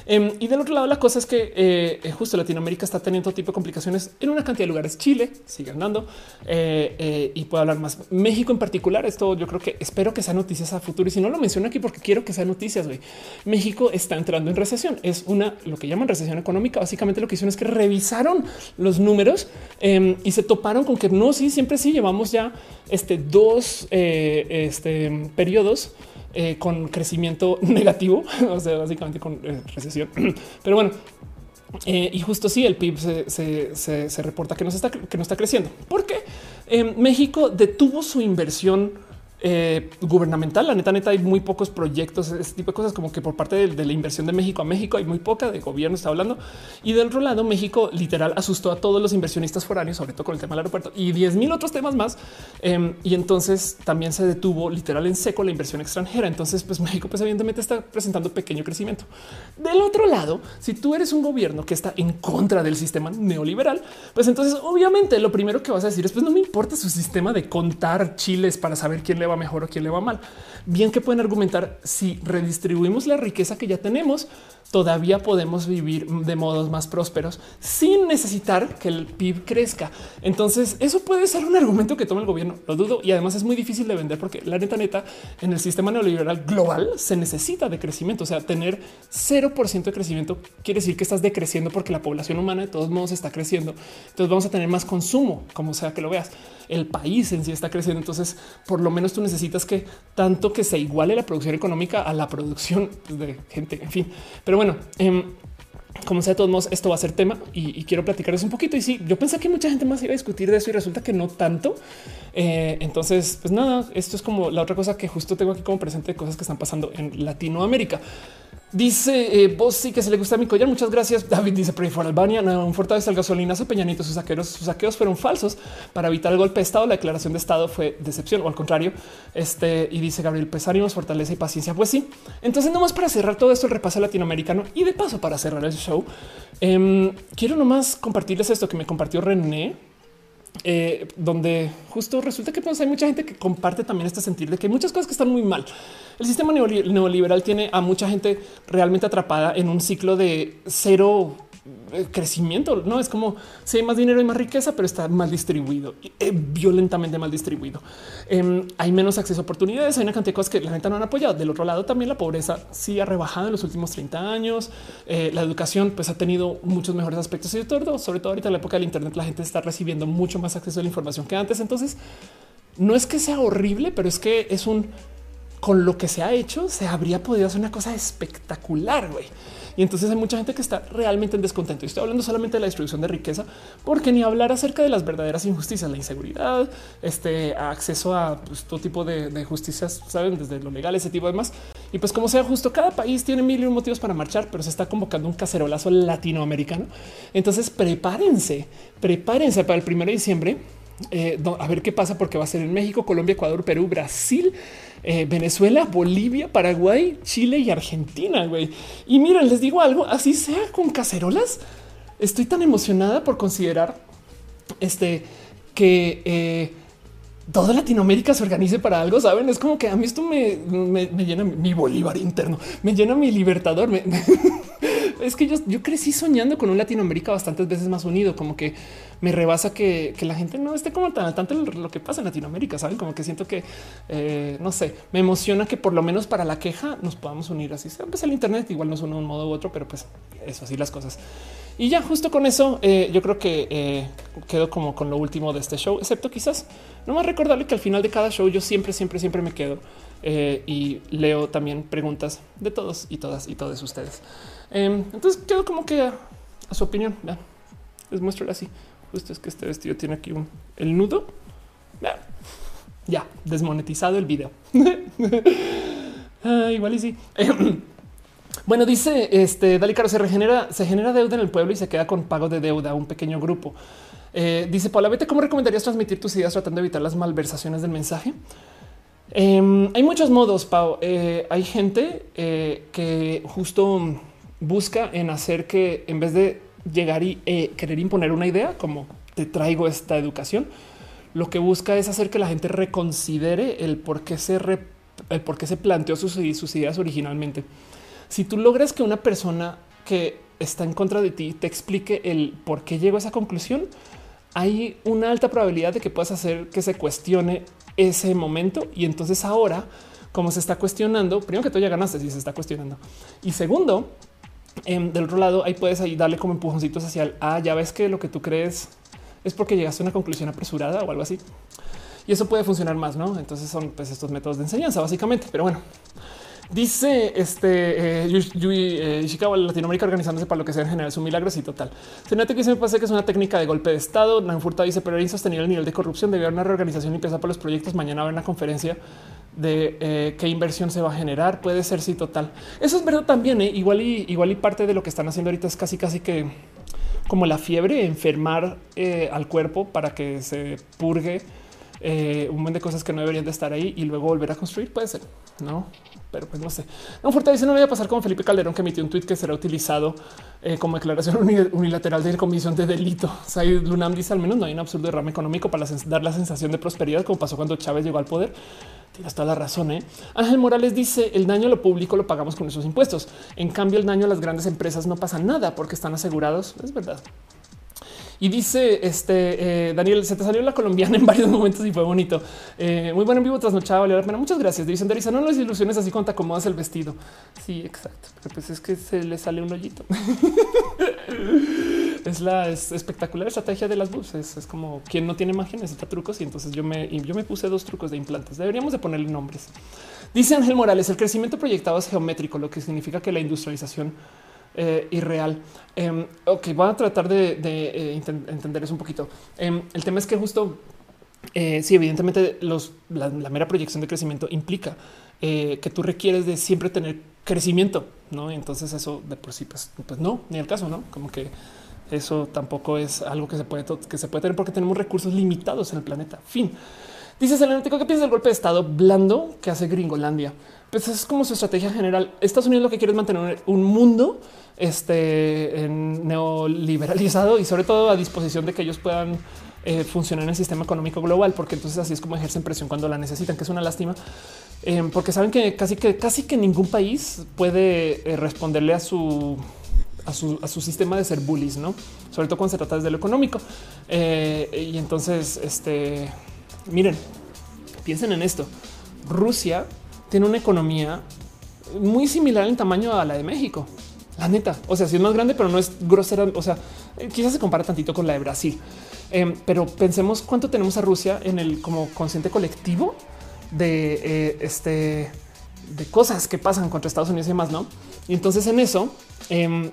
Em, y del otro lado, la cosa es que eh, eh, justo Latinoamérica está teniendo todo tipo de complicaciones en una cantidad de lugares. Chile sigue andando eh, y puedo hablar más. México en particular, esto yo creo que espero que sea noticias a futuro. Y si no lo menciono aquí, porque quiero que sea noticias. Güey. México está entrando en recesión. Es una lo que llaman recesión económica. Básicamente lo que hicieron es que revisaron los números em, y se toparon con que no, sí, siempre sí llevamos ya este dos este, periodos eh, con crecimiento negativo, o sea, básicamente con eh, recesión. Pero bueno, eh, y justo sí, el PIB se, reporta que no, está, que no está creciendo. porque México detuvo su inversión eh, gubernamental. La neta, neta, hay muy pocos proyectos, ese tipo de cosas, como que por parte de, la inversión de México a México hay muy poca de gobierno, está hablando. Y del otro lado, México literal asustó a todos los inversionistas foráneos, sobre todo con el tema del aeropuerto y 10 mil otros temas más. Em, y entonces también se detuvo literal en seco la inversión extranjera. Entonces, pues México, pues evidentemente está presentando pequeño crecimiento. Del otro lado, si tú eres un gobierno que está en contra del sistema neoliberal, pues entonces obviamente lo primero que vas a decir es pues no me importa su sistema de contar chiles para saber quién le va mejor o quién le va mal. Bien que pueden argumentar si redistribuimos la riqueza que ya tenemos, todavía podemos vivir de modos más prósperos sin necesitar que el PIB crezca. Entonces eso puede ser un argumento que toma el gobierno. Lo dudo y además es muy difícil de vender porque la neta neta en el sistema neoliberal global se necesita de crecimiento. O sea, tener 0% de crecimiento quiere decir que estás decreciendo porque la población humana de todos modos está creciendo. Entonces vamos a tener más consumo, como sea que lo veas. El país en sí está creciendo. Entonces, por lo menos tú necesitas que tanto que se iguale la producción económica a la producción de gente. En fin, pero bueno, em, como sea, de todos modos, esto va a ser tema y, quiero platicarles un poquito. Y sí, yo pensé que mucha gente más iba a discutir de eso y resulta que no tanto. Eh, entonces, pues nada, esto es como la otra cosa que justo tengo aquí como presente de cosas que están pasando en Latinoamérica. Dice eh, vos sí que se le gusta mi collar. Muchas gracias. David dice Pray for Albania. No, un fortaleza al gasolinazo. Peñanito, sus saqueos, sus saqueos fueron falsos para evitar el golpe de Estado. La declaración de Estado fue decepción o al contrario. Este y dice Gabriel Pesánimos, fortaleza y paciencia. Pues sí. Entonces, nomás para cerrar todo esto, el repaso latinoamericano y de paso para cerrar el show, em, quiero nomás compartirles esto que me compartió René eh, donde justo resulta que pues, hay mucha gente que comparte también este sentir de que hay muchas cosas que están muy mal. El sistema neoliberal tiene a mucha gente realmente atrapada en un ciclo de cero crecimiento. No es como si hay más dinero y más riqueza, pero está mal distribuido, eh, violentamente mal distribuido. Em, hay menos acceso a oportunidades. Hay una cantidad de cosas que la gente no han apoyado. Del otro lado, también la pobreza sí ha rebajado en los últimos 30 años. Eh, la educación pues ha tenido muchos mejores aspectos y todo, sobre todo ahorita en la época del Internet, la gente está recibiendo mucho más acceso a la información que antes. Entonces, no es que sea horrible, pero es que es un con lo que se ha hecho, se habría podido hacer una cosa espectacular. güey. Y entonces hay mucha gente que está realmente en descontento. Y estoy hablando solamente de la distribución de riqueza, porque ni hablar acerca de las verdaderas injusticias, la inseguridad, este acceso a pues, todo tipo de, justicias, saben, desde lo legal, ese tipo de más. Y pues como sea justo, cada país tiene mil y un motivos para marchar, pero se está convocando un cacerolazo latinoamericano. Entonces prepárense, prepárense para el primero de diciembre. Eh, a ver qué pasa, porque va a ser en México, Colombia, Ecuador, Perú, Brasil eh, Venezuela, Bolivia, Paraguay, Chile y Argentina. Güey. Y miren, les digo algo, así sea con cacerolas. Estoy tan emocionada por considerar este que eh, toda Latinoamérica se organice para algo. Saben, es como que a mí esto me, llena mi Bolívar interno, me llena mi libertador. es que yo, crecí soñando con un Latinoamérica bastantes veces más unido, como que me rebasa que, la gente no esté como tan tanto lo que pasa en Latinoamérica. Saben, como que siento que eh, no sé, me emociona que por lo menos para la queja nos podamos unir así. Sea, pues el Internet igual no son un modo u otro, pero pues eso así las cosas. Y ya justo con eso, eh, yo creo que eh, quedo como con lo último de este show, excepto quizás no más recordarle que al final de cada show yo siempre, siempre, siempre me quedo y leo también preguntas de todos y todas y todos ustedes. Em, entonces quedo como que a, su opinión. les muestro así. Justo es que este vestido tiene aquí el nudo. Ya desmonetizado el video. Ah, igual y sí. bueno, dice este Dali Caro se regenera, se genera deuda en el pueblo y se queda con pago de deuda un pequeño grupo. Eh, dice Paula, vete, ¿cómo recomendarías transmitir tus ideas tratando de evitar las malversaciones del mensaje? Em, hay muchos modos, Pau. Eh, hay gente eh, que justo busca en hacer que en vez de llegar y eh, querer imponer una idea como te traigo esta educación, lo que busca es hacer que la gente reconsidere el por qué se, el por qué se planteó sus, sus ideas originalmente. Si tú logras que una persona que está en contra de ti te explique el por qué llegó a esa conclusión, hay una alta probabilidad de que puedas hacer que se cuestione ese momento y entonces ahora como se está cuestionando, primero que tú ya ganaste si se está cuestionando y segundo, Em, del otro lado, ahí puedes ahí darle como empujoncitos hacia el ah, ya ves que lo que tú crees es porque llegaste a una conclusión apresurada o algo así. Y eso puede funcionar más, no? Entonces son pues, estos métodos de enseñanza, básicamente. Pero bueno, dice este eh, Yui eh, Latinoamérica organizándose para lo que sea en general es milagro. y total. Se nota que se me parece que es una técnica de golpe de Estado. Nanfurta dice, pero era insostenible el nivel de corrupción. Debe haber una reorganización y empezar por los proyectos. Mañana haber una conferencia de eh, qué inversión se va a generar. Puede ser sí total. Eso es verdad también. ¿eh? Igual y igual y parte de lo que están haciendo ahorita es casi casi que como la fiebre, enfermar eh, al cuerpo para que se purgue un montón de cosas que no deberían de estar ahí y luego volver a construir. Puede ser, no? Pero pues no sé. No, Fuerte dice no voy a pasar como Felipe Calderón que emitió un tweet que será utilizado como declaración unilateral de comisión de delito. Said Lunam dice al menos no hay un absurdo derrame económico para dar la sensación de prosperidad como pasó cuando Chávez llegó al poder. Tienes toda la razón. ¿eh? Ángel Morales dice el daño a lo público lo pagamos con esos impuestos. En cambio, el daño a las grandes empresas no pasa nada porque están asegurados. Es verdad. Y dice este eh, Daniel, se te salió la colombiana en varios momentos y fue bonito. Eh, muy bueno en vivo trasnochado. Vale la pena. Muchas gracias. Dicen Darisa, no las ilusiones así cuando te acomodas el vestido. Sí, exacto. Pues es que se le sale un hoyito. es la espectacular estrategia de las buses. Es como quien no tiene magia necesita trucos y entonces yo me, yo me puse dos trucos de implantes. Deberíamos de ponerle nombres. Dice Ángel Morales, el crecimiento proyectado es geométrico, lo que significa que la industrialización eh, irreal. Eh, ok, voy a tratar de, eh, entender eso un poquito. Em, el tema es que justo, eh, sí, evidentemente los, la, mera proyección de crecimiento implica que tú requieres de siempre tener crecimiento, ¿no? Entonces eso de por sí, pues, pues no, ni el caso, ¿no? Como que eso tampoco es algo que se puede que se puede tener porque tenemos recursos limitados en el planeta. Fin. Dice Selenético, ¿qué piensas del golpe de Estado blando que hace Gringolandia? Pues es como su estrategia general. Estados Unidos lo que quiere es mantener un mundo este, neoliberalizado y sobre todo a disposición de que ellos puedan eh, funciona en el sistema económico global, porque entonces así es como ejercen presión cuando la necesitan, que es una lástima, em, porque saben que casi que casi que ningún país puede eh, responderle a su a su, a su, sistema de ser bullies, no? Sobre todo cuando se trata desde lo económico. y entonces, este, miren, piensen en esto. Rusia tiene una economía muy similar en tamaño a la de México. La neta, o sea, si es más grande, pero no es grosera. O sea, eh, quizás se compara tantito con la de Brasil, em, pero pensemos cuánto tenemos a Rusia en el como consciente colectivo de eh, este de cosas que pasan contra Estados Unidos y demás, no? Y entonces en eso, em,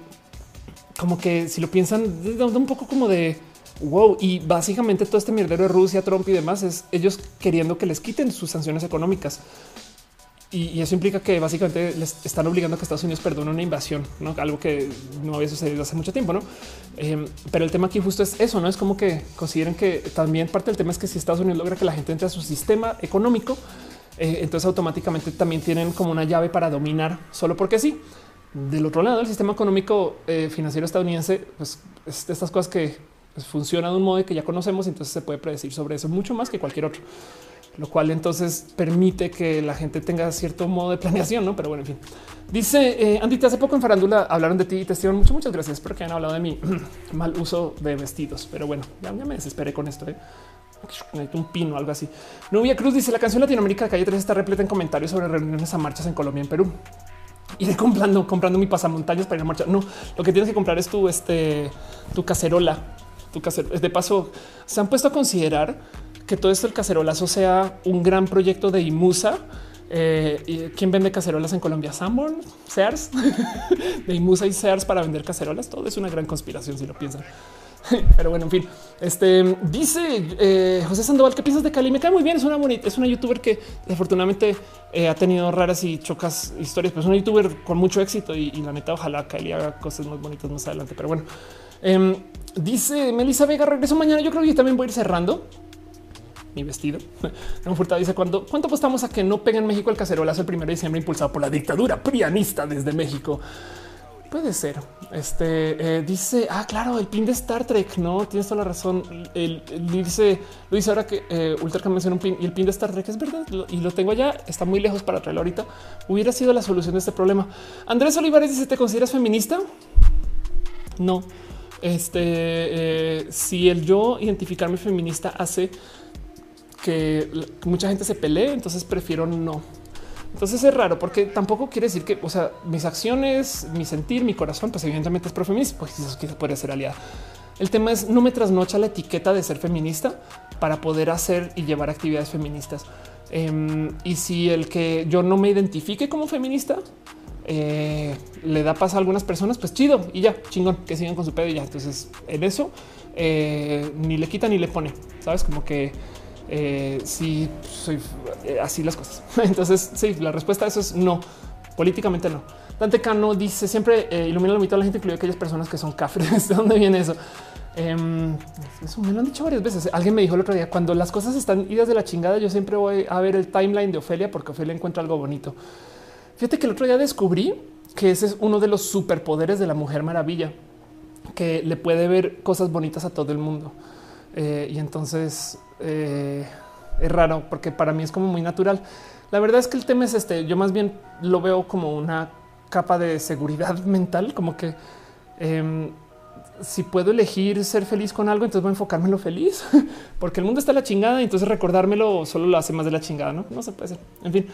como que si lo piensan, un poco como de wow. Y básicamente todo este mierdero de Rusia, Trump y demás es ellos queriendo que les quiten sus sanciones económicas. Y, eso implica que básicamente les están obligando a que Estados Unidos perdone una invasión, ¿no? algo que no había sucedido hace mucho tiempo. ¿no? Em, pero el tema aquí justo es eso, no es como que consideren que también parte del tema es que si Estados Unidos logra que la gente entre a su sistema económico, eh, entonces automáticamente también tienen como una llave para dominar solo porque sí. Del otro lado, el sistema económico eh, financiero estadounidense, pues es de estas cosas que pues, funciona de un modo que ya conocemos, entonces se puede predecir sobre eso mucho más que cualquier otro lo cual entonces permite que la gente tenga cierto modo de planeación, no? Pero bueno, en fin, dice eh, Andy, hace poco en Farándula hablaron de ti y te estuvieron mucho. Muchas gracias. porque han hablado de mi mal uso de vestidos, pero bueno, ya, me desesperé con esto. ¿eh? un pino, algo así. Nubia Cruz dice la canción Latinoamérica Calle 3 está repleta en comentarios sobre reuniones a marchas en Colombia, en Perú. Iré comprando, comprando mi pasamontañas para ir a marchar. No, lo que tienes que comprar es tu, este, tu cacerola. Tu cacerola. De paso, se han puesto a considerar que todo esto el cacerolazo sea un gran proyecto de Imusa. Eh, ¿Quién vende cacerolas en Colombia? Sanborn, Sears, de Imusa y Sears para vender cacerolas. Todo es una gran conspiración si lo piensan. Pero bueno, en fin, este dice eh, José Sandoval, ¿qué piensas de Cali? Me cae muy bien. Es una bonita, es una youtuber que afortunadamente eh, ha tenido raras y chocas historias, pero es una youtuber con mucho éxito y, la neta, ojalá Cali haga cosas muy bonitas más adelante. Pero bueno, em, dice Melissa Vega, regreso mañana. Yo creo que también voy a ir cerrando mi vestido. Un Furtado dice cuánto apostamos a que no peguen México el cacerolazo el primero de diciembre impulsado por la dictadura prianista desde México. Puede ser. Este eh, dice, ah, claro, el pin de Star Trek. No tienes toda la razón. El, dice, lo dice ahora que eh, Ultra menciona un pin y el pin de Star Trek es verdad y lo tengo allá. Está muy lejos para traerlo ahorita. Hubiera sido la solución de este problema. Andrés Olivares dice: ¿Te consideras feminista? No. Este, eh, si el yo identificarme feminista hace que mucha gente se pelee, entonces prefiero no. Entonces es raro porque tampoco quiere decir que, o sea, mis acciones, mi sentir, mi corazón, pues evidentemente es pro feminista, pues eso quizás podría ser aliada. El tema es no me trasnocha la etiqueta de ser feminista para poder hacer y llevar actividades feministas. Em, y si el que yo no me identifique como feminista eh, le da paz a algunas personas, pues chido y ya chingón que sigan con su pedo y ya. Entonces en eso eh, ni le quita ni le pone, sabes como que eh, si soy eh, así las cosas. Entonces, sí, la respuesta a eso es no. Políticamente no. Dante Cano dice siempre eh, ilumina la mitad de la gente, incluye aquellas personas que son cafres. ¿De dónde viene eso? Em, eso me lo han dicho varias veces. Alguien me dijo el otro día cuando las cosas están idas de la chingada. Yo siempre voy a ver el timeline de Ofelia porque Ofelia encuentra algo bonito. Fíjate que el otro día descubrí que ese es uno de los superpoderes de la Mujer Maravilla, que le puede ver cosas bonitas a todo el mundo. Eh, y entonces eh, es raro porque para mí es como muy natural. La verdad es que el tema es este. Yo más bien lo veo como una capa de seguridad mental, como que em, si puedo elegir ser feliz con algo, entonces voy a enfocarme en lo feliz, porque el mundo está la chingada y entonces recordármelo solo lo hace más de la chingada. No, no se puede ser. En fin.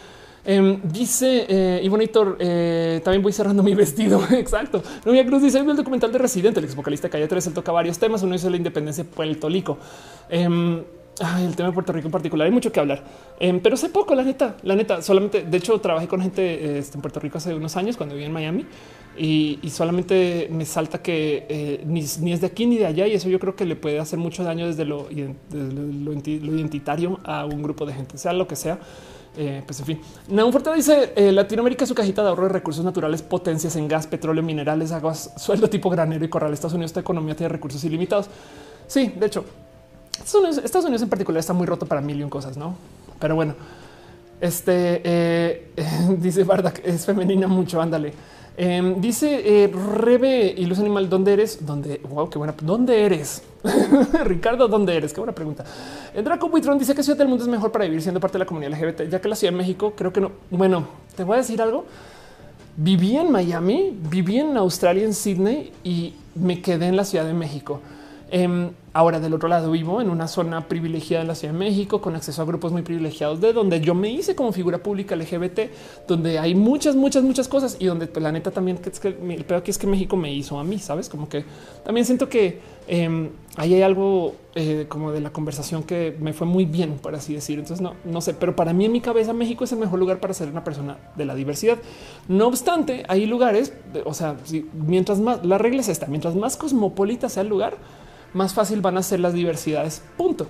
Em, dice eh, y bonito, eh, también voy cerrando mi vestido. Exacto. Novia Cruz dice: el documental de Residente, el ex vocalista Calle 3, él toca varios temas. Uno es la independencia de Puerto Rico. Em, el tema de Puerto Rico en particular hay mucho que hablar, em, pero sé poco, la neta, la neta. Solamente, de hecho, trabajé con gente este, en Puerto Rico hace unos años cuando viví en Miami y, solamente me salta que eh, ni, es de aquí ni de allá. Y eso yo creo que le puede hacer mucho daño desde lo, lo identitario a un grupo de gente, sea lo que sea. Eh, pues en fin, Naum Fuerte dice eh, Latinoamérica su cajita de ahorro de recursos naturales, potencias en gas, petróleo, minerales, aguas, sueldo tipo granero y corral. Estados Unidos, esta economía tiene recursos ilimitados. Sí, de hecho, Estados Unidos, en particular está muy roto para mil y un cosas, no? Pero bueno, este eh, dice es femenina mucho. Ándale. Em, dice eh, Rebe y Luz Animal, ¿dónde eres? ¿Dónde? Wow, qué buena. ¿Dónde eres? Ricardo, ¿dónde eres? Qué buena pregunta. Draco Buitrón dice que Ciudad del Mundo es mejor para vivir siendo parte de la comunidad LGBT, ya que la Ciudad de México creo que no. Bueno, te voy a decir algo. Viví en Miami, viví en Australia, en Sydney y me quedé en la Ciudad de México. Em, ahora del otro lado vivo en una zona privilegiada en la Ciudad de México con acceso a grupos muy privilegiados de donde yo me hice como figura pública LGBT, donde hay muchas, muchas, muchas cosas y donde pues, la neta también que es que el peor aquí es que México me hizo a mí, sabes? Como que también siento que em, ahí hay algo eh, como de la conversación que me fue muy bien, por así decir. Entonces no, no sé, pero para mí en mi cabeza México es el mejor lugar para ser una persona de la diversidad. No obstante, hay lugares, o sea, mientras más la regla es esta, mientras más cosmopolita sea el lugar, más fácil van a ser las diversidades. Punto.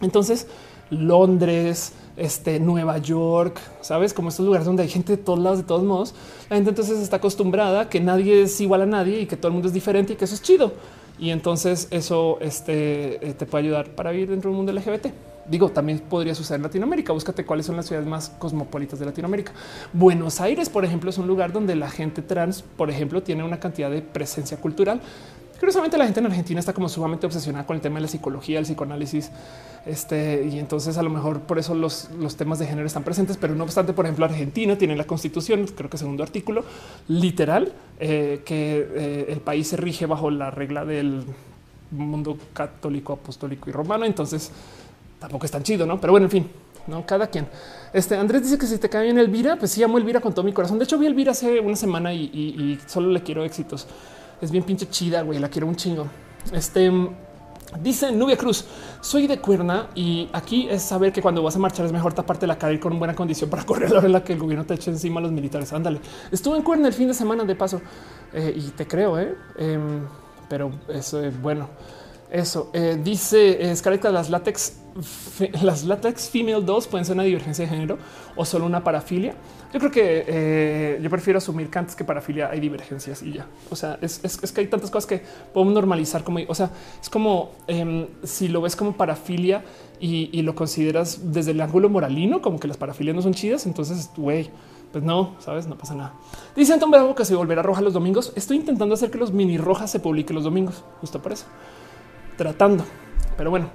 Entonces, Londres, este, Nueva York, sabes, como estos lugares donde hay gente de todos lados, de todos modos, la gente entonces está acostumbrada que nadie es igual a nadie y que todo el mundo es diferente y que eso es chido. Y entonces eso este, eh, te puede ayudar para vivir dentro del mundo LGBT. Digo, también podría suceder en Latinoamérica. Búscate cuáles son las ciudades más cosmopolitas de Latinoamérica. Buenos Aires, por ejemplo, es un lugar donde la gente trans, por ejemplo, tiene una cantidad de presencia cultural Curiosamente, la gente en Argentina está como sumamente obsesionada con el tema de la psicología, el psicoanálisis. Este, y entonces a lo mejor por eso los, temas de género están presentes, pero no obstante, por ejemplo, Argentina tiene la constitución, creo que segundo artículo literal, eh, que eh, el país se rige bajo la regla del mundo católico, apostólico y romano. Entonces tampoco es tan chido, no? Pero bueno, en fin, no cada quien. Este Andrés dice que si te cae bien Elvira, pues sí amo Elvira con todo mi corazón. De hecho, vi Elvira hace una semana y solo le quiero éxitos es bien pinche chida, güey. La quiero un chingo. Este dice Nubia Cruz: Soy de Cuerna y aquí es saber que cuando vas a marchar es mejor taparte la cara y con buena condición para correr la hora en la que el gobierno te eche encima a los militares. Ándale. Estuve en Cuerna el fin de semana de paso eh, y te creo, eh? Em, pero eso es bueno. Eso eh, dice Scarlett, las látex, las látex female 2 pueden ser una divergencia de género o solo una parafilia. Yo creo que eh, yo prefiero asumir que antes que parafilia hay divergencias y ya. O sea, es, que hay tantas cosas que podemos normalizar como, o sea, es como em, si lo ves como parafilia y, lo consideras desde el ángulo moralino, como que las parafilias no son chidas. Entonces, güey, pues no, sabes, no pasa nada. Dice Anton Bravo que se volverá roja los domingos. Estoy intentando hacer que los mini rojas se publiquen los domingos, justo por eso, tratando. Pero bueno,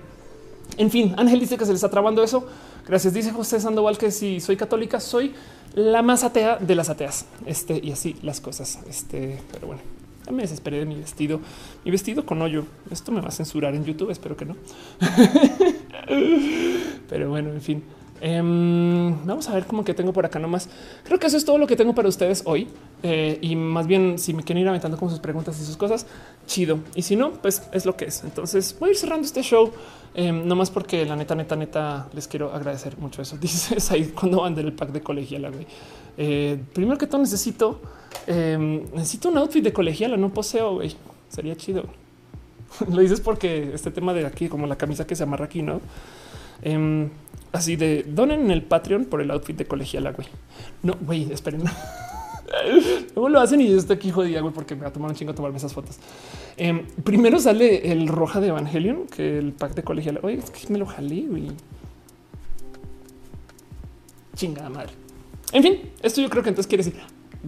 en fin, Ángel dice que se le está trabando eso. Gracias. Dice José Sandoval que si soy católica, soy la más atea de las ateas. Este y así las cosas. Este, pero bueno, ya me desesperé de mi vestido. Mi vestido con hoyo. Esto me va a censurar en YouTube. Espero que no. pero bueno, en fin. Em, vamos a ver cómo que tengo por acá nomás. Creo que eso es todo lo que tengo para ustedes hoy. Eh, y más bien, si me quieren ir aventando con sus preguntas y sus cosas, chido. Y si no, pues es lo que es. Entonces voy a ir cerrando este show. Em, no más porque la neta, neta, neta, les quiero agradecer mucho eso. Dices ahí cuando van del pack de colegiala. Eh, primero que todo, necesito, em, necesito un outfit de colegiala. No poseo, güey. Sería chido. Lo dices porque este tema de aquí, como la camisa que se amarra aquí, no? Em, así de donen en el Patreon por el outfit de colegiala, güey. No, güey, esperen. Luego lo hacen y yo estoy aquí jodida, güey, porque me va a tomar un chingo tomarme esas fotos. Em, primero sale el roja de Evangelion, que el pack de colegial. Oye, es que me lo jalé, güey. Chingada madre. En fin, esto yo creo que entonces quiere decir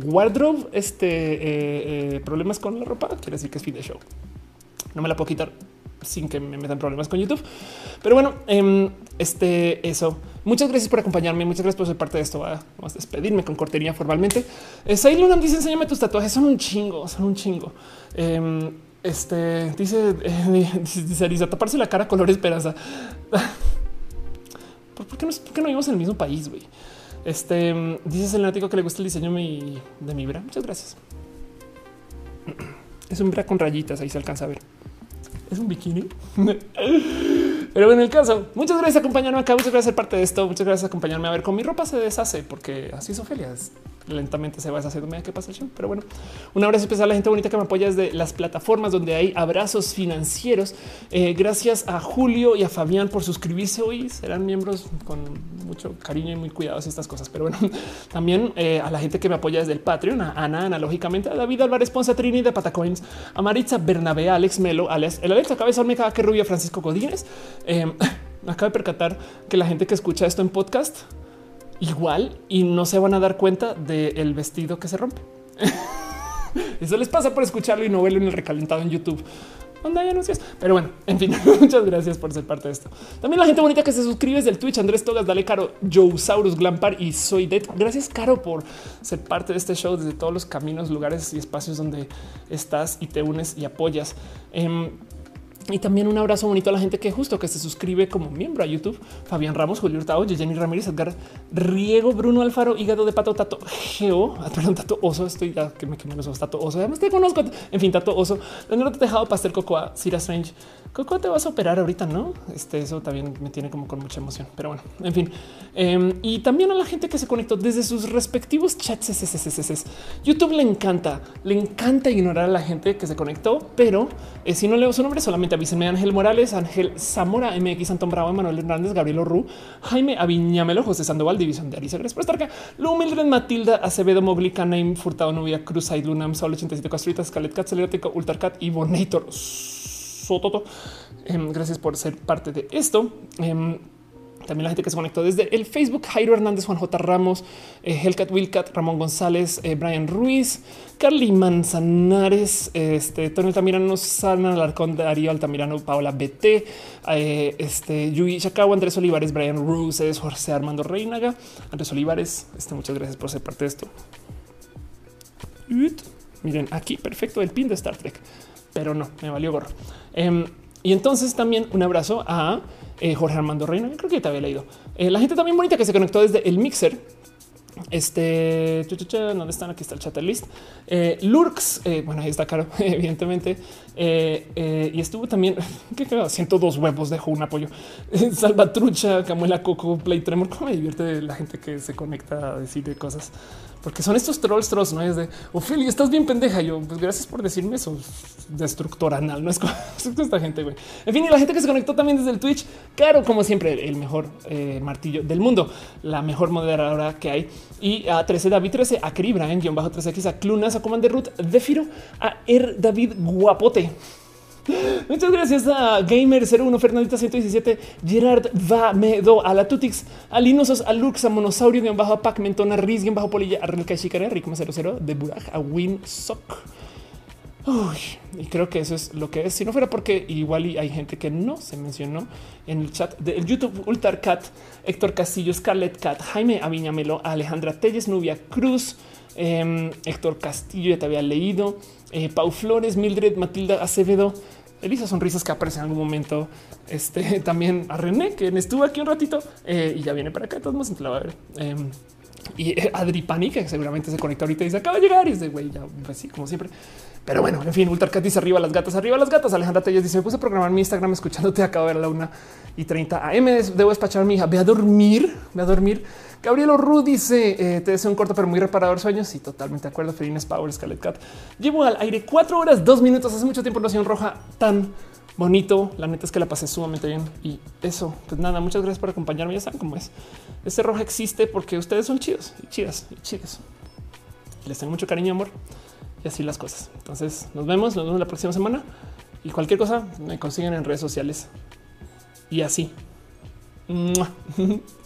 wardrobe, este eh, eh, problemas con la ropa, quiere decir que es fin de show. No me la puedo quitar sin que me metan problemas con YouTube. Pero bueno, em, este eso. Muchas gracias por acompañarme. Muchas gracias por ser parte de esto. Vamos a despedirme con cortería formalmente. Eh, Lunam dice: Enséñame tus tatuajes. Son un chingo, son un chingo. Em, este dice, eh, dice Arisa, taparse la cara color esperanza. ¿Por qué, no, ¿Por qué no vivimos en el mismo país? güey? Este dice el nático que le gusta el diseño mi, de mi bra. Muchas gracias. Es un bra con rayitas. Ahí se alcanza a ver es un bikini. Pero en el caso, muchas gracias por acompañarme acá. Muchas gracias por ser parte de esto. Muchas gracias por acompañarme a ver con mi ropa se deshace porque así es Ofelia lentamente se va deshaciendo medida que pasa el show. Pero bueno, un abrazo especial a la gente bonita que me apoya desde las plataformas donde hay abrazos financieros. Eh, gracias a Julio y a Fabián por suscribirse hoy. Serán miembros con mucho cariño y muy cuidados estas cosas. Pero bueno, también eh, a la gente que me apoya desde el Patreon, a Ana, analógicamente, a David Álvarez Ponce, Trini de Patacoins, a Maritza Bernabé, Alex Melo, Alex, el Alex Cabezón, me que rubia, Francisco Godínez. Eh, me de percatar que la gente que escucha esto en podcast igual y no se van a dar cuenta del vestido que se rompe. Eso les pasa por escucharlo y no verlo en el recalentado en YouTube donde hay anuncios. Pero bueno, en fin, muchas gracias por ser parte de esto. También la gente bonita que se suscribe del Twitch, Andrés Togas, Dale Caro, Joesaurus, Glampar y Soy Dead. Gracias, Caro, por ser parte de este show desde todos los caminos, lugares y espacios donde estás y te unes y apoyas. Em, y también un abrazo bonito a la gente que justo que se suscribe como miembro a YouTube. Fabián Ramos, Julio Hurtado, Jenny Ramírez, Edgar Riego, Bruno Alfaro, Hígado de Pato, Tato Geo, ah, perdón, Tato Oso, estoy ya que me quemé los ojos, Tato Oso, además te conozco, en fin, Tato Oso, Daniel Tejado, Pastel Cocoa, Cira Strange, Coco, te vas a operar ahorita, no? Este, eso también me tiene como con mucha emoción, pero bueno, en fin. Em, y también a la gente que se conectó desde sus respectivos chats. YouTube le encanta, le encanta ignorar a la gente que se conectó, pero eh, si no leo su nombre, solamente avísenme Ángel Morales, Ángel Zamora, MX Antón Bravo, Manuel Hernández, Gabriel Orru, Jaime Aviñamelo, José Sandoval, División de Arisa, gracias por estar acá. Lu Mildred, Matilda, Acevedo, Moblica, Naim, Furtado, Novia, Cruz, Lunam, Sol 87 Castritas, Scalet Cat, Ultracat y Bonator. Sototo. Em, gracias por ser parte de esto. Em, también la gente que se conectó desde el Facebook, Jairo Hernández, Juan J. Ramos, eh, Hellcat Wilcat, Ramón González, eh, Brian Ruiz, Carly Manzanares, este, Tony Altamirano, Sana Alarcón, Darío Altamirano, Paola BT, eh, este, Yui Chacao, Andrés Olivares, Brian Ruiz, José Armando Reinaga, Andrés Olivares. Este, muchas gracias por ser parte de esto. Miren aquí, perfecto, el pin de Star Trek, pero no me valió gorro. Em, y entonces también un abrazo a eh, Jorge Armando Reino. Creo que te había leído. Eh, la gente también bonita que se conectó desde el mixer. Este, ¿dónde están? Aquí está el chat list. Eh, Lurks, bueno, ahí está caro, evidentemente. y estuvo también, que 102 huevos dejó un apoyo. Salvatrucha, Camuela Coco, Play Tremor. ¿Cómo me divierte la gente que se conecta a decir cosas? Porque son estos trolls, trolls, no es de Ophelia, estás bien pendeja. Yo, pues gracias por decirme eso. Destructor anal, no es con, esta gente. güey. En fin, y la gente que se conectó también desde el Twitch, claro, como siempre, el mejor eh, martillo del mundo, la mejor moderadora que hay. Y a 13 David 13, a Cribra en guion bajo 13X, a Clunas, a Commander Root, Defiro, a Er David Guapote. Muchas gracias a Gamer01, Fernandita 117, Gerard Vamedo, a la Tutix, a Linosos, a Lux, a Monosaurio, bajo a Pac, Mentona, Riz, bajo Polilla, a Relka Shikare, Ricma 00, de Buraj, a Winsock. y creo que eso es lo que es. Si no fuera porque igual hay gente que no se mencionó en el chat del YouTube, Ultarcat, Héctor Castillo, Scarlett Cat, Jaime Aviñamelo, Alejandra Telles, Nubia Cruz, em, Héctor Castillo, ya te había leído, eh, Pau Flores, Mildred, Matilda Acevedo, Elisa Sonrisas que aparece en algún momento. Este también a René, que estuvo aquí un ratito eh, y ya viene para acá. Todos la va a ver. Em, y eh, Adri Pani, que seguramente se conecta ahorita y dice acaba de llegar y es de güey, ya así como siempre. Pero bueno, en fin, Ultracat dice arriba las gatas, arriba las gatas. Alejandra Telles dice: Me puse a programar mi Instagram escuchándote. Acabo de ver la una y 30 AM. Debo despachar a mi hija. Ve a dormir, ve a dormir. Gabriel Ru dice: eh, Te deseo un corto, pero muy reparador sueño. Sí, totalmente de acuerdo. Felines Power, Scarlet Cat. Llevo al aire cuatro horas, dos minutos. Hace mucho tiempo no hacía un roja tan bonito. La neta es que la pasé sumamente bien. Y eso, pues nada, muchas gracias por acompañarme. Ya saben cómo es. Este roja existe porque ustedes son chidos y chidas y chidos. Les tengo mucho cariño, amor y así las cosas. Entonces nos vemos, nos vemos la próxima semana y cualquier cosa me consiguen en redes sociales y así.